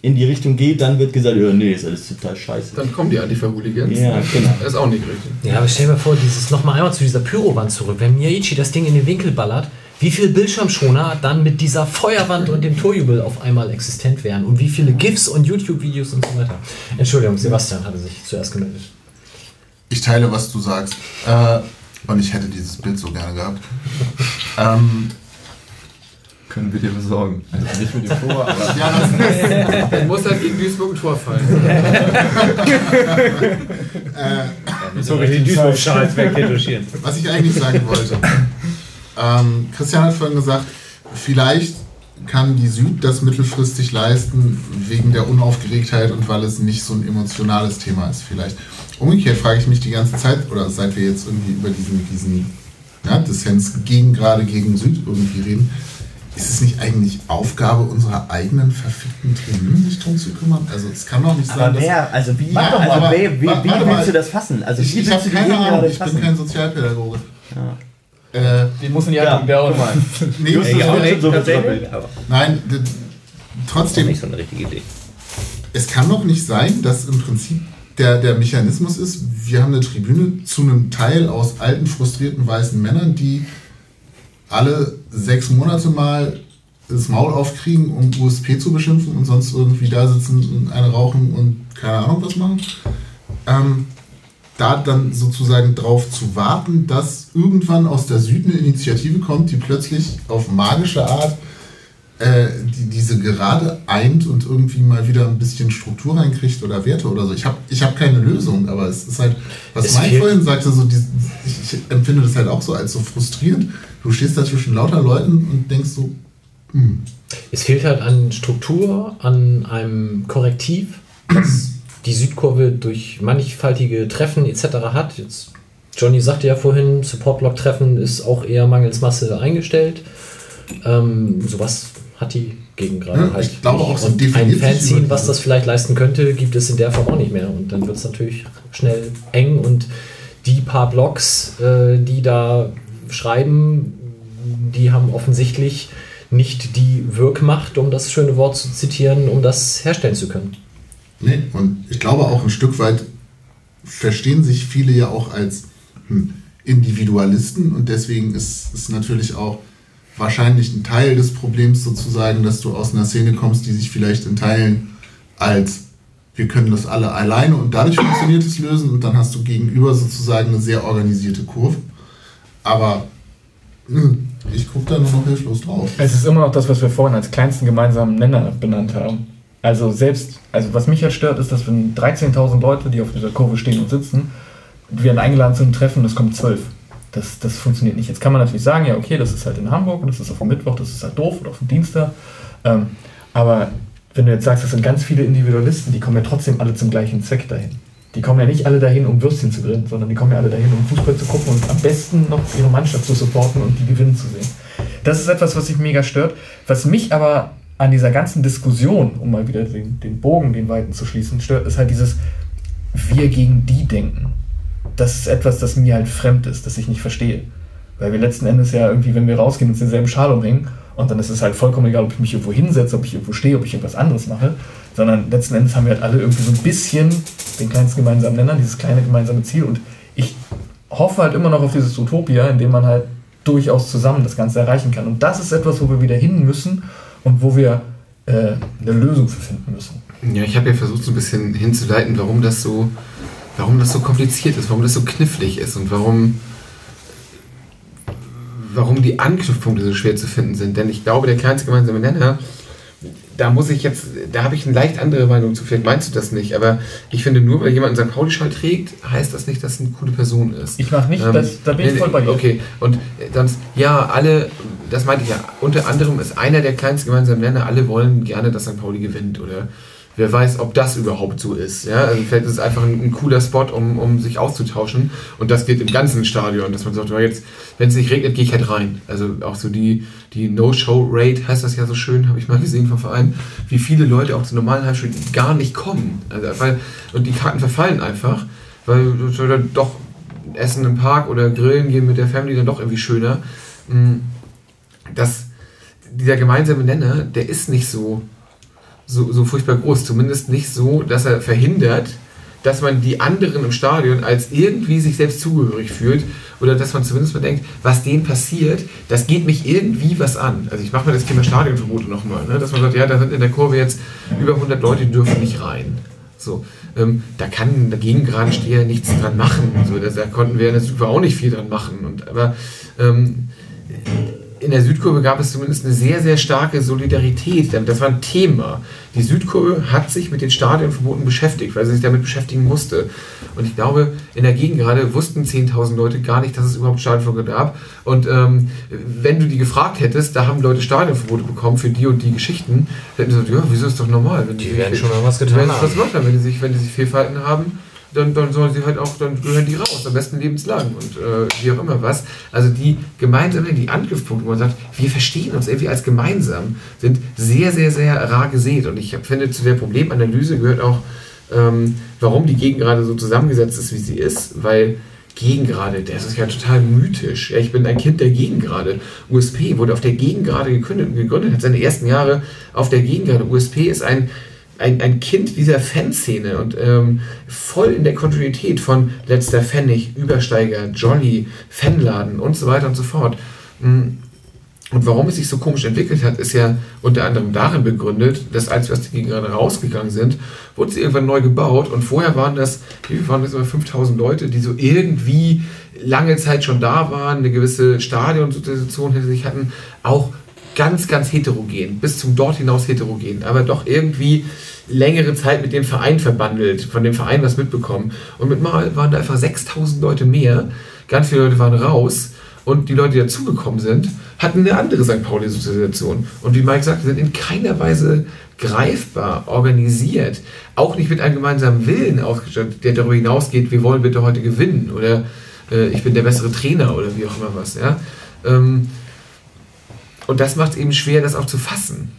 B: in die Richtung geht, dann wird gesagt, ja, nee, ist alles total scheiße.
I: Dann kommen die Antifa-Hooligans.
B: Ja, genau.
I: Das ist auch nicht richtig.
A: Ja, aber stell dir mal vor, dieses nochmal einmal zu dieser Pyrowand zurück. Wenn Miyaichi das Ding in den Winkel ballert, wie viele Bildschirmschoner dann mit dieser Feuerwand und dem Torjubel auf einmal existent wären und wie viele GIFs und YouTube-Videos und so weiter. Entschuldigung, Sebastian hatte sich zuerst gemeldet.
D: Ich teile, was du sagst. Äh, und ich hätte dieses Bild so gerne gehabt. ähm,
H: Können wir dir besorgen. Also nicht mit dem Tor, aber.
D: ja, das,
I: Dann muss halt gegen Duisburg ein Tor fallen.
D: äh,
E: So richtig Duisburg-Schals wegretuschieren.
D: was ich eigentlich sagen wollte. Ähm, Christian hat vorhin gesagt, vielleicht kann die Süd das mittelfristig leisten wegen der Unaufgeregtheit und weil es nicht so ein emotionales Thema ist vielleicht. Umgekehrt frage ich mich die ganze Zeit, oder seit wir jetzt irgendwie über diesen, diesen ja, Dissens gegen, gerade gegen Süd irgendwie reden, ist es nicht eigentlich Aufgabe unserer eigenen verfickten Tribünen, sich darum zu kümmern? Also es kann doch nicht sein,
B: Aber wer, also wie,
D: mal,
B: also
D: aber-
B: wie, wie
D: mal.
B: willst du das fassen? Also
D: ich,
B: wie
D: ich
B: willst du
D: keine Ahnung, ich
B: fassen?
D: bin kein Sozialpädagoge.
B: Ja.
D: Äh,
C: Den muss in die
B: Ja,
C: Hand der
B: guck mal.
D: nee,
B: Justus
E: Ja, nicht,
B: schon so
E: tatsächlich.
D: nein, trotzdem,
E: Nicht so eine richtige Idee.
D: es kann doch nicht sein, dass im Prinzip der, der Mechanismus ist, wir haben eine Tribüne zu einem Teil aus alten, frustrierten weißen Männern, die alle sechs Monate mal das Maul aufkriegen, um USP zu beschimpfen und sonst irgendwie da sitzen und eine rauchen und keine Ahnung was machen. Ähm, da dann sozusagen drauf zu warten, dass irgendwann aus der Süd eine Initiative kommt, die plötzlich auf magische Art äh, die, diese Gerade eint und irgendwie mal wieder ein bisschen Struktur reinkriegt oder Werte oder so. Ich habe ich hab keine Lösung, aber es ist halt, was
A: Es
D: Mike
A: fehlt-
D: vorhin sagte, so die, ich, ich empfinde das halt auch so als so frustrierend. Du stehst da zwischen lauter Leuten und denkst so, hm,
A: Es fehlt halt an Struktur, an einem Korrektiv, das die Südkurve durch mannigfaltige Treffen etc. hat. Jetzt, Johnny sagte ja vorhin, Support-Block-Treffen ist auch eher mangels Masse eingestellt. Ähm, sowas hat die Gegend gerade
D: Ja,
A: halt.
D: ich glaube auch, so
A: und ein Fanzine, was das vielleicht leisten könnte, gibt es in der Form auch nicht mehr. Und dann wird es natürlich schnell eng und die paar Blogs, äh, die da schreiben, die haben offensichtlich nicht die Wirkmacht, um das schöne Wort zu zitieren, um das herstellen zu können.
D: Nee, und ich glaube auch ein Stück weit verstehen sich viele ja auch als hm, Individualisten und deswegen ist es natürlich auch wahrscheinlich ein Teil des Problems sozusagen, dass du aus einer Szene kommst, die sich vielleicht in Teilen als wir können das alle alleine und dadurch funktioniert es lösen und dann hast du gegenüber sozusagen eine sehr organisierte Kurve. Aber hm, ich gucke da nur noch hilflos drauf.
C: Es ist immer noch das, was wir vorhin als kleinsten gemeinsamen Nenner benannt haben. Also selbst, also was mich halt stört, ist, dass wenn 13.000 Leute, die auf dieser Kurve stehen und sitzen, werden eingeladen zu einem Treffen, das kommt 12. Das, das funktioniert nicht. Jetzt kann man natürlich sagen, ja okay, das ist halt in Hamburg und das ist auf dem Mittwoch, das ist halt doof oder auf dem Dienstag. Ähm, aber wenn du jetzt sagst, das sind ganz viele Individualisten, die kommen ja trotzdem alle zum gleichen Zweck dahin. Die kommen ja nicht alle dahin, um Würstchen zu grillen, sondern die kommen ja alle dahin, um Fußball zu gucken und am besten noch ihre Mannschaft zu supporten und die gewinnen zu sehen. Das ist etwas, was mich mega stört. Was mich aber an dieser ganzen Diskussion, um mal wieder den, den Bogen, den weiten zu schließen, stört, ist halt dieses Wir gegen die denken. Das ist etwas, das mir halt fremd ist, das ich nicht verstehe. Weil wir letzten Endes ja irgendwie, wenn wir rausgehen, uns denselben Schal umhängen und dann ist es halt vollkommen egal, ob ich mich irgendwo hinsetze, ob ich irgendwo stehe, ob ich irgendwas anderes mache, sondern letzten Endes haben wir halt alle irgendwie so ein bisschen den kleinsten gemeinsamen Nenner, dieses kleine gemeinsame Ziel und ich hoffe halt immer noch auf dieses Utopia, in dem man halt durchaus zusammen das Ganze erreichen kann. Und das ist etwas, wo wir wieder hin müssen und wo wir äh, eine Lösung für finden müssen.
I: Ja, ich habe ja versucht, so ein bisschen hinzuleiten, warum das so, warum das so kompliziert ist, warum das so knifflig ist und warum, warum die Anknüpfpunkte so schwer zu finden sind. Denn ich glaube, der kleinste gemeinsame Nenner, da muss ich jetzt, da habe ich eine leicht andere Meinung zu. Vielleicht meinst du das nicht, aber ich finde, nur weil jemand einen St. Pauli-Schal trägt, heißt das nicht, dass es eine coole Person ist.
C: Ich mache nicht,
I: Ähm,
C: das, da bin ich
I: nee,
C: voll bei dir.
I: Okay, und dann, ja, alle, das meinte ich ja, unter anderem ist einer der kleinsten gemeinsamen Nenner, alle wollen gerne, dass St. Pauli gewinnt oder wer weiß, ob das überhaupt so ist. Ja? Also vielleicht ist es einfach ein, ein cooler Spot, um, um sich auszutauschen und das geht im ganzen Stadion, dass man sagt, jetzt, wenn es nicht regnet, gehe ich halt rein. Also auch so die, die No-Show-Rate heißt das ja so schön, habe ich mal gesehen vom Verein, wie viele Leute auch zu normalen Heimspielen gar nicht kommen. Also, weil, und die Karten verfallen einfach, weil dann doch Essen im Park oder Grillen gehen mit der Family dann doch irgendwie schöner. Mm, Das, dieser gemeinsame Nenner, der ist nicht so, so, so furchtbar groß. Zumindest nicht so, dass er verhindert, dass man die anderen im Stadion als irgendwie sich selbst zugehörig fühlt oder dass man zumindest mal denkt, was denen passiert, das geht mich irgendwie was an. Also ich mache mir das Thema Stadionverbote nochmal, ne? dass man sagt, ja, da sind in der Kurve jetzt über 100 Leute, die dürfen nicht rein. So, ähm, da kann der Gegengeradsteher nichts dran machen. So, da, da konnten wir in der Südkurve auch nicht viel dran machen. Und, aber ähm, in der Südkurve gab es zumindest eine sehr, sehr starke Solidarität. Das war ein Thema. Die Südkurve hat sich mit den Stadionverboten beschäftigt, weil sie sich damit beschäftigen musste. Und ich glaube, in der Gegend gerade wussten 10.000 Leute gar nicht, dass es überhaupt Stadionverbote gab. Und ähm, wenn du die gefragt hättest, da haben Leute Stadionverbote bekommen für die und die Geschichten, dann hätten sie gesagt, ja, wieso ist doch normal. Wenn
A: Die
I: sich-
A: werden schon mal was
I: die
A: getan haben.
I: was gemacht haben. Wenn die sich, wenn die sich Fehlverhalten haben, dann, dann sollen sie halt auch, dann gehören die raus, am besten lebenslang und äh, wie auch immer was. Also die gemeinsamen, die Angriffspunkte, wo man sagt, wir verstehen uns irgendwie als gemeinsam, sind sehr, sehr, sehr rar gesät. Und ich finde, zu der Problemanalyse gehört auch, ähm, warum die Gegend gerade so zusammengesetzt ist, wie sie ist, weil Gegengrade, das ist ja total mythisch. Ja, ich bin ein Kind der Gegengrade. USP wurde auf der Gegengrade gegründet, gegründet hat seine ersten Jahre auf der Gegengrade. USP ist ein, ein, ein Kind dieser Fanszene und ähm, voll in der Kontinuität von Letzter Pfennig, Übersteiger, Jolly, Fanladen und so weiter und so fort. Mm, Und warum es sich so komisch entwickelt hat, ist ja unter anderem darin begründet, dass als wir aus Gegend gerade rausgegangen sind, wurde sie irgendwann neu gebaut und vorher waren das, wie waren das immer 5000 Leute, die so irgendwie lange Zeit schon da waren, eine gewisse Stadionsituation hinter sich hatten, auch ganz, ganz heterogen, bis zum dort hinaus heterogen, aber doch irgendwie längere Zeit mit dem Verein verbandelt, von dem Verein was mitbekommen. Und mit Mal waren da einfach 6000 Leute mehr, ganz viele Leute waren raus und die Leute, die dazugekommen sind, hatten eine andere St. Pauli-Situation. Und wie Mike sagte, sind in keiner Weise greifbar, organisiert, auch nicht mit einem gemeinsamen Willen ausgestattet, der darüber hinausgeht, wir wollen bitte heute gewinnen oder äh, ich bin der bessere Trainer oder wie auch immer was. Ja? Ähm, und das macht es eben schwer, das auch zu fassen.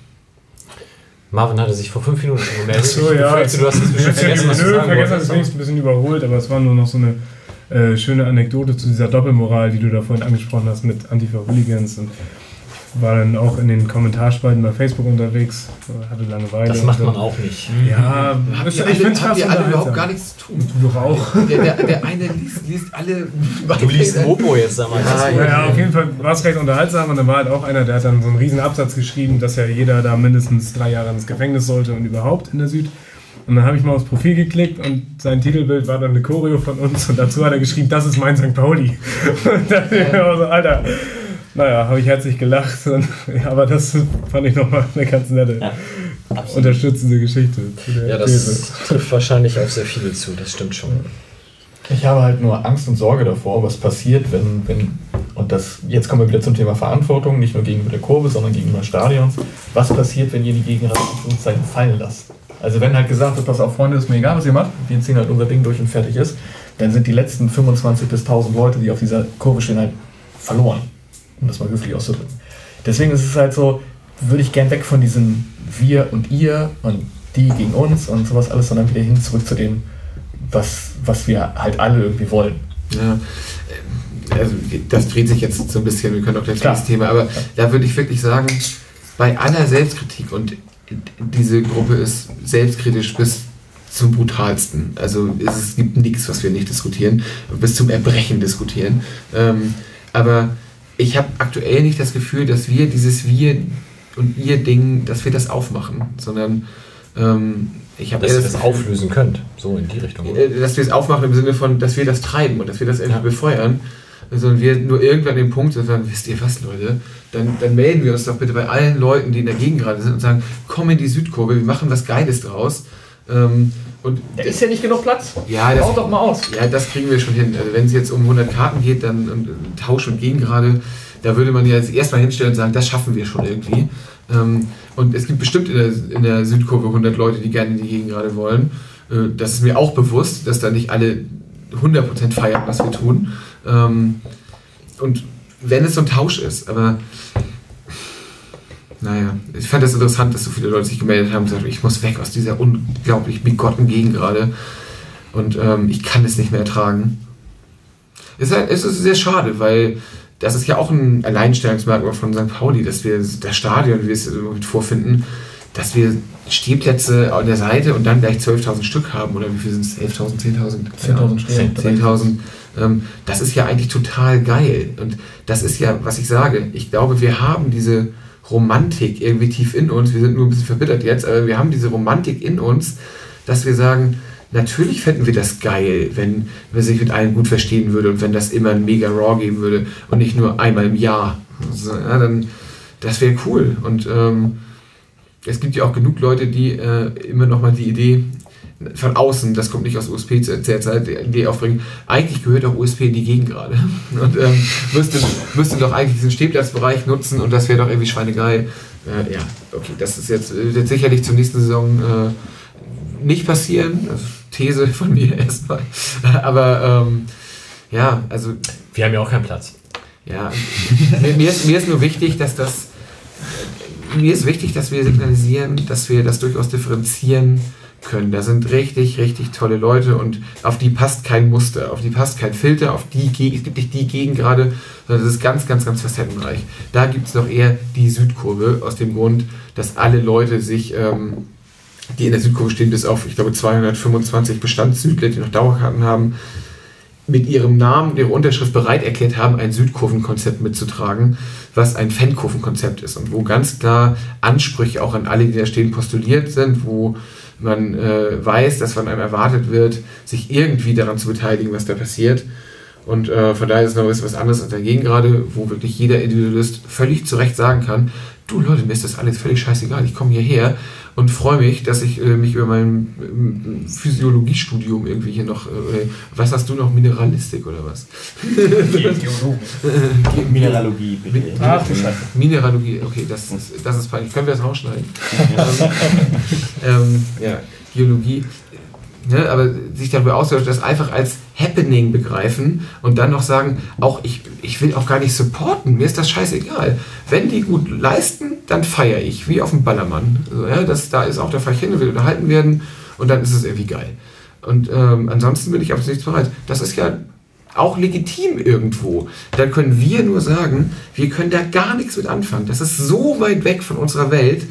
A: Marvin hatte sich vor fünf Minuten gemeldet.
G: So,
A: ich
G: ja.
A: befürchte, du hast es bestimmt vergessen, was du
G: Nö,
A: sagen
G: vergessen
A: wolltest.
G: das wenigstens ein bisschen überholt, aber es war nur noch so eine äh, schöne Anekdote zu dieser Doppelmoral, die du da vorhin angesprochen hast mit Antifa-Hooligans. Und war dann auch in den Kommentarspalten bei Facebook unterwegs, hatte Langeweile.
A: Das macht man auch nicht.
G: Ja,
I: Habt
G: ich find's
I: habt
G: fast
I: alle überhaupt gar nichts zu tun?
G: Du doch auch.
I: Der, der, der eine liest, liest alle.
A: Du liest Mopo jetzt einmal.
I: Ja,
G: Ja, ja, auf jeden Fall war es recht unterhaltsam und dann war halt auch einer, der hat dann so einen riesen Absatz geschrieben, dass ja jeder da mindestens drei Jahre ins Gefängnis sollte und überhaupt in der Süd. Und dann habe ich mal aufs Profil geklickt und sein Titelbild war dann eine Choreo von uns und dazu hat er geschrieben, das ist mein St. Pauli. Und dann dachte ich mir auch so, Alter, naja, habe ich herzlich gelacht. Und, ja, aber das fand ich nochmal eine ganz nette, unterstützende Geschichte.
A: Ja,
G: These.
A: das trifft wahrscheinlich auf sehr viele zu, das stimmt schon.
C: Ich habe halt nur Angst und Sorge davor, was passiert, wenn, wenn und das, jetzt kommen wir wieder zum Thema Verantwortung, nicht nur gegenüber der Kurve, sondern gegenüber Stadions. Was passiert, wenn ihr die Gegner in Anführungszeichen fallen lasst? Also wenn halt gesagt wird, pass auf Freunde, ist mir egal, was ihr macht, wir ziehen halt unser Ding durch und fertig ist, dann sind die letzten 25 bis 1000 Leute, die auf dieser Kurve stehen, halt verloren, um das mal höflich auszudrücken. Deswegen ist es halt so, würde ich gern weg von diesem wir und ihr und die gegen uns und sowas alles, sondern wieder hin zurück zu dem, was, was wir halt alle irgendwie wollen.
I: Ja, also das dreht sich jetzt so ein bisschen, wir können auch gleich das Thema, aber da würde ich wirklich sagen, bei aller Selbstkritik und diese Gruppe ist selbstkritisch bis zum brutalsten. Also es, es gibt nichts, was wir nicht diskutieren, bis zum Erbrechen diskutieren. Ähm, aber ich habe aktuell nicht das Gefühl, dass wir dieses Wir und ihr Ding, dass wir das aufmachen, sondern ähm, ich habe
A: Dass ihr das auflösen könnt, so in die Richtung. oder?
I: äh, dass wir es aufmachen im Sinne von, dass wir das treiben und dass wir das irgendwie
A: Ja.
I: befeuern, sondern wir nur irgendwann an dem Punkt sagen, wisst ihr was, Leute, dann, dann melden wir uns doch bitte bei allen Leuten, die in der Gegend gerade sind und sagen, komm in die Südkurve, wir machen was Geiles draus. Ähm, und
C: Da ist ja nicht genug Platz.
I: ja, das,
C: doch mal aus.
I: ja, das kriegen wir schon hin. Also wenn es jetzt um 100 Karten geht, dann und, und Tausch und Gegen gerade, da würde man ja jetzt erstmal hinstellen und sagen, das schaffen wir schon irgendwie. Ähm, und es gibt bestimmt in der, in der Südkurve 100 Leute, die gerne in die Gegend gerade wollen. Äh, das ist mir auch bewusst, dass da nicht alle 100% feiern, was wir tun. Ähm, und wenn es so ein Tausch ist, aber naja, ich fand das interessant, dass so viele Leute sich gemeldet haben und gesagt, ich muss weg aus dieser unglaublich bigotten Gegend gerade und ähm, ich kann es nicht mehr ertragen. Es ist, halt- es ist sehr schade, weil das ist ja auch ein Alleinstellungsmerkmal von St. Pauli, dass wir das Stadion, wie wir es mit vorfinden, dass wir Stehplätze an der Seite und dann gleich 12.000 Stück haben oder wie viel sind es? 11.000, 10.000?
C: 10.000 Stehen.
I: 10.000. Ähm, das ist ja eigentlich total geil. Und das ist ja, was ich sage. Ich glaube, wir haben diese Romantik irgendwie tief in uns. Wir sind nur ein bisschen verbittert jetzt, aber wir haben diese Romantik in uns, dass wir sagen, natürlich fänden wir das geil, wenn man sich mit allen gut verstehen würde und wenn das immer ein mega Raw geben würde und nicht nur einmal im Jahr. Also, ja, dann, das wäre cool. Und ähm, es gibt ja auch genug Leute, die äh, immer noch mal die Idee von außen, das kommt nicht aus USP zu der Zeit, die aufbringen, eigentlich gehört auch USP in die Gegend gerade. Und ähm, müsste, müsste doch eigentlich diesen Stehplatzbereich nutzen und das wäre doch irgendwie schweinegeil. Äh, ja, okay, das ist jetzt, äh, wird sicherlich zur nächsten Saison äh, nicht passieren. Also, These von mir erstmal. Aber ähm, ja, also.
A: Wir haben ja auch keinen Platz.
I: Ja, mir, mir, ist, mir ist nur wichtig, dass das. Mir ist wichtig, dass wir signalisieren, dass wir das durchaus differenzieren können. Da sind richtig, richtig tolle Leute und auf die passt kein Muster, auf die passt kein Filter, auf die es gibt nicht die Gegend gerade, sondern es ist ganz, ganz, ganz facettenreich. Da gibt es noch eher die Südkurve, aus dem Grund, dass alle Leute sich, ähm, die in der Südkurve stehen, bis auf, ich glaube, 225 Bestandssüdler, die noch Dauerkarten haben, mit ihrem Namen und ihrer Unterschrift bereit erklärt haben, ein Südkurvenkonzept mitzutragen, was ein Fankurvenkonzept ist und wo ganz klar Ansprüche auch an alle, die da stehen, postuliert sind, wo man äh, weiß, dass von einem erwartet wird, sich irgendwie daran zu beteiligen, was da passiert. Und äh, von daher ist es noch was anderes als dagegen gerade, wo wirklich jeder Individualist völlig zu Recht sagen kann, du Leute, mir ist das alles völlig scheißegal, ich komme hierher und freue mich, dass ich äh, mich über mein ähm, Physiologiestudium irgendwie hier noch, äh, was hast du noch, Mineralistik oder was?
B: Mineralogie, bitte.
I: Ach. Mineralogie, okay, das ist, das ist peinlich. Können wir das rausschneiden? ähm, ja, Geologie. Ne, aber sich darüber austauschen, das einfach als Happening begreifen und dann noch sagen, auch ich, ich will auch gar nicht supporten, mir ist das scheißegal. Wenn die gut leisten, dann feiere ich, wie auf dem Ballermann. Also, ja, das, da ist auch der Verein will unterhalten werden und dann ist es irgendwie geil. Und ähm, ansonsten bin ich auf nichts bereit. Das ist ja auch legitim irgendwo. Dann können wir nur sagen, wir können da gar nichts mit anfangen. Das ist so weit weg von unserer Welt.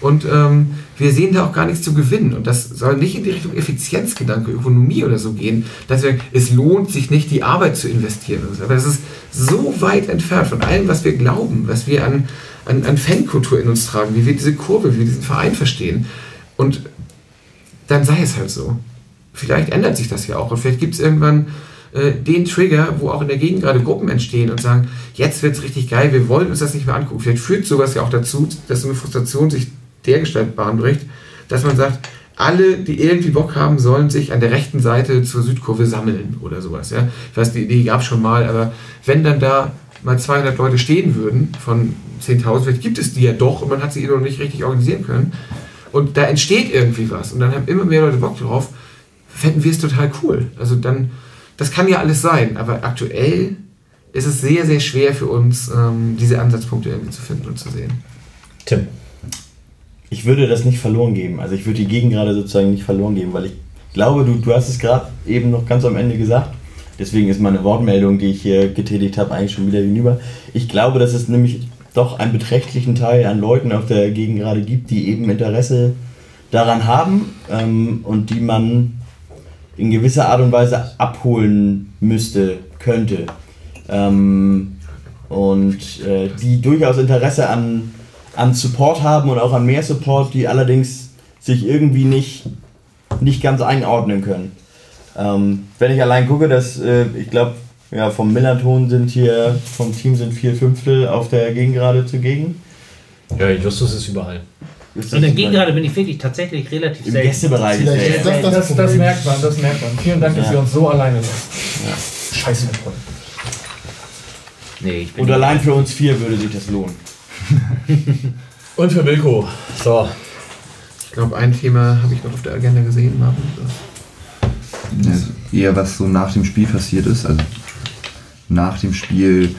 I: Und ähm, wir sehen da auch gar nichts zu gewinnen. Und das soll nicht in die Richtung Effizienzgedanke, Ökonomie oder so gehen. Dass wir, es lohnt sich nicht, die Arbeit zu investieren. Aber das ist so weit entfernt von allem, was wir glauben, was wir an, an, an Fankultur in uns tragen, wie wir diese Kurve, wie wir diesen Verein verstehen. Und dann sei es halt so. Vielleicht ändert sich das ja auch. Und vielleicht gibt es irgendwann äh, den Trigger, wo auch in der Gegend gerade Gruppen entstehen und sagen, jetzt wird es richtig geil, wir wollen uns das nicht mehr angucken. Vielleicht führt sowas ja auch dazu, dass so eine Frustration sich dergestalt Bahn bricht, dass man sagt, alle, die irgendwie Bock haben, sollen sich an der rechten Seite zur Südkurve sammeln oder sowas. Ja? Ich weiß, die Idee gab es schon mal, aber wenn dann da mal 200 Leute stehen würden von 10.000, vielleicht gibt es die ja doch und man hat sie eh noch nicht richtig organisieren können und da entsteht irgendwie was und dann haben immer mehr Leute Bock drauf, fänden wir es total cool. Also dann, das kann ja alles sein, aber aktuell ist es sehr, sehr schwer für uns, ähm, diese Ansatzpunkte irgendwie zu finden und zu sehen.
A: Tim.
B: Ich würde das nicht verloren geben. Also ich würde die Gegend gerade sozusagen nicht verloren geben, weil ich glaube, du, du hast es gerade eben noch ganz am Ende gesagt. Deswegen ist meine Wortmeldung, die ich hier getätigt habe, eigentlich schon wieder hinüber. Ich glaube, dass es nämlich doch einen beträchtlichen Teil an Leuten auf der Gegend gerade gibt, die eben Interesse daran haben ähm, und die man in gewisser Art und Weise abholen müsste, könnte. Ähm, und äh, die durchaus Interesse an, an Support haben und auch an mehr Support, die allerdings sich irgendwie nicht, nicht ganz einordnen können. Ähm, wenn ich allein gucke, dass äh, ich glaube, ja, vom Millanton sind hier, vom Team sind vier Fünftel auf der Gegengrade zugegen.
A: Ja, Justus ist überall.
B: Ist
E: In der Gegengrade bin ich wirklich tatsächlich relativ
B: Im
E: selten.
B: Gästebereich ist
D: Vielleicht
B: der.
D: ist das
C: Das, das merkt man, das merkt man. Vielen Dank, dass
B: Ja.
C: ihr uns so alleine lasst. Scheiße, mein Freund.
E: Nee, ich bin
B: Und allein für uns vier würde sich das lohnen.
A: Und für Wilko. So.
I: Ich glaube, ein Thema habe ich noch auf der Agenda gesehen, Marvin.
H: Ne, eher was so nach dem Spiel passiert ist, also nach dem Spiel,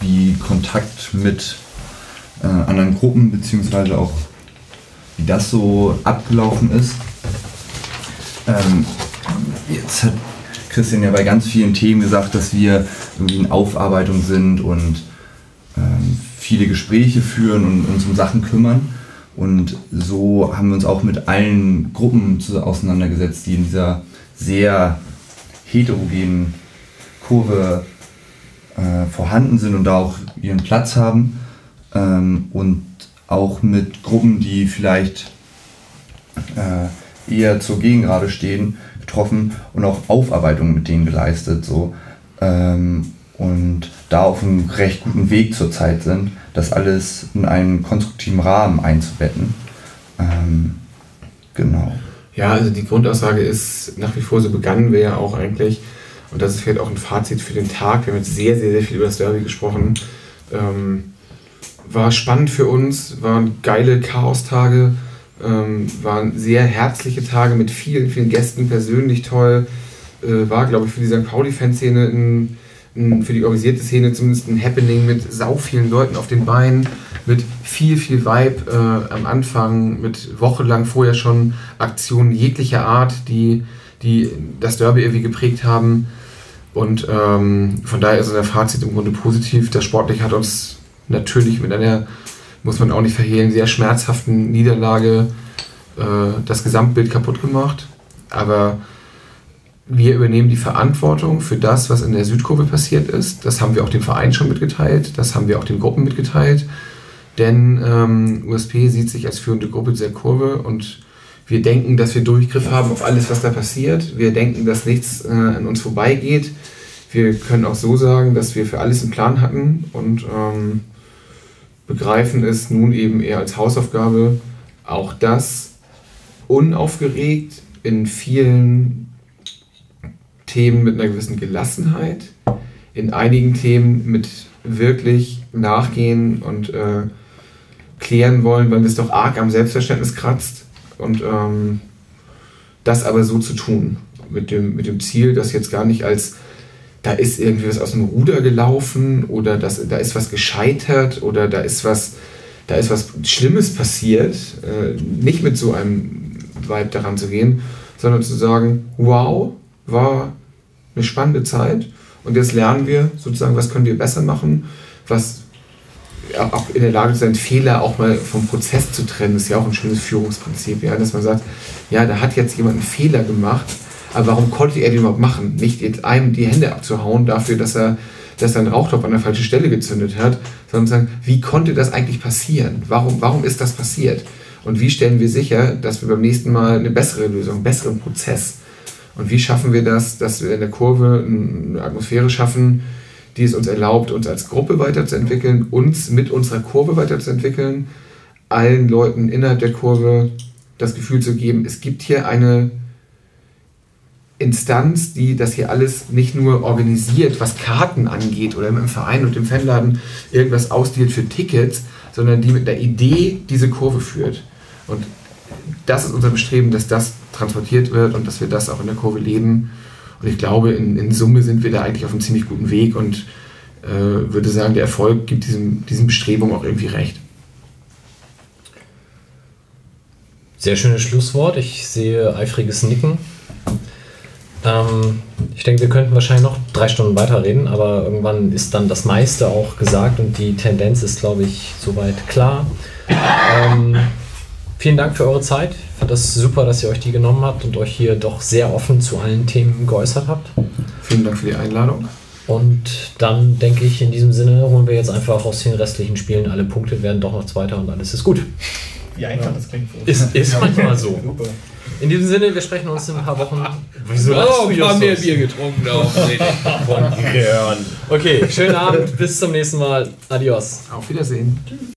H: wie Kontakt mit äh, anderen Gruppen, beziehungsweise auch wie das so abgelaufen ist. Ähm, jetzt hat Christian ja bei ganz vielen Themen gesagt, dass wir irgendwie in Aufarbeitung sind und viele Gespräche führen und uns um Sachen kümmern. Und so haben wir uns auch mit allen Gruppen auseinandergesetzt, die in dieser sehr heterogenen Kurve äh, vorhanden sind und da auch ihren Platz haben. Ähm, und auch mit Gruppen, die vielleicht äh, eher zur Gegengrade stehen, getroffen und auch Aufarbeitung mit denen geleistet. So. Ähm, und da auf einem recht guten Weg zurzeit sind, das alles in einen konstruktiven Rahmen einzubetten. Ähm, genau.
I: Ja, also die Grundaussage ist nach wie vor, so begannen wir ja auch eigentlich, und das ist vielleicht auch ein Fazit für den Tag, wir haben jetzt sehr, sehr, sehr viel über das Derby gesprochen, ähm, war spannend für uns, waren geile Chaostage, ähm, waren sehr herzliche Tage mit vielen, vielen Gästen, persönlich toll, äh, war, glaube ich, für die St. Pauli-Fanszene ein, für die organisierte Szene zumindest ein Happening mit sau vielen Leuten auf den Beinen, mit viel, viel Vibe äh, am Anfang, mit wochenlang vorher schon Aktionen jeglicher Art, die, die das Derby irgendwie geprägt haben. Und ähm, von daher ist unser Fazit im Grunde positiv. Das Sportliche hat uns natürlich mit einer, muss man auch nicht verhehlen, sehr schmerzhaften Niederlage äh, das Gesamtbild kaputt gemacht. Aber wir übernehmen die Verantwortung für das, was in der Südkurve passiert ist. Das haben wir auch dem Verein schon mitgeteilt, das haben wir auch den Gruppen mitgeteilt. Denn ähm, USP sieht sich als führende Gruppe dieser Kurve und wir denken, dass wir Durchgriff haben auf alles, was da passiert. Wir denken, dass nichts äh, an uns vorbeigeht. Wir können auch so sagen, dass wir für alles einen Plan hatten und ähm, begreifen es nun eben eher als Hausaufgabe, auch das unaufgeregt in vielen Themen mit einer gewissen Gelassenheit, in einigen Themen mit wirklich Nachgehen und äh, klären wollen, weil es doch arg am Selbstverständnis kratzt und ähm, das aber so zu tun, mit dem, mit dem Ziel, das jetzt gar nicht als da ist irgendwie was aus dem Ruder gelaufen oder das, da ist was gescheitert oder da ist was, da ist was Schlimmes passiert, äh, nicht mit so einem Vibe daran zu gehen, sondern zu sagen, wow, war eine spannende Zeit und jetzt lernen wir sozusagen, was können wir besser machen, was auch in der Lage sein, Fehler auch mal vom Prozess zu trennen, ist ja auch ein schönes Führungsprinzip, ja, dass man sagt, ja, da hat jetzt jemand einen Fehler gemacht, aber warum konnte er den überhaupt machen? Nicht jetzt einem die Hände abzuhauen dafür, dass er, dass er Rauchtopf an der falschen Stelle gezündet hat, sondern sagen, wie konnte das eigentlich passieren? Warum, warum ist das passiert? Und wie stellen wir sicher, dass wir beim nächsten Mal eine bessere Lösung, einen besseren Prozess und wie schaffen wir das, dass wir in der Kurve eine Atmosphäre schaffen, die es uns erlaubt, uns als Gruppe weiterzuentwickeln, uns mit unserer Kurve weiterzuentwickeln, allen Leuten innerhalb der Kurve das Gefühl zu geben, es gibt hier eine Instanz, die das hier alles nicht nur organisiert, was Karten angeht oder im Verein und im Fanladen irgendwas ausdealt für Tickets, sondern die mit der Idee diese Kurve führt. Und das ist unser Bestreben, dass das transportiert wird und dass wir das auch in der Kurve leben. Und ich glaube, in, in Summe sind wir da eigentlich auf einem ziemlich guten Weg und äh, würde sagen, der Erfolg gibt diesem, diesem Bestrebung auch irgendwie recht.
A: Sehr schönes Schlusswort. Ich sehe eifriges Nicken. Ähm, ich denke, wir könnten wahrscheinlich noch drei Stunden weiterreden, aber irgendwann ist dann das meiste auch gesagt und die Tendenz ist, glaube ich, soweit klar. Ähm, vielen Dank für eure Zeit. Ich fand das super, dass ihr euch die genommen habt und euch hier doch sehr offen zu allen Themen geäußert habt.
I: Vielen Dank für die Einladung.
A: Und dann denke ich, in diesem Sinne holen wir jetzt einfach aus den restlichen Spielen alle Punkte, werden doch noch Zweiter und alles ist gut.
G: Wie einfach das klingt. für uns.
A: Ist, ist
G: Ja.
A: manchmal so.
G: Super.
A: In diesem Sinne, wir sprechen uns in ein paar Wochen.
E: Wieso oh,
A: du,
E: ein paar
A: Justus?
E: mehr Bier getrunken auch. Von.
A: Okay, schönen Abend, bis zum nächsten Mal. Adios.
I: Auf Wiedersehen.
K: When